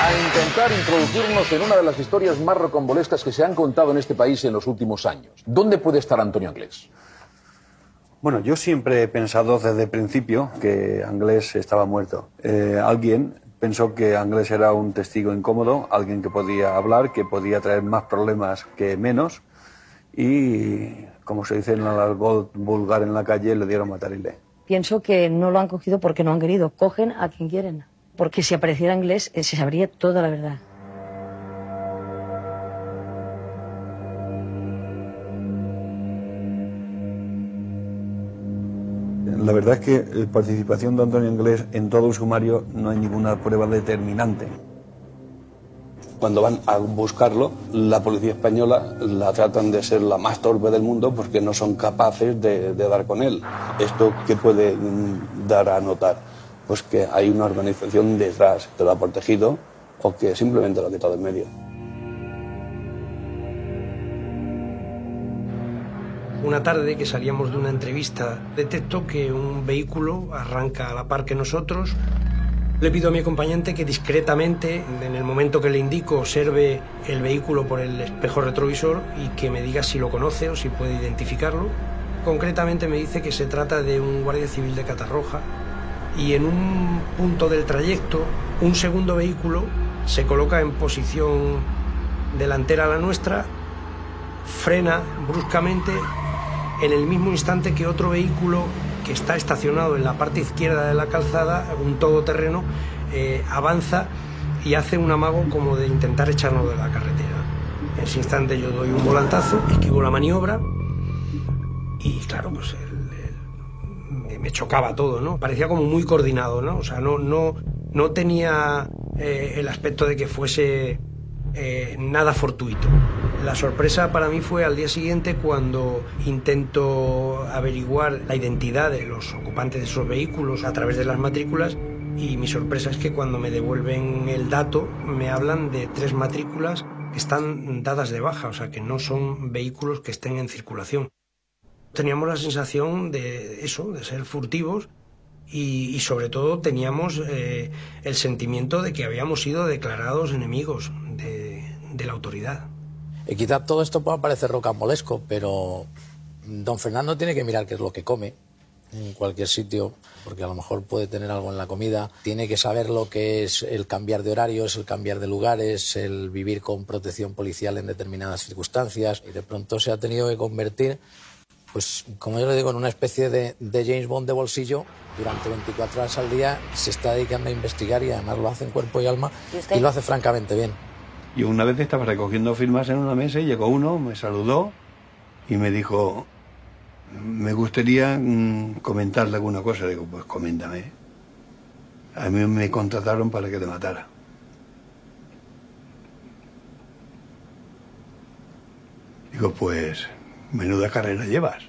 a intentar introducirnos en una de las historias más rocambolescas que se han contado en este país en los últimos años. ¿Dónde puede estar Antonio Anglés? Bueno, yo siempre he pensado desde el principio que Anglés estaba muerto. Eh, alguien pensó que Anglés era un testigo incómodo, alguien que podía hablar, que podía traer más problemas que menos y, como se dice en el argot vulgar en la calle, le dieron matarile. Pienso que no lo han cogido porque no han querido. Cogen a quien quieren. Porque si apareciera inglés, eh, se sabría toda la verdad. La verdad es que la participación de Antonio Inglés en todo sumario no hay ninguna prueba determinante. Cuando van a buscarlo, la policía española la tratan de ser la más torpe del mundo porque no son capaces de, de dar con él. ¿Esto qué puede mm, dar a notar? Pues que hay una organización detrás que lo ha protegido o que simplemente lo ha quitado en medio. Una tarde que salíamos de una entrevista, detecto que un vehículo arranca a la par que nosotros. Le pido a mi acompañante que discretamente, en el momento que le indico, observe el vehículo por el espejo retrovisor y que me diga si lo conoce o si puede identificarlo. Concretamente me dice que se trata de un guardia civil de Catarroja y en un punto del trayecto un segundo vehículo se coloca en posición delantera a la nuestra, frena bruscamente en el mismo instante que otro vehículo que está estacionado en la parte izquierda de la calzada, un todoterreno, eh, avanza y hace un amago como de intentar echarnos de la carretera. En ese instante yo doy un volantazo, esquivo la maniobra y claro, pues me chocaba todo, ¿no? Parecía como muy coordinado, ¿no? O sea, no, no, no tenía eh, el aspecto de que fuese eh, nada fortuito. La sorpresa para mí fue al día siguiente cuando intento averiguar la identidad de los ocupantes de esos vehículos a través de las matrículas y mi sorpresa es que cuando me devuelven el dato me hablan de tres matrículas que están dadas de baja, o sea que no son vehículos que estén en circulación. Teníamos la sensación de eso, de ser furtivos y, sobre todo teníamos eh, el sentimiento de que habíamos sido declarados enemigos de la autoridad. Y quizá todo esto pueda parecer rocambolesco, pero don Fernando tiene que mirar qué es lo que come en cualquier sitio, porque a lo mejor puede tener algo en la comida. Tiene que saber lo que es el cambiar de horarios, el cambiar de lugares, el vivir con protección policial en determinadas circunstancias. Y de pronto se ha tenido que convertir, pues como yo le digo, en una especie de, de James Bond de bolsillo. Durante 24 horas al día se está dedicando a investigar y además lo hace en cuerpo y alma y lo hace francamente bien. Y una vez estaba recogiendo firmas en una mesa y llegó uno, me saludó y me dijo, me gustaría mm, comentarle alguna cosa. Digo, pues coméntame. A mí me contrataron para que te matara. Digo, pues, menuda carrera llevas.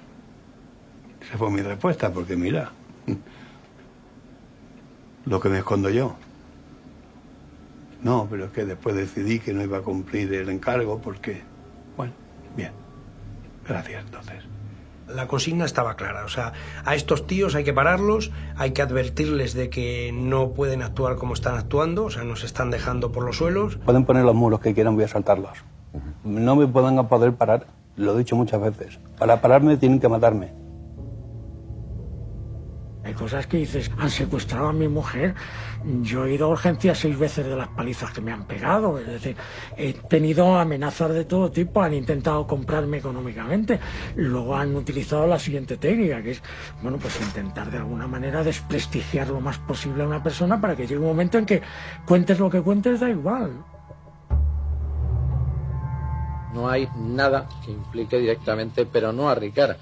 Esa fue mi respuesta, porque mira, lo que me escondo yo. No, pero es que después decidí que no iba a cumplir el encargo porque, bueno, bien. Gracias, entonces. La consigna estaba clara, o sea, a estos tíos hay que pararlos, hay que advertirles de que no pueden actuar como están actuando, o sea, nos están dejando por los suelos. Pueden poner los muros que quieran, voy a saltarlos. No me pueden poder parar, lo he dicho muchas veces. Para pararme tienen que matarme. Cosas que dices, han secuestrado a mi mujer. Yo he ido a urgencias seis veces de las palizas que me han pegado. Es decir, he tenido amenazas de todo tipo. Han intentado comprarme económicamente. Luego han utilizado la siguiente técnica, que es, bueno, pues intentar de alguna manera desprestigiar lo más posible a una persona para que llegue un momento en que cuentes lo que cuentes, da igual. No hay nada que implique directamente, pero no a Ricard,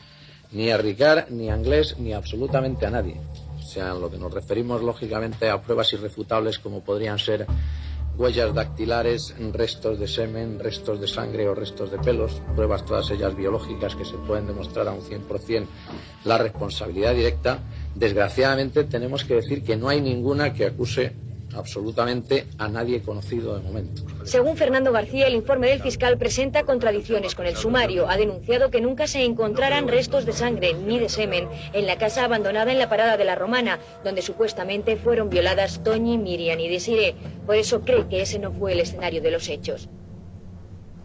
ni a Ricard, ni a Inglés, ni absolutamente a nadie. O sea, lo que nos referimos lógicamente a pruebas irrefutables como podrían ser huellas dactilares, restos de semen, restos de sangre o restos de pelos, pruebas todas ellas biológicas que se pueden demostrar a un 100% la responsabilidad directa. Desgraciadamente tenemos que decir que no hay ninguna que acuse absolutamente a nadie conocido de momento. Según Fernando García, el informe del fiscal presenta contradicciones con el sumario. Ha denunciado que nunca se encontraran restos de sangre ni de semen en la casa abandonada en la parada de la Romana, donde supuestamente fueron violadas Toñi, Miriam y Desiree. Por eso cree que ese no fue el escenario de los hechos.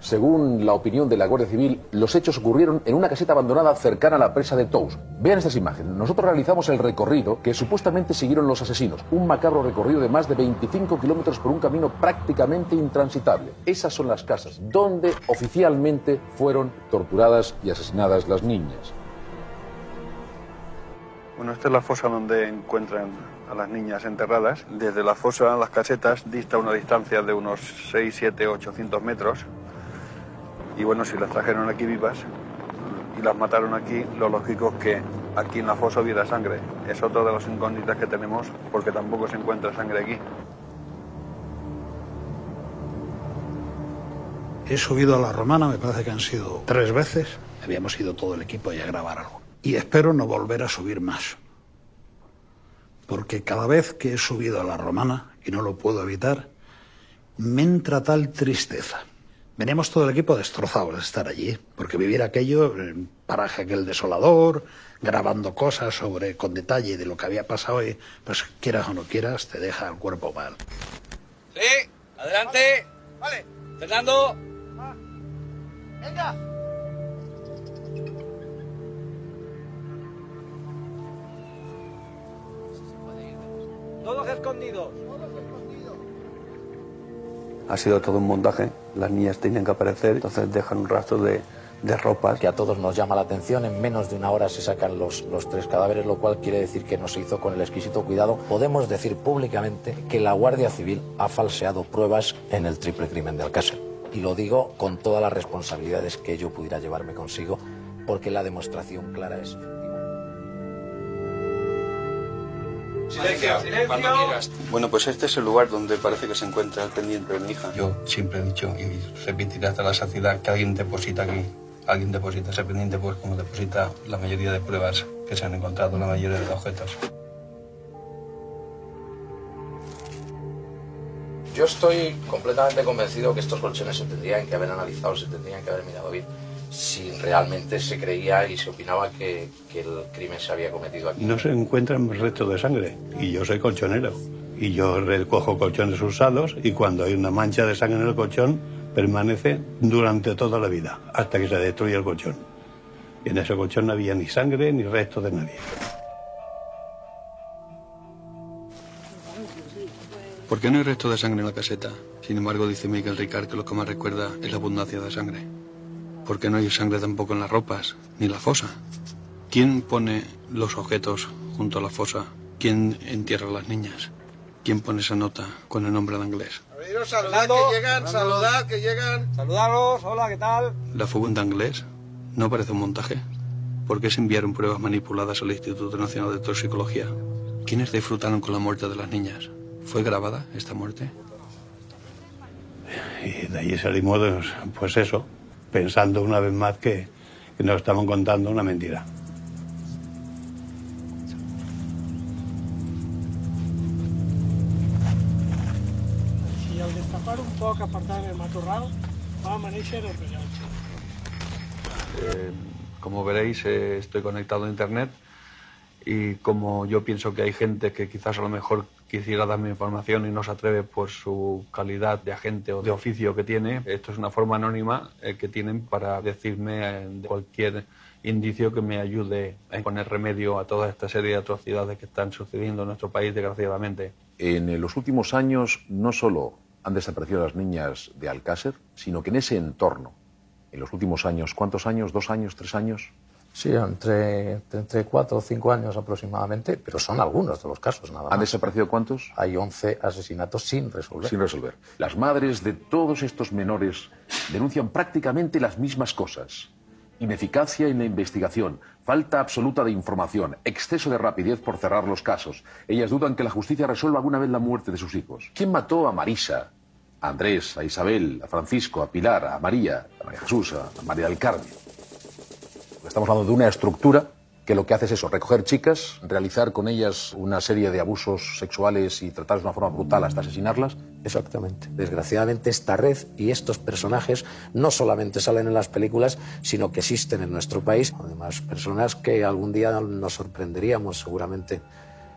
Según la opinión de la Guardia Civil, los hechos ocurrieron en una caseta abandonada cercana a la presa de Tous. Vean estas imágenes. Nosotros realizamos el recorrido que supuestamente siguieron los asesinos. Un macabro recorrido de más de 25 kilómetros por un camino prácticamente intransitable. Esas son las casas donde oficialmente fueron torturadas y asesinadas las niñas. Bueno, esta es la fosa donde encuentran a las niñas enterradas. Desde la fosa las casetas dista una distancia de unos 6, 7, 800 metros. Y bueno, si las trajeron aquí vivas y las mataron aquí, lo lógico es que aquí en la fosa hubiera sangre. Es otra de las incógnitas que tenemos porque tampoco se encuentra sangre aquí. He subido a la romana, me parece que han sido tres veces. Habíamos ido todo el equipo ahí a grabar algo. Y espero no volver a subir más. Porque cada vez que he subido a la romana, y no lo puedo evitar, me entra tal tristeza. Veníamos todo el equipo destrozados de estar allí, porque vivir aquello, en paraje aquel desolador, grabando cosas sobre con detalle de lo que había pasado y, pues quieras o no quieras, te deja el cuerpo mal. Sí, adelante. Vale. Fernando. Venga. Todos escondidos. Ha sido todo un montaje, las niñas tienen que aparecer, entonces dejan un rastro de, de ropas. Que a todos nos llama la atención, en menos de una hora se sacan los, los tres cadáveres, lo cual quiere decir que no se hizo con el exquisito cuidado. Podemos decir públicamente que la Guardia Civil ha falseado pruebas en el triple crimen de Alcácer. Y lo digo con todas las responsabilidades que yo pudiera llevarme consigo, porque la demostración clara es... Silencio, silencio. Bueno, pues este es el lugar donde parece que se encuentra el pendiente de mi hija. Yo siempre he dicho y repetiré hasta la saciedad que alguien deposita aquí. Alguien deposita ese pendiente, pues como deposita la mayoría de pruebas que se han encontrado, la mayoría de objetos. Yo estoy completamente convencido que estos colchones se tendrían que haber analizado, se tendrían que haber mirado bien si realmente se creía y se opinaba que, que el crimen se había cometido aquí. No se encuentran restos de sangre y yo soy colchonero. Y yo recojo colchones usados y cuando hay una mancha de sangre en el colchón permanece durante toda la vida, hasta que se destruye el colchón. Y en ese colchón no había ni sangre ni restos de nadie. ¿Por qué no hay resto de sangre en la caseta? Sin embargo, dice Miguel Ricard que lo que más recuerda es la abundancia de sangre. ¿Por qué no hay sangre tampoco en las ropas, ni en la fosa? ¿Quién pone los objetos junto a la fosa? ¿Quién entierra a las niñas? ¿Quién pone esa nota con el nombre de inglés? Saludad que llegan, saludad que llegan. Saludaros, hola, ¿qué tal? La fuga de inglés no parece un montaje. ¿Por qué se enviaron pruebas manipuladas al Instituto Nacional de Toxicología? ¿Quiénes disfrutaron con la muerte de las niñas? ¿Fue grabada esta muerte? Y de ahí salimos, pues eso, pensando una vez más que, que nos estaban contando una mentira. Si al destapar un poc, apartant el matorral, va amanèixer el rellotge. Eh, como veréis, eh, estoy conectado a Internet y como yo pienso que hay gente que quizás a lo mejor quisiera darme información y no se atreve por su calidad de agente o de oficio que tiene, esto es una forma anónima eh, que tienen para decirme eh, cualquier indicio que me ayude a poner remedio a toda esta serie de atrocidades que están sucediendo en nuestro país, desgraciadamente. En los últimos años no solo han desaparecido las niñas de Alcácer, sino que en ese entorno, en los últimos años, ¿cuántos años? ¿Dos años? ¿Tres años? Sí, entre, entre cuatro o cinco años aproximadamente, pero son algunos de los casos nada más. ¿Han desaparecido cuántos? Hay 11 asesinatos sin resolver. Sin resolver. Las madres de todos estos menores denuncian prácticamente las mismas cosas. Ineficacia en la investigación, falta absoluta de información, exceso de rapidez por cerrar los casos. Ellas dudan que la justicia resuelva alguna vez la muerte de sus hijos. ¿Quién mató a Marisa? A Andrés, a Isabel, a Francisco, a Pilar, a María, a María Jesús, a María del Carmen. Estamos hablando de una estructura que lo que hace es eso, recoger chicas, realizar con ellas una serie de abusos sexuales y tratarlas de una forma brutal hasta asesinarlas. Exactamente. Desgraciadamente esta red y estos personajes no solamente salen en las películas, sino que existen en nuestro país. Además, personas que algún día nos sorprenderíamos seguramente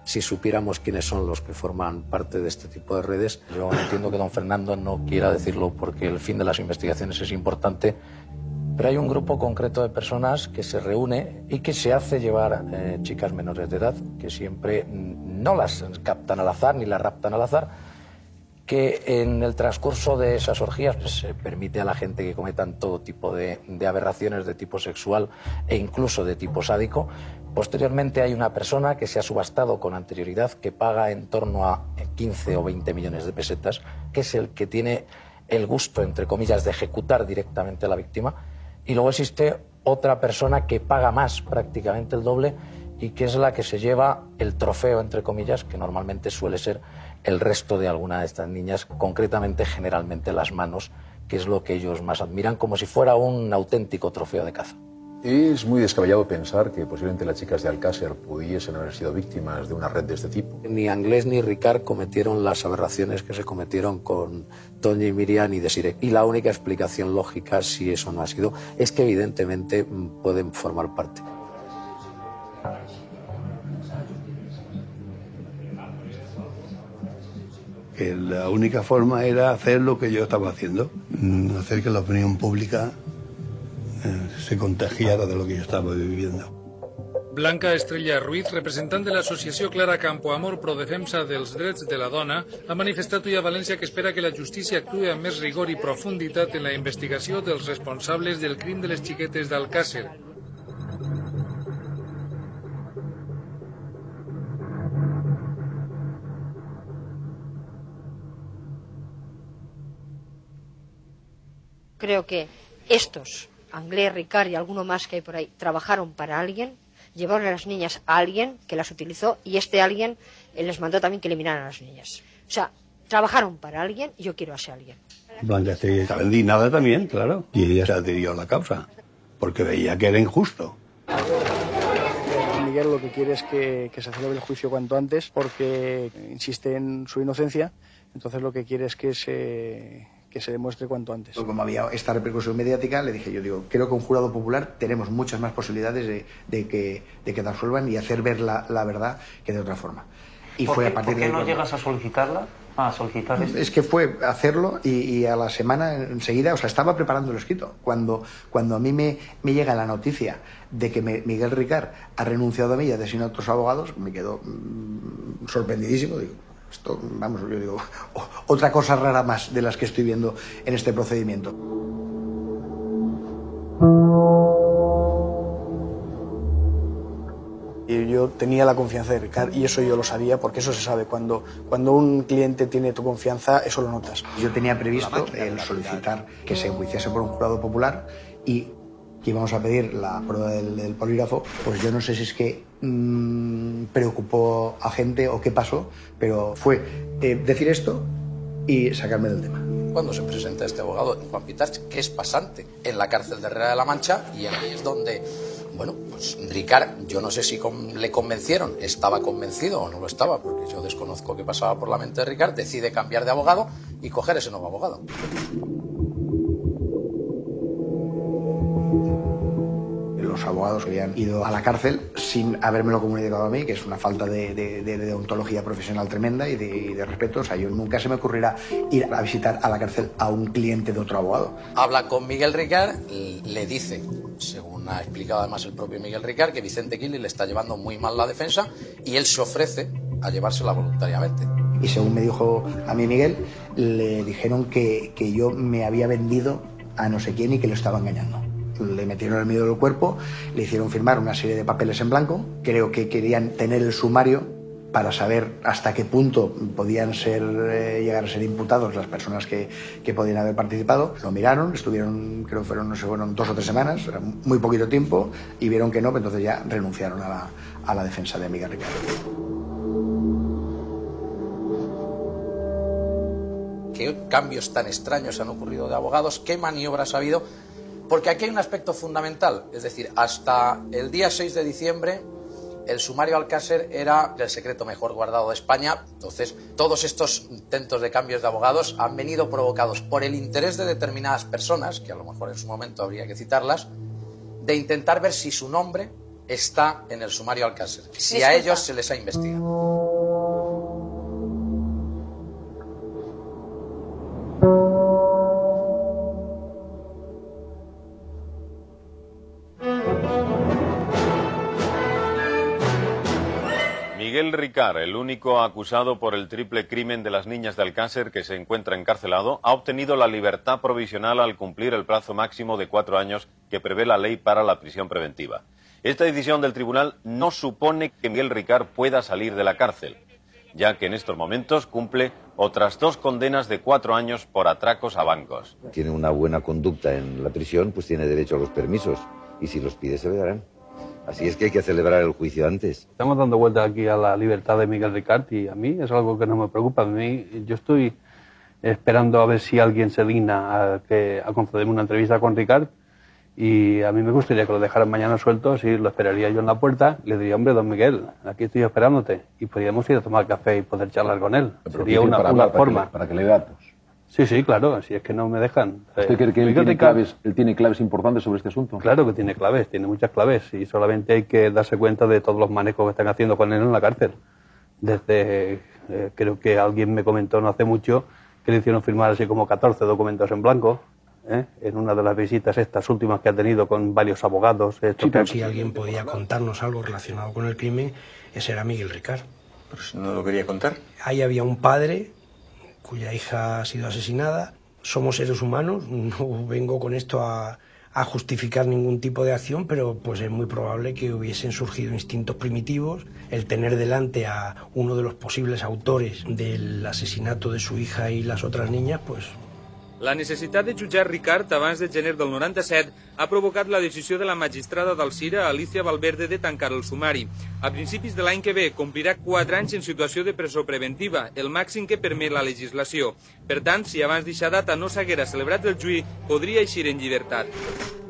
si supiéramos quiénes son los que forman parte de este tipo de redes. Yo entiendo que don Fernando no quiera decirlo porque el fin de las investigaciones es importante, pero hay un grupo concreto de personas que se reúne y que se hace llevar eh, chicas menores de edad, que siempre no las captan al azar ni las raptan al azar, que en el transcurso de esas orgías pues, se permite a la gente que cometan todo tipo de, de aberraciones de tipo sexual e incluso de tipo sádico. Posteriormente hay una persona que se ha subastado con anterioridad que paga en torno a 15 o 20 millones de pesetas, que es el que tiene el gusto, entre comillas, de ejecutar directamente a la víctima. Y luego existe otra persona que paga más, prácticamente el doble, y que es la que se lleva el trofeo, entre comillas, que normalmente suele ser el resto de alguna de estas niñas, concretamente generalmente las manos, que es lo que ellos más admiran, como si fuera un auténtico trofeo de caza. Es muy descabellado pensar que posiblemente las chicas de Alcácer pudiesen haber sido víctimas de una red de este tipo. Ni Anglés ni Ricard cometieron las aberraciones que se cometieron con Toña y Miriam y Desiree. Y la única explicación lógica, si eso no ha sido, es que evidentemente pueden formar parte. Que la única forma era hacer lo que yo estaba haciendo, mm, hacer que la opinión pública se contagiara de lo que yo estaba viviendo. Blanca Estrella Ruiz, representant de l'associació Clara Campo Amor Pro Defensa dels Drets de la Dona, ha manifestat avui a València que espera que la justícia actuï amb més rigor i profunditat en la investigació dels responsables del crim de les xiquetes d'Alcàsser. Creo que estos, Anglés, Ricard y alguno más que hay por ahí, trabajaron para alguien, llevaron a las niñas a alguien que las utilizó y este alguien les mandó también que eliminaran a las niñas. O sea, trabajaron para alguien y yo quiero a ese alguien. Blanca Estrella estaba indignada también, claro. Y ella se adhirió a la causa, porque veía que era injusto. Miguel lo que quiere es que, que se celebre el juicio cuanto antes porque insiste en su inocencia. Entonces lo que quiere es que se, que se demuestre cuanto antes. Como había esta repercusión mediática, le dije yo, digo, creo que un jurado popular tenemos muchas más posibilidades de, de que, de que te absuelvan y hacer ver la, la verdad que de otra forma. Y ¿Por fue qué, a partir por qué de no cuando- llegas a solicitarla? A solicitar esto. Es que fue hacerlo y, y a la semana enseguida, o sea, estaba preparando el escrito. Cuando, cuando a mí me, me llega la noticia de que me- Miguel Ricard ha renunciado a mí y ha designado a otros abogados, me quedo mm, sorprendidísimo. Digo, esto, vamos, yo digo, otra cosa rara más de las que estoy viendo en este procedimiento. Y yo tenía la confianza de Ricard y eso yo lo sabía porque eso se sabe. Cuando, cuando un cliente tiene tu confianza, eso lo notas. Yo tenía previsto el solicitar que se enjuiciase por un jurado popular y que íbamos a pedir la prueba del, del polígrafo. Pues yo no sé si es que mm, preocupó a gente o qué pasó, pero fue eh, decir esto y sacarme del tema. Cuando se presenta este abogado, Juan Pitarch, que es pasante en la cárcel de Herrera de la Mancha, y ahí es donde, bueno, pues Ricard, yo no sé si le convencieron, estaba convencido o no lo estaba, porque yo desconozco qué pasaba por la mente de Ricard, decide cambiar de abogado y coger ese nuevo abogado. Los abogados habían ido a la cárcel sin habérmelo comunicado a mí, que es una falta de, de, de- de ontología profesional tremenda y de, y de respeto. O sea, yo nunca se me ocurrirá ir a visitar a la cárcel a un cliente de otro abogado. Habla con Miguel Ricard, le dice, según ha explicado además el propio Miguel Ricard, que Vicente Kili le está llevando muy mal la defensa y él se ofrece a llevársela voluntariamente. Y según me dijo a mí Miguel, le dijeron que, que yo me había vendido a no sé quién y que lo estaba engañando. Le metieron el miedo del cuerpo, le hicieron firmar una serie de papeles en blanco. Creo que querían tener el sumario para saber hasta qué punto podían ser, eh, llegar a ser imputados las personas que, que podían haber participado. Lo miraron, estuvieron, creo que fueron, no sé, fueron dos o tres semanas, muy poquito tiempo, y vieron que no, pues entonces ya renunciaron a la, a la defensa de Miguel Ricardo. qué cambios tan extraños han ocurrido de abogados, qué maniobras ha habido, porque aquí hay un aspecto fundamental, es decir, hasta el día 6 de diciembre el sumario Alcácer era el secreto mejor guardado de España, entonces todos estos intentos de cambios de abogados han venido provocados por el interés de determinadas personas, que a lo mejor en su momento habría que citarlas, de intentar ver si su nombre está en el sumario Alcácer, si a ellos se les ha investigado. Miguel Ricard, el único acusado por el triple crimen de las niñas de Alcácer que se encuentra encarcelado, ha obtenido la libertad provisional al cumplir el plazo máximo de cuatro años que prevé la ley para la prisión preventiva. Esta decisión del tribunal no supone que Miguel Ricard pueda salir de la cárcel, ya que en estos momentos cumple otras dos condenas de cuatro años por atracos a bancos. tiene una buena conducta en la prisión, pues tiene derecho a los permisos. Y si los pide, se le darán. Así es que hay que celebrar el juicio antes. Estamos dando vuelta aquí a la libertad de Miguel Ricard y a mí es algo que no me preocupa. A mí, yo estoy esperando a ver si alguien se digna a, que, a concederme una entrevista con Ricard y a mí me gustaría que lo dejaran mañana suelto, así lo esperaría yo en la puerta, le diría, hombre, don Miguel, aquí estoy esperándote y podríamos ir a tomar café y poder charlar con él. Sería una, para una forma. Para que le dé datos. Sí, sí, claro, si es que no me dejan. ¿Usted Eh, cree que él Miguel tiene, Ricard- claves, él tiene claves importantes sobre este asunto? Claro que tiene claves, tiene muchas claves y solamente hay que darse cuenta de todos los manejos que están haciendo con él en la cárcel. Desde, eh, creo que alguien me comentó no hace mucho que le hicieron firmar así como 14 documentos en blanco, ¿eh? en una de las visitas estas últimas que ha tenido con varios abogados. esto que- Si alguien podía contarnos algo relacionado con el crimen, ese era Miguel Ricard. Pero si no lo quería contar. Ahí había un padre cuya hija ha sido asesinada. Somos seres humanos, no vengo con esto a, a justificar ningún tipo de acción, pero pues es muy probable que hubiesen surgido instintos primitivos. El tener delante a uno de los posibles autores del asesinato de su hija y las otras niñas, pues La necessitat de jutjar Ricard abans de gener del 97 ha provocat la decisió de la magistrada d'Alcira, Alicia Valverde, de tancar el sumari. A principis de l'any que ve complirà 4 anys en situació de presó preventiva, el màxim que permet la legislació. Per tant, si abans d'eixa data no s'haguera celebrat el juí, podria eixir en llibertat.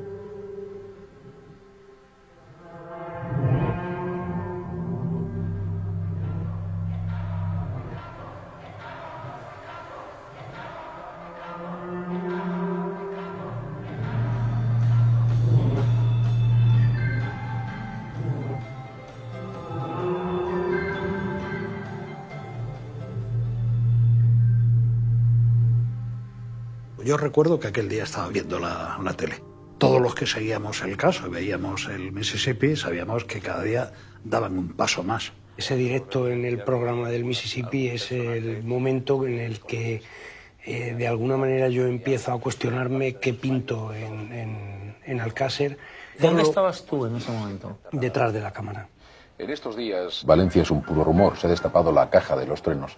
Yo recuerdo que aquel día estaba viendo la, la tele. Todos los que seguíamos el caso y veíamos el Mississippi sabíamos que cada día daban un paso más. Ese directo en el programa del Mississippi es el momento en el que eh, de alguna manera yo empiezo a cuestionarme qué pinto en, en, en Alcácer. ¿Dónde estabas tú en ese momento? Detrás de la cámara. En estos días, Valencia es un puro rumor. Se ha destapado la caja de los truenos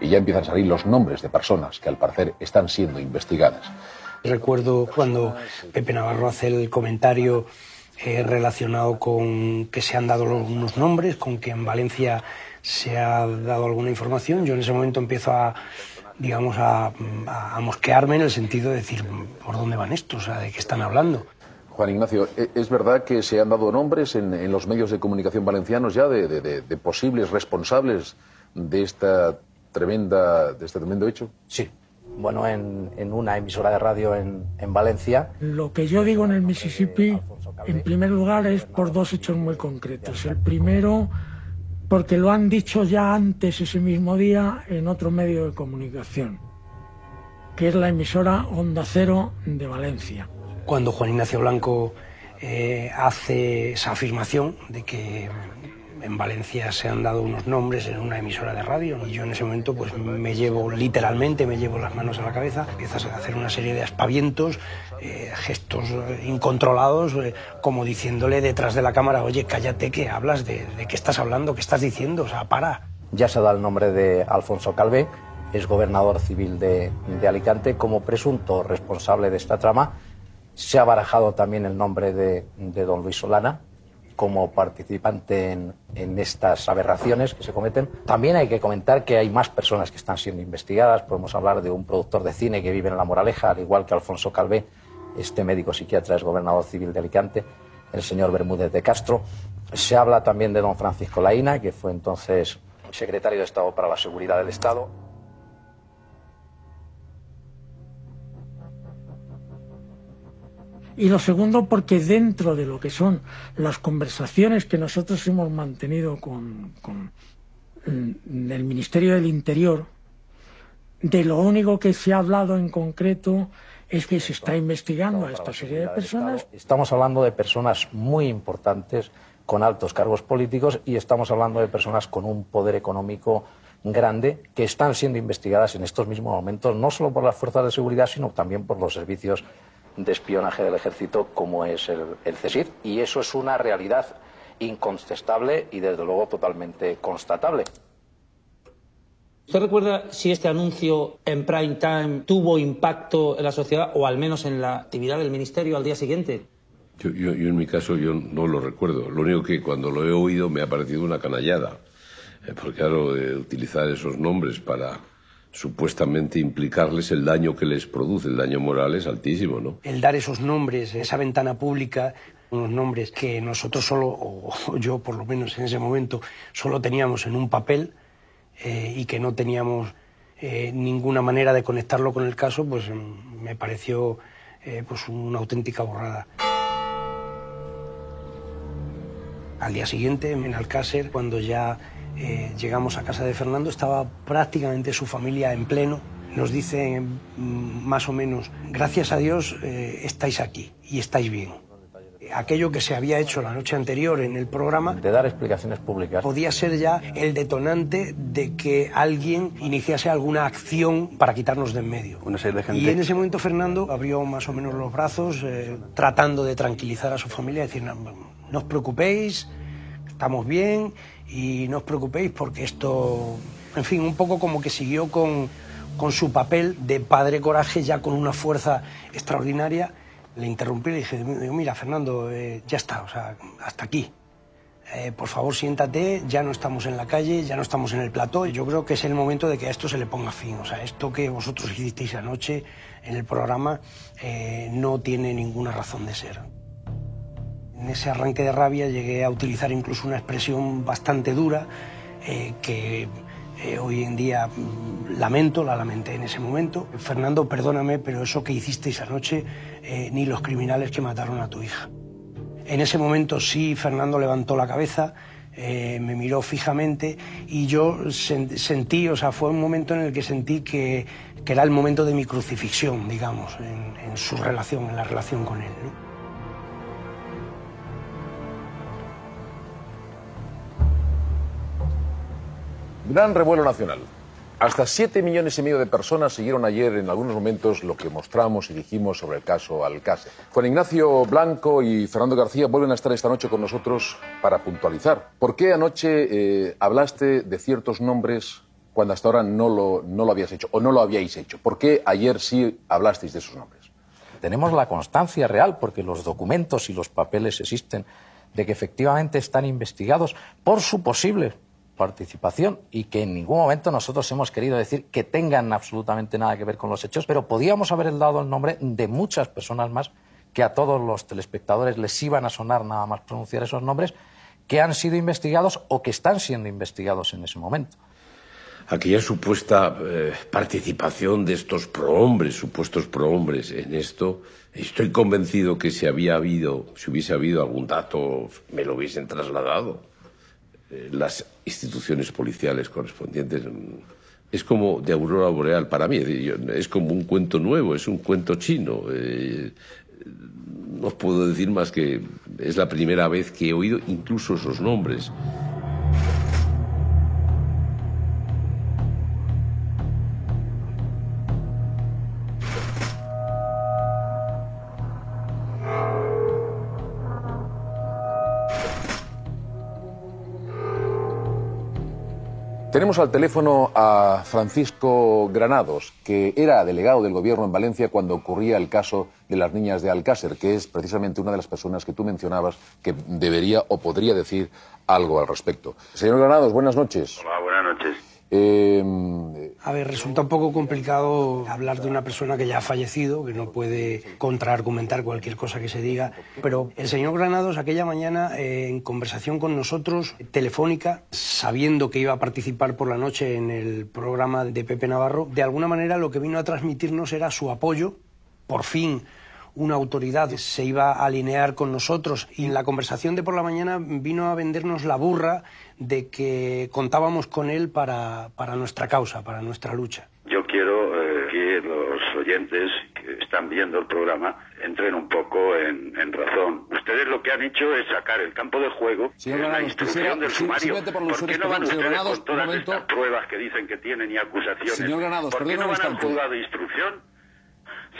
y ya empiezan a salir los nombres de personas que al parecer están siendo investigadas. Recuerdo cuando Pepe Navarro hace el comentario eh, relacionado con que se han dado unos nombres, con que en Valencia se ha dado alguna información. Yo en ese momento empiezo a, digamos, a, mosquearme en el sentido de decir, ¿por dónde van estos? O sea, ¿de qué están hablando? Juan Ignacio, ¿e-, ¿es verdad que se han dado nombres en, en los medios de comunicación valencianos ya de, de, de, de posibles responsables de esta tremenda, de este tremendo hecho? Sí. Bueno, en, en una emisora de radio en, en, Valencia. Lo que yo digo en el Mississippi, en primer lugar, es por dos hechos muy concretos. El primero, porque lo han dicho ya antes ese mismo día en otro medio de comunicación, que es la emisora Onda Cero de Valencia. Cuando Juan Ignacio Blanco eh, hace esa afirmación de que en Valencia se han dado unos nombres en una emisora de radio y yo en ese momento pues me llevo literalmente, me llevo las manos a la cabeza, empiezas a hacer una serie de aspavientos, eh, gestos incontrolados, eh, como diciéndole detrás de la cámara, oye, cállate, que hablas, de, qué estás hablando, qué estás diciendo, o sea, para. Ya se da el nombre de Alfonso Calvé, es gobernador civil de, Alicante, como presunto responsable de esta trama. Se ha barajado también el nombre de don Luis Solana, como participante en, estas aberraciones que se cometen. También hay que comentar que hay más personas que están siendo investigadas. Podemos hablar de un productor de cine que vive en La Moraleja, al igual que Alfonso Calvé, este médico psiquiatra es gobernador civil de Alicante, el señor Bermúdez de Castro. Se habla también de don Francisco Laína, que fue entonces secretario de Estado para la Seguridad del Estado. Y lo segundo, porque dentro de lo que son las conversaciones que nosotros hemos mantenido con, con el Ministerio del Interior, de lo único que se ha hablado en concreto es que se está investigando a esta serie de personas. Estamos hablando de personas muy importantes con altos cargos políticos y estamos hablando de personas con un poder económico grande que están siendo investigadas en estos mismos momentos, no solo por las fuerzas de seguridad, sino también por los servicios de espionaje del ejército como es el, el CSIC y eso es una realidad incontestable y desde luego totalmente constatable. ¿Usted recuerda si este anuncio en prime time tuvo impacto en la sociedad o al menos en la actividad del ministerio al día siguiente? Yo, yo, yo en mi caso yo no lo recuerdo. Lo único que cuando lo he oído me ha parecido una canallada. Eh, porque claro, de utilizar esos nombres para supuestamente implicarles el daño que les produce, el daño moral es altísimo, ¿no? El dar esos nombres, esa ventana pública, unos nombres que nosotros solo, o yo por lo menos en ese momento, solo teníamos en un papel eh, y que no teníamos eh, ninguna manera de conectarlo con el caso, pues me pareció eh, pues una auténtica borrada. Al día siguiente, en Alcácer, cuando ya eh, llegamos a casa de Fernando, estaba prácticamente su familia en pleno. Nos dice mm, más o menos, gracias a Dios eh, estáis aquí y estáis bien. Aquello que se había hecho la noche anterior en el programa... De dar explicaciones públicas. Podía ser ya el detonante de que alguien iniciase alguna acción para quitarnos de en medio. Una serie de gente... Y en ese momento Fernando abrió más o menos los brazos, eh, tratando de tranquilizar a su familia, decir, no, no os preocupéis, estamos bien y no os preocupéis porque esto, en fin, un poco como que siguió con, con su papel de padre coraje, ya con una fuerza extraordinaria, le interrumpí y le dije, mira, Fernando, eh, ya está, o sea, hasta aquí. Eh, por favor, siéntate, ya no estamos en la calle, ya no estamos en el plató. Yo creo que es el momento de que a esto se le ponga fin. O sea, esto que vosotros hicisteis anoche en el programa eh, no tiene ninguna razón de ser. En ese arranque de rabia llegué a utilizar incluso una expresión bastante dura que hoy en día mm, lamento, la lamenté en ese momento. Fernando, perdóname, pero eso que hicisteis anoche, ni los criminales que mataron a tu hija. En ese momento sí, Fernando levantó la cabeza, eh, me miró fijamente y yo sentí, o sea, fue un momento en el que sentí que, era el momento de mi crucifixión, digamos, en, su relación, en la relación con él. Gran revuelo nacional. Hasta siete millones y medio de personas siguieron ayer en algunos momentos lo que mostramos y dijimos sobre el caso Alcácer. Juan Ignacio Blanco y Fernando García vuelven a estar esta noche con nosotros para puntualizar. ¿Por qué anoche eh, hablaste de ciertos nombres cuando hasta ahora no lo, no lo habías hecho o no lo habíais hecho? ¿Por qué ayer sí hablasteis de esos nombres? Tenemos la constancia real porque los documentos y los papeles existen de que efectivamente están investigados por su posible participación y que en ningún momento nosotros hemos querido decir que tengan absolutamente nada que ver con los hechos, pero podíamos haber dado el nombre de muchas personas más que a todos los telespectadores les iban a sonar nada más pronunciar esos nombres, que han sido investigados o que están siendo investigados en ese momento. Aquella supuesta eh, participación de estos prohombres, supuestos prohombres en esto, estoy convencido que si había habido, si hubiese habido algún dato, me lo hubiesen trasladado. Eh, las instituciones policiales correspondientes. Es como de aurora boreal para mí, es como un cuento nuevo, es un cuento chino. Eh, no puedo decir más que es la primera vez que he oído incluso esos nombres. Tenemos al teléfono a Francisco Granados, que era delegado del gobierno en Valencia cuando ocurría el caso de las niñas de Alcácer, que es precisamente una de las personas que tú mencionabas que debería o podría decir algo al respecto. Señor Granados, buenas noches. Hola, buenas noches. Eh, a ver, resulta un poco complicado hablar de una persona que ya ha fallecido, que no puede contraargumentar cualquier cosa que se diga, pero el señor Granados aquella mañana eh, en conversación con nosotros, telefónica, sabiendo que iba a participar por la noche en el programa de Pepe Navarro, de alguna manera lo que vino a transmitirnos era su apoyo, por fin una autoridad se iba a alinear con nosotros y en la conversación de por la mañana vino a vendernos la burra de que contábamos con él para, para nuestra causa, para nuestra lucha. Yo quiero eh, que los oyentes que están viendo el programa entren un poco en, razón. Ustedes lo que han hecho es sacar el campo de juego, la instrucción del sumario. por, qué no van ustedes con todas estas pruebas que dicen que tienen y acusaciones? ¿Por qué no van al juzgado de instrucción?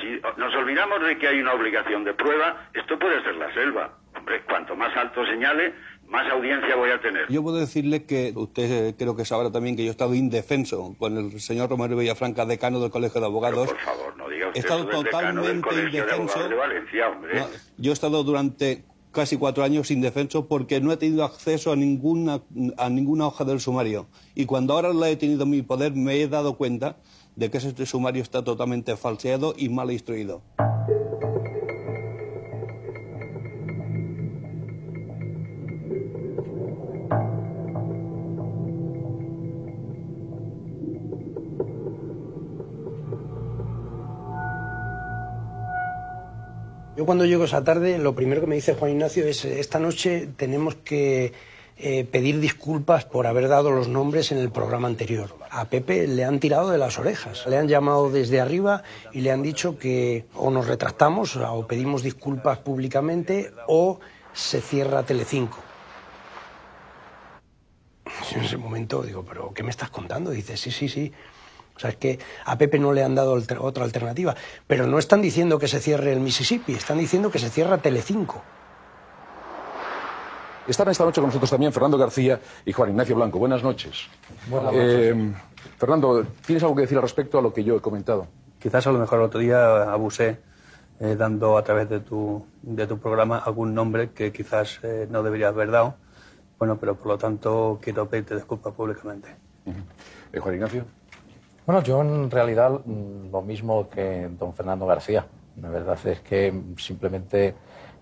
Si nos olvidamos de que hay una obligación de prueba, esto puede ser la selva. Hombre, cuanto más alto señale, más audiencia voy a tener. Yo puedo decirle que usted eh, creo que sabrá también que yo he estado indefenso con el señor Romero Villafranca, decano del Colegio de Abogados. por favor, no diga usted He estado totalmente indefenso. De Valencia, hombre. yo he estado durante casi cuatro años indefenso porque no he tenido acceso a ninguna, a ninguna hoja del sumario. Y cuando ahora la he tenido en mi poder me he dado cuenta de que ese sumario está totalmente falseado y mal instruido. Yo cuando llego esa tarde, lo primero que me dice Juan Ignacio es, esta noche tenemos que eh, pedir disculpas por haber dado los nombres en el programa anterior. A Pepe le han tirado de las orejas, le han llamado desde arriba y le han dicho que o nos retractamos o pedimos disculpas públicamente o se cierra Telecinco. En ese momento digo, ¿pero qué me estás contando? Dice, sí, sí, sí. O sea, es que a Pepe no le han dado otra alternativa. Pero no están diciendo que se cierre el Mississippi, están diciendo que se cierra Telecinco. Están esta noche con nosotros también Fernando García y Juan Ignacio Blanco. Buenas noches. Buenas Eh, Fernando, ¿tienes algo que decir al respecto a lo que yo he comentado? Quizás a lo mejor el otro día abusé eh, dando a través de tu, de tu programa algún nombre que quizás eh, no debería haber dado. Bueno, pero por lo tanto quiero pedirte disculpas públicamente. Eh, Juan Ignacio. Bueno, yo en realidad mm, lo mismo que don Fernando García. La verdad es que simplemente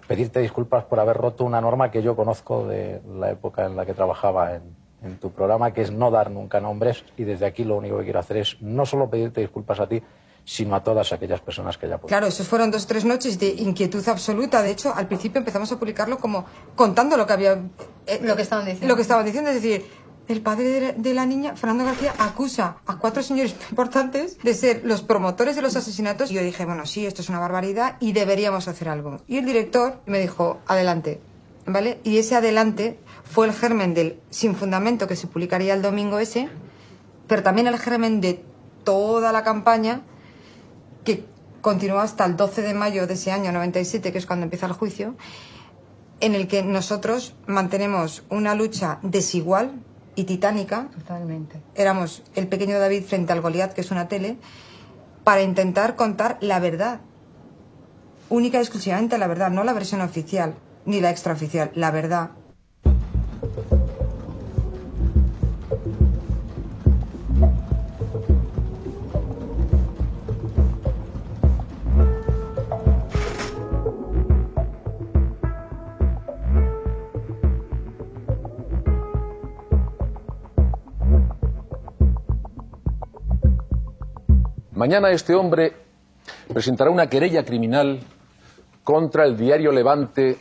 pedirte disculpas por haber roto una norma que yo conozco de la época en la que trabajaba en, en tu programa, que es no dar nunca nombres. Y desde aquí lo único que quiero hacer es no solo pedirte disculpas a ti, sino a todas aquellas personas que ya Claro, esos fueron dos o tres noches de inquietud absoluta. De hecho, al principio empezamos a publicarlo como contando lo que había... eh, Lo que estaban diciendo. Lo que estaban diciendo, es decir, el padre de, la niña, Fernando García, acusa a cuatro señores importantes de ser los promotores de los asesinatos. Y yo dije, bueno, sí, esto es una barbaridad y deberíamos hacer algo. Y el director me dijo, adelante, ¿vale? Y ese adelante fue el germen del Sin Fundamento que se publicaría el domingo ese, pero también el germen de toda la campaña que continuó hasta el 12 de mayo de ese año 97, que es cuando empieza el juicio, en el que nosotros mantenemos una lucha desigual y titánica. Totalmente. Éramos el pequeño David frente al Goliat, que es una tele, para intentar contar la verdad. Única y exclusivamente la verdad, no la versión oficial, ni la extraoficial, la verdad. Mañana este hombre presentará una querella criminal contra el diario Levante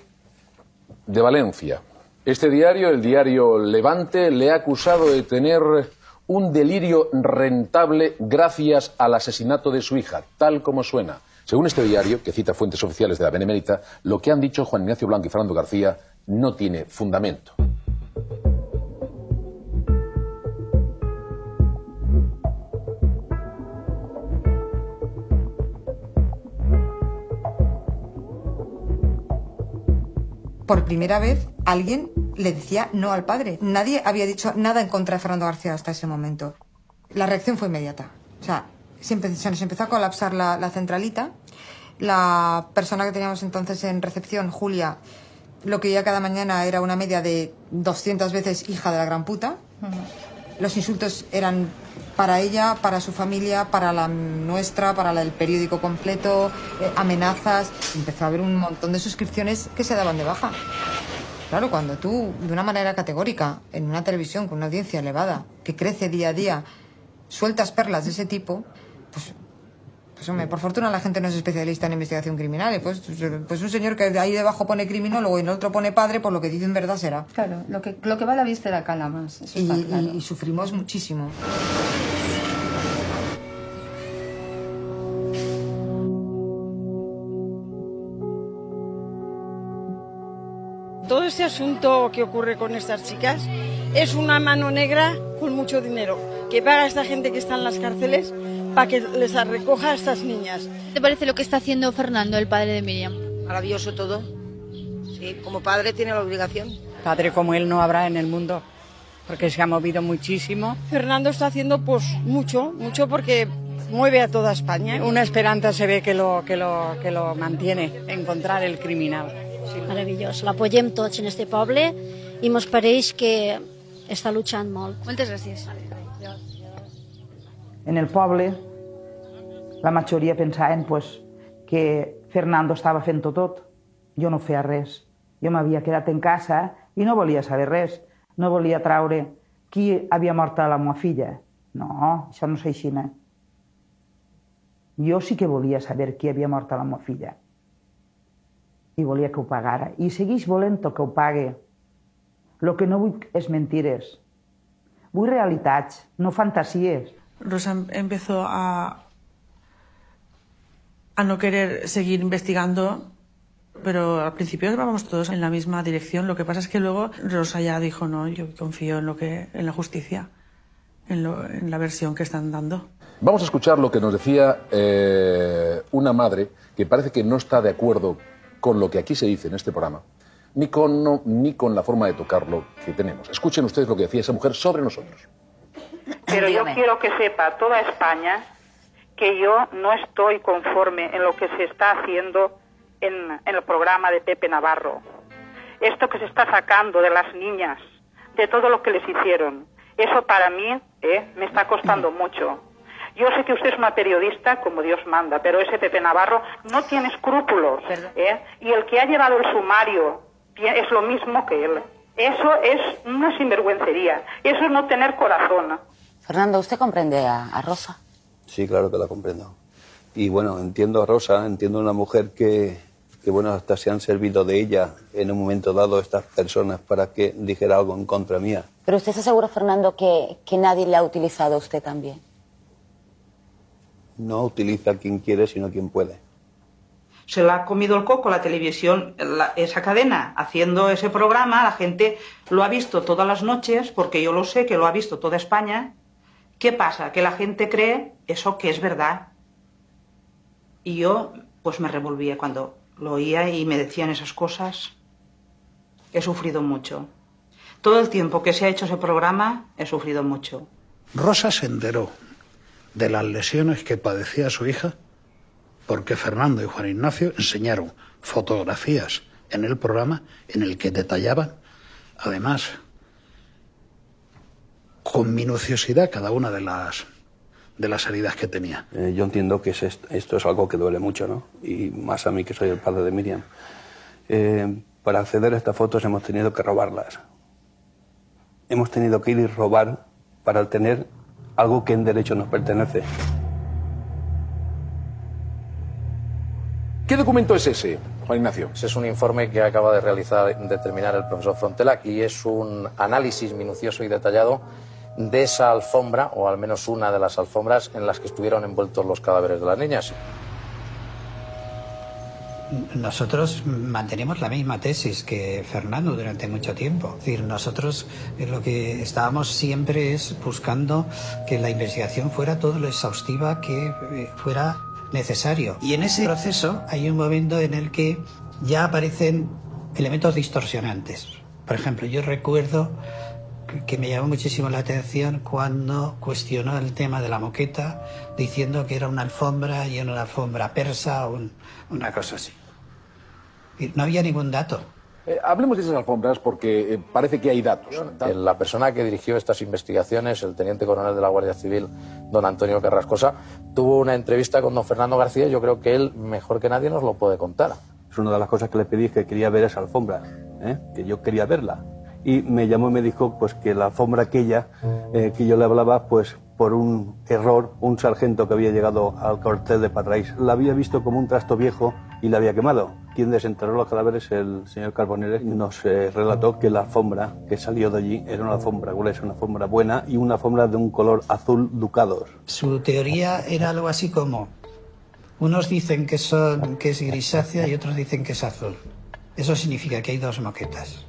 de Valencia. Este diario, el diario Levante, le ha acusado de tener un delirio rentable gracias al asesinato de su hija, tal como suena. Según este diario, que cita fuentes oficiales de la Benemérita, lo que han dicho Juan Ignacio Blanco y Fernando García no tiene fundamento. Por primera vez alguien le decía no al padre. Nadie había dicho nada en contra de Fernando García hasta ese momento. La reacción fue inmediata. O sea, se nos empezó a colapsar la, centralita. La persona que teníamos entonces en recepción, Julia, lo que oía cada mañana era una media de 200 veces hija de la gran puta. Los insultos eran para ella, para su familia, para la nuestra, para la del periódico completo, eh, amenazas. Empezó a haber un montón de suscripciones que se daban de baja. Claro, cuando tú, de una manera categórica, en una televisión con una audiencia elevada, que crece día a día, sueltas perlas de ese tipo, pues, pues hombre, por fortuna la gente no es especialista en investigación criminal. y Pues, pues un señor que ahí debajo pone criminólogo y en el otro pone padre, por lo que dicen verdad será. Claro, lo que, lo que va a la vista la cala más. Eso Y, está claro. y- y sufrimos muchísimo. Todo este asunto que ocurre con estas chicas es una mano negra con mucho dinero que paga a esta gente que está en las cárceles para que les recoja a estas niñas. ¿Te parece lo que está haciendo Fernando, el padre de Miriam? Maravilloso todo. Sí, como padre tiene la obligación. Padre como él no habrá en el mundo, porque se ha movido muchísimo. Fernando está haciendo pues mucho, mucho porque mueve a toda España. Una esperanza se ve que lo, que lo, que lo mantiene, encontrar el criminal. Meravellós. L'apoyem tots en este poble i mos pareix que està luchant molt. Moltes gràcies. En el poble, la majoria pensaven pues, que Fernando estava fent-ho tot. Jo no feia res. Jo m'havia quedat en casa i no volia saber res. No volia traure qui havia mort a la meva filla. No, això no és així. eh? Jo sí que volia saber qui havia mort a la meva filla. I volia que ho pagara. I segueix volent que ho pague. El que no vull és mentires. Vull realitats, no fantasies. Rosa em- empezó a, a no querer seguir investigando, pero al principio íbamos todos en la misma dirección. Lo que pasa es que luego Rosa ya dijo, no, yo confío en, lo que, en la justicia, en, lo- en la versión que están dando. Vamos a escuchar lo que nos decía eh, una madre que parece que no está de acuerdo con lo que aquí se dice en este programa, ni con, no, ni con la forma de tocarlo que tenemos. Escuchen ustedes lo que decía esa mujer sobre nosotros. Pero yo quiero que sepa toda España que yo no estoy conforme en lo que se está haciendo en, en el programa de Pepe Navarro. Esto que se está sacando de las niñas, de todo lo que les hicieron, eso para mí eh, me está costando mucho. Yo sé que usted es una periodista como Dios manda, pero ese Pepe Navarro no tiene escrúpulos. ¿eh? Y el que ha llevado el sumario es lo mismo que él. Eso es una sinvergüencería. Eso es no tener corazón. Fernando, ¿usted comprende a, a Rosa? Sí, claro que la comprendo. Y bueno, entiendo a Rosa, entiendo a una mujer que, que, bueno, hasta se han servido de ella en un momento dado estas personas para que dijera algo en contra mía. Pero usted está seguro, Fernando, que, que nadie le ha utilizado a usted también. No utiliza a quien quiere, sino a quien puede. Se la ha comido el coco la televisión, la- esa cadena, haciendo ese programa. La gente lo ha visto todas las noches, porque yo lo sé, que lo ha visto toda España. ¿Qué pasa? Que la gente cree eso que es verdad. Y yo, pues me revolvía cuando lo oía y me decían esas cosas. He sufrido mucho. Todo el tiempo que se ha hecho ese programa, he sufrido mucho. Rosa se enteró de las lesiones que padecía su hija porque Fernando y Juan Ignacio enseñaron fotografías en el programa en el que detallaban, además, con minuciosidad cada una de las de las heridas que tenía. Eh, yo entiendo que es est- esto es algo que duele mucho, ¿no? Y más a mí que soy el padre de Miriam. Eh, para acceder a estas fotos hemos tenido que robarlas. Hemos tenido que ir y robar para tener algo que en derecho nos pertenece. ¿Qué documento es ese, Juan Ignacio? Ese es un informe que acaba de realizar, determinar el profesor Frontela y es un análisis minucioso y detallado de esa alfombra, o al menos una de las alfombras en las que estuvieron envueltos los cadáveres de las niñas. Nosotros mantenemos la misma tesis que Fernando durante mucho tiempo. Es decir, nosotros eh, lo que estábamos siempre es buscando que la investigación fuera todo lo exhaustiva que eh, fuera necesario. Y en ese proceso hay un momento en el que ya aparecen elementos distorsionantes. Por ejemplo, yo recuerdo que- me llamó muchísimo la atención cuando cuestionó el tema de la moqueta diciendo que era una alfombra y era una alfombra persa o un- una cosa así. Y no había ningún dato. Eh, hablemos de esas alfombras porque eh, parece que hay datos. Eh, La persona que dirigió estas investigaciones, el teniente coronel de la Guardia Civil, don Antonio Carrascosa, tuvo una entrevista con don Fernando García y yo creo que él, mejor que nadie, nos lo puede contar. Es una de las cosas que le pedí, que quería ver esa alfombra, ¿eh? que yo quería verla. Y me llamó y me dijo pues, que la alfombra aquella eh, que yo le hablaba, pues por un error, un sargento que había llegado al cuartel de Patrais la había visto como un trasto viejo y la había quemado. Quien desenterró los cadáveres, el señor Carbonell, nos eh, relató que la alfombra que salió de allí era una alfombra gruesa, una alfombra buena y una alfombra de un color azul ducados. Su teoría era algo así como, unos dicen que, son, que es grisácea y otros dicen que es azul. Eso significa que hay dos moquetas.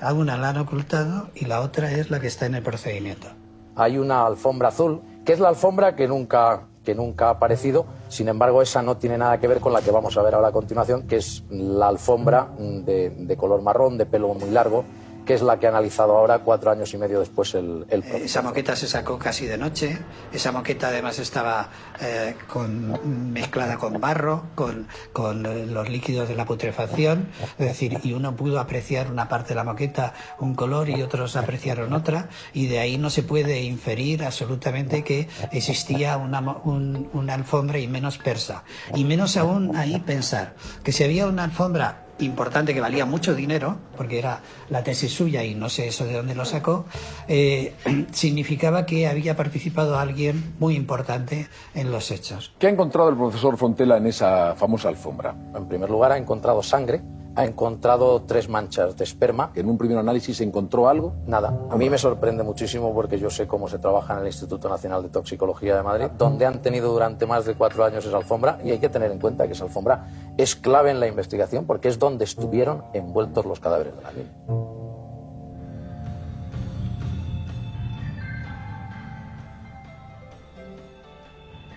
A una la han ocultado y la otra es la que está en el procedimiento. Hay una alfombra azul, que es la alfombra que nunca, que nunca ha aparecido. Sin embargo, esa no tiene nada que ver con la que vamos a ver ahora a continuación, que es la alfombra de, de color marrón, de pelo muy largo, que es la que ha analizado ahora, cuatro años y medio después, el, el profesor. Esa moqueta se sacó casi de noche. Esa moqueta además estaba eh, con, mezclada con barro, con, con eh, los líquidos de la putrefacción. Es decir, y uno pudo apreciar una parte de la moqueta un color y otros apreciaron otra. Y de ahí no se puede inferir absolutamente que existía una, un- una alfombra y menos persa. Y menos aún ahí pensar que si había una alfombra importante que valía mucho dinero, porque era la tesis suya y no sé eso de dónde lo sacó, eh, significaba que había participado alguien muy importante en los hechos. ¿Qué ha encontrado el profesor Fontela en esa famosa alfombra? En primer lugar, ha encontrado sangre, ha encontrado tres manchas de esperma. ¿En un primer análisis encontró algo? Nada. A mí me sorprende muchísimo porque yo sé cómo se trabaja en el Instituto Nacional de Toxicología de Madrid, donde han tenido durante más de cuatro años esa alfombra y hay que tener en cuenta que esa alfombra es clave en la investigación porque es donde estuvieron envueltos los cadáveres de la niña.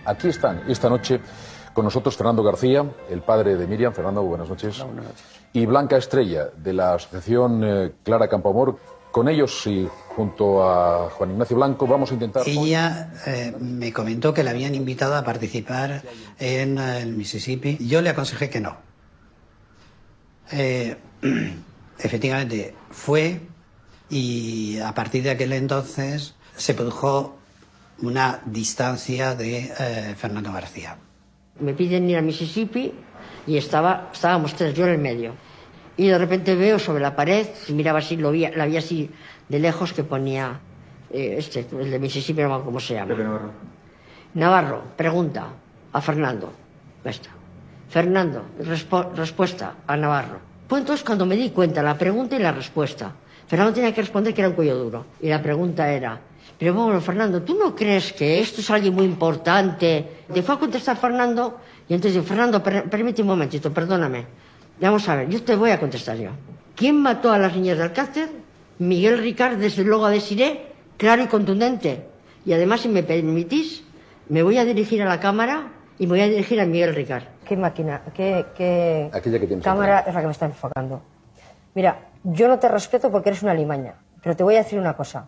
Aquí están esta noche Con nosotros Fernando García, el padre de Miriam. Fernando, buenas noches. Buenas noches. Y Blanca Estrella, de la Asociación eh, Clara Campoamor. Con ellos y junto a Juan Ignacio Blanco vamos a intentar... Ella eh, me comentó que la habían invitado a participar en el Mississippi. Yo le aconsejé que no. Eh, efectivamente, fue y a partir de aquel entonces se produjo una distancia de eh, Fernando García. Me piden ir a Mississippi y estaba, estábamos tres, yo en el medio. Y de repente veo sobre la pared, si miraba así, lo vi, la vi así de lejos que ponía, eh, este, el de Mississippi, no cómo se llama. Navarro. Navarro, pregunta a Fernando. Está. Fernando, respuesta a Navarro. Pues entonces cuando me di cuenta, la pregunta y la respuesta. Fernando tenía que responder que era un cuello duro. Y la pregunta era, pero bueno, Fernando, ¿tú no crees que esto es algo muy importante? Le fue a contestar Fernando y entonces dijo, Fernando, permíteme un momentito, perdóname. Vamos a ver, yo te voy a contestar yo. ¿Quién mató a las niñas del Alcácer? Miguel Ricard, desde luego de Siré, claro y contundente. Y además, si me permitís, me voy a dirigir a la cámara y me voy a dirigir a Miguel Ricard. ¿Qué máquina, qué, qué cámara es la que me está enfocando? Mira, yo no te respeto porque eres una limaña, pero te voy a decir una cosa.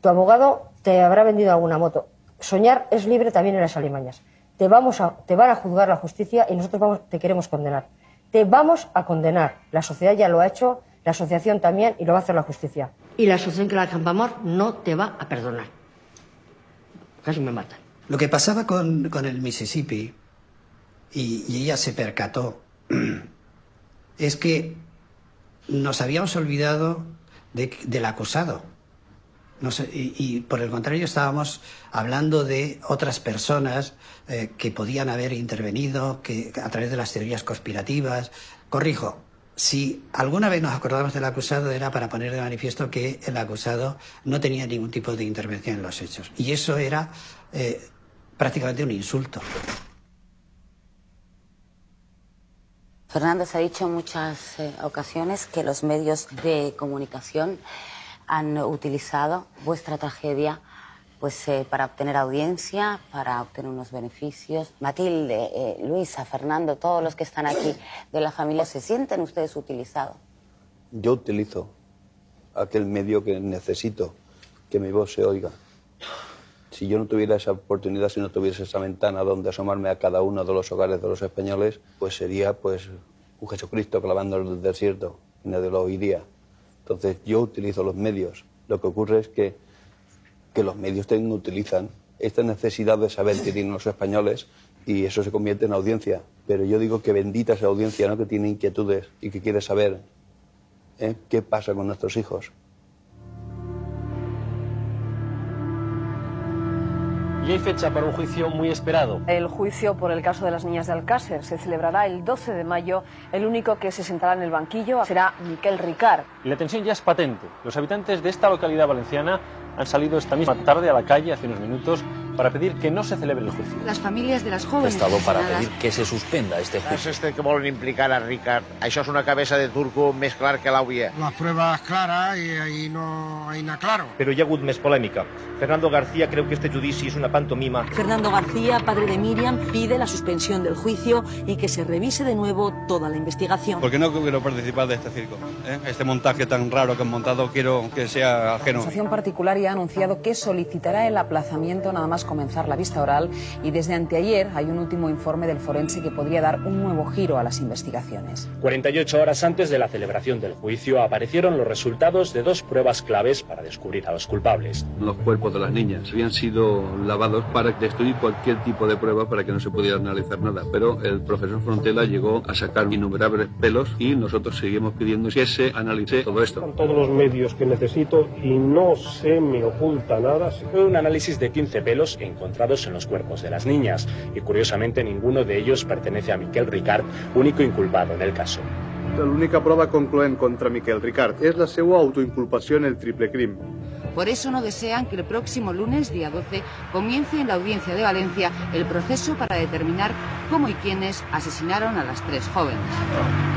Tu abogado te habrá vendido alguna moto. Soñar es libre también en las alimañas. Te, vamos a, te van a juzgar la justicia y nosotros vamos, te queremos condenar. Te vamos a condenar. La sociedad ya lo ha hecho, la asociación también, y lo va a hacer la justicia. Y la asociación que la Campamor no te va a perdonar. Casi me matan. Lo que pasaba con, el Mississippi, y, y ella se percató, es que nos habíamos olvidado del acusado. Y, por el contrario estábamos hablando de otras personas eh, que podían haber intervenido que, a través de las teorías conspirativas. Corrijo, si alguna vez nos acordamos del acusado era para poner de manifiesto que el acusado no tenía ningún tipo de intervención en los hechos. Y eso era eh, prácticamente un insulto. Fernando, se ha dicho en muchas eh, ocasiones que los medios de comunicación han utilizado vuestra tragedia pues eh, para obtener audiencia, para obtener unos beneficios. Matilde, eh, Luisa, Fernando, todos los que están aquí de la familia, ¿se sienten ustedes utilizados? Yo utilizo aquel medio que necesito, que mi voz se oiga. Si yo no tuviera esa oportunidad, si no tuviese esa ventana donde asomarme a cada uno de los hogares de los españoles, pues sería pues un Jesucristo clavando en el desierto y nadie lo oiría. Entonces yo utilizo los medios. Lo que ocurre es que, que los medios también utilizan esta necesidad de saber qué tienen los españoles y eso se convierte en audiencia. Pero yo digo que bendita esa audiencia, ¿no? que tiene inquietudes y que quiere saber ¿eh? qué pasa con nuestros hijos. Y hay fecha para un juicio muy esperado. El juicio por el caso de las niñas de Alcácer se celebrará el 12 de mayo. El único que se sentará en el banquillo será Miquel Ricard. la tensión ya es patente. Los habitantes de esta localidad valenciana han salido esta misma tarde a la calle hace unos minutos para pedir que no se celebre el juicio. Las familias de las jóvenes... Estado para pedir que se suspenda este juicio. Es este que volen implicar a Ricard. Això es una cabeza de turco más clar que l'àvia. Las pruebas claras y ahí no hay nada claro. Pero hi ha hagut més polèmica. Fernando García creu que este judici es una pantomima. Fernando García, padre de Miriam, pide la suspensión del juicio y que se revise de nuevo toda la investigación. Porque no quiero participar de este circo. ¿eh? Este montaje tan raro que han montado quiero que sea ajeno. La asociación particular ya ha anunciado que solicitará el aplazamiento nada más comenzar la vista oral y desde anteayer hay un último informe del forense que podría dar un nuevo giro a las investigaciones. 48 horas antes de la celebración del juicio aparecieron los resultados de dos pruebas claves para descubrir a los culpables. Los cuerpos de las niñas habían sido lavados para destruir cualquier tipo de prueba para que no se pudiera analizar nada, pero el profesor Frontela llegó a sacar innumerables pelos y nosotros seguimos pidiendo que se analice todo esto. Con todos los medios que necesito y no se me oculta nada. Fue un análisis de 15 pelos encontrados en los cuerpos de las niñas y curiosamente ninguno de ellos pertenece a Miquel Ricard, único inculpado en el caso. La única prueba concluente contra Miquel Ricard es la seva autoinculpación en el triple crimen. Por eso no desean que el próximo lunes, día 12, comience en la audiencia de Valencia el proceso para determinar cómo y quiénes asesinaron a las tres jóvenes.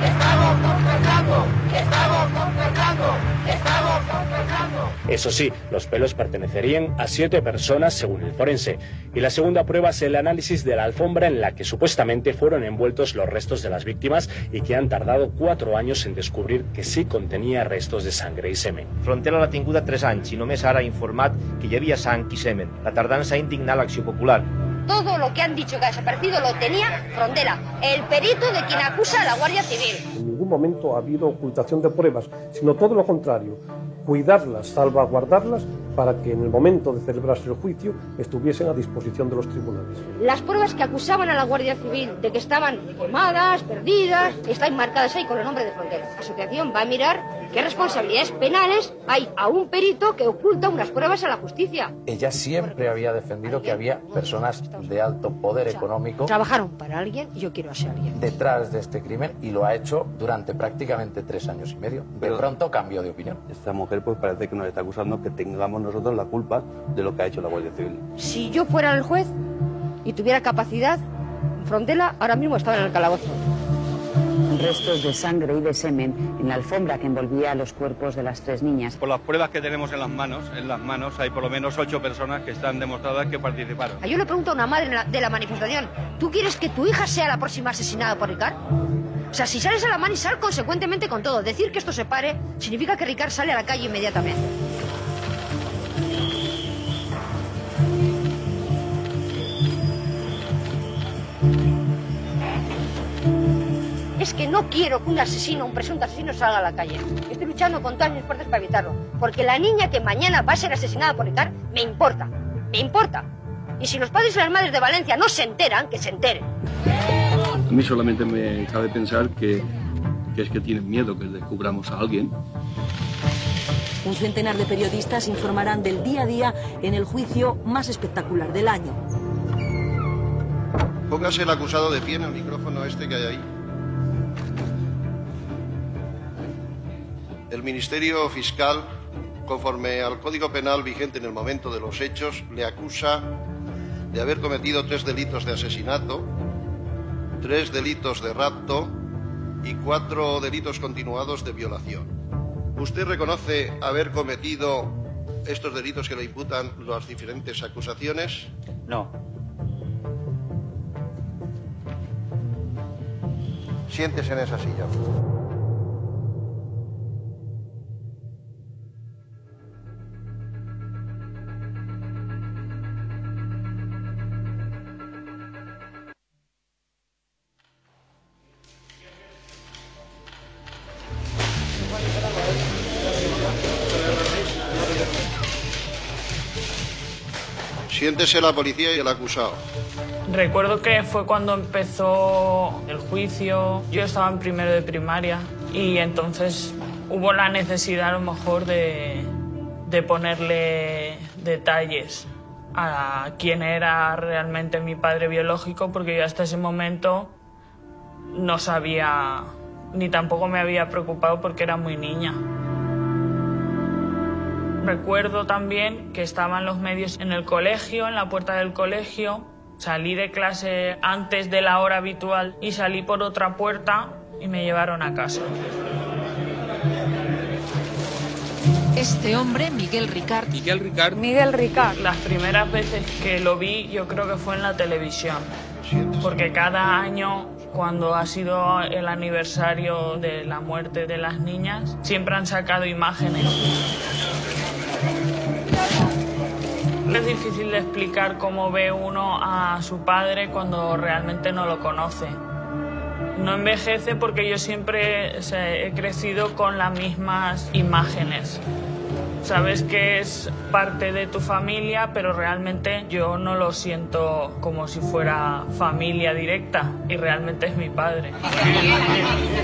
¡Estamos con Fernando! ¡Estamos con Fernando! ¡Estamos con Fernando! Eso sí, los pelos pertenecerían a siete personas según el forense. Y la segunda prueba es el análisis de la alfombra en la que supuestamente fueron envueltos los restos de las víctimas y que han tardado cuatro años en descubrir que sí contenía restos de sangre y semen. Frontera l'ha tinguda 3 anys i només ara ha informat que hi havia sang i semen. La tardança ha indignat l'acció popular. Todo lo que han dicho que ha desaparecido lo tenía Frondela, el perito de quien acusa a la Guardia Civil. En ningún momento ha habido ocultación de pruebas, sino todo lo contrario, cuidarlas, salvaguardarlas para que en el momento de celebrarse el juicio estuviesen a disposición de los tribunales. Las pruebas que acusaban a la Guardia Civil de que estaban quemadas, perdidas, están marcadas ahí con el nombre de Frontera. La asociación va a mirar qué responsabilidades penales hay a un perito que oculta unas pruebas a la justicia. Ella siempre había defendido que había personas de alto poder económico Trabajaron para alguien y yo quiero a ese alguien. detrás de este crimen y lo ha hecho durante prácticamente tres años y medio. De pronto cambió de opinión. Esta mujer pues parece que nos está acusando que tengamos nosotros la culpa de lo que ha hecho la Guardia Civil. Si yo fuera el juez y tuviera capacidad, Frontela ahora mismo estaba en el calabozo. Restos de sangre y de semen en la alfombra que envolvía los cuerpos de las tres niñas. Por las pruebas que tenemos en las manos, en las manos hay por lo menos ocho personas que están demostradas que participaron. Yo le pregunto a una madre de la- de la manifestación, ¿tú quieres que tu hija sea la próxima asesinada por Ricard? O sea, si sales a la mano y sal consecuentemente con todo. Decir que esto se pare significa que Ricard sale a la calle inmediatamente. Es que no quiero que un asesino, un presunto asesino, salga a la calle. Estoy luchando con todas mis fuerzas para evitarlo. Porque la niña que mañana va a ser asesinada por Ricard me importa. Me importa. Y si los padres y las madres de Valencia no se enteran, que se enteren. A mí solamente me cabe pensar que, que es que tienen miedo que descubramos a alguien. Un centenar de periodistas informarán del día a día en el juicio más espectacular del año. Póngase el acusado de pie en el micrófono este que hay ahí. El Ministerio Fiscal, conforme al Código Penal vigente en el momento de los hechos, le acusa de haber cometido tres delitos de asesinato, tres delitos de rapto y cuatro delitos continuados de violación. ¿Usted reconoce haber cometido estos delitos que le imputan las diferentes acusaciones? No. Siéntese en esa silla. La policía y el acusado. Recuerdo que fue cuando empezó el juicio, yo estaba en primero de primaria y entonces hubo la necesidad a lo mejor de, de ponerle detalles a quién era realmente mi padre biológico porque yo hasta ese momento no sabía ni tampoco me había preocupado porque era muy niña. Recuerdo también que estaban los medios en el colegio, en la puerta del colegio. Salí de clase antes de la hora habitual y salí por otra puerta y me llevaron a casa. Este hombre, Miguel Ricard. Miguel Ricard. Miguel Ricard. Las primeras veces que lo vi yo creo que fue en la televisión. Porque cada año, cuando ha sido el aniversario de la muerte de las niñas, siempre han sacado imágenes. Es difícil de explicar cómo ve uno a su padre cuando realmente no lo conoce. No envejece porque yo siempre o sea, he crecido con las mismas imágenes. Sabes que es parte de tu familia, pero realmente yo no lo siento como si fuera familia directa y realmente es mi padre.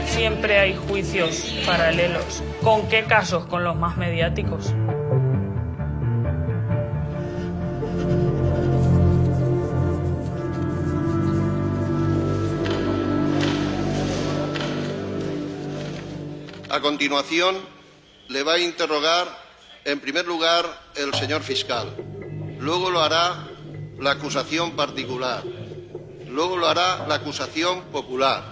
Siempre hay juicios paralelos. ¿Con qué casos? Con los más mediáticos. A continuación, le va a interrogar, en primer lugar, el señor fiscal. Luego lo hará la acusación particular. luego lo hará la acusación popular,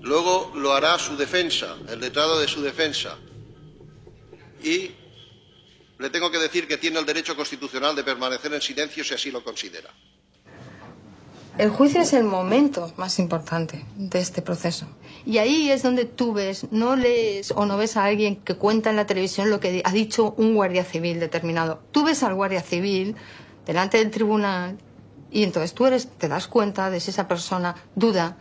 luego lo hará su defensa, el letrado de su defensa. Y le tengo que decir que tiene el derecho constitucional de permanecer en silencio si así lo considera. El juicio es el momento más importante de este proceso. Y ahí es donde tú ves, no lees o no ves a alguien que cuenta en la televisión lo que ha dicho un guardia civil determinado. Tú ves al guardia civil delante del tribunal y entonces tú eres, te das cuenta de si esa persona duda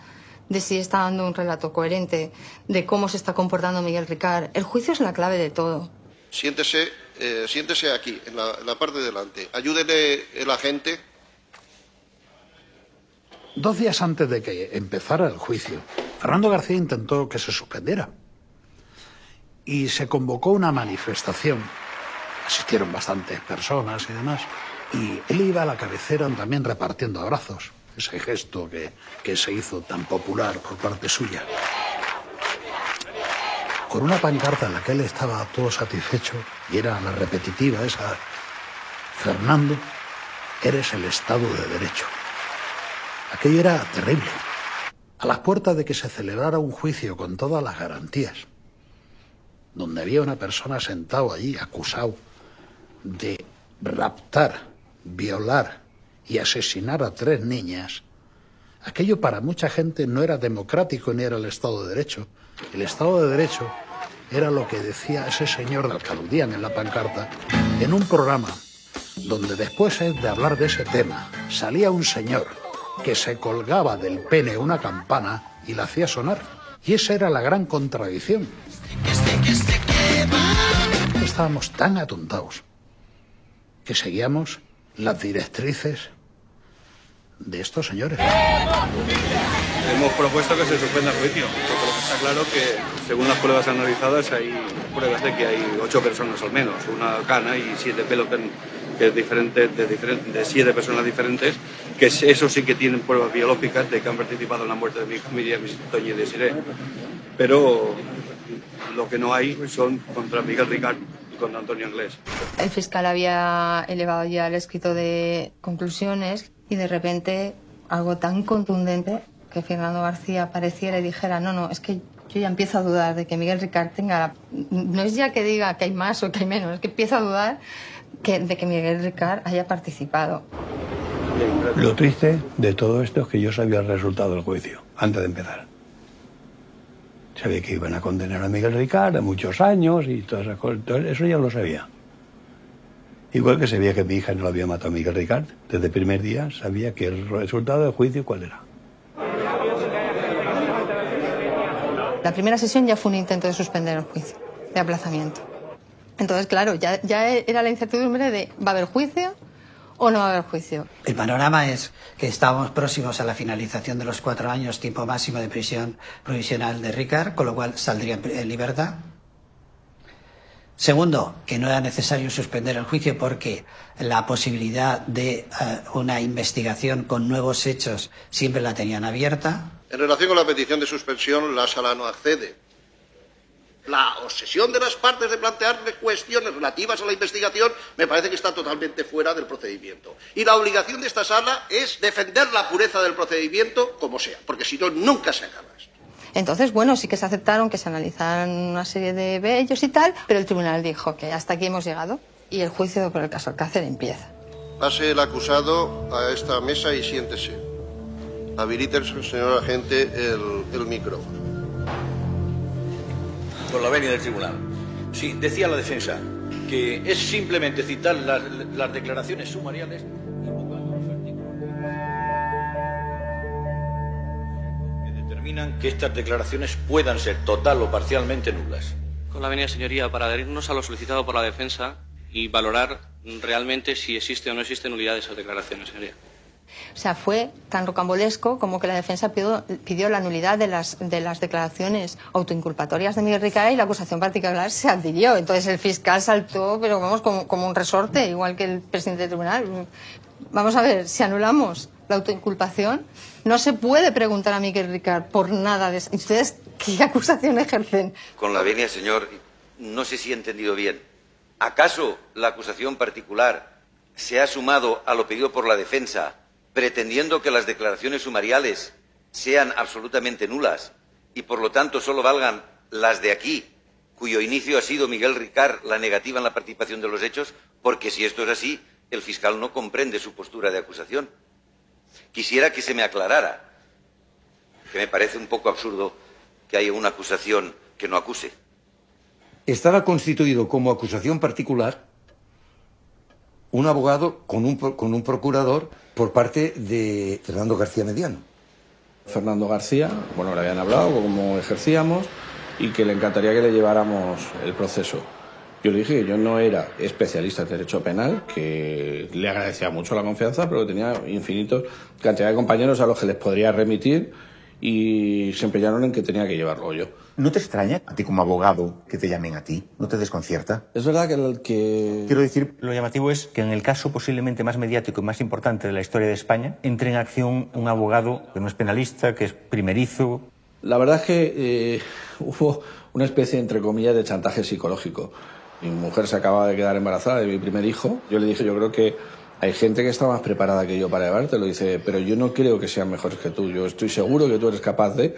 de si está dando un relato coherente, de cómo se está comportando Miguel Ricard. El juicio es la clave de todo. Siéntese, eh, siéntese aquí, en la, parte de delante. Ayúdele el agente. Dos días antes de que empezara el juicio, Fernando García intentó que se suspendiera. Y se convocó una manifestación. Asistieron bastantes personas y demás. Y él iba a la cabecera también repartiendo abrazos. Ese gesto que, que se hizo tan popular por parte suya. Con una pancarta en la que él estaba todo satisfecho, y era la repetitiva esa, Fernando, eres el Estado de Derecho. Aquello era terrible. A las puertas de que se celebrara un juicio con todas las garantías, donde había una persona sentado allí acusado de raptar, violar y asesinar a tres niñas, aquello para mucha gente no era democrático ni era el Estado de Derecho. El Estado de Derecho era lo que decía ese señor del que aludían en la pancarta en un programa donde después de hablar de ese tema salía un señor que se colgaba del pene una campana y la hacía sonar. Y esa era la gran contradicción. Estábamos tan atontados que seguíamos las directrices de estos señores. Hemos propuesto que se suspenda el juicio, porque está claro que, según las pruebas analizadas, hay pruebas de que hay ocho personas al menos, una cana y siete pelos que, es diferente, de, diferen- de siete personas diferentes, que es- eso sí que tienen pruebas biológicas de que han participado en la muerte de mi familia, mis Toñi y Desiré. Pero lo que no hay son contra Miguel Ricard y contra Antonio Anglés. El fiscal había elevado ya el escrito de conclusiones y de repente algo tan contundente que Fernando García pareciera y dijera, no, no, es que yo ya empiezo a dudar de que Miguel Ricard tenga... No es ya que diga que hay más o que hay menos, es que empiezo a dudar que, de que Miguel Ricard haya participado. Lo triste de todo esto es que yo sabía el resultado del juicio, antes de empezar. Sabía que iban a condenar a Miguel Ricard a muchos años y todas esas cosas. Eso ya lo sabía. Igual que sabía que mi hija no lo había matado a Miguel Ricard. Desde el primer día sabía que el resultado del juicio cuál era. La primera sesión ya fue un intento de suspender el juicio, de aplazamiento. Entonces, claro, ya, ya era la incertidumbre de ¿va a haber juicio o no va a haber juicio? El panorama es que estamos próximos a la finalización de los cuatro años, tiempo máximo de prisión provisional de Ricard, con lo cual saldría en libertad. Segundo, que no era necesario suspender el juicio porque la posibilidad de eh, una investigación con nuevos hechos siempre la tenían abierta. En relación con la petición de suspensión, la sala no accede. La obsesión de las partes de plantearle cuestiones relativas a la investigación me parece que está totalmente fuera del procedimiento. Y la obligación de esta sala es defender la pureza del procedimiento como sea, porque si no, nunca se acaba. Entonces, bueno, sí que se aceptaron que se analizaran una serie de bellos y tal, pero el tribunal dijo que hasta aquí hemos llegado y el juicio por el caso Alcácer empieza. Pase el acusado a esta mesa y siéntese. Habilite, señor agente, el, el micrófono. Por la venia del tribunal. Sí, decía la defensa que es simplemente citar las, las declaraciones sumariales que determinan que estas declaraciones puedan ser total o parcialmente nulas. Con la venia, señoría, para adherirnos a lo solicitado por la defensa y valorar realmente si existe o no existe nulidad de esas declaraciones, señoría. O sea, fue tan rocambolesco como que la defensa pidió, la nulidad de las, de las declaraciones autoinculpatorias de Miguel Ricard y la acusación particular se adhirió. Entonces el fiscal saltó, pero vamos, como, como un resorte, igual que el presidente del tribunal. Vamos a ver, si anulamos la autoinculpación, no se puede preguntar a Miguel Ricard por nada de eso. ¿Ustedes qué acusación ejercen? Con la venia, señor, no sé si he entendido bien. ¿Acaso la acusación particular se ha sumado a lo pedido por la defensa pretendiendo que las declaraciones sumariales sean absolutamente nulas y por lo tanto solo valgan las de aquí, cuyo inicio ha sido Miguel Ricard la negativa en la participación de los hechos, porque si esto es así, el fiscal no comprende su postura de acusación. Quisiera que se me aclarara, que me parece un poco absurdo que haya una acusación que no acuse. Estaba constituido como acusación particular un abogado con un, con un procurador por parte de Fernando García Mediano. Fernando García, bueno, le habían hablado cómo ejercíamos y que le encantaría que le lleváramos el proceso. Yo le dije que yo no era especialista en derecho penal, que le agradecía mucho la confianza, pero que tenía infinitos cantidad de compañeros a los que les podría remitir y se empeñaron en que tenía que llevarlo yo. ¿No te extraña a ti como abogado que te llamen a ti? ¿No te desconcierta? Es verdad que el que... Quiero decir, Lo llamativo es que en el caso posiblemente más mediático y más importante de la historia de España, entre en acción un abogado que no es penalista, que es primerizo. La verdad es que eh, hubo una especie, entre comillas, de chantaje psicológico. Mi mujer se acaba de quedar embarazada de mi primer hijo. Yo le dije, yo creo que hay gente que está más preparada que yo para llevártelo. Dice, pero yo no creo que sean mejores que tú. Yo estoy seguro que tú eres capaz de...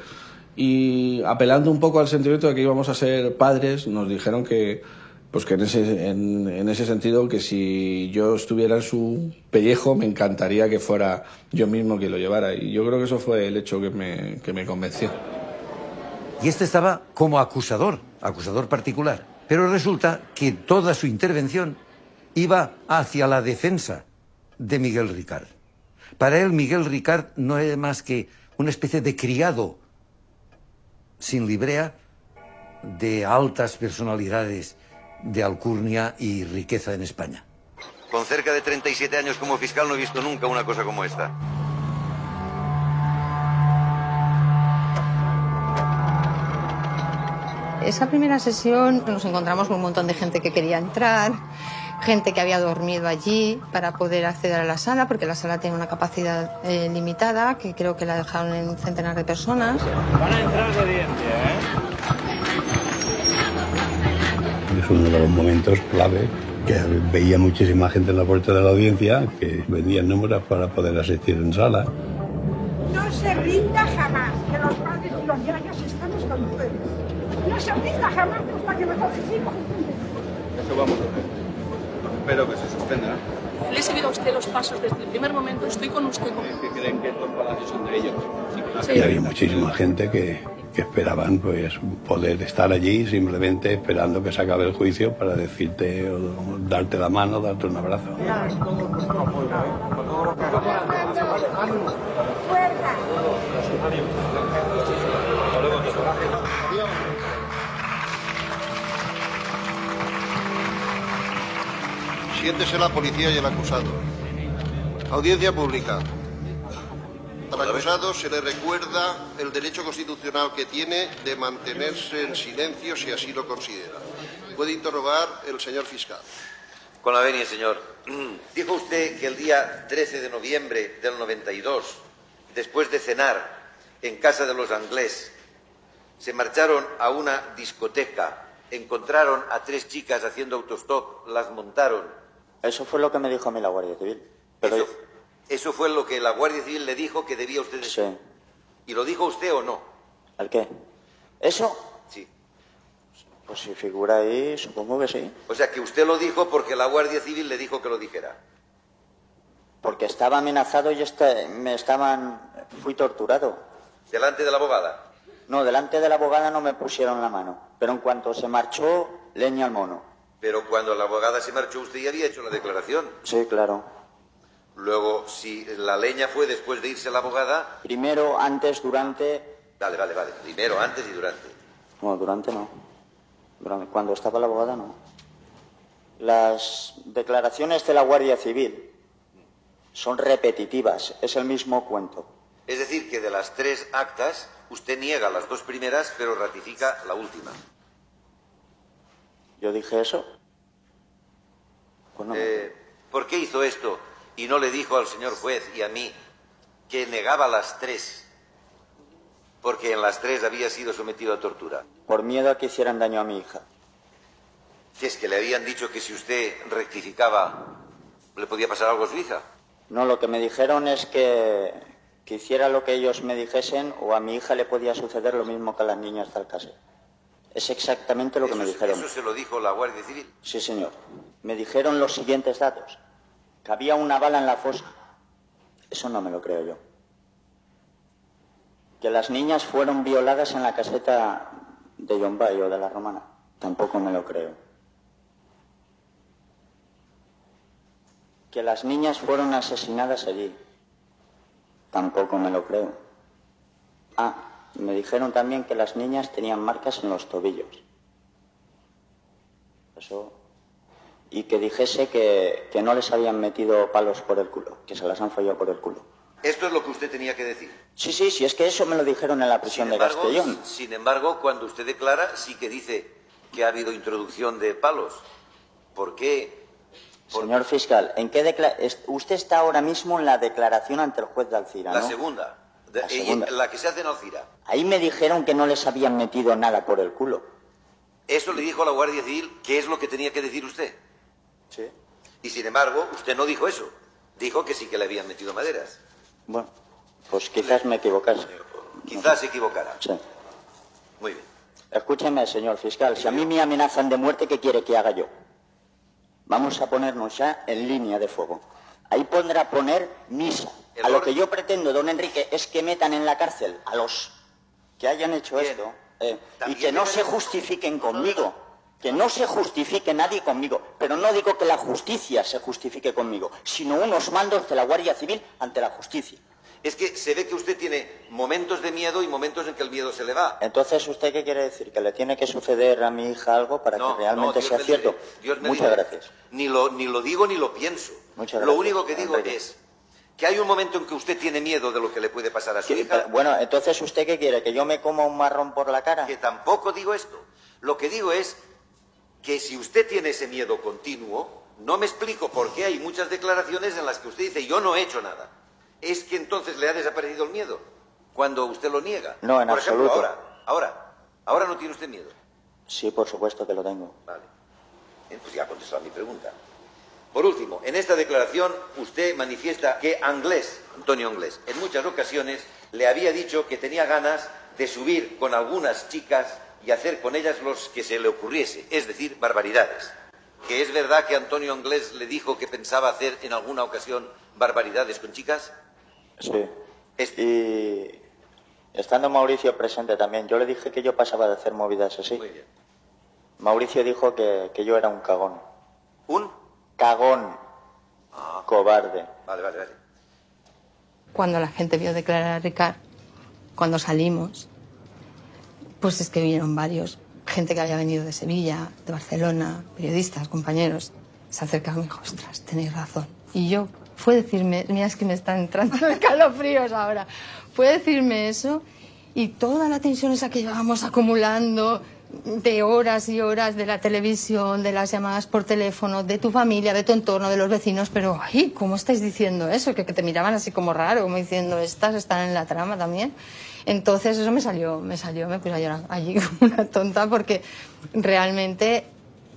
Y apelando un poco al sentimiento de que íbamos a ser padres, nos dijeron que, pues que en ese, en, ese sentido, que si yo estuviera en su pellejo, me encantaría que fuera yo mismo quien lo llevara. Y yo creo que eso fue el hecho que me, que me convenció. Y este estaba como acusador, acusador particular. Pero resulta que toda su intervención iba hacia la defensa de Miguel Ricard. Para él, Miguel Ricard no era más que una especie de criado sin librea de altas personalidades de alcurnia y riqueza en España. Con cerca de 37 años como fiscal no he visto nunca una cosa como esta. Esa primera sesión nos encontramos con un montón de gente que quería entrar, gente que había dormido allí para poder acceder a la sala, porque la sala tiene una capacidad eh, limitada, que creo que la dejaron en un centenar de personas. Van a entrar de audiencia, ¿eh? Es uno de los momentos clave que veía muchísima gente en la puerta de la audiencia que vendían números para poder asistir en sala. No se rinda jamás, que los padres y los yayos estamos con ustedes. No se rinda jamás hasta que mejor hijos. Eso vamos a hacer. Espero que se suspenda. Le he seguido a usted los pasos desde el primer momento. Estoy con usted. que creen que estos palacios son de ellos. Y había muchísima gente que, que esperaban pues poder estar allí simplemente esperando que se acabe el juicio para decirte o darte la mano, darte un abrazo. Siéntese la policía y el acusado. Audiencia pública. Al acusado se le recuerda el derecho constitucional que tiene de mantenerse en silencio si así lo considera. Puede interrogar el señor fiscal. Con la venia, señor. Dijo usted que el día 13 de noviembre del 92, después de cenar en casa de los Anglés, se marcharon a una discoteca, encontraron a tres chicas haciendo autostop, las montaron. Eso fue lo que me dijo a mí la Guardia Civil. Pero Eso, eso fue lo que la Guardia Civil le dijo que debía usted decir. Sí. ¿Y lo dijo usted o no? ¿al qué? ¿Eso? Sí. Pues si figura ahí, supongo que sí. O sea, que usted lo dijo porque la Guardia Civil le dijo que lo dijera. Porque estaba amenazado y este- me estaban... Fui torturado. ¿Delante de la abogada? No, delante de la abogada no me pusieron la mano. Pero en cuanto se marchó, leña al mono. Pero cuando la abogada se marchó, usted ya había hecho la declaración. Sí, claro. Luego, si la leña fue después de irse la abogada... Primero, antes, durante... Vale, vale, vale. Primero, antes y durante. No, durante no. Cuando estaba la abogada no. Las declaraciones de la Guardia Civil son repetitivas. Es el mismo cuento. Es decir, que de las tres actas, usted niega las dos primeras, pero ratifica la última. ¿Yo dije eso? Pues no. Eh, ¿Por qué hizo esto y no le dijo al señor juez y a mí que negaba las tres? Porque en las tres había sido sometido a tortura. Por miedo a que hicieran daño a mi hija. Si es que le habían dicho que si usted rectificaba, le podía pasar algo a su hija. No, lo que me dijeron es que, que hiciera lo que ellos me dijesen o a mi hija le podía suceder lo mismo que a las niñas del Alcácer. Es exactamente lo que me dijeron. ¿Eso se lo dijo la Guardia Civil? Sí, señor. Me dijeron los siguientes datos. Que había una bala en la fosa. Eso no me lo creo yo. Que las niñas fueron violadas en la caseta de Yombay o de la Romana. Tampoco me lo creo. Que las niñas fueron asesinadas allí. Tampoco me lo creo. Ah, me dijeron también que las niñas tenían marcas en los tobillos. Eso. Y que dijese que, que no les habían metido palos por el culo, que se las han follado por el culo. Esto es lo que usted tenía que decir. Sí, sí, sí, es que eso me lo dijeron en la prisión de embargo, Castellón. Sin embargo, cuando usted declara, sí que dice que ha habido introducción de palos. ¿Por qué? Señor fiscal, ¿en qué usted está ahora mismo en la declaración ante el juez de Alcira, La ¿no? segunda. De- La segunda. la que se hace en Alcira. Ahí me dijeron que no les habían metido nada por el culo. Eso le dijo a la Guardia Civil qué es lo que tenía que decir usted. Sí. Y sin embargo, usted no dijo eso. Dijo que sí que le habían metido maderas. Bueno, pues quizás me equivocase. Quizás se equivocara. Sí. Muy bien. Escúcheme, señor fiscal, si a mí me amenazan de muerte, ¿qué quiere que haga yo? Vamos a ponernos ya en línea de fuego. Ahí pondrá poner misa. A lo que yo pretendo, don Enrique, es que metan en la cárcel a los que hayan hecho esto eh, y que no se justifiquen conmigo. Que no se justifique nadie conmigo. Pero no digo que la justicia se justifique conmigo, sino unos mandos de la Guardia Civil ante la justicia. Es que se ve que usted tiene momentos de miedo y momentos en que el miedo se le va. Entonces, ¿usted qué quiere decir? ¿Que le tiene que suceder a mi hija algo para No, que realmente no, sea me cierto? Dios me Muchas gracias. Ni lo, ni lo digo ni lo pienso. Muchas Lo gracias, único que digo Enrique. es que hay un momento en que usted tiene miedo de lo que le puede pasar a su Sí, hija. pero, bueno, entonces, ¿usted qué quiere? ¿Que yo me coma un marrón por la cara? Que tampoco digo esto. Lo que digo es que si usted tiene ese miedo continuo, no me explico por qué hay muchas declaraciones en las que usted dice yo no he hecho nada. Es que entonces le ha desaparecido el miedo cuando usted lo niega. No, en por ejemplo, absoluto. ahora, ahora, ahora no tiene usted miedo. Sí, por supuesto que lo tengo. Vale. Pues ya ha contestado a mi pregunta. Por último, en esta declaración usted manifiesta que Anglés, Antonio Anglés, en muchas ocasiones le había dicho que tenía ganas de subir con algunas chicas y hacer con ellas los que se le ocurriese, es decir, barbaridades. ¿Que es verdad que Antonio Anglés le dijo que pensaba hacer en alguna ocasión barbaridades con chicas? Sí. Y estando Mauricio presente también, yo le dije que yo pasaba de hacer movidas así. Mauricio dijo que, que yo era un cagón. ¿Un? Cagón. Cobarde. Vale, vale, vale. Cuando la gente vio declarar a Ricard, cuando salimos, pues es que vinieron varios. Gente que había venido de Sevilla, de Barcelona, periodistas, compañeros. Se acercaron y me dijo, ostras, tenéis razón. Y yo, fue decirme, mira, es que me están entrando escalofríos ahora. Fue decirme eso y toda la tensión esa que llevábamos acumulando de horas y horas de la televisión, de las llamadas por teléfono, de tu familia, de tu entorno, de los vecinos, pero, ay, ¿cómo estáis diciendo eso? Que, te miraban así como raro, como diciendo, estas están en la trama también. Entonces eso me salió, me salió, me puse a llorar allí como una tonta porque realmente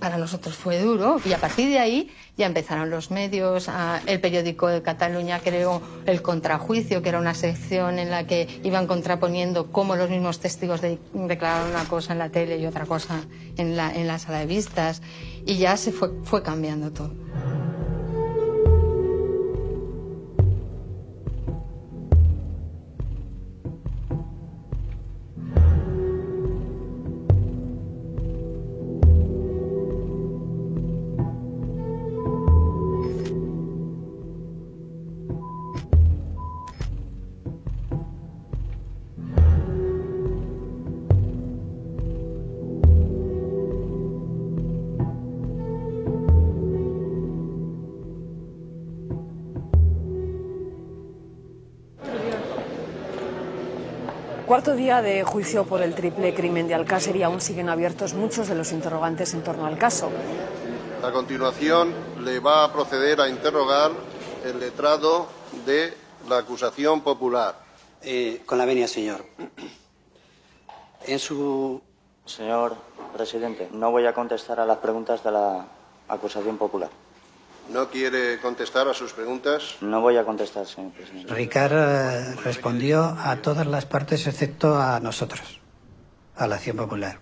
para nosotros fue duro y a partir de ahí ya empezaron los medios, el periódico de Cataluña creó el contrajuicio, que era una sección en la que iban contraponiendo cómo los mismos testigos de- declaraban una cosa en la tele y otra cosa en la, en la sala de vistas y ya se fue, fue cambiando todo. Cuarto día de juicio por el triple crimen de Alcácer y aún siguen abiertos muchos de los interrogantes en torno al caso. A continuación, le va a proceder a interrogar el letrado de la acusación popular. Eh, con la venia, señor. En su. Señor presidente, no voy a contestar a las preguntas de la acusación popular. ¿No quiere contestar a sus preguntas? No voy a contestar, señor presidente. Ricard eh, respondió a todas las partes excepto a nosotros, a la Acción Popular.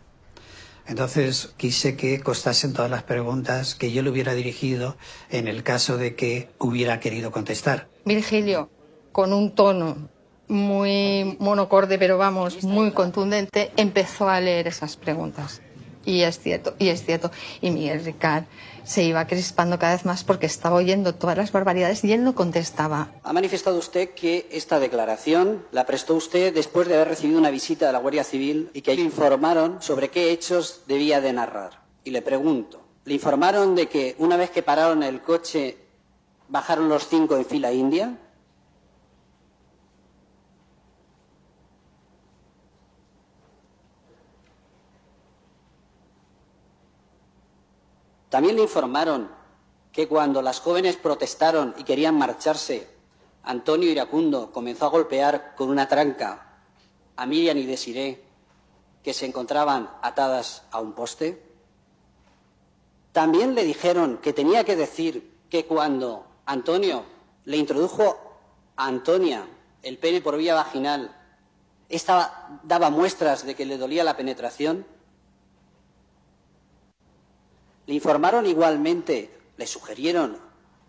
Entonces quise que costasen todas las preguntas que yo le hubiera dirigido en el caso de que hubiera querido contestar. Virgilio, con un tono muy monocorde, pero vamos, muy contundente, empezó a leer esas preguntas. Y es cierto, y es cierto. Y Miguel Ricard se iba crispando cada vez más porque estaba oyendo todas las barbaridades y él no contestaba. Ha manifestado usted que esta declaración la prestó usted después de haber recibido una visita de la Guardia Civil y que le informaron sobre qué hechos debía de narrar. Y le pregunto, ¿le informaron de que una vez que pararon el coche bajaron los cinco en fila india? También le informaron que cuando las jóvenes protestaron y querían marcharse, Antonio Iracundo comenzó a golpear con una tranca a Miriam y Desiré, que se encontraban atadas a un poste. También le dijeron que tenía que decir que cuando Antonio le introdujo a Antonia el pene por vía vaginal, esta daba muestras de que le dolía la penetración. Le informaron igualmente, le sugirieron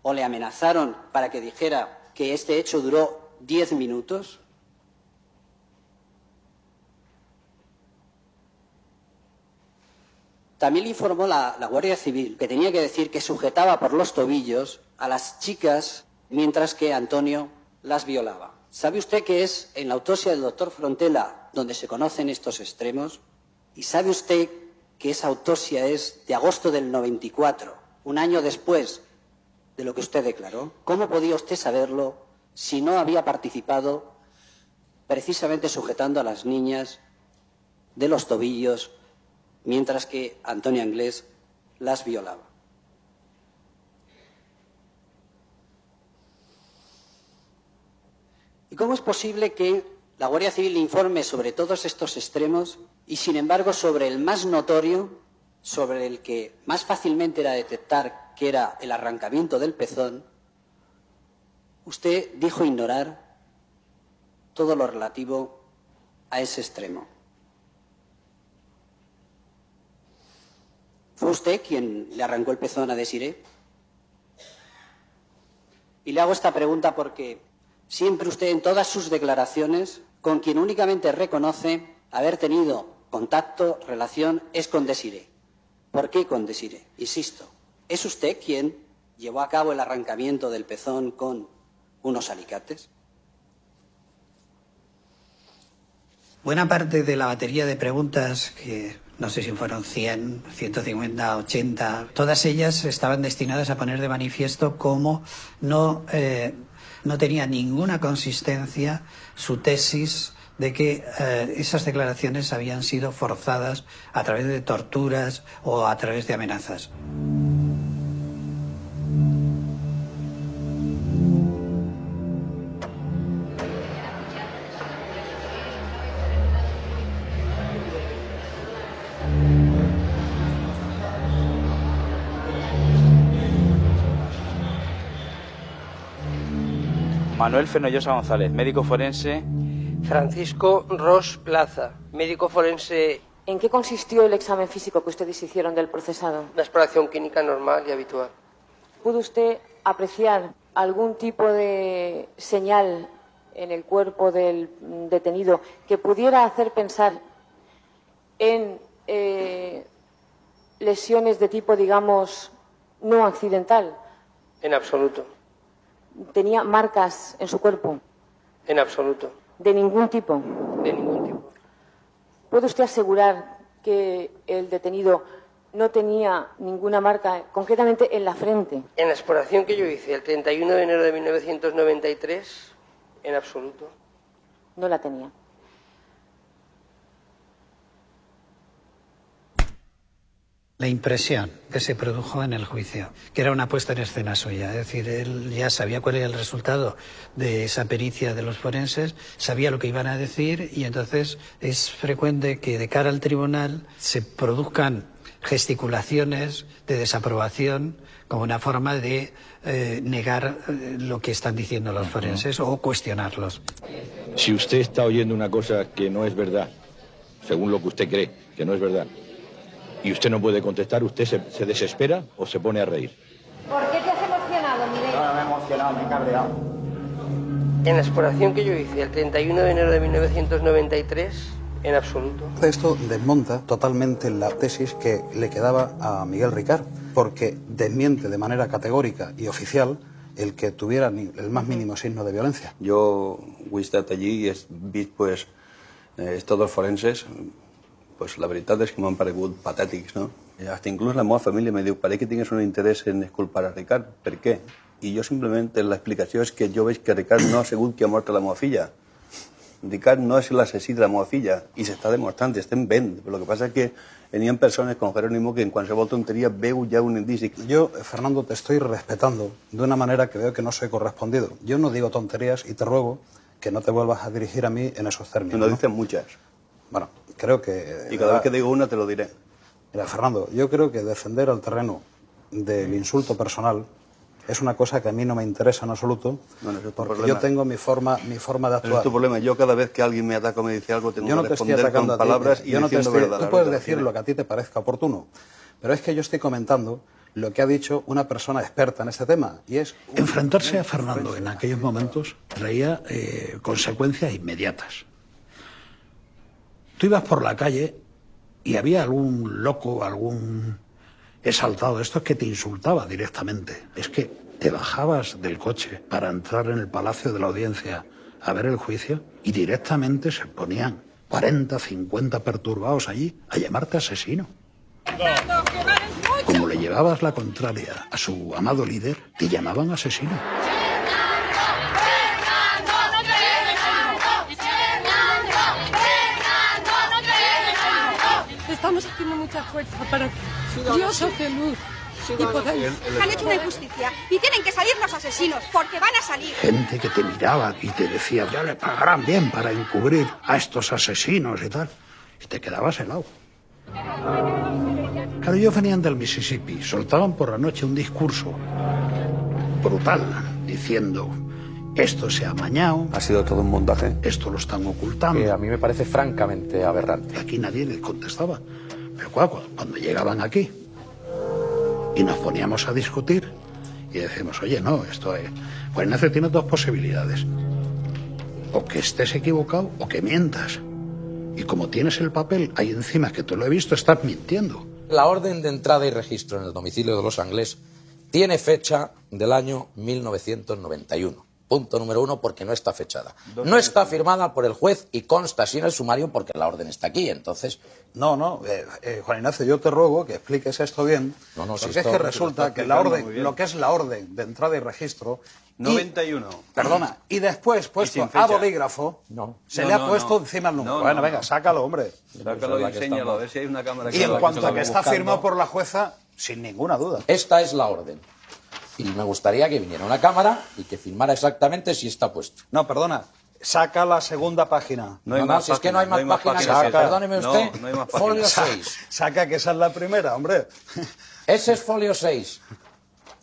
o le amenazaron para que dijera que este hecho duró diez minutos. También le informó la, Guardia Civil que tenía que decir que sujetaba por los tobillos a las chicas mientras que Antonio las violaba. ¿Sabe usted que es en la autopsia del doctor Frontela donde se conocen estos extremos? ¿Y sabe usted que esa autopsia es de agosto del 94, un año después de lo que usted declaró. ¿Cómo podía usted saberlo si no había participado precisamente sujetando a las niñas de los tobillos mientras que Antonia Inglés las violaba? ¿Y cómo es posible que la Guardia Civil informe sobre todos estos extremos y, sin embargo, sobre el más notorio, sobre el que más fácilmente era detectar que era el arrancamiento del pezón, usted dijo ignorar todo lo relativo a ese extremo. ¿Fue usted quien le arrancó el pezón a Desiré? Y le hago esta pregunta porque siempre usted en todas sus declaraciones, con quien únicamente reconoce haber tenido contacto, relación, es con Desiré. ¿Por qué con Desiré? Insisto, ¿es usted quien llevó a cabo el arrancamiento del pezón con unos alicates? Buena parte de la batería de preguntas, que no sé si fueron 100, 150, 80, todas ellas estaban destinadas a poner de manifiesto cómo no, eh, no tenía ninguna consistencia su tesis de que eh, esas declaraciones habían sido forzadas a través de torturas o a través de amenazas. Manuel Fenollosa González, médico forense Francisco Ros Plaza, médico forense. ¿En qué consistió el examen físico que ustedes hicieron del procesado? Una exploración clínica normal y habitual. ¿Pudo usted apreciar algún tipo de señal en el cuerpo del detenido que pudiera hacer pensar en eh, lesiones de tipo, digamos, no accidental? En absoluto. ¿Tenía marcas en su cuerpo? En absoluto. ¿De ningún tipo? De ningún tipo. ¿Puede usted asegurar que el detenido no tenía ninguna marca, concretamente en la frente? En la exploración que yo hice el 31 de enero de 1993, en absoluto. No la tenía. La impresión que se produjo en el juicio, que era una puesta en escena suya, es decir, él ya sabía cuál era el resultado de esa pericia de los forenses, sabía lo que iban a decir y entonces es frecuente que de cara al tribunal se produzcan gesticulaciones de desaprobación como una forma de eh, negar eh, lo que están diciendo los forenses o cuestionarlos. Si usted está oyendo una cosa que no es verdad, según lo que usted cree que no es verdad, y usted no puede contestar, ¿usted se, se desespera o se pone a reír? ¿Por qué te has emocionado, Miguel? No, me he emocionado, me he cabreado. En la exploración que yo hice el 31 de enero de 1993, en absoluto. Esto desmonta totalmente la tesis que le quedaba a Miguel Ricard, porque desmiente de manera categórica y oficial el que tuviera ni el más mínimo signo de violencia. Ho he estat allí i he vist pues, eh, tots els forenses, pues, la veritat és que m'han paregut patètics, no? I Hasta inclús la meva família me diu, pareix que tingues un interès en exculpar a Ricard. Per què? I jo simplement, l'explicació és que jo veig que Ricard no ha sigut qui ha mort a la meva filla. Ricard no és l'assassí de la meva filla i s'està demostrant, estem vent. Però el que passa és que hi ha persones com Jerónimo que en qualsevol tonteria veu ja un indici. Yo, Fernando, te estoy respetando de una manera que veo que no soy correspondido. Yo no digo tonterías y te ruego que no te vuelvas a dirigir a mí en esos términos. No ¿no? dicen muchas. Bueno, creo que... Y cada vez que digo una te lo diré. Mira, Fernando, yo creo que defender al terreno del insulto personal es una cosa que a mí no me interesa en absoluto, Bueno, es porque problema. yo tengo mi forma, mi forma de actuar. es tu problema. Yo cada vez que alguien me ataca o me dice algo tengo Yo no que te estoy responder atacando con palabras y yo no te diciendo estoy- verdad. Tú puedes decir lo que a ti te parezca oportuno, pero es que yo estoy comentando lo que ha dicho una persona experta en este tema, y es... Enfrentarse a Fernando en aquellos momentos traía eh, consecuencias inmediatas. Tú ibas por la calle y había algún loco, algún exaltado de estos que te insultaba directamente. Es que te bajabas del coche para entrar en el palacio de la audiencia a ver el juicio y directamente se ponían 40, 50 perturbados allí a llamarte asesino. Como le llevabas la contraria a su amado líder, te llamaban asesino. Estamos haciendo mucha fuerza para que Dios hace luz y podáis. Han hecho una injusticia y tienen que salir los asesinos porque van a salir. Gente que te miraba y te decía, ya le pagarán bien para encubrir a estos asesinos y tal. Y te quedabas helado. Claro, ellos venían del Mississippi, soltaban por la noche un discurso brutal, diciendo, esto se ha amañado, Ha sido todo un montaje. esto lo están ocultando. Que a mí me parece francamente aberrante. Aquí nadie les contestaba. Pero cuando, cuando llegaban aquí y nos poníamos a discutir y decimos, oye, no, esto es... Pues Ignacio tiene dos posibilidades. O que estés equivocado o que mientas. Y como tienes el papel ahí encima, que te lo he visto, estás mintiendo. La orden de entrada y registro en el domicilio de los Anglés tiene fecha del año 1991. Punto número uno, porque no está fechada. No está firmada por el juez y consta así en el sumario porque la orden está aquí. Entonces, No, no, eh, eh, Juan Ignacio, yo te ruego que expliques esto bien. No, no, si porque es esto- que resulta que la orden, lo que es la orden de entrada y registro. y- 91. perdona, y después puesto a bolígrafo, se No, le ha no. encima el número. No, bueno, no, venga, no. sácalo, hombre. Sácalo y enséñalo, a ver si hay una cámara Y en que cuanto a que está firmado por la jueza, sin ninguna duda. esta es la orden. Y me gustaría que viniera una cámara y que firmara exactamente si está puesto. No, perdona. Saca la segunda página. No hay No, no, más si es que no hay páginas, más páginas que esa. Saca. Perdóneme usted, No, no hay más folio páginas. Sa- 6. Saca que esa es la primera, hombre. Ese es folio 6.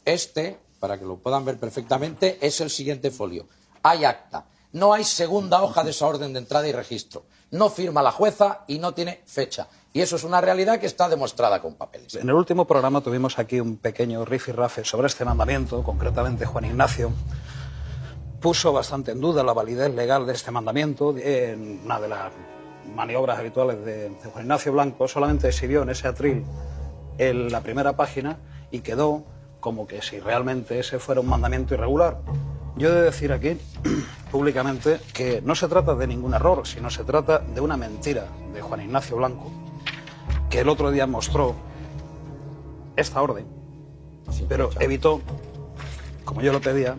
Este, para que lo puedan ver perfectamente, es el siguiente folio. Hay acta. No hay segunda hoja de esa orden de entrada y registro. No firma la jueza y no tiene fecha. Y eso es una realidad que está demostrada con papeles. En el último programa tuvimos aquí un pequeño rifirrafe sobre este mandamiento, concretamente Juan Ignacio puso bastante en duda la validez legal de este mandamiento. En una de las maniobras habituales de, Juan Ignacio Blanco solamente exhibió en ese atril el- la primera página y quedó como que si realmente ese fuera un mandamiento irregular. Yo he de decir aquí públicamente que no se trata de ningún error, sino se trata de una mentira de Juan Ignacio Blanco, que el otro día mostró esta orden, pero evitó, como yo lo pedía,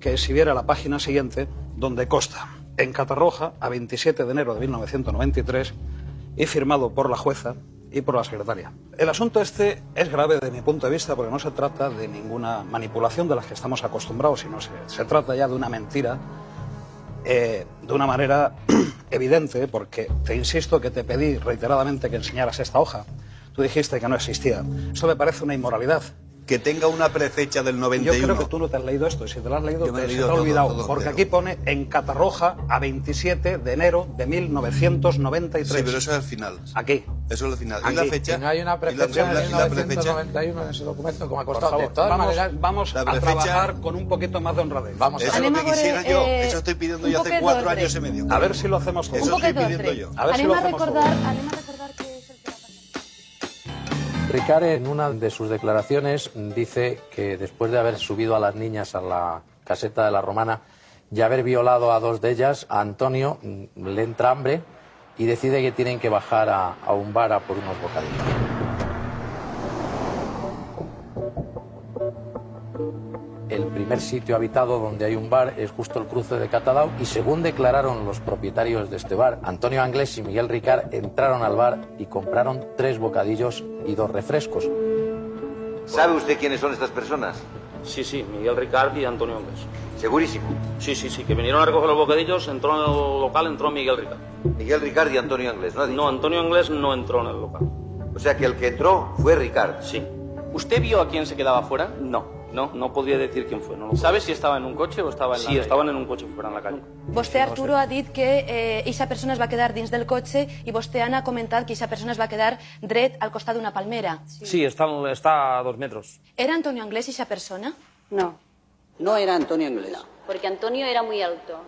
que exhibiera la página siguiente, donde consta, en Catarroja, a 27 de enero de 1993, y firmado por la jueza y por la secretaria. El asunto este es grave desde mi punto de vista porque no se trata de ninguna manipulación de las que estamos acostumbrados, sino se, se trata ya de una mentira eh, de una manera evidente, porque te insisto que te pedí reiteradamente que enseñaras esta hoja, Tú dijiste que no existía. Eso me parece una inmoralidad. Que tenga una prefecha del 91. Yo creo que tú no te has leído esto, y si te lo has leído, te, se leído te ha todo, olvidado. todo, porque pero- aquí pone en Catarroja a 27 de enero de 1993. Sí, pero eso es el final. Aquí. Eso es el final. Aquí. Y la fecha. Y no hay una la- de y la prefecha- 1991 en ese documento me ha Por costado. favor, de todas vamos, maneras, vamos la a trabajar con un poquito más de honradez. Vamos a Eso es lo que quisiera yo. Eso estoy pidiendo yo hace cuatro años y medio. A ver si lo hacemos todos. Eso estoy pidiendo yo. A ver si lo hacemos todos. Ricard en una de sus declaraciones dice que después de haber subido a las niñas a la caseta de la romana y haber violado a dos de ellas, a Antonio mm, le entra hambre y decide que tienen que bajar a, a un bar a por unos bocadillos. El primer sitio habitado donde hay un bar es justo el cruce de Catadau y según declararon los propietarios de este bar, Antonio Anglés y Miguel Ricard entraron al bar y compraron tres bocadillos y dos refrescos. ¿Sabe usted quiénes son estas personas? Sí, sí, Miguel Ricard y Antonio Anglés. Segurísimo. Sí, sí, sí, que vinieron a recoger los bocadillos, entró en el local, entró Miguel Ricard. Miguel Ricard y Antonio Anglés, ¿no? No, Antonio Anglés no entró en el local. O sea que el que entró fue Ricard. Sí. ¿Usted vio a quién se quedaba fuera? No. No, no podría decir quién fue. No lo ¿Sabe si estaba en un coche o estava en la Sí, estaven en un cotxe fuera en la calle. Vostè, Arturo, ha dit que eh, eixa persona es va quedar dins del cotxe i vostè, Anna, ha comentat que eixa persona es va quedar dret al costat d'una palmera. Sí, está, está a dos metros. Era Antonio Anglés eixa persona? No. No era Antonio Inglés. porque Antonio era muy alto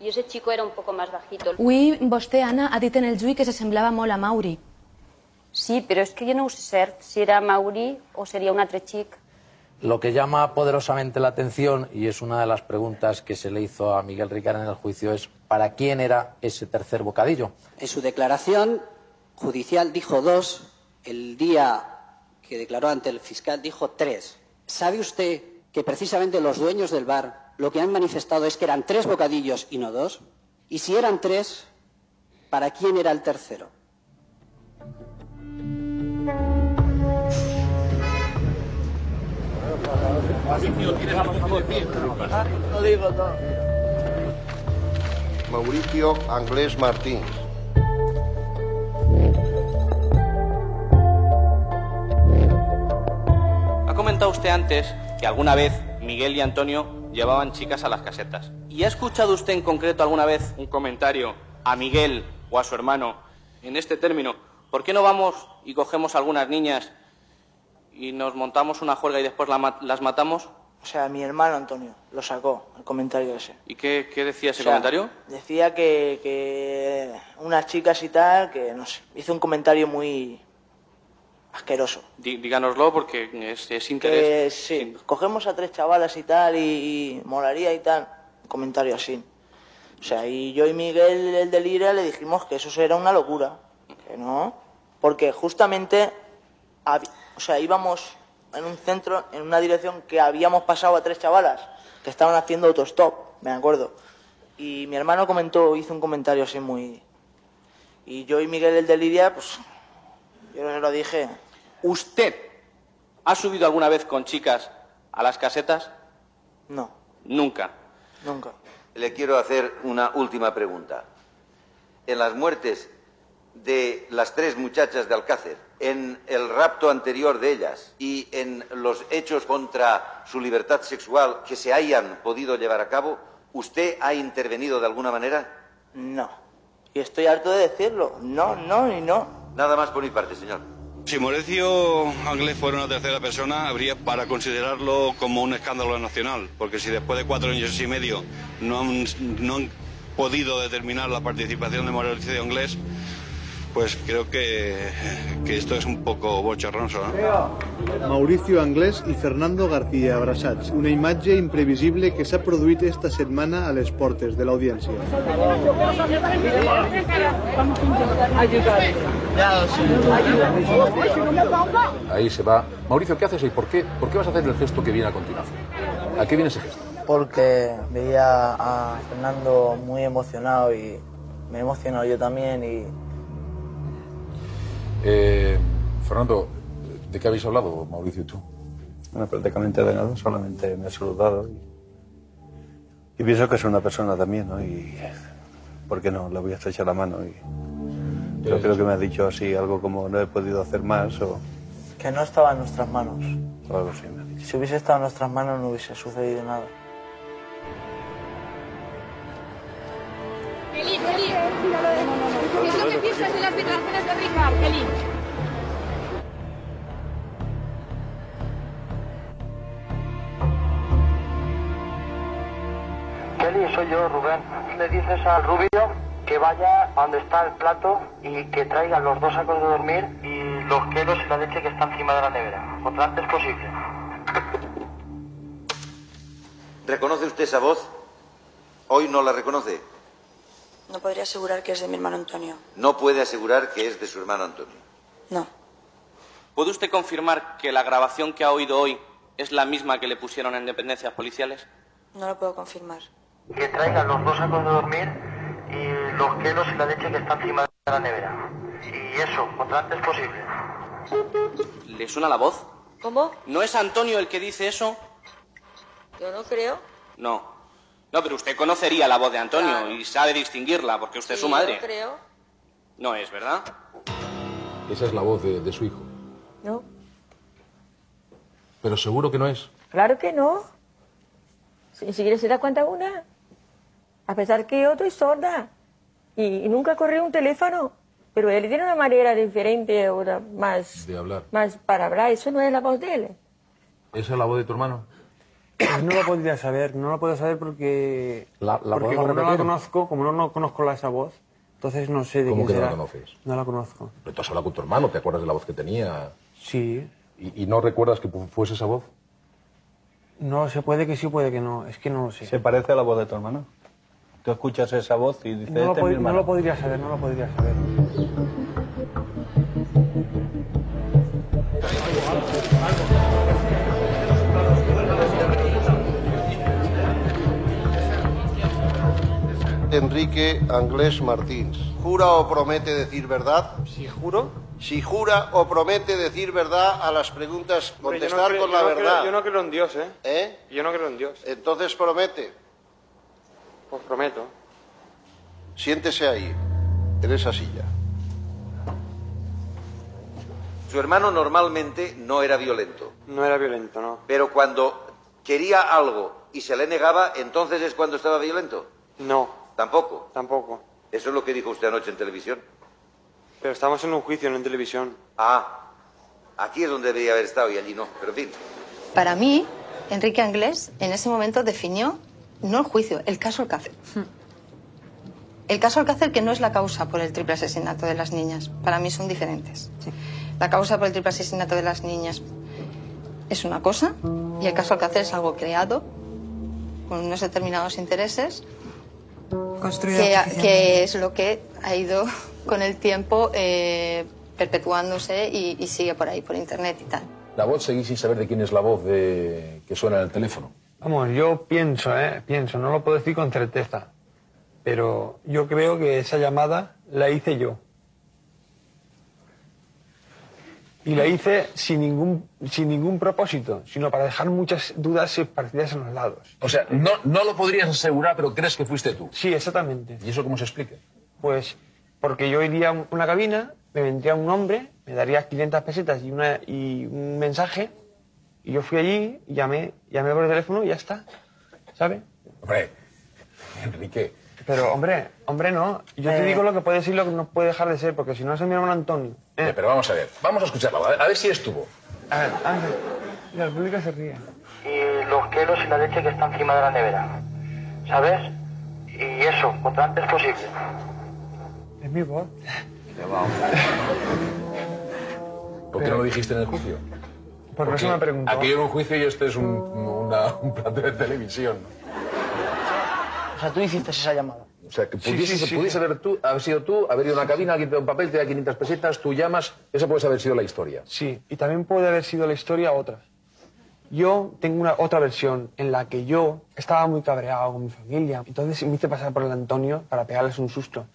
y ese chico era un poco más bajito. Avui vostè, Anna, ha dit en el juí que se semblava molt a Mauri. Sí, però és que jo no sé cert si era Mauri o seria un altre xic. Lo que llama poderosamente la atención, y es una de las preguntas que se le hizo a Miguel Ricard en el juicio, es ¿para quién era ese tercer bocadillo? En su declaración judicial dijo dos, el día que declaró ante el fiscal dijo tres. ¿Sabe usted que precisamente los dueños del bar lo que han manifestado es que eran tres bocadillos y no dos? Y si eran tres, ¿para quién era el tercero? Mauricio Anglés Martins. Ha comentado usted antes que alguna vez Miguel y Antonio llevaban chicas a las casetas. ¿Y ha escuchado usted en concreto alguna vez un comentario a Miguel o a su hermano en este término? ¿Por qué no vamos y cogemos algunas niñas y nos montamos una juerga y después la ma- las matamos? O sea, mi hermano Antonio lo sacó, el comentario ese. ¿Y qué, qué decía ese O sea, comentario? Decía que, que unas chicas y tal, que no sé, hizo un comentario muy asqueroso. Dí- díganoslo porque es, es interés. sí, cogemos a tres chavalas y tal, y, y molaría y tal. Un comentario así. O sea, y yo y Miguel, el de Lira, le dijimos que eso era una locura. Que no. Porque justamente, o sea, íbamos en un centro, en una dirección que habíamos pasado a tres chavalas que estaban haciendo autostop, me acuerdo. Y mi hermano comentó, hizo un comentario así muy. Y yo y Miguel, el de Liria, pues. Yo se lo dije. ¿Usted ha subido alguna vez con chicas a las casetas? No. Nunca. Nunca. Le quiero hacer una última pregunta. En las muertes de las tres muchachas de Alcácer, en el rapto anterior de ellas y en los hechos contra su libertad sexual que se hayan podido llevar a cabo, ¿usted ha intervenido de alguna manera? No. Y estoy harto de decirlo. No, no y no. Nada más por mi parte, señor. Si Mauricio Anglés fuera una tercera persona, habría para considerarlo como un escándalo nacional, porque si después de cuatro años y medio no han, no han podido determinar la participación de Mauricio Anglés, pues creo que, que esto es un poco bochornoso. ¿no? Mauricio Anglès i Fernando García abraçats. Una imatge imprevisible que s'ha produït esta setmana a les portes de l'audiència. Ahí se va. Mauricio, ¿qué haces ahí? ¿Por qué, ¿Por qué vas a hacer el gesto que viene a continuación? ¿A qué viene ese gesto? Porque veía a Fernando muy emocionado y me he emocionado yo también y Eh, Fernando, ¿de qué habéis hablado, Mauricio y tú? Bueno, prácticamente de nada, solamente me ha saludado y, y pienso que es una persona también, ¿no? Y ¿por qué no? Le voy a estrechar la mano y Yo creo que me has dicho así, algo como no he podido hacer más o, Que no estaba en nuestras manos. o algo así. me has dicho. Si hubiese estado en nuestras manos no hubiese sucedido nada. Kelly, Kelly. ¿Qué es lo que piensas de las declaraciones de Ricard, Kelly? Kelly, soy yo, Rubén. Le dices al rubio que vaya a donde está el plato y que traiga los dos sacos de dormir y los quesos y la leche que está encima de la nevera. Cuanto antes posible. ¿Reconoce usted esa voz? Hoy no la reconoce. No podría asegurar que es de mi hermano Antonio. No puede asegurar que es de su hermano Antonio. No. ¿Puede usted confirmar que la grabación que ha oído hoy es la misma que le pusieron en dependencias policiales? No lo puedo confirmar. Que traiga los dos sacos de dormir y los quesos y la leche que está encima de la nevera. Y eso, cuanto antes posible. ¿Le suena la voz? ¿Cómo? ¿No es Antonio el que dice eso? Yo no creo. No. No, pero usted conocería la voz de Antonio y sabe distinguirla porque usted es su madre. Yo creo. No es, ¿verdad? Esa es la voz de, de su hijo. No. Pero seguro que no es. Claro que no. Si, si quieres se da cuenta una. A pesar que yo estoy sorda y, y nunca corrí un teléfono, pero él tiene una manera diferente, una más, De hablar. más para hablar. Eso no es la voz de él. ¿Esa es la voz de tu hermano? Pues no lo podría saber, no lo puedo saber porque, ¿La- la porque como no la conozco, como no, no conozco la, esa voz, entonces no sé de ¿Cómo quién que no la será. conoces? No la conozco. Pero tú has hablado con tu hermano, ¿te acuerdas de la voz que tenía? Sí. ¿Y, y no recuerdas que fu- fuese esa voz? No, se puede que sí, puede que no. Es que no lo sé. ¿Se parece a la voz de tu hermano? Tú escuchas esa voz y dices, No lo, este es mi pod- no lo podría saber, no lo podría saber. Enrique Anglés Martins. ¿Jura o promete decir verdad? Si juro. Si jura o promete decir verdad a las preguntas, Hombre, yo no contestar creo- con yo la no creo- verdad. yo no creo en Dios, ¿eh? ¿Eh? Yo no creo en Dios. Entonces promete. Pues prometo. Siéntese ahí, en esa silla. Su hermano normalmente no era violento, No era violento, no. pero cuando quería algo y se le negaba, entonces es cuando estaba violento. No. Tampoco. Tampoco. Eso es lo que dijo usted anoche en televisión. Pero estamos en un juicio, no en televisión. Ah, aquí es donde debería haber estado y allí no. Pero en fin, Para mí, Enrique Anglés en ese momento definió no el juicio, el caso Alcácer. El caso Alcácer que no es la causa por el triple asesinato de las niñas. Para mí son diferentes. La causa por el triple asesinato de las niñas es una cosa y el caso Alcácer es algo creado con unos determinados intereses que, que es lo que ha ido con el tiempo eh, perpetuándose y, y sigue por ahí, por internet y tal. La voz seguís sin saber de quién es la voz de... que suena en el teléfono. Vamos, yo pienso, ¿eh? Pienso, no lo puedo decir con certeza. Pero yo creo que esa llamada la hice yo. Y la hice sin ningún, sin ningún propósito, sino para dejar muchas dudas esparcidas en los lados. O sea, no, no lo podrías asegurar, pero crees que fuiste tú. Sí, exactamente. ¿Y eso cómo se explica? Pues porque yo iría a una cabina, me vendría un hombre, me daría 500 pesetas y, una, y un mensaje, y yo fui allí, y llamé, llamé por el teléfono y ya está. ¿Sabes? Hombre, Enrique. Pero, hombre, hombre, no. Yo te digo lo que puede ser y lo que no puede dejar de ser, porque si no es mi hermano Antonio. Eh, Pero vamos a ver, vamos a escucharla, a ver, a ver si estuvo. A ver, Ángel, mira, el público se ríe. Y los quesos y la leche que está encima de la nevera. ¿Sabes? Y eso, cuanto antes posible. Es mi voz. ¿Por qué no lo dijiste en el juicio? Porque eso me preguntó. Aquello era un juicio y este es un, una- un plato de televisión. O sea, tú hiciste esa llamada. O sea, que Sí, pudiese, sí, sí. pudiese haber, tú, haber sido tú, haber ido a una cabina, alguien te da un papel, te da 500 pesetas, tú llamas, esa puede haber sido la historia. Sí, y también puede haber sido la historia otra. Yo tengo una otra versión en la que yo estaba muy cabreado con mi familia. Entonces me hice pasar por el Antonio para pegarles un susto.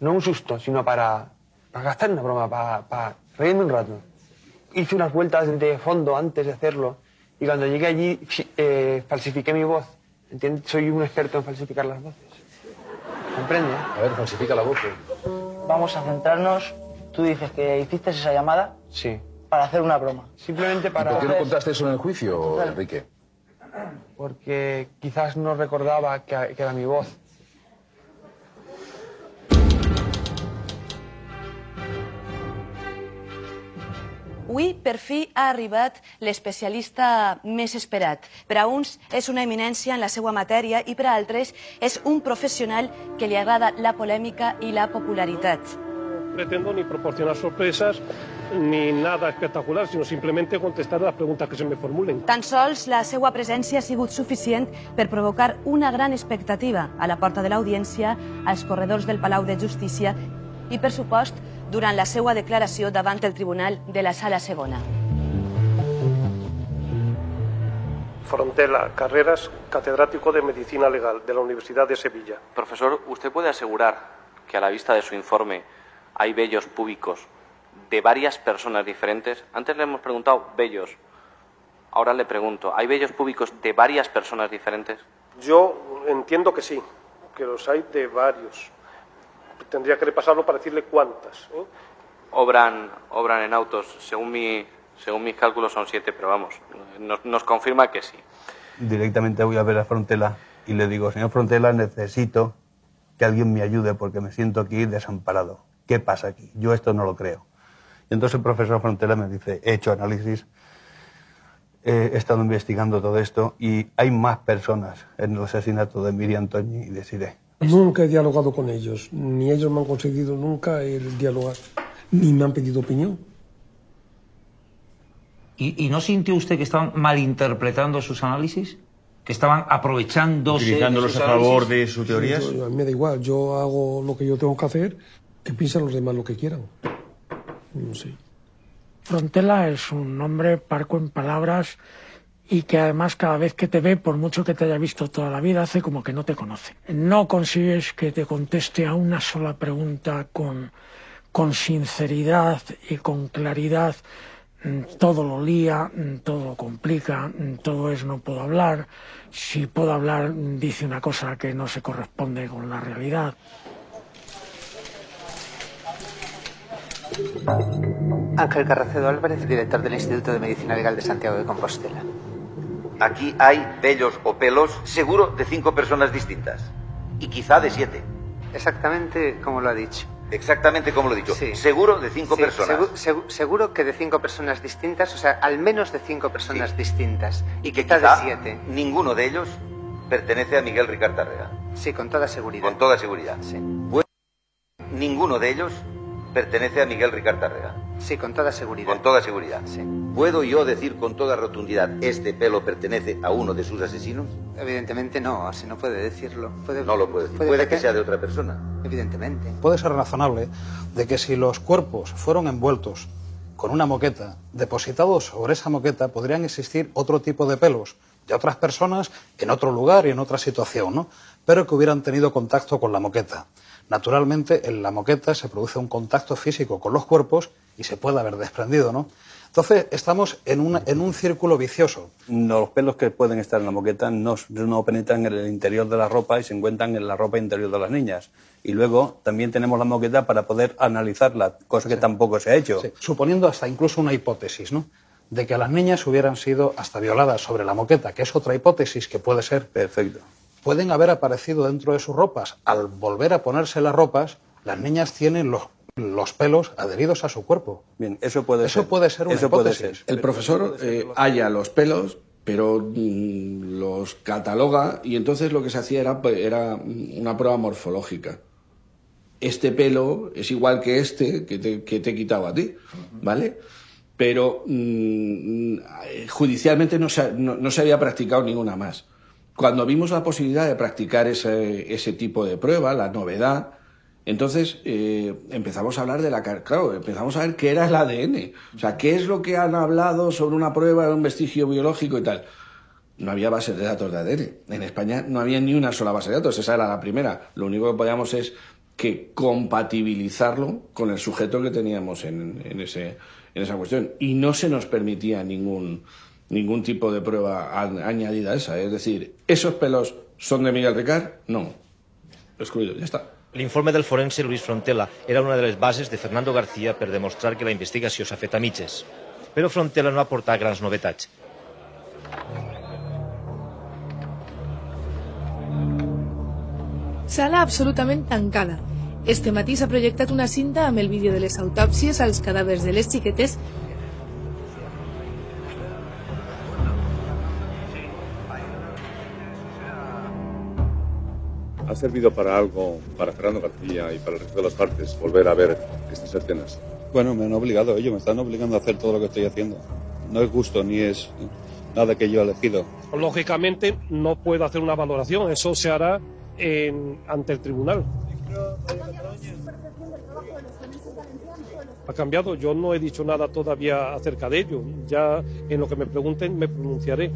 No un susto, sino para, para gastar una broma, para, para reírme un rato. Hice unas vueltas de fondo antes de hacerlo y cuando llegué allí eh, falsifiqué mi voz. ¿Entiendes? Soy un experto en falsificar las voces. ¿Comprende? A ver, falsifica la voz. vamos a centrarnos. Tú dices que hiciste esa llamada Sí. para hacer una broma. Simplemente ¿Y para... por qué no contaste eso en el juicio, Enrique? Porque quizás no recordaba que, que era mi voz. Avui, per fi, ha arribat l'especialista més esperat. Per a uns és una eminència en la seva matèria i per a altres és un professional que li agrada la polèmica i la popularitat. pretendo ni proporcionar sorpresas ni nada espectacular, sino simplemente contestar las preguntas que se me formulen. Tan sols la seva presència ha sigut suficient per provocar una gran expectativa a la porta de l'audiència, als corredors del Palau de Justícia i, per supost, durant la seva declaració davant el Tribunal de la Sala Segona. Frontela, carreras, catedrático de Medicina Legal de la Universidad de Sevilla. Profesor, ¿usted puede asegurar que a la vista de su informe hay vellos públicos de varias personas diferentes? Antes le hemos preguntado vellos. Ahora le pregunto, ¿hay vellos públicos de varias personas diferentes? Yo entiendo que sí, que los hay de varios. Tendría que repasarlo para decirle cuántas. ¿eh? Obran, obran en autos. Según, mi, según mis cálculos son siete, pero vamos, nos, nos confirma que sí. Directamente voy a ver a Frontela y le digo, señor Frontela, necesito que alguien me ayude porque me siento aquí desamparado. ¿Qué pasa aquí? Yo esto no lo creo. Y entonces el profesor Frontela me dice, he hecho análisis, he estado investigando todo esto y hay más personas en el asesinato de Miriam Toñi y de Siré. Nunca he dialogado con ellos, ni ellos me han conseguido nunca el dialogar, ni me han pedido opinión. ¿Y, y no sintió usted que estaban malinterpretando sus análisis? ¿Que estaban aprovechándose Utilizándolos de sus a favor de sus teorías. Sí, yo- a mí me da igual, yo hago lo que yo tengo que hacer, que piensen los demás lo que quieran. No sé. Frontela es un hombre parco en palabras y que además cada vez que te ve, por mucho que te haya visto toda la vida, hace como que no te conoce. No consigues que te conteste a una sola pregunta con, sinceridad y con claridad. Todo lo lía, todo lo complica, todo es no puedo hablar. Si puedo hablar, dice una cosa que no se corresponde con la realidad. Ángel Carracedo Álvarez, director del Instituto de Medicina Legal de Santiago de Compostela. Aquí hay vellos o pelos, seguro, de cinco personas distintas. Y quizá de siete. Exactamente como lo ha dicho. Exactamente como lo he dicho. Sí. Seguro de cinco Sí, personas. segu- segu- seguro que de cinco personas distintas, o sea, al menos de cinco personas distintas. Y que quizá quizá de siete. ninguno de ellos pertenece a Miguel Ricard Tárrega. Sí, con toda seguridad. Con toda seguridad. Sí. Ninguno de ellos pertenece a Miguel Ricard Tárrega. Sí, con toda seguridad. Con toda seguridad. ¿Puedo yo decir con toda rotundidad, este pelo pertenece a uno de sus asesinos? Evidentemente no, así no puede decirlo. Puede- No lo puede decir. puede Puede que que- sea de otra persona. Evidentemente. Puede ser razonable de que si los cuerpos fueron envueltos con una moqueta, depositados sobre esa moqueta, podrían existir otro tipo de pelos de otras personas en otro lugar y en otra situación, ¿no? Pero que hubieran tenido contacto con la moqueta. Naturalmente, en la moqueta se produce un contacto físico con los cuerpos y se puede haber desprendido, ¿no? Entonces, estamos en, una- en un círculo vicioso. Los pelos que pueden estar en la moqueta no, no penetran en el interior de la ropa y se encuentran en la ropa interior de las niñas. Y luego también tenemos la moqueta para poder analizarla, cosa que tampoco se ha hecho. Sí, suponiendo hasta incluso una hipótesis, ¿no? De que las niñas hubieran sido hasta violadas sobre la moqueta, que es otra hipótesis que puede ser. Perfecto. Pueden haber aparecido dentro de sus ropas. Al volver a ponerse las ropas, las niñas tienen los, los pelos adheridos a su cuerpo. Bien, eso puede Eso ser. puede ser una Eso puede hipótesis. ser. El profesor eh, halla los pelos, pero mm, los cataloga y entonces lo que se hacía era, pues, era una prueba morfológica. Este pelo es igual que este que te, que te he quitado a ti, ¿vale? Pero mm, judicialmente no se, no- no se había practicado ninguna más. Cuando vimos la posibilidad de practicar ese, ese tipo de prueba, la novedad, entonces eh, empezamos a hablar de la... Claro, empezamos a ver qué era el ADN. O sea, qué es lo que han hablado sobre una prueba de un vestigio biológico y tal. No había bases de datos de ADN. En España no había ni una sola base de datos. Esa era la primera. Lo único que podíamos es que compatibilizarlo con el sujeto que teníamos en, ese, en esa cuestión. Y no se nos permitía ningún, ningún tipo de prueba añadida a esa. Es decir, ¿esos pelos son de Miguel Ricard? No. Excluido, ya está. L'informe del forense Luis Frontela era una de les bases de Fernando García per demostrar que la investigació s'ha fet a mitges. Però Frontela no ha aportat grans novetats. Sala absolutament tancada. Este matí s'ha projectat una cinta amb el vídeo de les autòpsies als cadàvers de les xiquetes ¿Ha servido para algo para Fernando García y para el resto de las partes volver a ver estas escenas? Bueno, me han obligado ellos, me están obligando a hacer todo lo que estoy haciendo. No es gusto ni es nada que yo he elegido. Lógicamente no puedo hacer una valoración, eso se hará en- ante el tribunal. Ha cambiado, yo no he dicho nada todavía acerca de ello. Ya en lo que me pregunten me pronunciaré.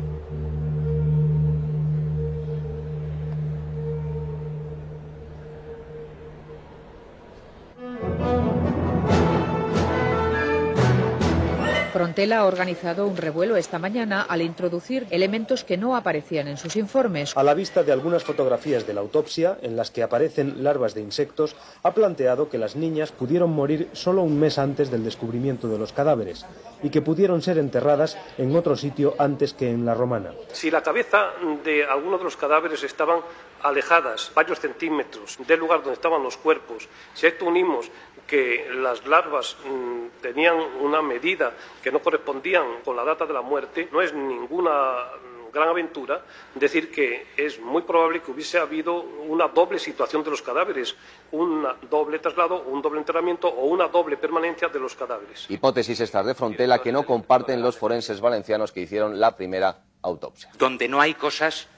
Frontela ha organizado un revuelo esta mañana al introducir elementos que no aparecían en sus informes. A la vista de algunas fotografías de la autopsia, en las que aparecen larvas de insectos, ha planteado que las niñas pudieron morir solo un mes antes del descubrimiento de los cadáveres y que pudieron ser enterradas en otro sitio antes que en la romana. Si la cabeza de alguno de los cadáveres estaban alejadas varios centímetros del lugar donde estaban los cuerpos, si a esto unimos que las larvas mm, tenían una medida que no correspondían con la data de la muerte, no es ninguna mm, gran aventura decir que es muy probable que hubiese habido una doble situación de los cadáveres, un doble traslado, un doble enterramiento o una doble permanencia de los cadáveres. Hipótesis estas de Frontela que no comparten los forenses valencianos que hicieron la primera autopsia. Donde no hay cosas,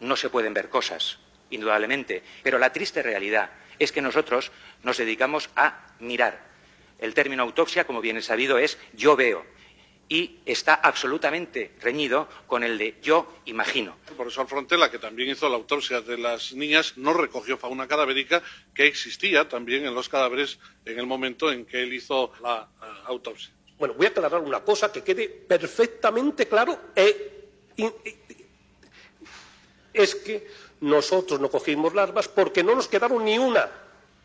no se pueden ver cosas, indudablemente. Pero la triste realidad es que nosotros nos dedicamos a mirar. El término autopsia, como bien es sabido, es yo veo. Y está absolutamente reñido con el de yo imagino. El profesor Frontela, que también hizo la autopsia de las niñas, no recogió fauna cadavérica que existía también en los cadáveres en el momento en que él hizo la eh, autopsia. Bueno, voy a aclarar una cosa que quede perfectamente claro. e- in- es que nosotros no cogimos larvas porque no nos quedaron ni una,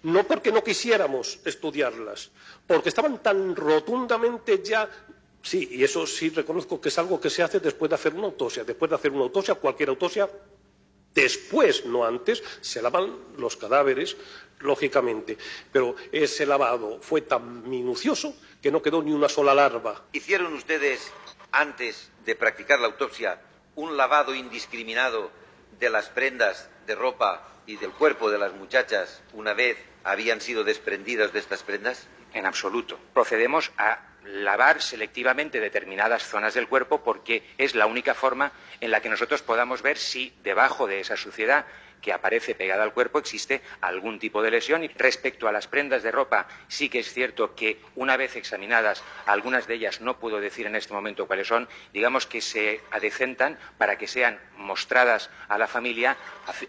no porque no quisiéramos estudiarlas, porque estaban tan rotundamente ya. Sí, y eso sí reconozco que es algo que se hace después de hacer una autopsia. Después de hacer una autopsia, cualquier autopsia, después, no antes, se lavan los cadáveres, lógicamente. Pero ese lavado fue tan minucioso que no quedó ni una sola larva. ¿Hicieron ustedes, antes de practicar la autopsia, un lavado indiscriminado de las prendas de ropa y del cuerpo de las muchachas una vez habían sido desprendidas de estas prendas? En absoluto. Procedemos a lavar selectivamente determinadas zonas del cuerpo porque es la única forma en la que nosotros podamos ver si debajo de esa suciedad que aparece pegada al cuerpo existe algún tipo de lesión. Y respecto a las prendas de ropa, sí que es cierto que una vez examinadas, algunas de ellas no puedo decir en este momento cuáles son, digamos que se adecentan para que sean mostradas a la familia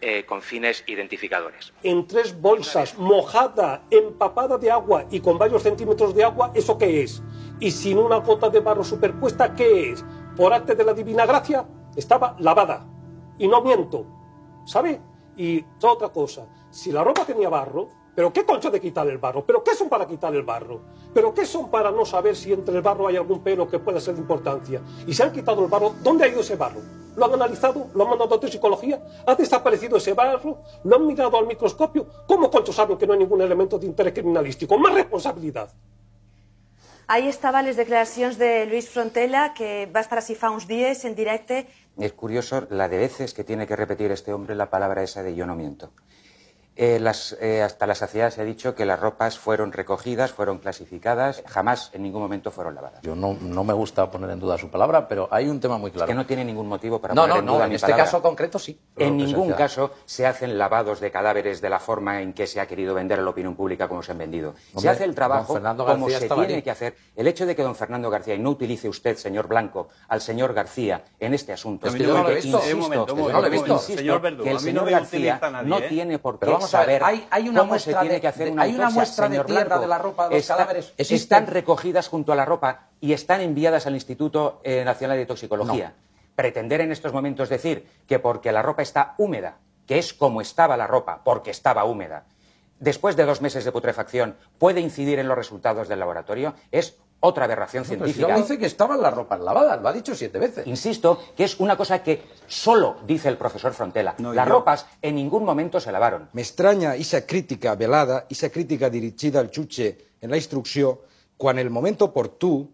eh, con fines identificadores. En tres bolsas, mojada, empapada de agua y con varios centímetros de agua, ¿eso qué es? Y sin una gota de barro superpuesta, ¿qué es? Por arte de la divina gracia, estaba lavada. Y no miento, ¿sabe? Y otra cosa, si la ropa tenía barro, ¿pero qué concha de quitar el barro? ¿Pero qué son para quitar el barro? ¿Pero qué son para no saber si entre el barro hay algún pelo que pueda ser de importancia? Y si han quitado el barro, ¿dónde ha ido ese barro? ¿Lo han analizado? ¿Lo han mandado a psicología? ¿Ha desaparecido ese barro? ¿Lo han mirado al microscopio? ¿Cómo concho saben que no hay ningún elemento de interés criminalístico? Más responsabilidad. Ahí estaven les declaracions de Luis Frontela, que va estar así fa uns dies en directe. Es curioso la de veces que tiene que repetir este hombre la palabra esa de yo no miento. Eh, las, eh, hasta la saciedad se ha dicho que las ropas fueron recogidas, fueron clasificadas, jamás en ningún momento fueron lavadas. Yo no, no me gusta poner en duda su palabra, pero hay un tema muy claro. que no tiene ningún motivo para No, poner no, en no, duda en mi este palabra. caso concreto sí. En ningún caso se hacen lavados de cadáveres de la forma en que se ha querido vender a la opinión pública como se han vendido. se hace el trabajo como se tiene allí. que hacer. El hecho de que don Fernando García, y no utilice usted, señor Blanco, al señor García en este asunto, Es que yo no lo he visto. insisto, Un momento, un que momento, yo no lo he un visto, momento. insisto, Señor Verdugo, que el no señor García no ¿eh? tiene por qué A ver, saber hay- hay una cómo muestra se tiene de- que hacer una hay una autopsia, muestra de tierra Blanco. de la ropa de los Está- cadáveres. Están recogidas junto a la ropa y están enviadas al Instituto eh, Nacional de Toxicología. Pretender en estos momentos decir que porque la ropa está húmeda, que es como estaba la ropa, porque estaba húmeda, después de dos meses de putrefacción, puede incidir en los resultados del laboratorio es otra aberración No, pero científica. si no dice que estaban las ropas lavadas, lo ha dicho siete veces. Insisto que es una cosa que solo dice el profesor Frontela. No, Las yo- ropas en ningún momento se lavaron. M'estranya esa crítica velada, esa crítica dirigida al jutge en la instrucció, quan el moment oportú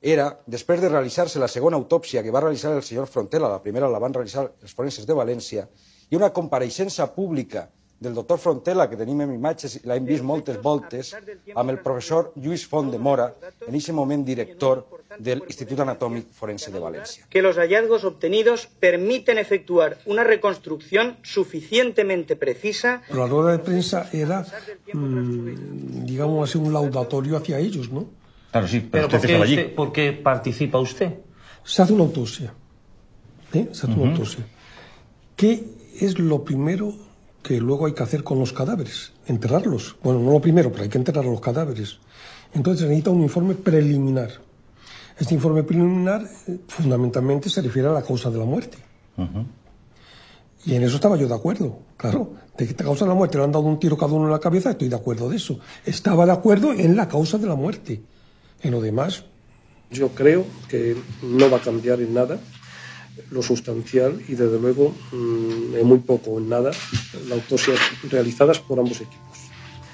era, després de realitzar-se la segona autòpsia que va realitzar el senyor Frontela, la primera la van realitzar els forenses de València, i una compareixença pública del doctor Frontela, que tenim en imatges i l'hem vist moltes voltes, amb el professor Lluís Font de Mora, en aquest moment director del Institut Anatòmic Forense de València. que los hallazgos obtenidos permiten efectuar una reconstrucción suficientemente precisa Pero la rueda de prensa era, mm, digamos así, un laudatorio hacia ellos, ¿no? Claro, sí, pero, usted ¿por, qué estaba allí. usted- por qué participa usted? Se hace una autopsia. ¿eh? Se hace una autopsia. ¿Qué es lo primero que luego hay que hacer con los cadáveres? Enterrarlos. Bueno, no lo primero, pero hay que enterrar los cadáveres. Entonces se necesita un informe preliminar. Este informe preliminar eh, fundamentalmente se refiere a la causa de la muerte. Y en eso estaba yo de acuerdo, claro. De que esta causa de la muerte le han dado un tiro cada uno en la cabeza, estoy de acuerdo de eso. Estaba de acuerdo en la causa de la muerte. En lo demás, yo creo que no va a cambiar en nada lo sustancial y desde luego mm, en muy poco en nada las autopsias realizadas por ambos equipos.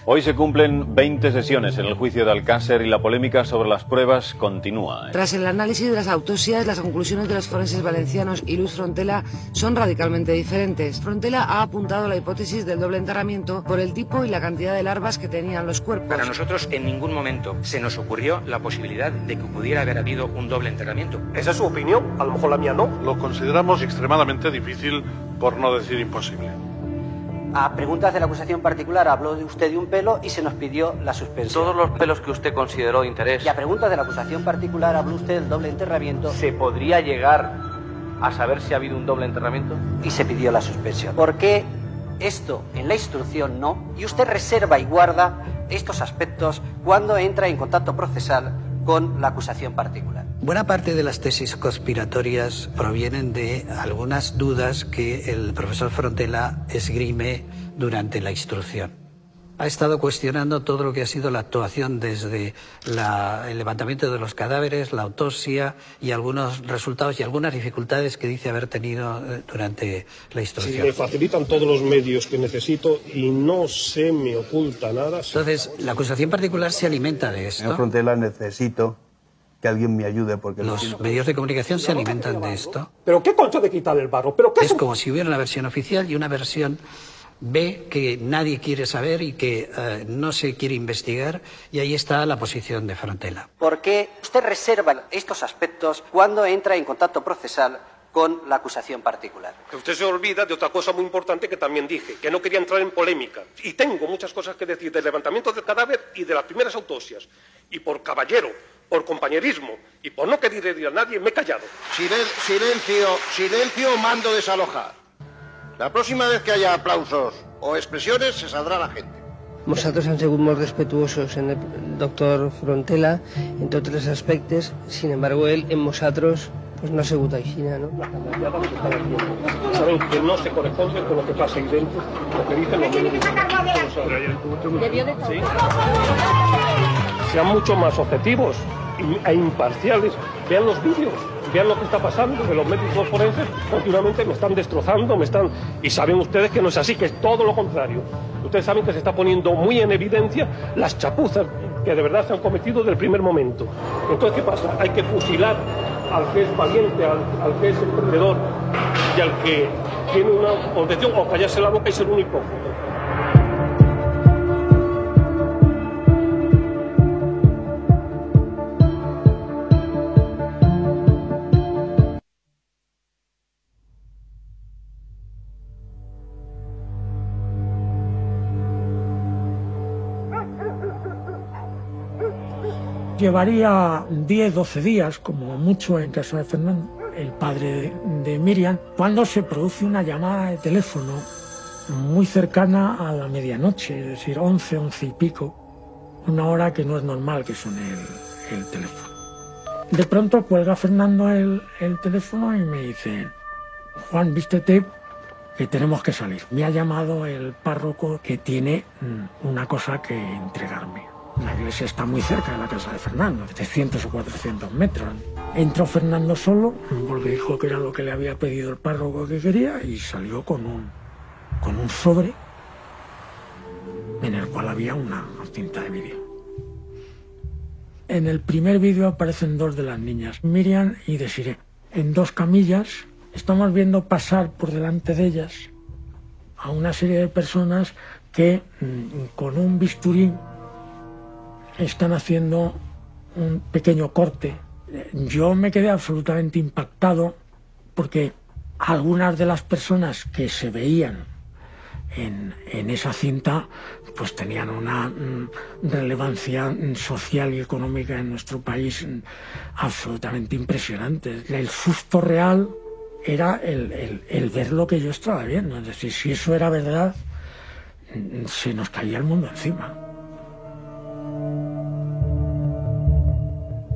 Hoy se cumplen 20 sesiones en el juicio de Alcácer y la polémica sobre las pruebas continúa. ¿eh? Tras el análisis de las autopsias, las conclusiones de los forenses valencianos y Luz Frontela son radicalmente diferentes. Frontela ha apuntado la hipótesis del doble enterramiento por el tipo y la cantidad de larvas que tenían los cuerpos. Para nosotros en ningún momento se nos ocurrió la posibilidad de que pudiera haber habido un doble enterramiento. Esa es su opinión, a lo mejor la mía no. Lo consideramos extremadamente difícil, por no decir imposible. A preguntas de la acusación particular habló de usted de un pelo y se nos pidió la suspensión. Todos los pelos que usted consideró de interés. Y a preguntas de la acusación particular habló usted del doble enterramiento ¿Se podría llegar a saber si ha habido un doble enterramiento? y se pidió la suspensión. ¿Por qué esto en la instrucción no? Y usted reserva y guarda estos aspectos cuando entra en contacto procesal con la acusación particular. Buena parte de las tesis conspiratorias provienen de algunas dudas que el profesor Frontela esgrime durante la instrucción. Ha estado cuestionando todo lo que ha sido la actuación desde la- el levantamiento de los cadáveres, la autopsia y algunos resultados y algunas dificultades que dice haber tenido eh, durante la Si instrucción. me facilitan todos los medios que necesito y no se me oculta nada. Entonces, la acusación particular se alimenta de esto. Señor Frontela, necesito que alguien me ayude porque lo Los siento. medios de comunicación se alimentan de esto. ¿Pero qué concha de quitar el barro? ¿Pero qué Es como si hubiera una versión oficial y una versión B que nadie quiere saber y que eh, no se quiere investigar y ahí está la posición de Frontela. ¿Por qué usted reserva estos aspectos cuando entra en contacto procesal con la acusación particular? Que usted se olvida de otra cosa muy importante que también dije, que no quería entrar en polémica. Y tengo muchas cosas que decir del levantamiento del cadáver y de las primeras autopsias. Y por caballero, por compañerismo y por no querer herir a nadie, me he callado. silencio, silencio, mando desalojar. La próxima vez que haya aplausos o expresiones se saldrá la gente. Nosaltres hem sigut molt respetuosos en el doctor Frontela en tots els aspectes, sin embargo, él en nosaltres pues, no ha sigut així, no? Saben que no se corresponde con lo que pasa ahí dentro, lo que dicen los medios. Sí. Sean mucho más objetivos e imparciales. Vean los vídeos, vean lo que está pasando, que los médicos forenses continuamente me están destrozando, me están... Y saben ustedes que no es así, que es todo lo contrario. Ustedes saben que se está poniendo muy en evidencia las chapuzas que de verdad se han cometido desde el primer momento. Entonces, ¿qué pasa? Hay que fusilar al que es valiente, al, que es emprendedor y al que tiene una protección o callarse la boca y ser un hipócrita. Llevaría 10, 12 días, como mucho en caso de Fernando, el padre de, Miriam, cuando se produce una llamada de teléfono muy cercana a la medianoche, es decir, 11, 11 y pico, una hora que no es normal que suene el, el teléfono. De pronto cuelga Fernando el, el teléfono y me dice, Juan, vístete que tenemos que salir. Me ha llamado el párroco que tiene mm, una cosa que entregarme. La iglesia está muy cerca de la casa de Fernando, 300 o 400 metros. Entró Fernando solo, porque dijo que era lo que le había pedido el párroco que quería, y salió con un, con un sobre en el cual había una cinta de vídeo. En el primer vídeo aparecen dos de las niñas, Miriam y Desiree, en dos camillas. Estamos viendo pasar por delante de ellas a una serie de personas que mm, con un bisturí están haciendo un pequeño corte. Yo me quedé absolutamente impactado porque algunas de las personas que se veían en, en esa cinta pues tenían una mm, relevancia mm, social y económica en nuestro país mm, absolutamente impresionante. El susto real era el, el, el ver lo que yo estaba viendo. Es decir, si eso era verdad, se nos caía el mundo encima.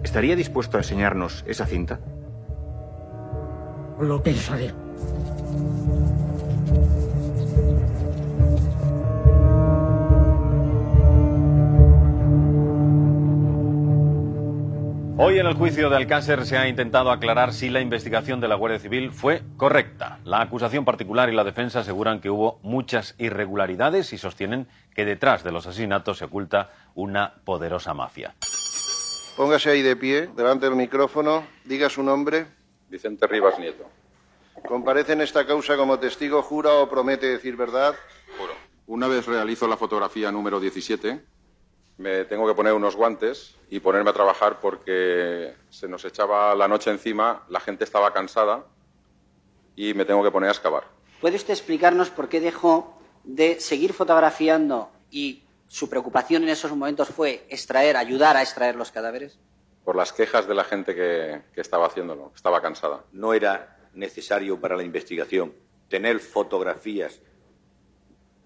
¿Estaría dispuesto a enseñarnos esa cinta? Lo pensaré. Hoy en el juicio de Alcácer se ha intentado aclarar si la investigación de la Guardia Civil fue correcta. La acusación particular y la defensa aseguran que hubo muchas irregularidades y sostienen que detrás de los asesinatos se oculta una poderosa mafia. Póngase ahí de pie, delante del micrófono, diga su nombre. Vicente Rivas Nieto. ¿Comparece en esta causa como testigo, jura o promete decir verdad? Juro. Una vez realizo la fotografía número 17, me tengo que poner unos guantes y ponerme a trabajar porque se nos echaba la noche encima, la gente estaba cansada y me tengo que poner a excavar. ¿Puede usted explicarnos por qué dejó de seguir fotografiando y su preocupación en esos momentos fue extraer, ayudar a extraer los cadáveres? Por las quejas de la gente que, que estaba haciéndolo, que estaba cansada. No era necesario para la investigación tener fotografías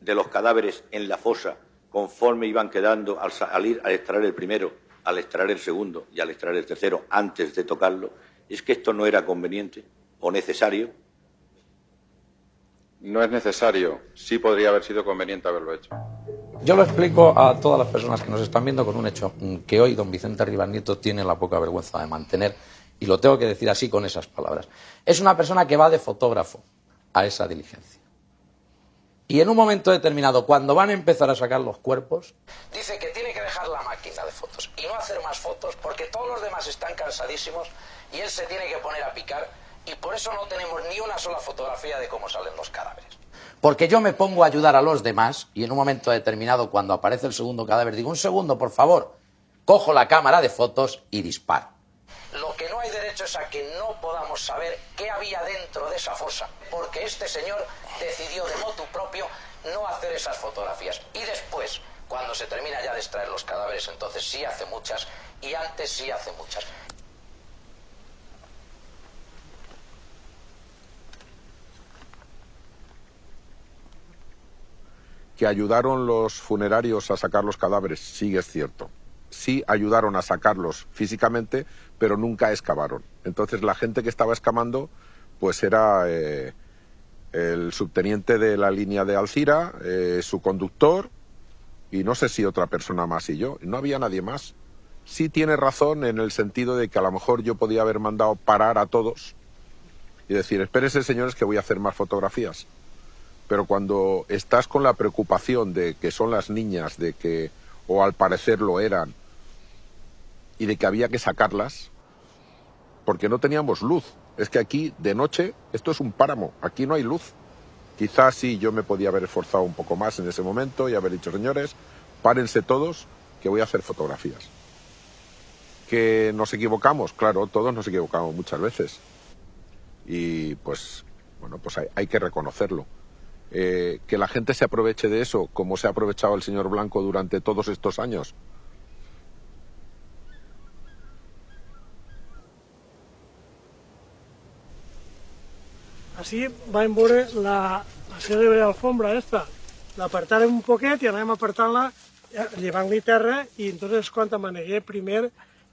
de los cadáveres en la fosa conforme iban quedando al salir, al extraer el primero, al extraer el segundo y al extraer el tercero antes de tocarlo, es que esto no era conveniente o necesario. No es necesario, sí podría haber sido conveniente haberlo hecho. Yo lo explico a todas las personas que nos están viendo con un hecho que hoy don Vicente Rivas Nieto tiene la poca vergüenza de mantener, y lo tengo que decir así con esas palabras. Es una persona que va de fotógrafo a esa diligencia. Y en un momento determinado, cuando van a empezar a sacar los cuerpos, dice que tiene que dejar la máquina de fotos y no hacer más fotos porque todos los demás están cansadísimos y él se tiene que poner a picar y por eso no tenemos ni una sola fotografía de cómo salen los cadáveres. Porque yo me pongo a ayudar a los demás y en un momento determinado, cuando aparece el segundo cadáver, digo, un segundo, por favor, cojo la cámara de fotos y disparo. Lo que no hay derecho es a que no podamos saber qué había dentro de esa fosa, porque este señor decidió de motu propio no hacer esas fotografías. Y después, cuando se termina ya de extraer los cadáveres, entonces sí hace muchas, y antes sí hace muchas. Que ayudaron los funerarios a sacar los cadáveres, sí es cierto. Sí ayudaron a sacarlos físicamente, pero nunca excavaron. Entonces la gente que estaba excavando, pues era eh, el subteniente de la línea de Alcira, eh, su conductor y no sé si otra persona más y yo. No había nadie más. Sí tiene razón en el sentido de que a lo mejor yo podía haber mandado parar a todos y decir, espérense señores que voy a hacer más fotografías. Pero cuando estás con la preocupación de que son las niñas, de que, o al parecer lo eran, y de que había que sacarlas, porque no teníamos luz. Es que aquí, de noche, esto es un páramo, aquí no hay luz. Quizás sí yo me podía haber esforzado un poco más en ese momento y haber dicho, señores, párense todos, que voy a hacer fotografías. Que nos equivocamos, claro, todos nos equivocamos muchas veces. Y pues, bueno, pues hay, hay que reconocerlo. Eh, que la gente se aproveche de eso, como se ha aprovechado el señor Blanco durante todos estos años. Així vam veure la, la cèlebre alfombra esta. L'apartàrem un poquet i anàvem apartant-la eh, llevant-li terra i entonces quan amanegué primer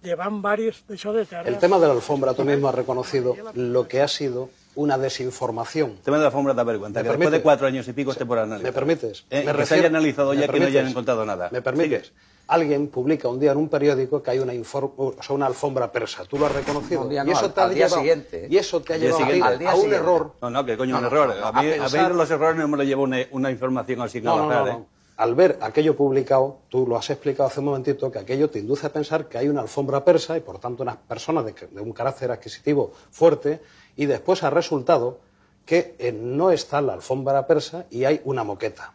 llevant varios d'això de terra. El tema de la alfombra, tú mismo has reconocido lo que ha sido una desinformación. El tema de la alfombra da vergüenza. ¿Me Que después de permites? cuatro años y pico esté por analizar. ¿Me permites? Eh, Me que se refiero- haya analizado ¿Me ya que no hayan encontrado nada. ¿Me permites? Alguien publica un día en un periódico que hay una, infor- o sea, una alfombra persa. ¿Tú lo has reconocido? No, un día y eso al- te ha al día llevado- siguiente. Y eso te ha Al día llevado a, a un siguiente. error. No, no, que coño, No, un error. a, mí, a pensar- mí los errores no me los lleva una, una información así No, no, azar, no, ¿eh? no. Al ver aquello publicado, tú lo has explicado hace un momentito, que aquello te induce a pensar que hay una alfombra persa y por tanto unas personas de, de un carácter adquisitivo fuerte y después ha resultado que eh, no está la alfombra persa y hay una moqueta.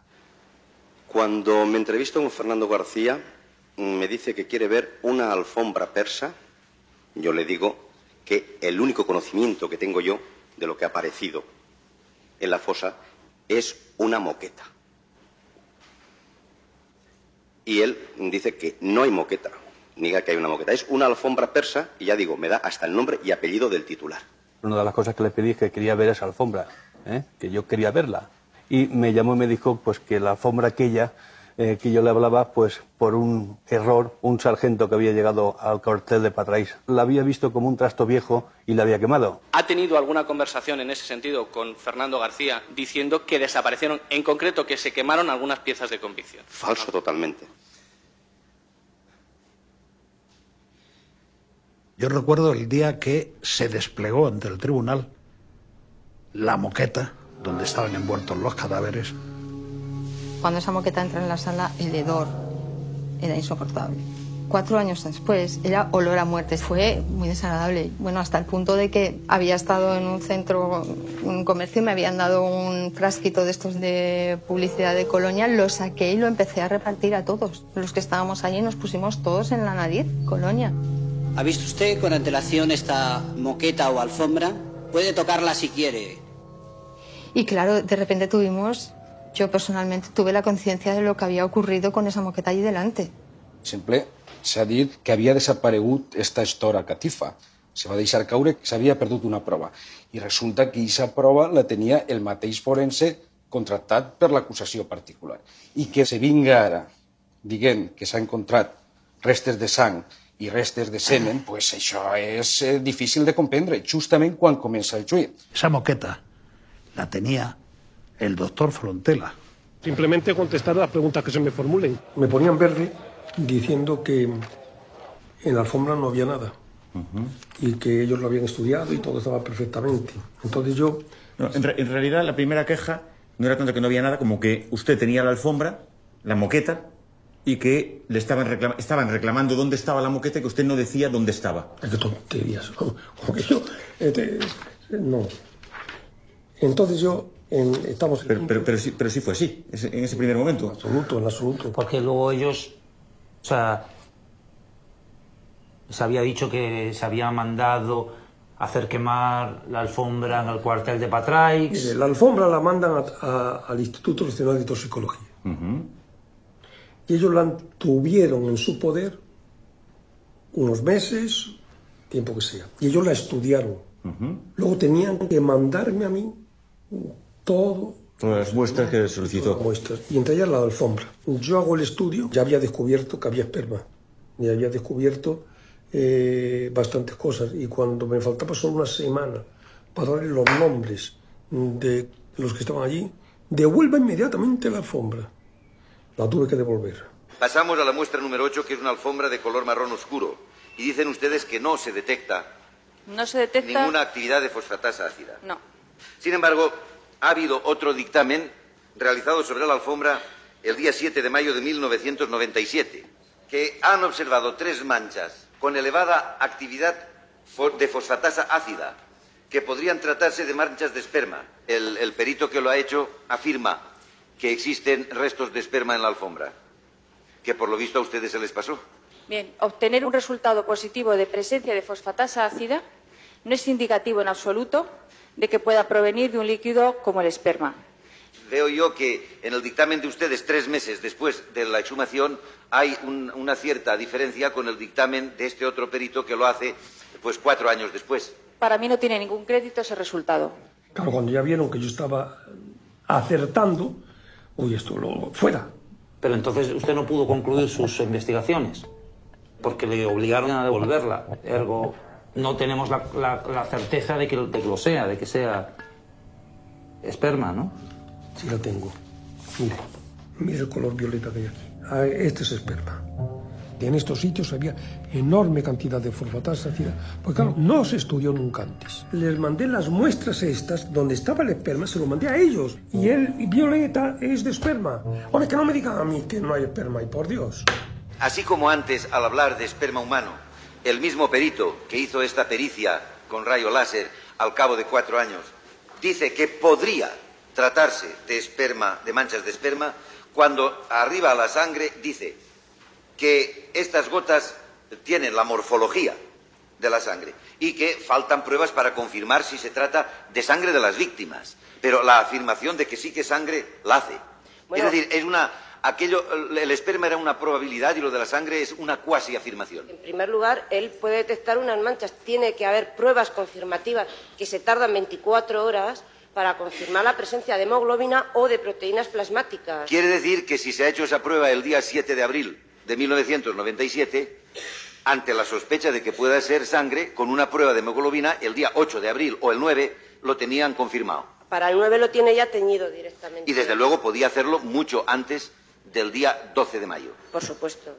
Cuando me entrevisto con Fernando García, mm, me dice que quiere ver una alfombra persa. Yo le digo que el único conocimiento que tengo yo de lo que ha aparecido en la fosa es una moqueta. Y él dice que no hay moqueta, niega que hay una moqueta. Es una alfombra persa y ya digo, me da hasta el nombre y apellido del titular. Una de las cosas que le pedí es que quería ver esa alfombra, ¿eh? que yo quería verla. Y me llamó y me dijo pues que la alfombra aquella eh, que yo le hablaba, pues por un error, un sargento que había llegado al cuartel de Patrais la había visto como un trasto viejo y la había quemado. ¿Ha tenido alguna conversación en ese sentido con Fernando García diciendo que desaparecieron, en concreto que se quemaron algunas piezas de convicción? Falso totalmente. Yo recuerdo el día que se desplegó ante el tribunal la moqueta donde estaban envueltos los cadáveres. Cuando esa moqueta entra en la sala, el hedor era insoportable. Cuatro años después, era olor a muerte. Fue muy desagradable. Bueno, hasta el punto de que había estado en un centro, en un comercio, y me habían dado un frasquito de estos de publicidad de Colonia, lo saqué y lo empecé a repartir a todos. Los que estábamos allí nos pusimos todos en la nariz, Colonia. ¿Ha visto usted con antelación esta moqueta o alfombra? Puede tocarla si quiere. Y claro, de repente tuvimos, yo personalmente tuve la conciencia de lo que había ocurrido con esa moqueta allí delante. Sempre s'ha dit que havia desaparegut esta estora catifa. Se va deixar caure que s'havia perdut una prova. I resulta que aquesta prova la tenia el mateix forense contractat per l'acusació particular. I que se vinga ara dient que s'ha encontrat restes de sang i restes de semen, pues això és eh, difícil de comprendre, justament quan comença el juí. Esa moqueta la tenía el doctor Frontela. Simplemente contestar las preguntas que se me formulen. Me ponían verde diciendo que en la alfombra no había nada y que ellos lo habían estudiado y todo estaba perfectamente. Entonces yo No, en, re- en realidad, la primera queja no era tanto que no había nada como que usted tenía la alfombra, la moqueta, y que le estaban, reclama- estaban reclamando dónde estaba la moqueta y que usted no decía dónde estaba. Qué tonterías. Como que yo. este, no. Entonces yo. En, estamos. Pero, pero, pero, sí, pero sí fue así, en ese primer momento. En absoluto, en absoluto. Porque luego ellos, o sea, se había dicho que se había mandado hacer quemar la alfombra en el cuartel de Patraix. Mire, la alfombra la mandan a- a- al Instituto Nacional de Toxicología. Y ellos la tuvieron en su poder unos meses, tiempo que sea. Y ellos la estudiaron. Luego tenían que mandarme a mí todo Todas las muestras que solicitó. muestras, y entre ellas la alfombra. Yo hago el estudio, ya había descubierto que había esperma, y había descubierto eh, bastantes cosas, y cuando me faltaba solo una semana para darle los nombres de los que estaban allí, devuelva inmediatamente la alfombra. La tuve que devolver. Pasamos a la muestra número 8, que es una alfombra de color marrón oscuro. Y dicen ustedes que no se detecta No se detecta. ninguna actividad de fosfatasa ácida. No. Sin embargo, ha habido otro dictamen realizado sobre la alfombra el día 7 de mayo de 1997, que han observado tres manchas con elevada actividad de fosfatasa ácida, que podrían tratarse de manchas de esperma. El, el perito que lo ha hecho afirma que existen restos de esperma en la alfombra, que por lo visto a ustedes se les pasó. Bien, obtener un resultado positivo de presencia de fosfatasa ácida no es indicativo en absoluto de que pueda provenir de un líquido como el esperma. Veo yo que en el dictamen de ustedes, tres meses después de la exhumación, hay un- una cierta diferencia con el dictamen de este otro perito que lo hace pues cuatro años después. Para mí no tiene ningún crédito ese resultado. Claro, cuando ya vieron que yo estaba acertando, uy, esto lo fuera. Pero entonces usted no pudo concluir sus investigaciones, porque le obligaron a devolverla. Ergo, no tenemos la, la- la certeza de que, de que lo sea, de que sea esperma, ¿no? Sí la tengo. Mire, mire el color violeta que hay aquí. Ah, Este es esperma. En estos sitios había enorme cantidad de fosfatasa porque claro, no se estudió nunca antes. Les mandé las muestras estas, donde estaba el esperma, se lo mandé a ellos. Y el violeta es de esperma. Hombre, que no me digan a mí que no hay esperma, y por Dios. Así como antes, al hablar de esperma humano, el mismo perito que hizo esta pericia con rayo láser al cabo de cuatro años, dice que podría tratarse de esperma, de manchas de esperma, cuando arriba la sangre dice que estas gotas tienen la morfología de la sangre y que faltan pruebas para confirmar si se trata de sangre de las víctimas. Pero la afirmación de que sí que es sangre la hace. Bueno. es decir, es una aquello el esperma era una probabilidad y lo de la sangre es una cuasi afirmación. En primer lugar, él puede detectar unas manchas. Tiene que haber pruebas confirmativas que se tardan 24 horas para confirmar la presencia de hemoglobina o de proteínas plasmáticas. Quiere decir que si se ha hecho esa prueba el día 7 de abril de 1997, ante la sospecha de que pueda ser sangre, con una prueba de hemoglobina, el día 8 de abril o el 9 lo tenían confirmado. Para el 9 lo tiene ya teñido directamente. Y desde luego podía hacerlo mucho antes del día 12 de mayo. Por supuesto.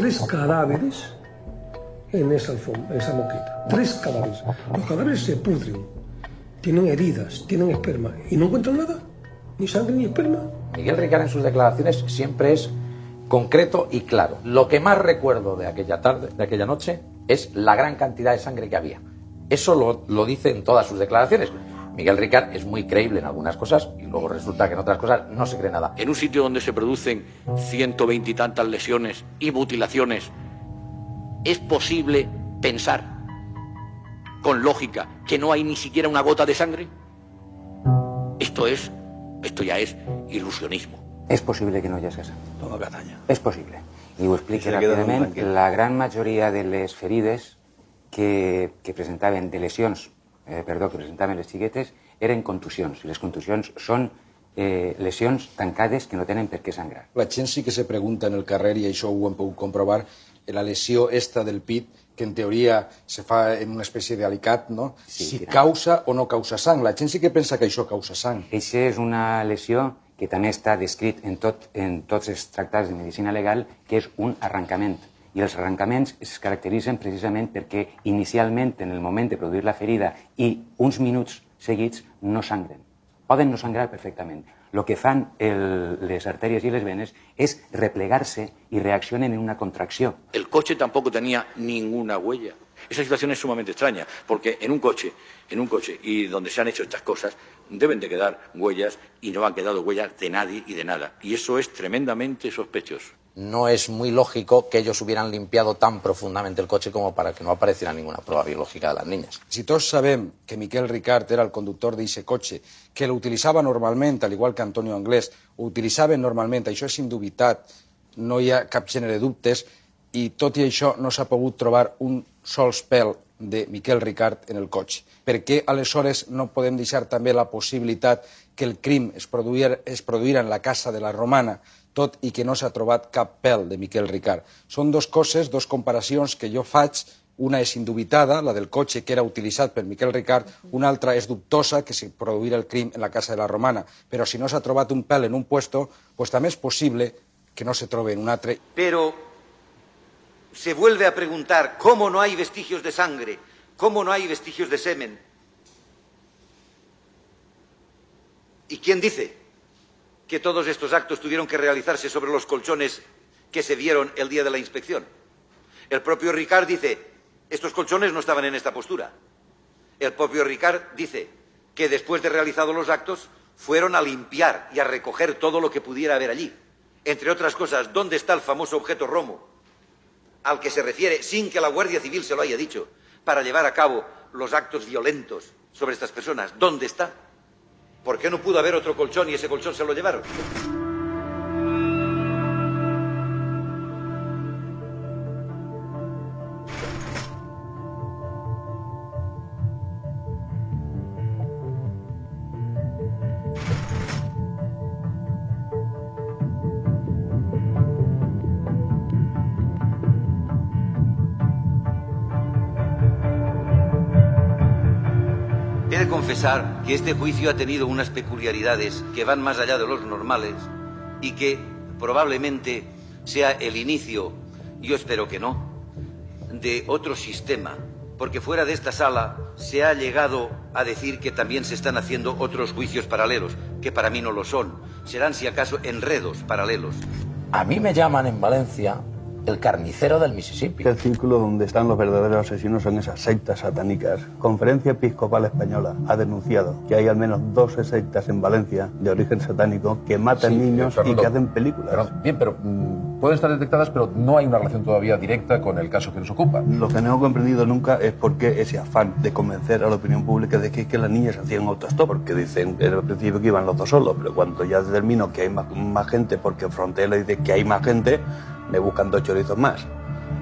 Tres cadáveres en esa, moqueta. Tres cadáveres. Los cadáveres se pudren. Tienen heridas, tienen esperma. ¿Y no encuentran nada? Ni sangre ni esperma. Miguel Ricard en sus declaraciones siempre es concreto y claro. Lo que más recuerdo de aquella tarde, de aquella noche, es la gran cantidad de sangre que había. Eso lo, lo dice en todas sus declaraciones. Miguel Ricard es muy creíble en algunas cosas y luego resulta que en otras cosas no se cree nada. En un sitio donde se producen 120 y tantas lesiones y mutilaciones, ¿es posible pensar con lógica que no hay ni siquiera una gota de sangre? Esto es, esto ya es ilusionismo. És possible que no hi hagi sang. Toma catanya. És possible. I ho explico ràpidament. La gran majoria de les ferides que, que presentaven de lesions, eh, perdó, que presentaven les xiquetes, eren contusions. Les contusions són eh, lesions tancades que no tenen per què sangrar. La gent sí que se pregunta en el carrer, i això ho hem pogut comprovar, la lesió esta del pit, que en teoria se fa en una espècie d'alicat, no? Sí, si tirant. causa o no causa sang. La gent sí que pensa que això causa sang. Això és una lesió que també està descrit en, tot, en tots els tractats de medicina legal, que és un arrencament. I els arrencaments es caracteritzen precisament perquè inicialment, en el moment de produir la ferida i uns minuts seguits, no sangren. Poden no sangrar perfectament. El que fan el, les artèries i les venes és replegar-se i reaccionen en una contracció. El coche tampoco tenía ninguna huella. Esa situación es sumamente extraña, porque en un coche, en un coche y donde se han hecho estas cosas, deben de quedar huellas y no han quedado huellas de nadie y de nada. Y eso es tremendamente sospechoso. No es muy lógico que ellos hubieran limpiado tan profundamente el coche como para que no apareciera ninguna prueba biológica de las niñas. Si tots sabem que Miquel Ricard era el conductor d'aquest cotxe, que l'utilitzava normalment, al igual que Antonio Anglès, ho utilitzaven normalment, això és indubitat, no hi ha cap gènere de dubtes, i tot i això no s'ha trobar un sols pèl de Miquel Ricard en el cotxe. Per què aleshores no podem deixar també la possibilitat que el crim es produïra, es en la casa de la Romana, tot i que no s'ha trobat cap pèl de Miquel Ricard. Són dos coses, dos comparacions que jo faig una és indubitada, la del cotxe que era utilitzat per Miquel Ricard, una altra és dubtosa, que se produïra el crim en la casa de la Romana. Però si no s'ha trobat un pèl en un puesto, pues també és possible que no se trobe en un altre. Pero se vuelve a preguntar cómo no hay vestigios de sangre, cómo no hay vestigios de semen. ¿Y quién dice que todos estos actos tuvieron que realizarse sobre los colchones que se vieron el día de la inspección? El propio Ricard dice, estos colchones no estaban en esta postura. El propio Ricard dice que después de realizados los actos fueron a limpiar y a recoger todo lo que pudiera haber allí. Entre otras cosas, ¿dónde está el famoso objeto Romo al que se refiere, sin que la Guardia Civil se lo haya dicho, para llevar a cabo los actos violentos sobre estas personas? ¿Dónde está? ¿Por qué no pudo haber otro colchón y ese colchón se lo llevaron? Este juicio ha tenido unas peculiaridades que van más allá de los normales y que probablemente sea el inicio, yo espero que no, de otro sistema, porque fuera de esta sala se ha llegado a decir que también se están haciendo otros juicios paralelos, que para mí no lo son. Serán, si acaso, enredos paralelos. A mí me llaman en Valencia el carnicero del Mississippi. El círculo donde están los verdaderos asesinos son esas sectas satánicas. Conferencia Episcopal Española ha denunciado que hay al menos 12 sectas en Valencia de origen satánico que matan Sí, niños eh, Fernando, y que hacen películas. Bien, pero mm, pueden estar detectadas, pero no hay una relación todavía directa con el caso que nos ocupa. Lo que no he comprendido nunca es por qué ese afán de convencer a la opinión pública de que, que las niñas hacían autostop, porque dicen en el principio que iban los dos solos, pero cuando ya determino que hay más, más gente, porque Frontera dice que hay más gente, me buscan dos chorizos más.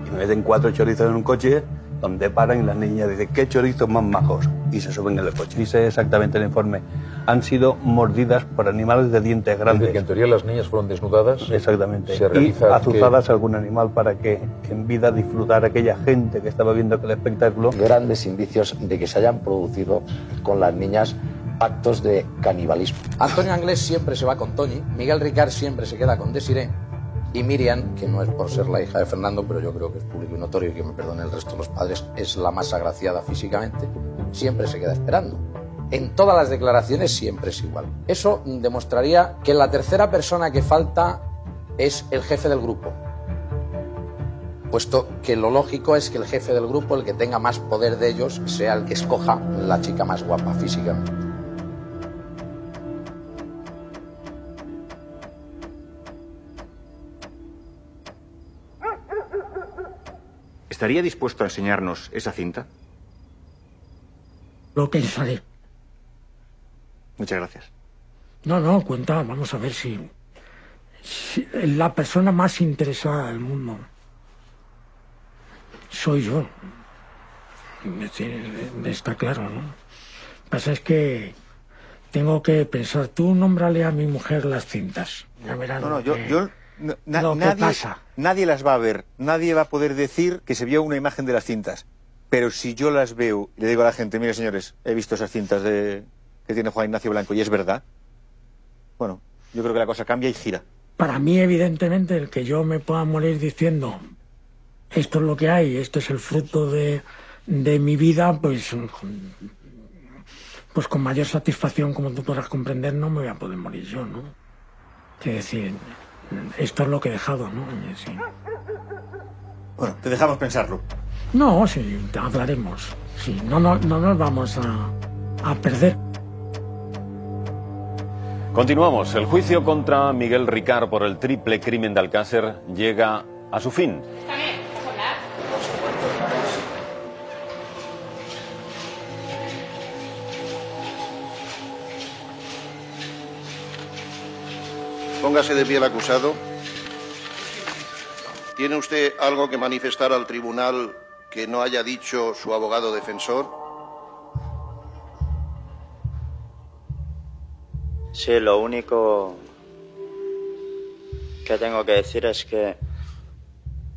Y me meten cuatro chorizos en un coche donde paran y las niñas dicen, ¿qué chorizos más majos? Y se suben en el coche. Dice exactamente el informe, han sido mordidas por animales de dientes Es grandes. decir, que en teoría las niñas fueron desnudadas. Exactamente. Se y azuzadas a algún animal para que, que en vida disfrutara aquella gente que estaba viendo aquel espectáculo. Grandes indicios de que se hayan producido con las niñas actos de canibalismo. Antonio Anglés siempre se va con Tony, Miguel Ricard siempre se queda con Desiree y Miriam, que no es por ser la hija de Fernando, pero yo creo que es público y notorio y que me perdone el resto de los padres, es la más agraciada físicamente, siempre se queda esperando. En todas las declaraciones siempre es igual. Eso demostraría que la tercera persona que falta es el jefe del grupo, puesto que lo lógico es que el jefe del grupo, el que tenga más poder de ellos, sea el que escoja la chica más guapa físicamente. ¿Estaría dispuesto a enseñarnos esa cinta? Lo pensaré. Muchas gracias. No, no, cuenta, vamos a ver si, si la persona más interesada del mundo soy yo. Está claro, ¿no? Lo que pasa es que tengo que pensar, tú nómbrale a mi mujer las cintas. Ya No, no, yo, que- yo no- na- lo que pasa. Nadie las va a ver, nadie va a poder decir que se vio una imagen de las cintas. Pero si yo las veo y le digo a la gente, mire señores, he visto esas cintas de, que tiene Juan Ignacio Blanco y es verdad, bueno, yo creo que la cosa cambia y gira. Para mí, evidentemente, el que yo me pueda morir diciendo esto es lo que hay, esto es el fruto de, mi vida, pues, pues con mayor satisfacción, como tú podrás comprender, no me voy a poder morir yo, ¿no? Es decir, esto es lo que he dejado, ¿no? Sí. Bueno, te dejamos pensarlo. No, sí, hablaremos. Sí, no, no, no nos vamos a, a perder. Continuamos. El juicio contra Miguel Ricard por el triple crimen de Alcácer llega a su fin. Póngase de pie el acusado. ¿Tiene usted algo que manifestar al tribunal que no haya dicho su abogado defensor? Sí, lo único que tengo que decir es que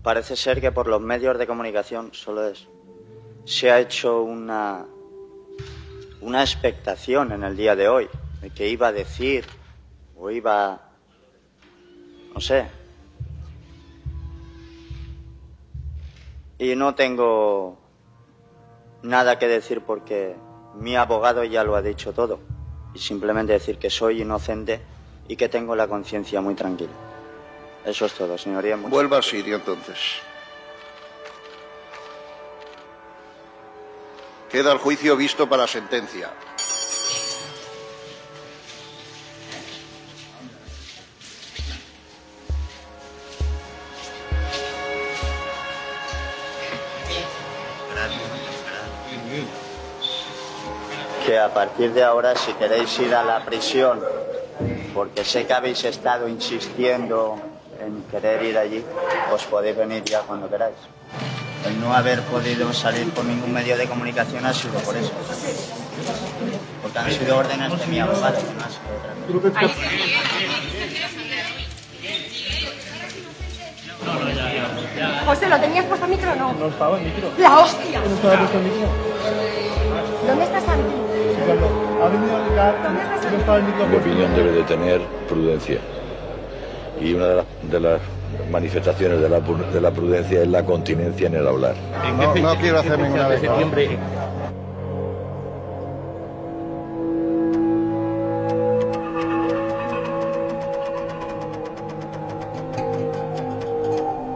parece ser que por los medios de comunicación solo es se ha hecho una una expectación en el día de hoy de que iba a decir o iba no sé y no tengo nada que decir porque mi abogado ya lo ha dicho todo y simplemente decir que soy inocente y que tengo la conciencia muy tranquila. Eso es todo, señoría. Vuelva a Siria entonces. Queda el juicio visto para sentencia. Que a partir de ahora, si queréis ir a la prisión, porque sé que habéis estado insistiendo en querer ir allí, os podéis venir ya cuando queráis. El no haber podido salir por ningún medio de comunicación ha sido por eso. Porque han sido órdenes de mi abogado, no ha sido otra cosa. José, ¿lo tenías puesto el micro o no? No estaba el micro. ¡La hostia! No estaba puesto micro. ¿Dónde está Santi? Mi opinión debe de tener prudencia. Y una de las, de las manifestaciones de la, de la prudencia es la continencia en el hablar. No, no quiero hacer ninguna declaración.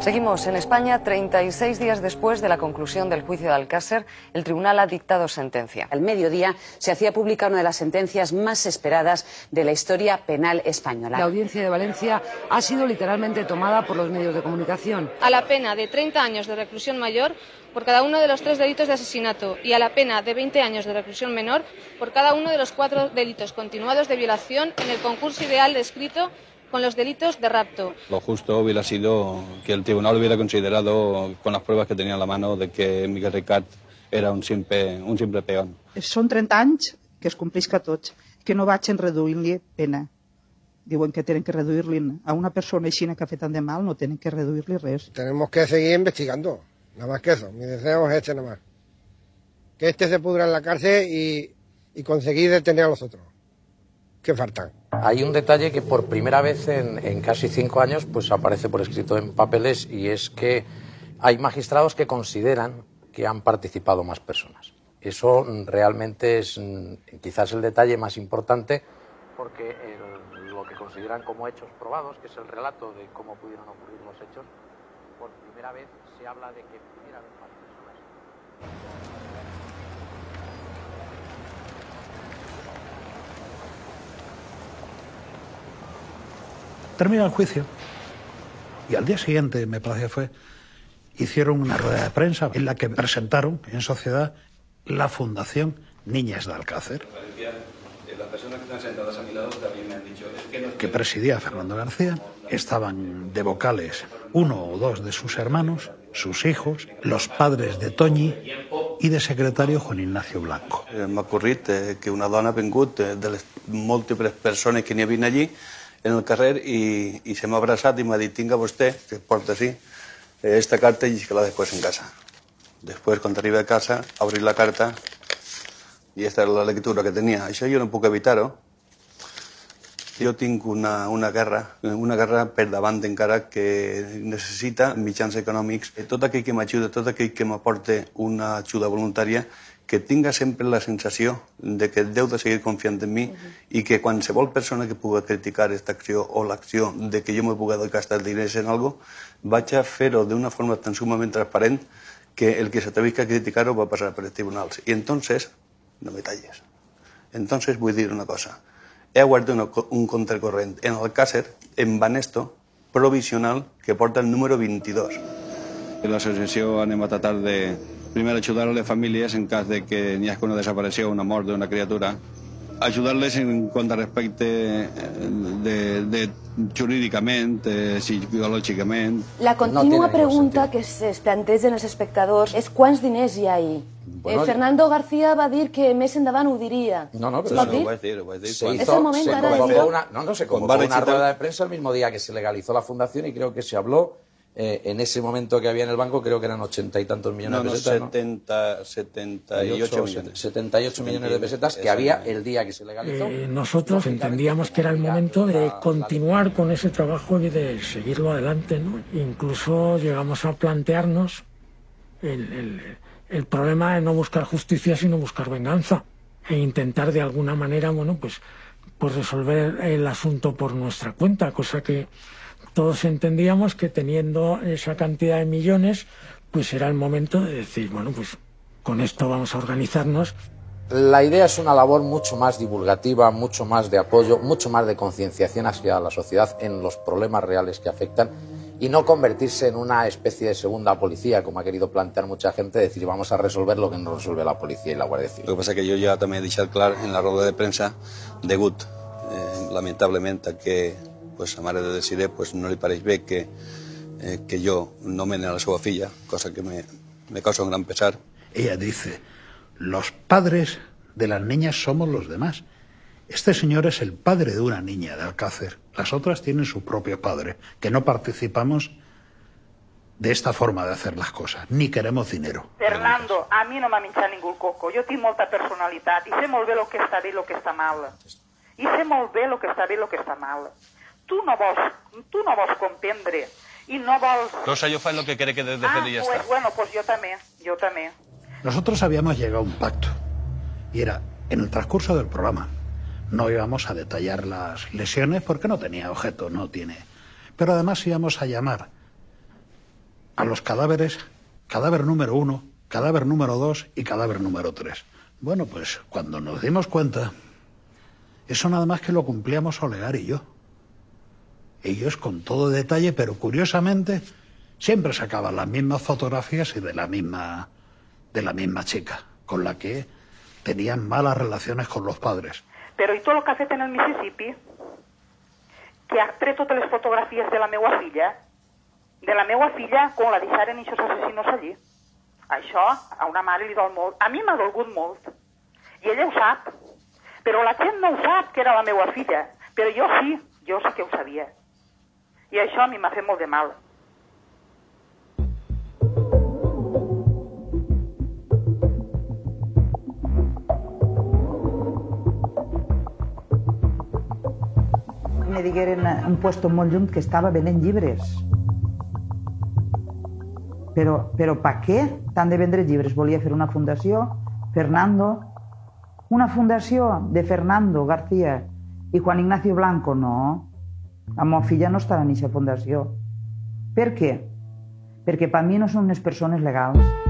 Seguimos en España. 36 días después de la conclusión del juicio de Alcácer, el tribunal ha dictado sentencia. Al mediodía se hacía pública una de las sentencias más esperadas de la historia penal española. La audiencia de Valencia ha sido literalmente tomada por los medios de comunicación. a la pena de 30 años de reclusión mayor por cada uno de los tres delitos de asesinato y a la pena de 20 años de reclusión menor por cada uno de los cuatro delitos continuados de violación en el concurso ideal descrito con los delitos de rapto. Lo justo hubiera sido que el tribunal hubiera considerado, con las pruebas que tenía en la mano, de que Miguel Ricard era un simple, un simple peón. Són 30 anys que es complisca tots, que no vagin reduint-li pena. Diuen que tenen que reduir-li a una persona així que ha fet tant de mal, no tenen que reduir-li res. Tenemos que seguir investigando, nada más que eso. Mi deseo es este nada más. Que este se pudra en la cárcel y, y conseguir detener a los otros. Que faltan. Hay un detalle que por primera vez en, casi cinco años pues aparece por escrito en papeles y es que hay magistrados que consideran que han participado más personas. Eso realmente es mm, quizás el detalle más importante porque lo que consideran como hechos probados, que es el relato de cómo pudieron ocurrir los hechos, por primera vez se habla de que pudiera haber más personas. Termina el juicio y al día siguiente, me parece que fue, hicieron una rueda de prensa en la que presentaron en sociedad la Fundación Niñas de Alcácer, que presidía Fernando García. Estaban de vocales uno o dos de sus hermanos, sus hijos, los padres de Toñi y de secretario Juan Ignacio Blanco. Eh, M'ha ocorrit eh, que una dona eh, de les múltiples persones que n'hi havia allí en el carrer i, i se m'ha abraçat i m'ha dit tinga vostè, que porta així, eh, esta carta que la después en casa. Después, cuando arriba a casa, abrir la carta i esta era la lectura que tenia. Això jo no puc evitar-ho. Jo tinc una, una guerra, una guerra per davant encara que necessita mitjans econòmics. Tot aquell que m'ajuda, tot aquell que m'aporta una ajuda voluntària, que tinga sempre la sensació de que Déu de seguir confiant en mi i que qualsevol persona que pugui criticar aquesta acció o l'acció de que jo me pugui gastar diners en algo, vaig a fer-ho d'una forma tan sumament transparent que el que s'atrevís a criticar-ho va passar per els tribunals. I entonces, no me talles. Entonces vull dir una cosa. He guardat co- un contracorrent en el Càcer, en Banesto, provisional, que porta el número 22. L'associació anem a tratar de, primer, ajudar a les famílies en cas de que hagi una desaparició o una mort d'una criatura, ayudarles en cuanto a respecte eh, de, de jurídicament, eh, psicològicament. La contínua pregunta que es plantegen els espectadors és quants diners hi ha ahí? Bueno, eh, Fernando García va dir que més endavant ho diria. No, no, Es pero pot eso dir? lo vaig dir, ho vaig dir. Se Es hizo- el momento se de convocó decir- una, no, no, se Con convocó una rueda de prensa el mismo día que se legalizó la fundación y creo que se habló eh, en ese momento que había en el banco, creo que eran ochenta y tantos millones No, no, de pesetas. ¿no? 70, 78 millones. 78 millones de pesetas que había el día que se legalizó. Eh, nosotros entendíamos que era el momento de continuar con ese trabajo y de seguirlo adelante, ¿no? Incluso llegamos a plantearnos el, el- el problema de no buscar justicia, sino buscar venganza e intentar de alguna manera, bueno, pues, pues resolver el asunto por nuestra cuenta, cosa que todos entendíamos que teniendo esa cantidad de millones, pues era el momento de decir, bueno, pues con esto vamos a organizarnos La idea es una labor mucho más divulgativa, mucho más de apoyo, mucho más de concienciación hacia la sociedad en los problemas reales que afectan y no convertirse en una especie de segunda policía, como ha querido plantear mucha gente, decir vamos a resolver lo que no resuelve la policía y la Guardia Civil. El que passa que jo ja també he deixat clar en la roda de premsa degut, eh, lamentablement, a que pues, a mare de Desiré pues, no li pareix bé que, eh, que jo nomene a la seva filla, cosa que me, me causa un gran pesar. Ella dice, los padres de las niñas somos los demás. Este señor es el padre de una niña de Alcácer. Las otras tienen su propio padre, que no participamos de esta forma de hacer las cosas, ni queremos dinero. Fernando, a mi no m'ha menjat ningú el coco. Jo tinc molta personalitat i sé molt bé el que està bé i el que està mal. I sé molt bé el que està bé i el que està mal. Tu no vols, tu no vols comprendre i no vols... Rosa, yo faz lo que quiere que desde Ah, ya pues está. bueno, pues yo también, yo también. Nosotros habíamos llegado a un pacto y era en el transcurso del programa. No íbamos a detallar las lesiones porque no tenía objeto, no tiene. Pero además íbamos a llamar a los cadáveres cadáver número uno, cadáver número dos y cadáver número tres. Bueno, pues cuando nos dimos cuenta, eso nada más que lo cumplíamos Olegar y yo. Ellos con todo detalle, pero curiosamente siempre sacaban las mismas fotografías y de la misma de la misma chica, con la que tenían malas relaciones con los padres. Però i tot el que ha fet en el Mississippi, que ha tret totes les fotografies de la meua filla, de la meua filla quan la deixaren aquests assassinos allí. Això a una mare li dol molt. A mi m'ha dolgut molt. I ella ho sap. Però la no ho sap, que era la filla. Però jo sí, jo sí que ho sabia. I això a mi m'ha fet molt de mal. Me digueren un puesto molt lluny que estava venent llibres. Però, però per què tant de vendre llibres? Volia fer una fundació, Fernando, una fundació de Fernando García i Juan Ignacio Blanco, no. La meva filla no estava en aquesta fundació. Per què? Perquè per mi no són unes persones legals.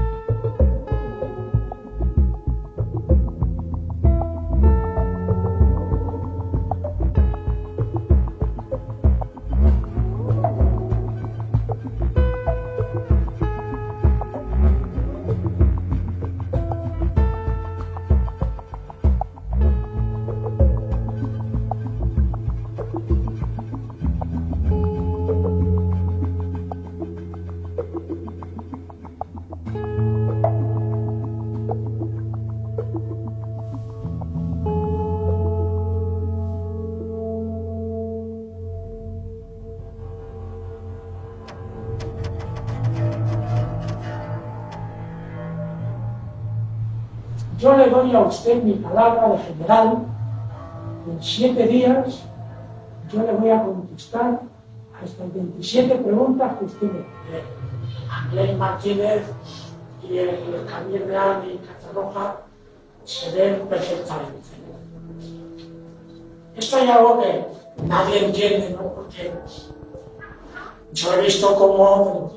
A usted mi palabra de general. En siete días yo le voy a contestar a estas 27 preguntas que usted me. Andrés Martínez y el Javier Real y Catarroja se ven perfectamente. Esto hay algo que nadie entiende, ¿no? Porque yo he visto cómo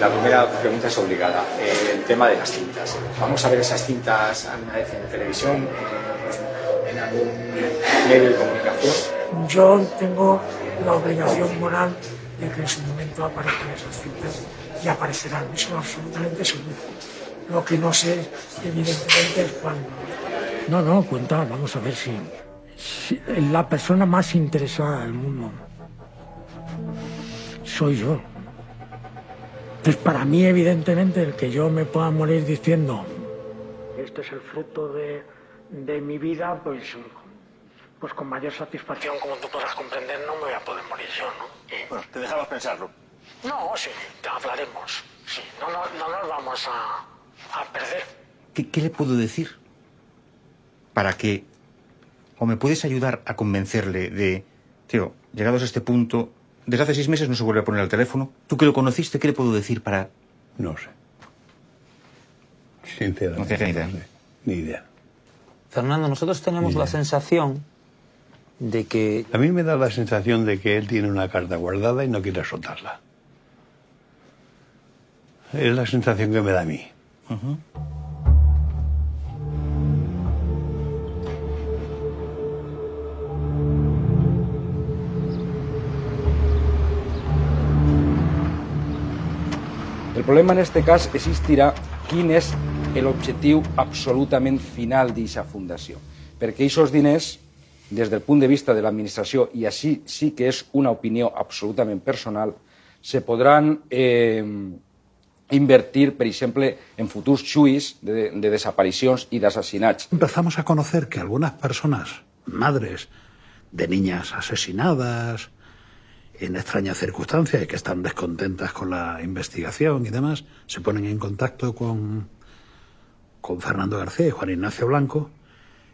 La primera pregunta es obligada. Eh, el tema de las cintas. Vamos a ver esas cintas alguna vez en televisión, eh, en algún medio de comunicación. yo tengo la obligación moral de que en su momento aparezcan esas cintas y aparecerán. Eso absolutamente seguro. Lo que no sé, evidentemente, es cuándo. No, no, cuenta, vamos a ver si, si la persona más interesada del mundo soy yo. Entonces, para mí, evidentemente, el que yo me pueda morir diciendo este es el fruto de, de mi vida, pues, pues con mayor satisfacción, como tú podrás comprender, no me voy a poder morir yo, ¿no? Bueno, te dejamos pensarlo. No, sí, te hablaremos. Sí, no, no, no nos vamos a, a perder. ¿Qué, qué le puedo decir? Para que... O me puedes ayudar a convencerle de... Tío, llegados a este punto, desde hace seis meses no se vuelve a poner al teléfono. Tú que lo conociste, ¿qué le puedo decir para...? No sé. Sinceramente. No tienes ni idea. no sé. Ni idea. Fernando, nosotros tenemos la sensación de que... A mí me da la sensación de que él tiene una carta guardada y no quiere soltarla. Es la sensación que me da a mí. El problema en este cas existirà quin és l'objectiu absolutament final d'aquesta fundació. Perquè aquests diners, des del punt de vista de l'administració, i així sí que és una opinió absolutament personal, se podran eh, invertir, per exemple, en futurs xuis de, de desaparicions i d'assassinats. Empezamos a conocer que algunas personas, madres de niñas asesinadas en extrañas circunstancias y que están descontentas con la investigación y demás, se ponen en contacto con, con Fernando García y Juan Ignacio Blanco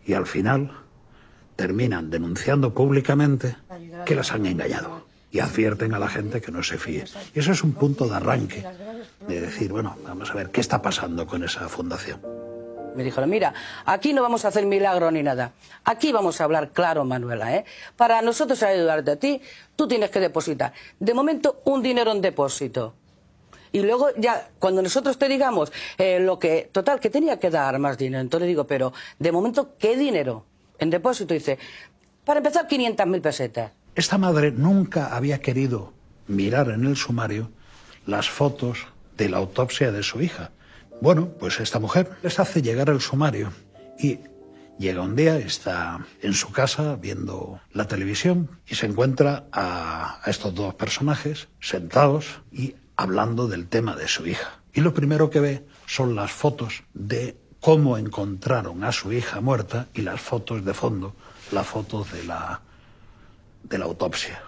y al final terminan denunciando públicamente que las han engañado y advierten a la gente que no se fíe. Y eso es un punto de arranque, de decir, bueno, vamos a ver qué está pasando con esa fundación. Me dijeron, mira, aquí no vamos a hacer milagro ni nada. Aquí vamos a hablar claro, Manuela, ¿eh? Para nosotros ayudarte a ti, tú tienes que depositar. De momento, un dinero en depósito. Y luego ya, cuando nosotros te digamos eh, lo que, total, que tenía que dar más dinero. Entonces digo, pero de momento, ¿qué dinero? En depósito dice, para empezar, 500.000 pesetas. Esta madre nunca había querido mirar en el sumario las fotos de la autopsia de su hija. Bueno, pues esta mujer les hace llegar el sumario y llega un día, está en su casa viendo la televisión y se encuentra a, estos dos personajes sentados y hablando del tema de su hija. Y lo primero que ve son las fotos de cómo encontraron a su hija muerta y las fotos de fondo, las fotos de la, de la autopsia.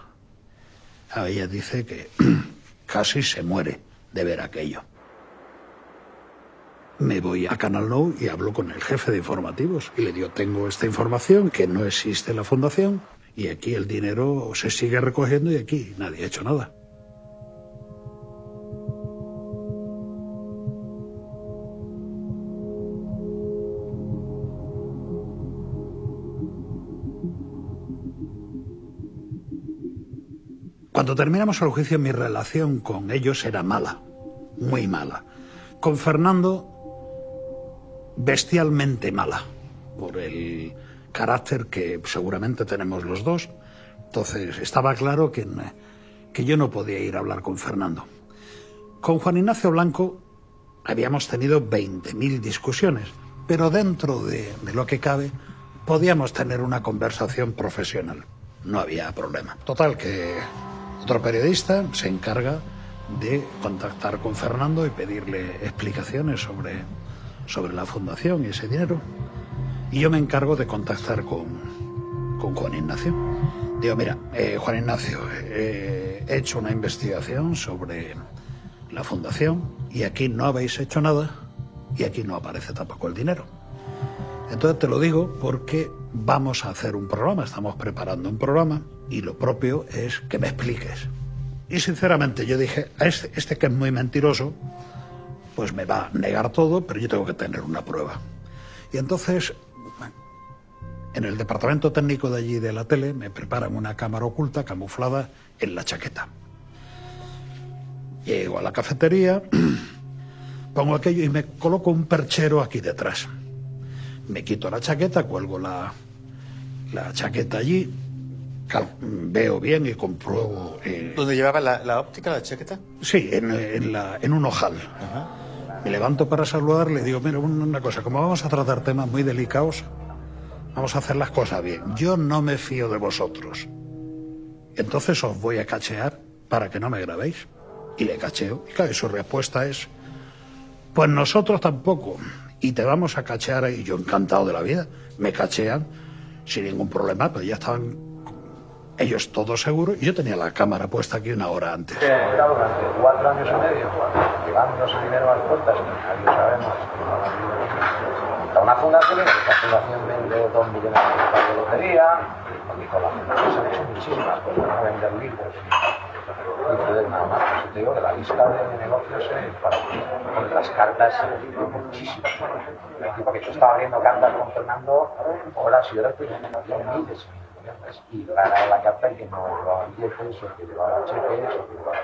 A ella dice que casi se muere de ver aquello. Me voy a Canal Nou y hablo con el jefe de informativos y le digo, tengo esta información, que no existe la fundación y aquí el dinero se sigue recogiendo y aquí nadie ha hecho nada. Cuando terminamos el juicio, mi relación con ellos era mala, muy mala. Con Fernando, bestialmente mala, por el carácter que seguramente tenemos los dos. Entonces, estaba claro que, que yo no podía ir a hablar con Fernando. Con Juan Ignacio Blanco habíamos tenido 20.000 discusiones, pero dentro de, de lo que cabe podíamos tener una conversación profesional. No había problema. Total, que otro periodista se encarga de contactar con Fernando y pedirle explicaciones sobre, sobre la fundación y ese dinero. Y yo me encargo de contactar con, con Juan Ignacio. Digo, mira, eh, Juan Ignacio, eh, he hecho una investigación sobre la fundación y aquí no habéis hecho nada y aquí no aparece tampoco el dinero. Entonces te lo digo porque vamos a hacer un programa, estamos preparando un programa y lo propio es que me expliques. Y sinceramente yo dije, a este, este que es muy mentiroso, pues me va a negar todo, pero yo tengo que tener una prueba. Y entonces, en el departamento técnico de allí de la tele, me preparan una cámara oculta camuflada en la chaqueta. Llego a la cafetería, pongo aquello y me coloco un perchero aquí detrás. Me quito la chaqueta, cuelgo la, la chaqueta allí, veo bien y compruebo. Eh... ¿Dónde llevaba la, la, óptica, la chaqueta? Sí, en, en, la, en un ojal. Me levanto para saludar, le digo, mira, una cosa, como vamos a tratar temas muy delicados, vamos a hacer las cosas bien. Yo no me fío de vosotros. Entonces os voy a cachear para que no me grabéis. Y le cacheo. Y claro, su respuesta es, pues nosotros tampoco. Y te vamos a cachear. Y yo encantado de la vida. Me cachean sin ningún problema, pero ya estaban ellos todos seguros, yo tenía la cámara puesta aquí una hora antes. He estado durante cuatro años y medio llevándose dinero a las puertas, que nadie sabemos ha una fundación, esta fundación vende dos millones de de lotería, y con la fundación se han hecho muchísimas cosas, no vender libros y nada más. Pues te digo que la lista de negocios es para con las cartas muchísimas. Porque yo estaba viendo cartas con Fernando horas y horas, pero no miles y rara la carta que no llevaba billetes o que llevaba cheques o que llevaba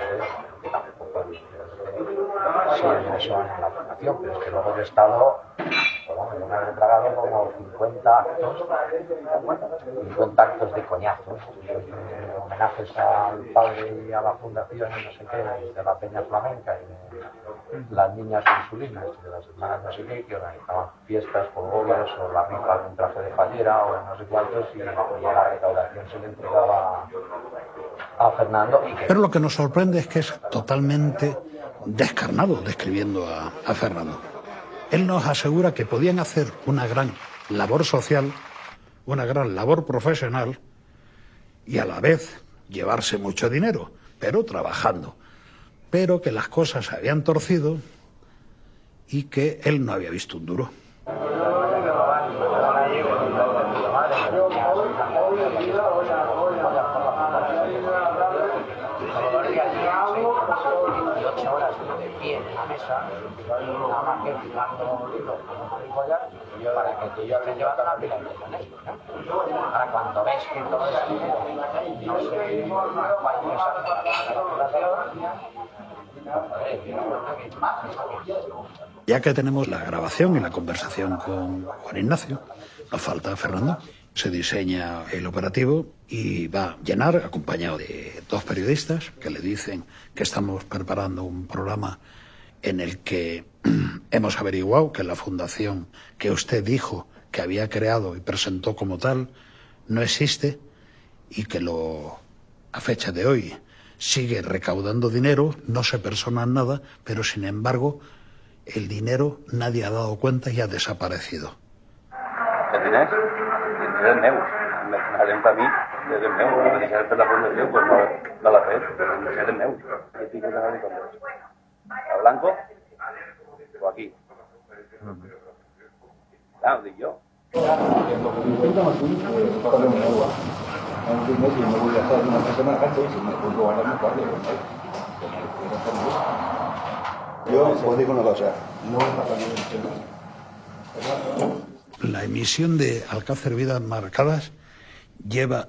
que tampoco sí en eso en la fundación, pero es que luego he estado, pues bueno, yo me he tragado como 50 actos, 50 actos de coñazos, homenajes al padre y a la fundación y no sé qué, de la Peña Flamenca y las niñas insulinas, de las hermanas no sé qué, que organizaban fiestas, polvorios o la rifa de un traje de fallera o no sé cuántos y, y la recaudación se le entregaba a Fernando. Y que... Pero lo que nos sorprende es que es totalmente descarnado describiendo a, a, Fernando. Él nos asegura que podían hacer una gran labor social, una gran labor profesional, y a la vez llevarse mucho dinero, pero trabajando. Pero que las cosas se habían torcido y que él no había visto un duro. para que yo le llevado la de esto, ¿no? Ahora cuando se Ya que tenemos la grabación y la conversación con Juan Ignacio, nos falta Fernando. Se diseña el operativo y va a llenar, acompañado de dos periodistas que le dicen que estamos preparando un programa en el que hemos averiguado que la fundación que usted dijo que había creado y presentó como tal no existe y que lo a fecha de hoy sigue recaudando dinero, no se persona nada, pero sin embargo el dinero nadie ha dado cuenta y ha desaparecido. Els diners, diners meus. Mercenàrios per mi, és el meu. La deixar per la fundació, pues no, no l'ha fet. És el meu. Que anar con dos. ¿A Blanco? ¿O aquí? Claro, dic jo. Yo no La emisión de Alcácer Vidas Marcadas lleva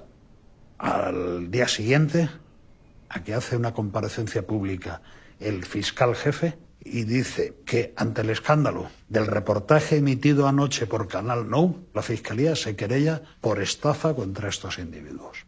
al día siguiente a que hace una comparecencia pública el fiscal jefe y dice que ante el escándalo del reportaje emitido anoche por Canal No, la Fiscalía se querella por estafa contra estos individuos.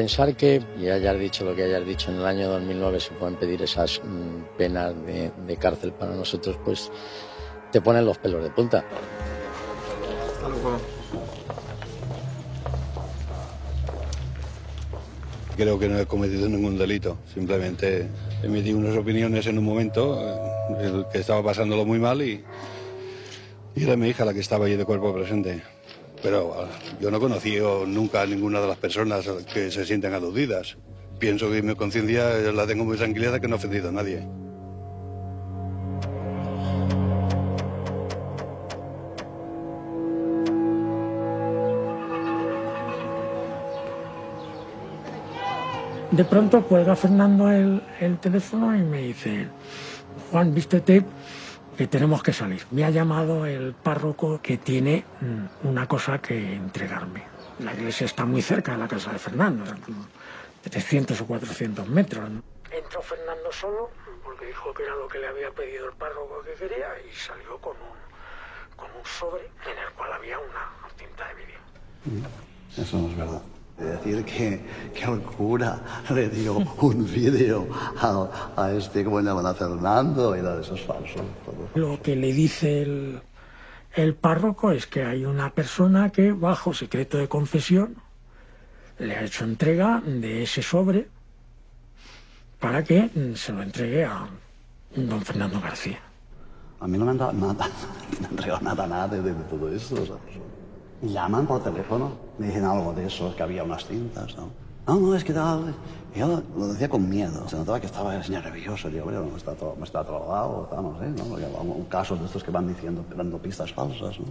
Pensar que, y hayas dicho lo que hayas dicho, en el año 2009 se pueden pedir esas mm, penas de, cárcel para nosotros, pues te ponen los pelos de punta. Creo que no he cometido ningún delito. Simplemente emití unas opiniones en un momento eh, que estaba pasándolo muy mal y, y era mi hija la que estaba allí de cuerpo presente. Pero ah, yo no he conocido nunca a ninguna de las personas que se sienten aludidas. Pienso que mi conciencia la tengo muy tranquila de que no he ofendido a nadie. De pronto cuelga Fernando el, el teléfono y me dice, Juan, vístete que tenemos que salir. Me ha llamado el párroco que tiene mm, una cosa que entregarme. La iglesia está muy cerca de la casa de Fernando, 300 o 400 metros. Entró Fernando solo porque dijo que era lo que le había pedido el párroco que quería y salió con un, con un sobre en el cual había una cinta de vídeo. Eso no es verdad. Decir que, que el cura le dio un vídeo a, a este, como llaman, a Fernando, y nada, eso es falso. Lo que le dice el, el párroco es que hay una persona que, bajo secreto de confesión, le ha hecho entrega de ese sobre para que se lo entregue a don Fernando García. A mí no me han dado nada, no me han entregado nada, nada de, de todo esto. o sea, me llaman por teléfono, me dicen algo de eso, que había unas cintas, ¿no? No, no, es que tal. Yo lo decía con miedo, se notaba que estaba el señor nervioso. Digo, bueno, me está, todo, me está no sé, ¿no? Un caso de estos que van diciendo, dando pistas falsas, ¿no?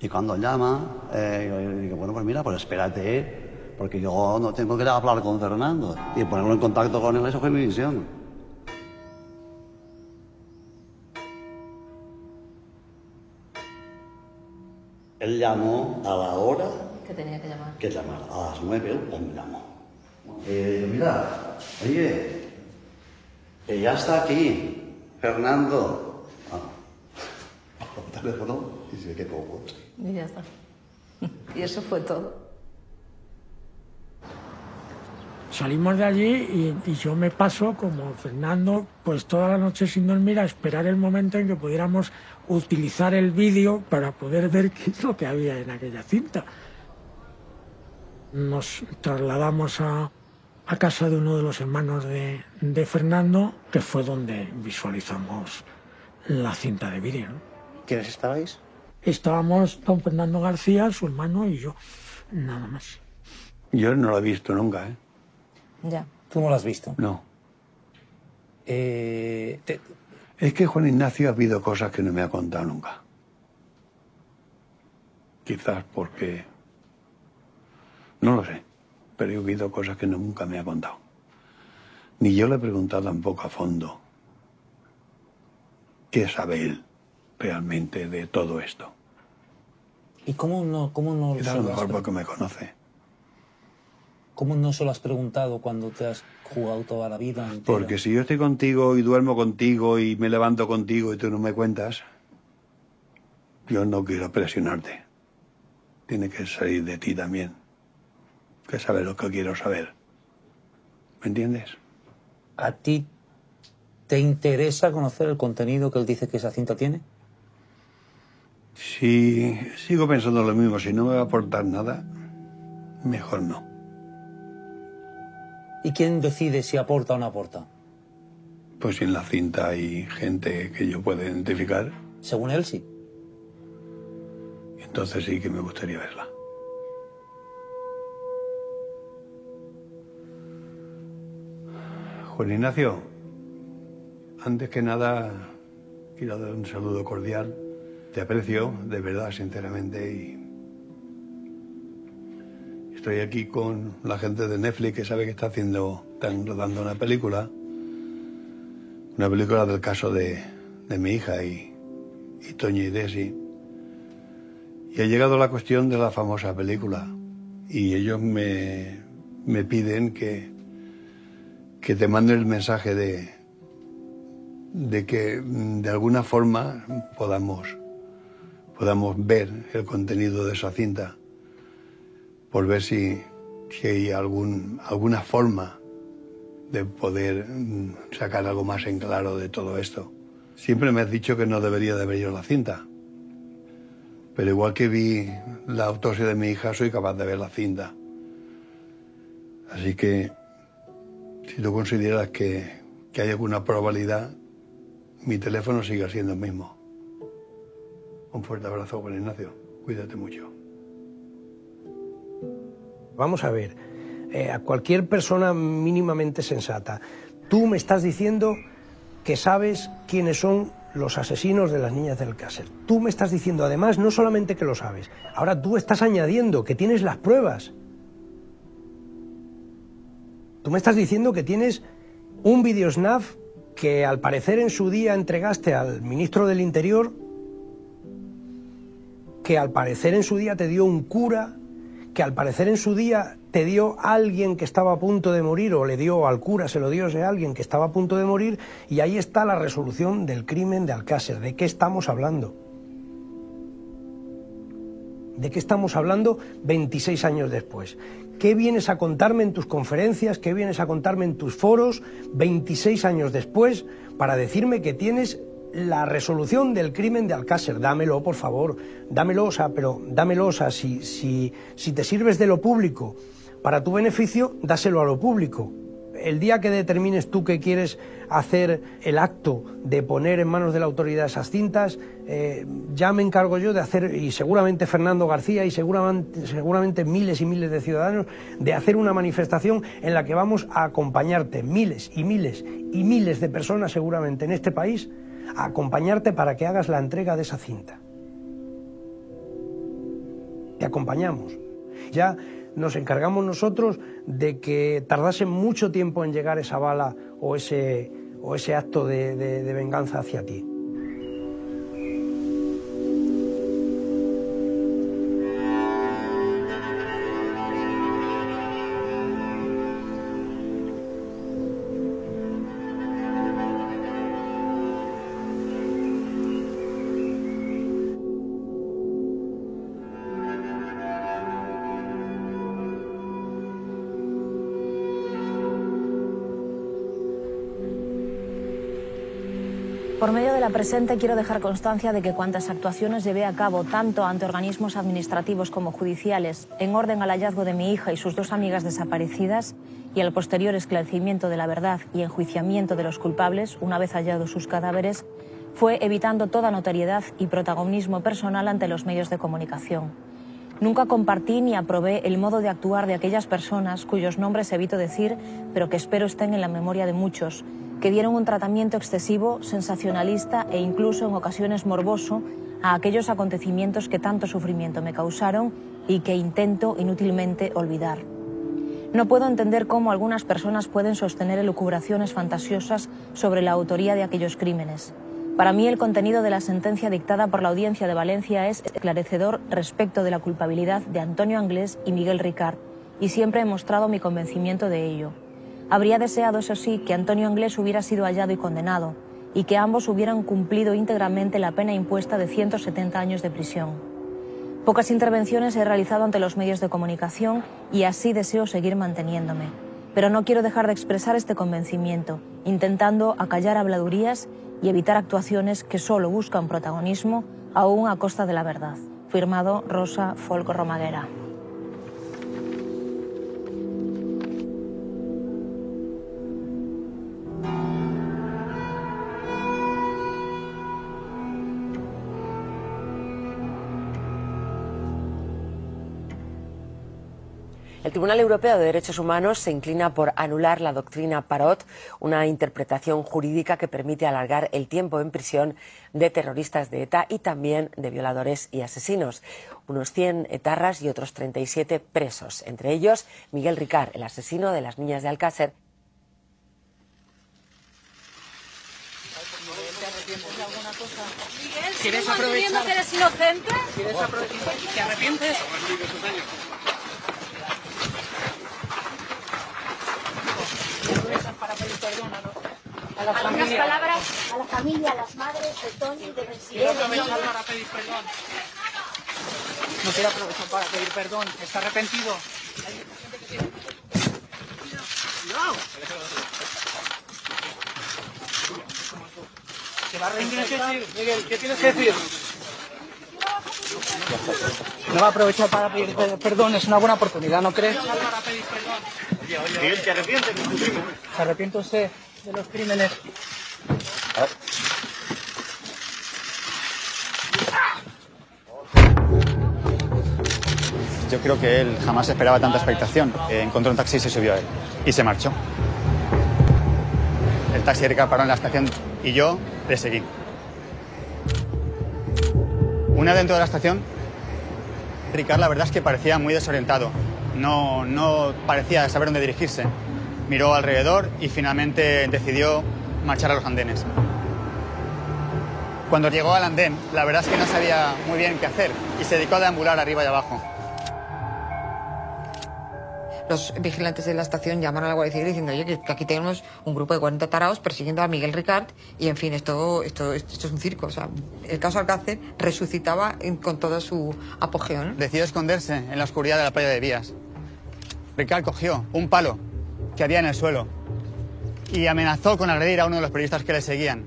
Y cuando llama, eh, digo, bueno, pues mira, pues espérate, porque yo no tengo que hablar con Fernando. Y ponerlo en contacto con él, eso fue mi misión. Él llamó a la hora Que tenía que llamar. que llamara. A las nueve él me llamó. Eh, mira, oye, que ya está aquí, Fernando. Ah, por teléfono y se quedó. Y ya está. Y eso fue todo. Salimos de allí y, y yo me paso como Fernando, pues toda la noche sin dormir a esperar el momento en que pudiéramos utilizar el vídeo para poder ver qué es lo que había en aquella cinta. Nos trasladamos a, a casa de uno de los hermanos de, de Fernando, que fue donde visualizamos la cinta de vídeo. ¿no? ¿Quiénes estabais? Estábamos don Fernando García, su hermano y yo, nada más. Yo no lo he visto nunca, ¿eh? Ya. ¿Tú no lo has visto? No. Eh, te- Es que Juan Ignacio ha habido cosas que no me ha contado nunca. Quizás porque... No lo sé, pero he habido cosas que nunca me ha contado. Ni yo le he preguntado tampoco a fondo qué sabe él realmente de todo esto. ¿Y cómo no, cómo no se a lo mejor porque me conoce. ¿Cómo no se lo has preguntado cuando te has jugado toda la vida entera? Porque si yo estoy contigo y duermo contigo y me levanto contigo y tú no me cuentas, yo no quiero presionarte. Tiene que salir de ti también. Que saber lo que quiero saber. ¿Me entiendes? ¿A ti te interesa conocer el contenido que él dice que esa cinta tiene? Si sigo pensando lo mismo, si no me va a aportar nada, mejor no. ¿Y quién decide si aporta o no aporta? Pues si en la cinta hay gente que yo pueda identificar, Según él, sí. entonces sí que me gustaría verla. Juan Ignacio, antes que nada quiero dar un saludo cordial. Te aprecio, de verdad, sinceramente, y estoy aquí con la gente de Netflix que sabe que está haciendo, están rodando una película, una película del caso de, de mi hija y, y y Desi. Y ha llegado la cuestión de la famosa película. Y ellos me, me piden que, que te mande el mensaje de, de que mm, de alguna forma podamos, podamos ver el contenido de esa cinta. Por ver si, hay algún, alguna forma de poder mm, sacar algo más en claro de todo esto. Siempre me has dicho que no debería de ver yo la cinta. Pero igual que vi la autopsia de mi hija, soy capaz de ver la cinta. Así que, si tú consideras que, que hay alguna probabilidad, mi teléfono sigue siendo el mismo. Un fuerte abrazo, Juan Ignacio. Cuídate mucho. Vamos a ver, eh, a cualquier persona mínimamente sensata, tú me estás diciendo que sabes quiénes son los asesinos de las niñas del Cácer. Tú me estás diciendo además no solamente que lo sabes, ahora tú estás añadiendo que tienes las pruebas. Tú me estás diciendo que tienes un videosnaf que al parecer en su día entregaste al ministro del Interior, que al parecer en su día te dio un cura, que al parecer en su día te dio alguien que estaba a punto de morir o le dio al cura, se lo dio a alguien que estaba a punto de morir y ahí está la resolución del crimen de Alcácer. ¿De qué estamos hablando? ¿De qué estamos hablando 26 años después? ¿Qué vienes a contarme en tus conferencias? ¿Qué vienes a contarme en tus foros 26 años después para decirme que tienes la resolución del crimen de Alcácer? Dámelo, por favor. Dámelo, o sea, pero dámelo, o sea, si, si, si te sirves de lo público para tu beneficio, dáselo a lo público. El día que determines tú que quieres hacer el acto de poner en manos de la autoridad esas cintas, eh, ya me encargo yo de hacer, y seguramente Fernando García y seguramente, seguramente miles y miles de ciudadanos, de hacer una manifestación en la que vamos a acompañarte, miles y miles y miles de personas seguramente en este país, a acompañarte para que hagas la entrega de esa cinta. Te acompañamos. Ya nos encargamos nosotros de que tardase mucho tiempo en llegar esa bala o ese, o ese acto de, de- de venganza hacia ti. Presente quiero dejar constancia de que cuantas actuaciones llevé a cabo tanto ante organismos administrativos como judiciales en orden al hallazgo de mi hija y sus dos amigas desaparecidas y al posterior esclarecimiento de la verdad y enjuiciamiento de los culpables una vez hallados sus cadáveres, fue evitando toda notoriedad y protagonismo personal ante los medios de comunicación. Nunca compartí ni aprobé el modo de actuar de aquellas personas cuyos nombres evito decir, pero que espero estén en la memoria de muchos, que dieron un tratamiento excesivo, sensacionalista e incluso en ocasiones morboso a aquellos acontecimientos que tanto sufrimiento me causaron y que intento inútilmente olvidar. No puedo entender cómo algunas personas pueden sostener elucubraciones fantasiosas sobre la autoría de aquellos crímenes. Para mí el contenido de la sentencia dictada por la Audiencia de Valencia es esclarecedor respecto de la culpabilidad de Antonio Anglés y Miguel Ricard, y siempre he mostrado mi convencimiento de ello. Habría deseado, eso sí, que Antonio Anglés hubiera sido hallado y condenado, y que ambos hubieran cumplido íntegramente la pena impuesta de 170 años de prisión. Pocas intervenciones he realizado ante los medios de comunicación y así deseo seguir manteniéndome. Pero no quiero dejar de expresar este convencimiento, intentando acallar habladurías y evitar actuaciones que solo buscan protagonismo, aún a costa de la verdad. Firmado Rosa Folco Romaguera. El Tribunal Europeo de Derechos Humanos se inclina por anular la doctrina Parot, una interpretación jurídica que permite alargar el tiempo en prisión de terroristas de ETA y también de violadores y asesinos. Unos 100 etarras y otros 37 presos, entre ellos Miguel Ricard, el asesino de las niñas de Alcácer. ¿Quieres aprovechar? que eres inocente? ¿Quieres aprovechar? ¿Te arrepientes? A, los, a la Algunas familia. palabras a la familia, a las madres de Tony, de Mercedes, para pedir perdón. No quiero aprovechar para pedir perdón. ¿Está arrepentido? ¿Qué tienes que decir, Miguel? ¿Qué tienes que decir? No va a aprovechar para pedir pe- perdón, es una buena oportunidad, ¿no crees? Para pedir perdón. Miguel, ¿te arrepientes de? ¿Se arrepiente usted de los crímenes? Yo creo que él jamás esperaba tanta expectación. Eh, encontró un taxi y se subió a él. Y se marchó. El taxi de Ricard paró en la estación y yo le seguí. Una dentro de la estación, Ricard la verdad es que parecía muy desorientado. No, parecía saber dónde dirigirse. Miró alrededor y finalmente decidió marchar a los andenes. Cuando llegó al andén, la verdad es que no sabía muy bien qué hacer y se dedicó a deambular arriba y abajo. Los vigilantes de la estación llaman a la Guardia Civil diciendo, oye, que aquí tenemos un grupo de 40 taraos persiguiendo a Miguel Ricard y, en fin, esto, esto, esto es un circo. O sea, el caso Alcácer resucitaba con todo su apogeo. Decidió esconderse en la oscuridad de la playa de Vías. Ricard cogió un palo que había en el suelo y amenazó con agredir a uno de los periodistas que le seguían.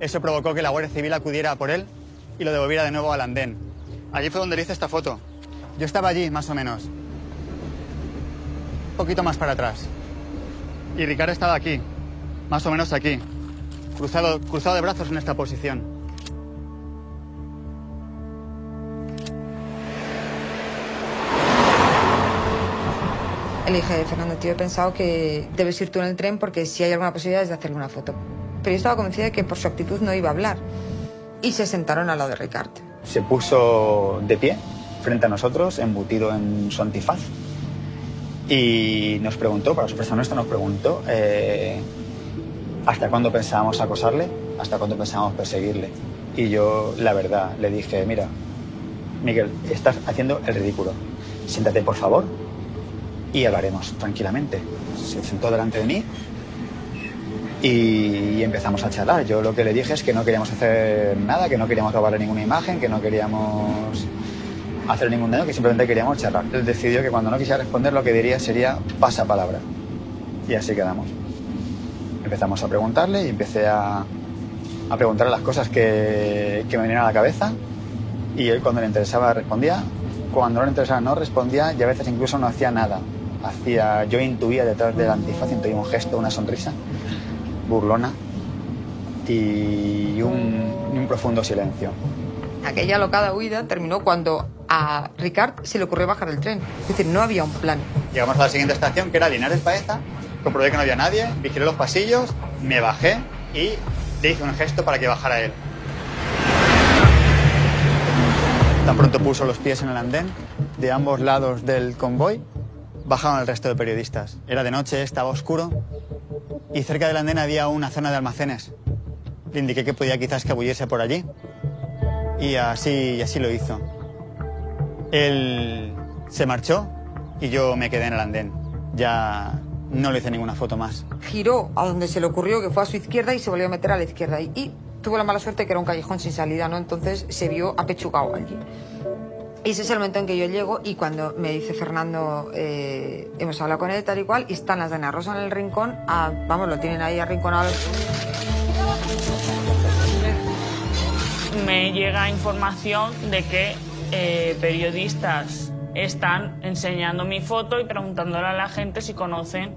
Eso provocó que la Guardia Civil acudiera por él y lo devolviera de nuevo al andén. Allí fue donde le hice esta foto. Yo estaba allí, más o menos. Un poquito más para atrás. Y Ricard estaba aquí, más o menos aquí, cruzado, cruzado de brazos en esta posición. Le dije, Fernando, tío, he pensado que debes ir tú en el tren porque si hay alguna posibilidad es de hacerle una foto. Pero yo estaba convencida de que por su actitud no iba a hablar. Y se sentaron al lado de Ricard. Se puso de pie frente a nosotros, embutido en su antifaz. Y nos preguntó, para sorpresa nuestra, nos preguntó eh, hasta cuándo pensábamos acosarle, hasta cuándo pensábamos perseguirle. Y yo, la verdad, le dije, mira, Miguel, estás haciendo el ridículo. Siéntate, por favor, y hablaremos tranquilamente. Se sentó delante de mí y empezamos a charlar. Yo lo que le dije es que no queríamos hacer nada, que no queríamos robarle ninguna imagen, que no queríamos hacer ningún daño, que simplemente queríamos charlar. Él decidió que cuando no quisiera responder lo que diría sería pasapalabra. Y así quedamos. Empezamos a preguntarle y empecé a, a preguntarle las cosas que, que me venían a la cabeza y él cuando le interesaba respondía, cuando no le interesaba no respondía y a veces incluso no hacía nada. Hacía, yo intuía detrás del antifaz, intuía un gesto, una sonrisa burlona y un, un profundo silencio. Aquella locada huida terminó cuando a Ricard se le ocurrió bajar del tren. Es decir, no había un plan. Llegamos a la siguiente estación, que era Linares Paeza. Comprobé que no había nadie, vigilé los pasillos, me bajé y le hice un gesto para que bajara él. Tan pronto puso los pies en el andén, de ambos lados del convoy, bajaron el resto de periodistas. Era de noche, estaba oscuro y cerca del andén había una zona de almacenes. Le indiqué que podía quizás escabullirse por allí y así, y así lo hizo. Él se marchó y yo me quedé en el andén. Ya no le hice ninguna foto más. Giró a donde se le ocurrió, que fue a su izquierda, y se volvió a meter a la izquierda. Y, y tuvo la mala suerte que era un callejón sin salida, ¿no? Entonces se vio apechugado allí. Y ese es el momento en que yo llego y cuando me dice Fernando, eh, hemos hablado con él tal y cual, y están las de Ana Rosa en el rincón, vamos, lo tienen ahí arrinconado. me llega información de que eh, periodistas están enseñando mi foto y preguntándole a la gente si conocen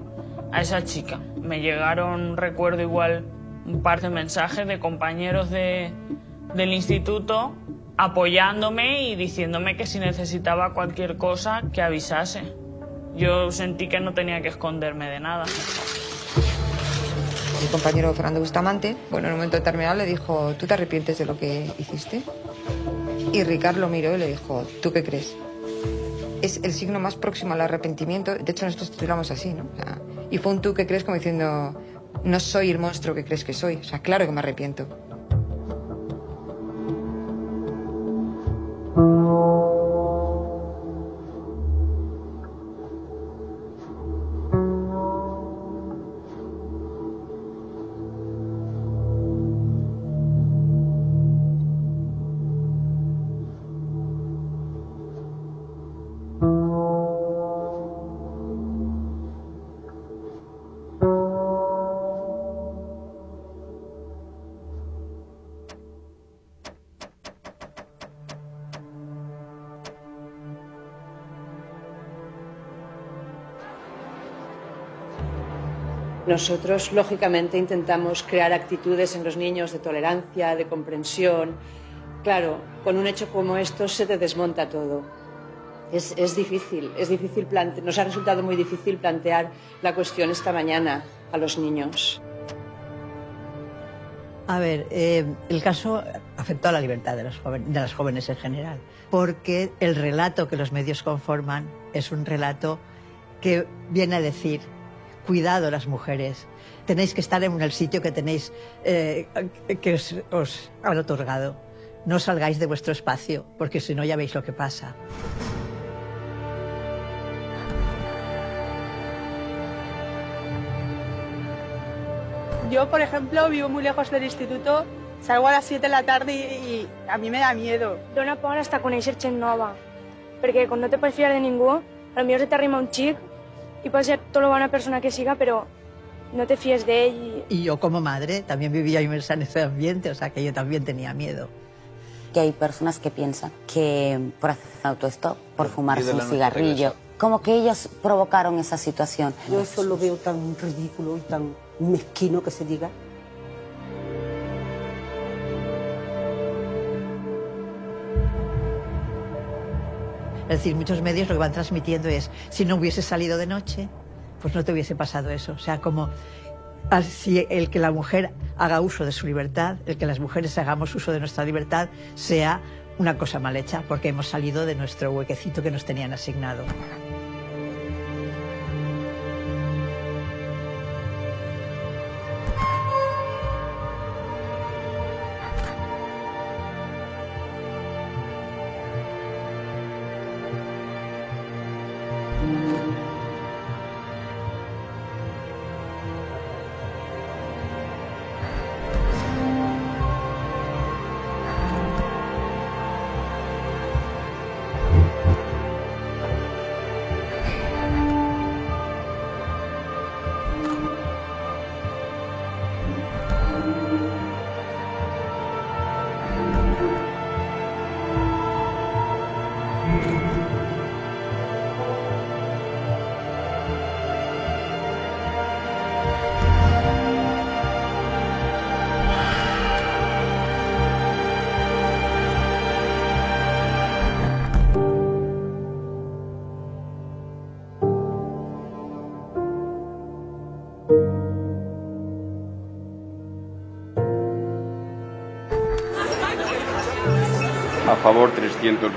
a esa chica. Me llegaron, recuerdo igual, un par de mensajes de compañeros de, del instituto apoyándome y diciéndome que si necesitaba cualquier cosa que avisase. Yo sentí que no tenía que esconderme de nada. Mi compañero Fernando Bustamante, bueno, en un momento determinado le dijo, ¿tú te arrepientes de lo que hiciste? Y Ricardo miró y le dijo, ¿tú qué crees? Es el signo más próximo al arrepentimiento. De hecho, nosotros titulamos así, ¿no? O sea, y fue un tú que crees como diciendo, no soy el monstruo que crees que soy. O sea, claro que me arrepiento. Nosotros, lógicamente, intentamos crear actitudes en los niños de tolerancia, de comprensión. Claro, con un hecho como esto se te desmonta todo. Es, difícil, es difícil plante nos ha resultado muy difícil plantear la cuestión esta mañana a los niños. A ver, eh, el caso afectó a la libertad de, los de las jóvenes en general, porque el relato que los medios conforman es un relato que viene a decir cuidado las mujeres. Tenéis que estar en el sitio que tenéis, eh, que os, os han otorgado. No salgáis de vuestro espacio, porque si no ya veis lo que pasa. Yo, por ejemplo, vivo muy lejos del instituto, salgo a las 7 de la tarde i, i a mi me da miedo. Dóna por hasta conèixer gent nova, perquè quan no te pots fiar de ningú, potser se t'arrima un xic y puede ser toda la buena persona que siga, pero no te fíes de él. Y yo como madre también vivía inmersa en ese ambiente, o sea que yo también tenía miedo. Que hay personas que piensan que por hacer autostop, por fumarse un cigarrillo, como que ellos provocaron esa situación. Yo eso lo veo tan ridículo y tan mezquino que se diga. Es decir, muchos medios lo que van transmitiendo es, si no hubiese salido de noche, pues no te hubiese pasado eso. O sea, como si el que la mujer haga uso de su libertad, el que las mujeres hagamos uso de nuestra libertad, sea una cosa mal hecha, porque hemos salido de nuestro huequecito que nos tenían asignado.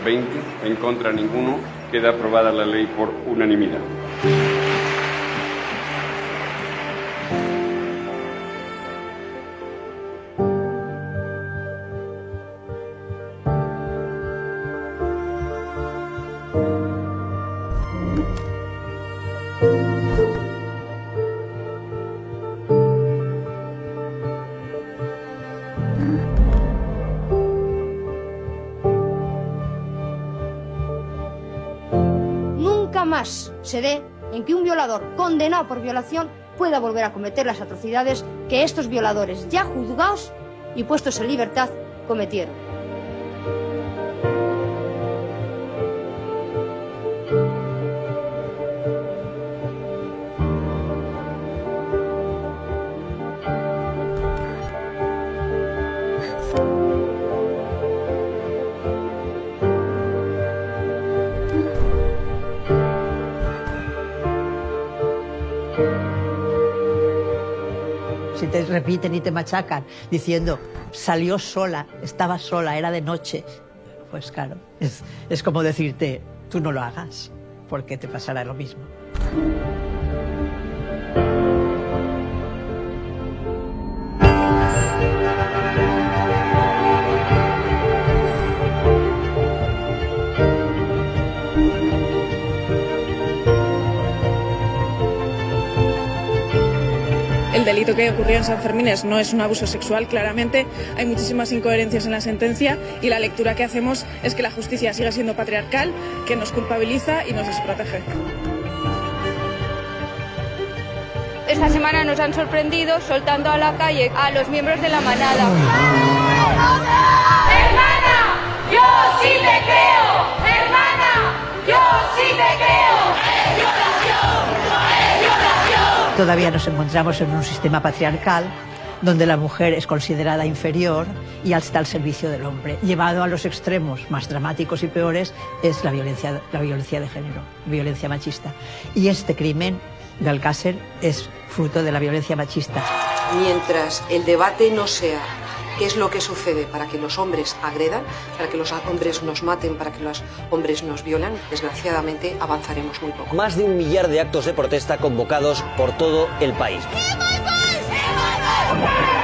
320, en contra ninguno. Queda aprobada la ley por unanimidad. Se dé en que un violador condenado por violación pueda volver a cometer las atrocidades que estos violadores ya juzgados y puestos en libertad cometieron. Y te machacan diciendo, salió sola, estaba sola, era de noche, pues claro, es, es como decirte, tú no lo hagas, porque te pasará lo mismo. Que ocurrió en San Fermines no es un abuso sexual, claramente. Hay muchísimas incoherencias en la sentencia y la lectura que hacemos es que la justicia sigue siendo patriarcal, que nos culpabiliza y nos desprotege. Esta semana nos han sorprendido soltando a la calle a los miembros de la manada. ¡Hermana! ¡Yo sí te creo! ¡Hermana! ¡Yo sí te creo! Todavía nos encontramos en un sistema patriarcal donde la mujer es considerada inferior y está al servicio del hombre. Llevado a los extremos más dramáticos y peores es la violencia, la violencia de género, violencia machista. Y este crimen de Alcácer es fruto de la violencia machista. Mientras el debate no sea qué es lo que sucede para que los hombres agredan, para que los hombres nos maten, para que los hombres nos violan, desgraciadamente avanzaremos muy poco. Más de un millar de actos de protesta convocados por todo el país. ¡Viva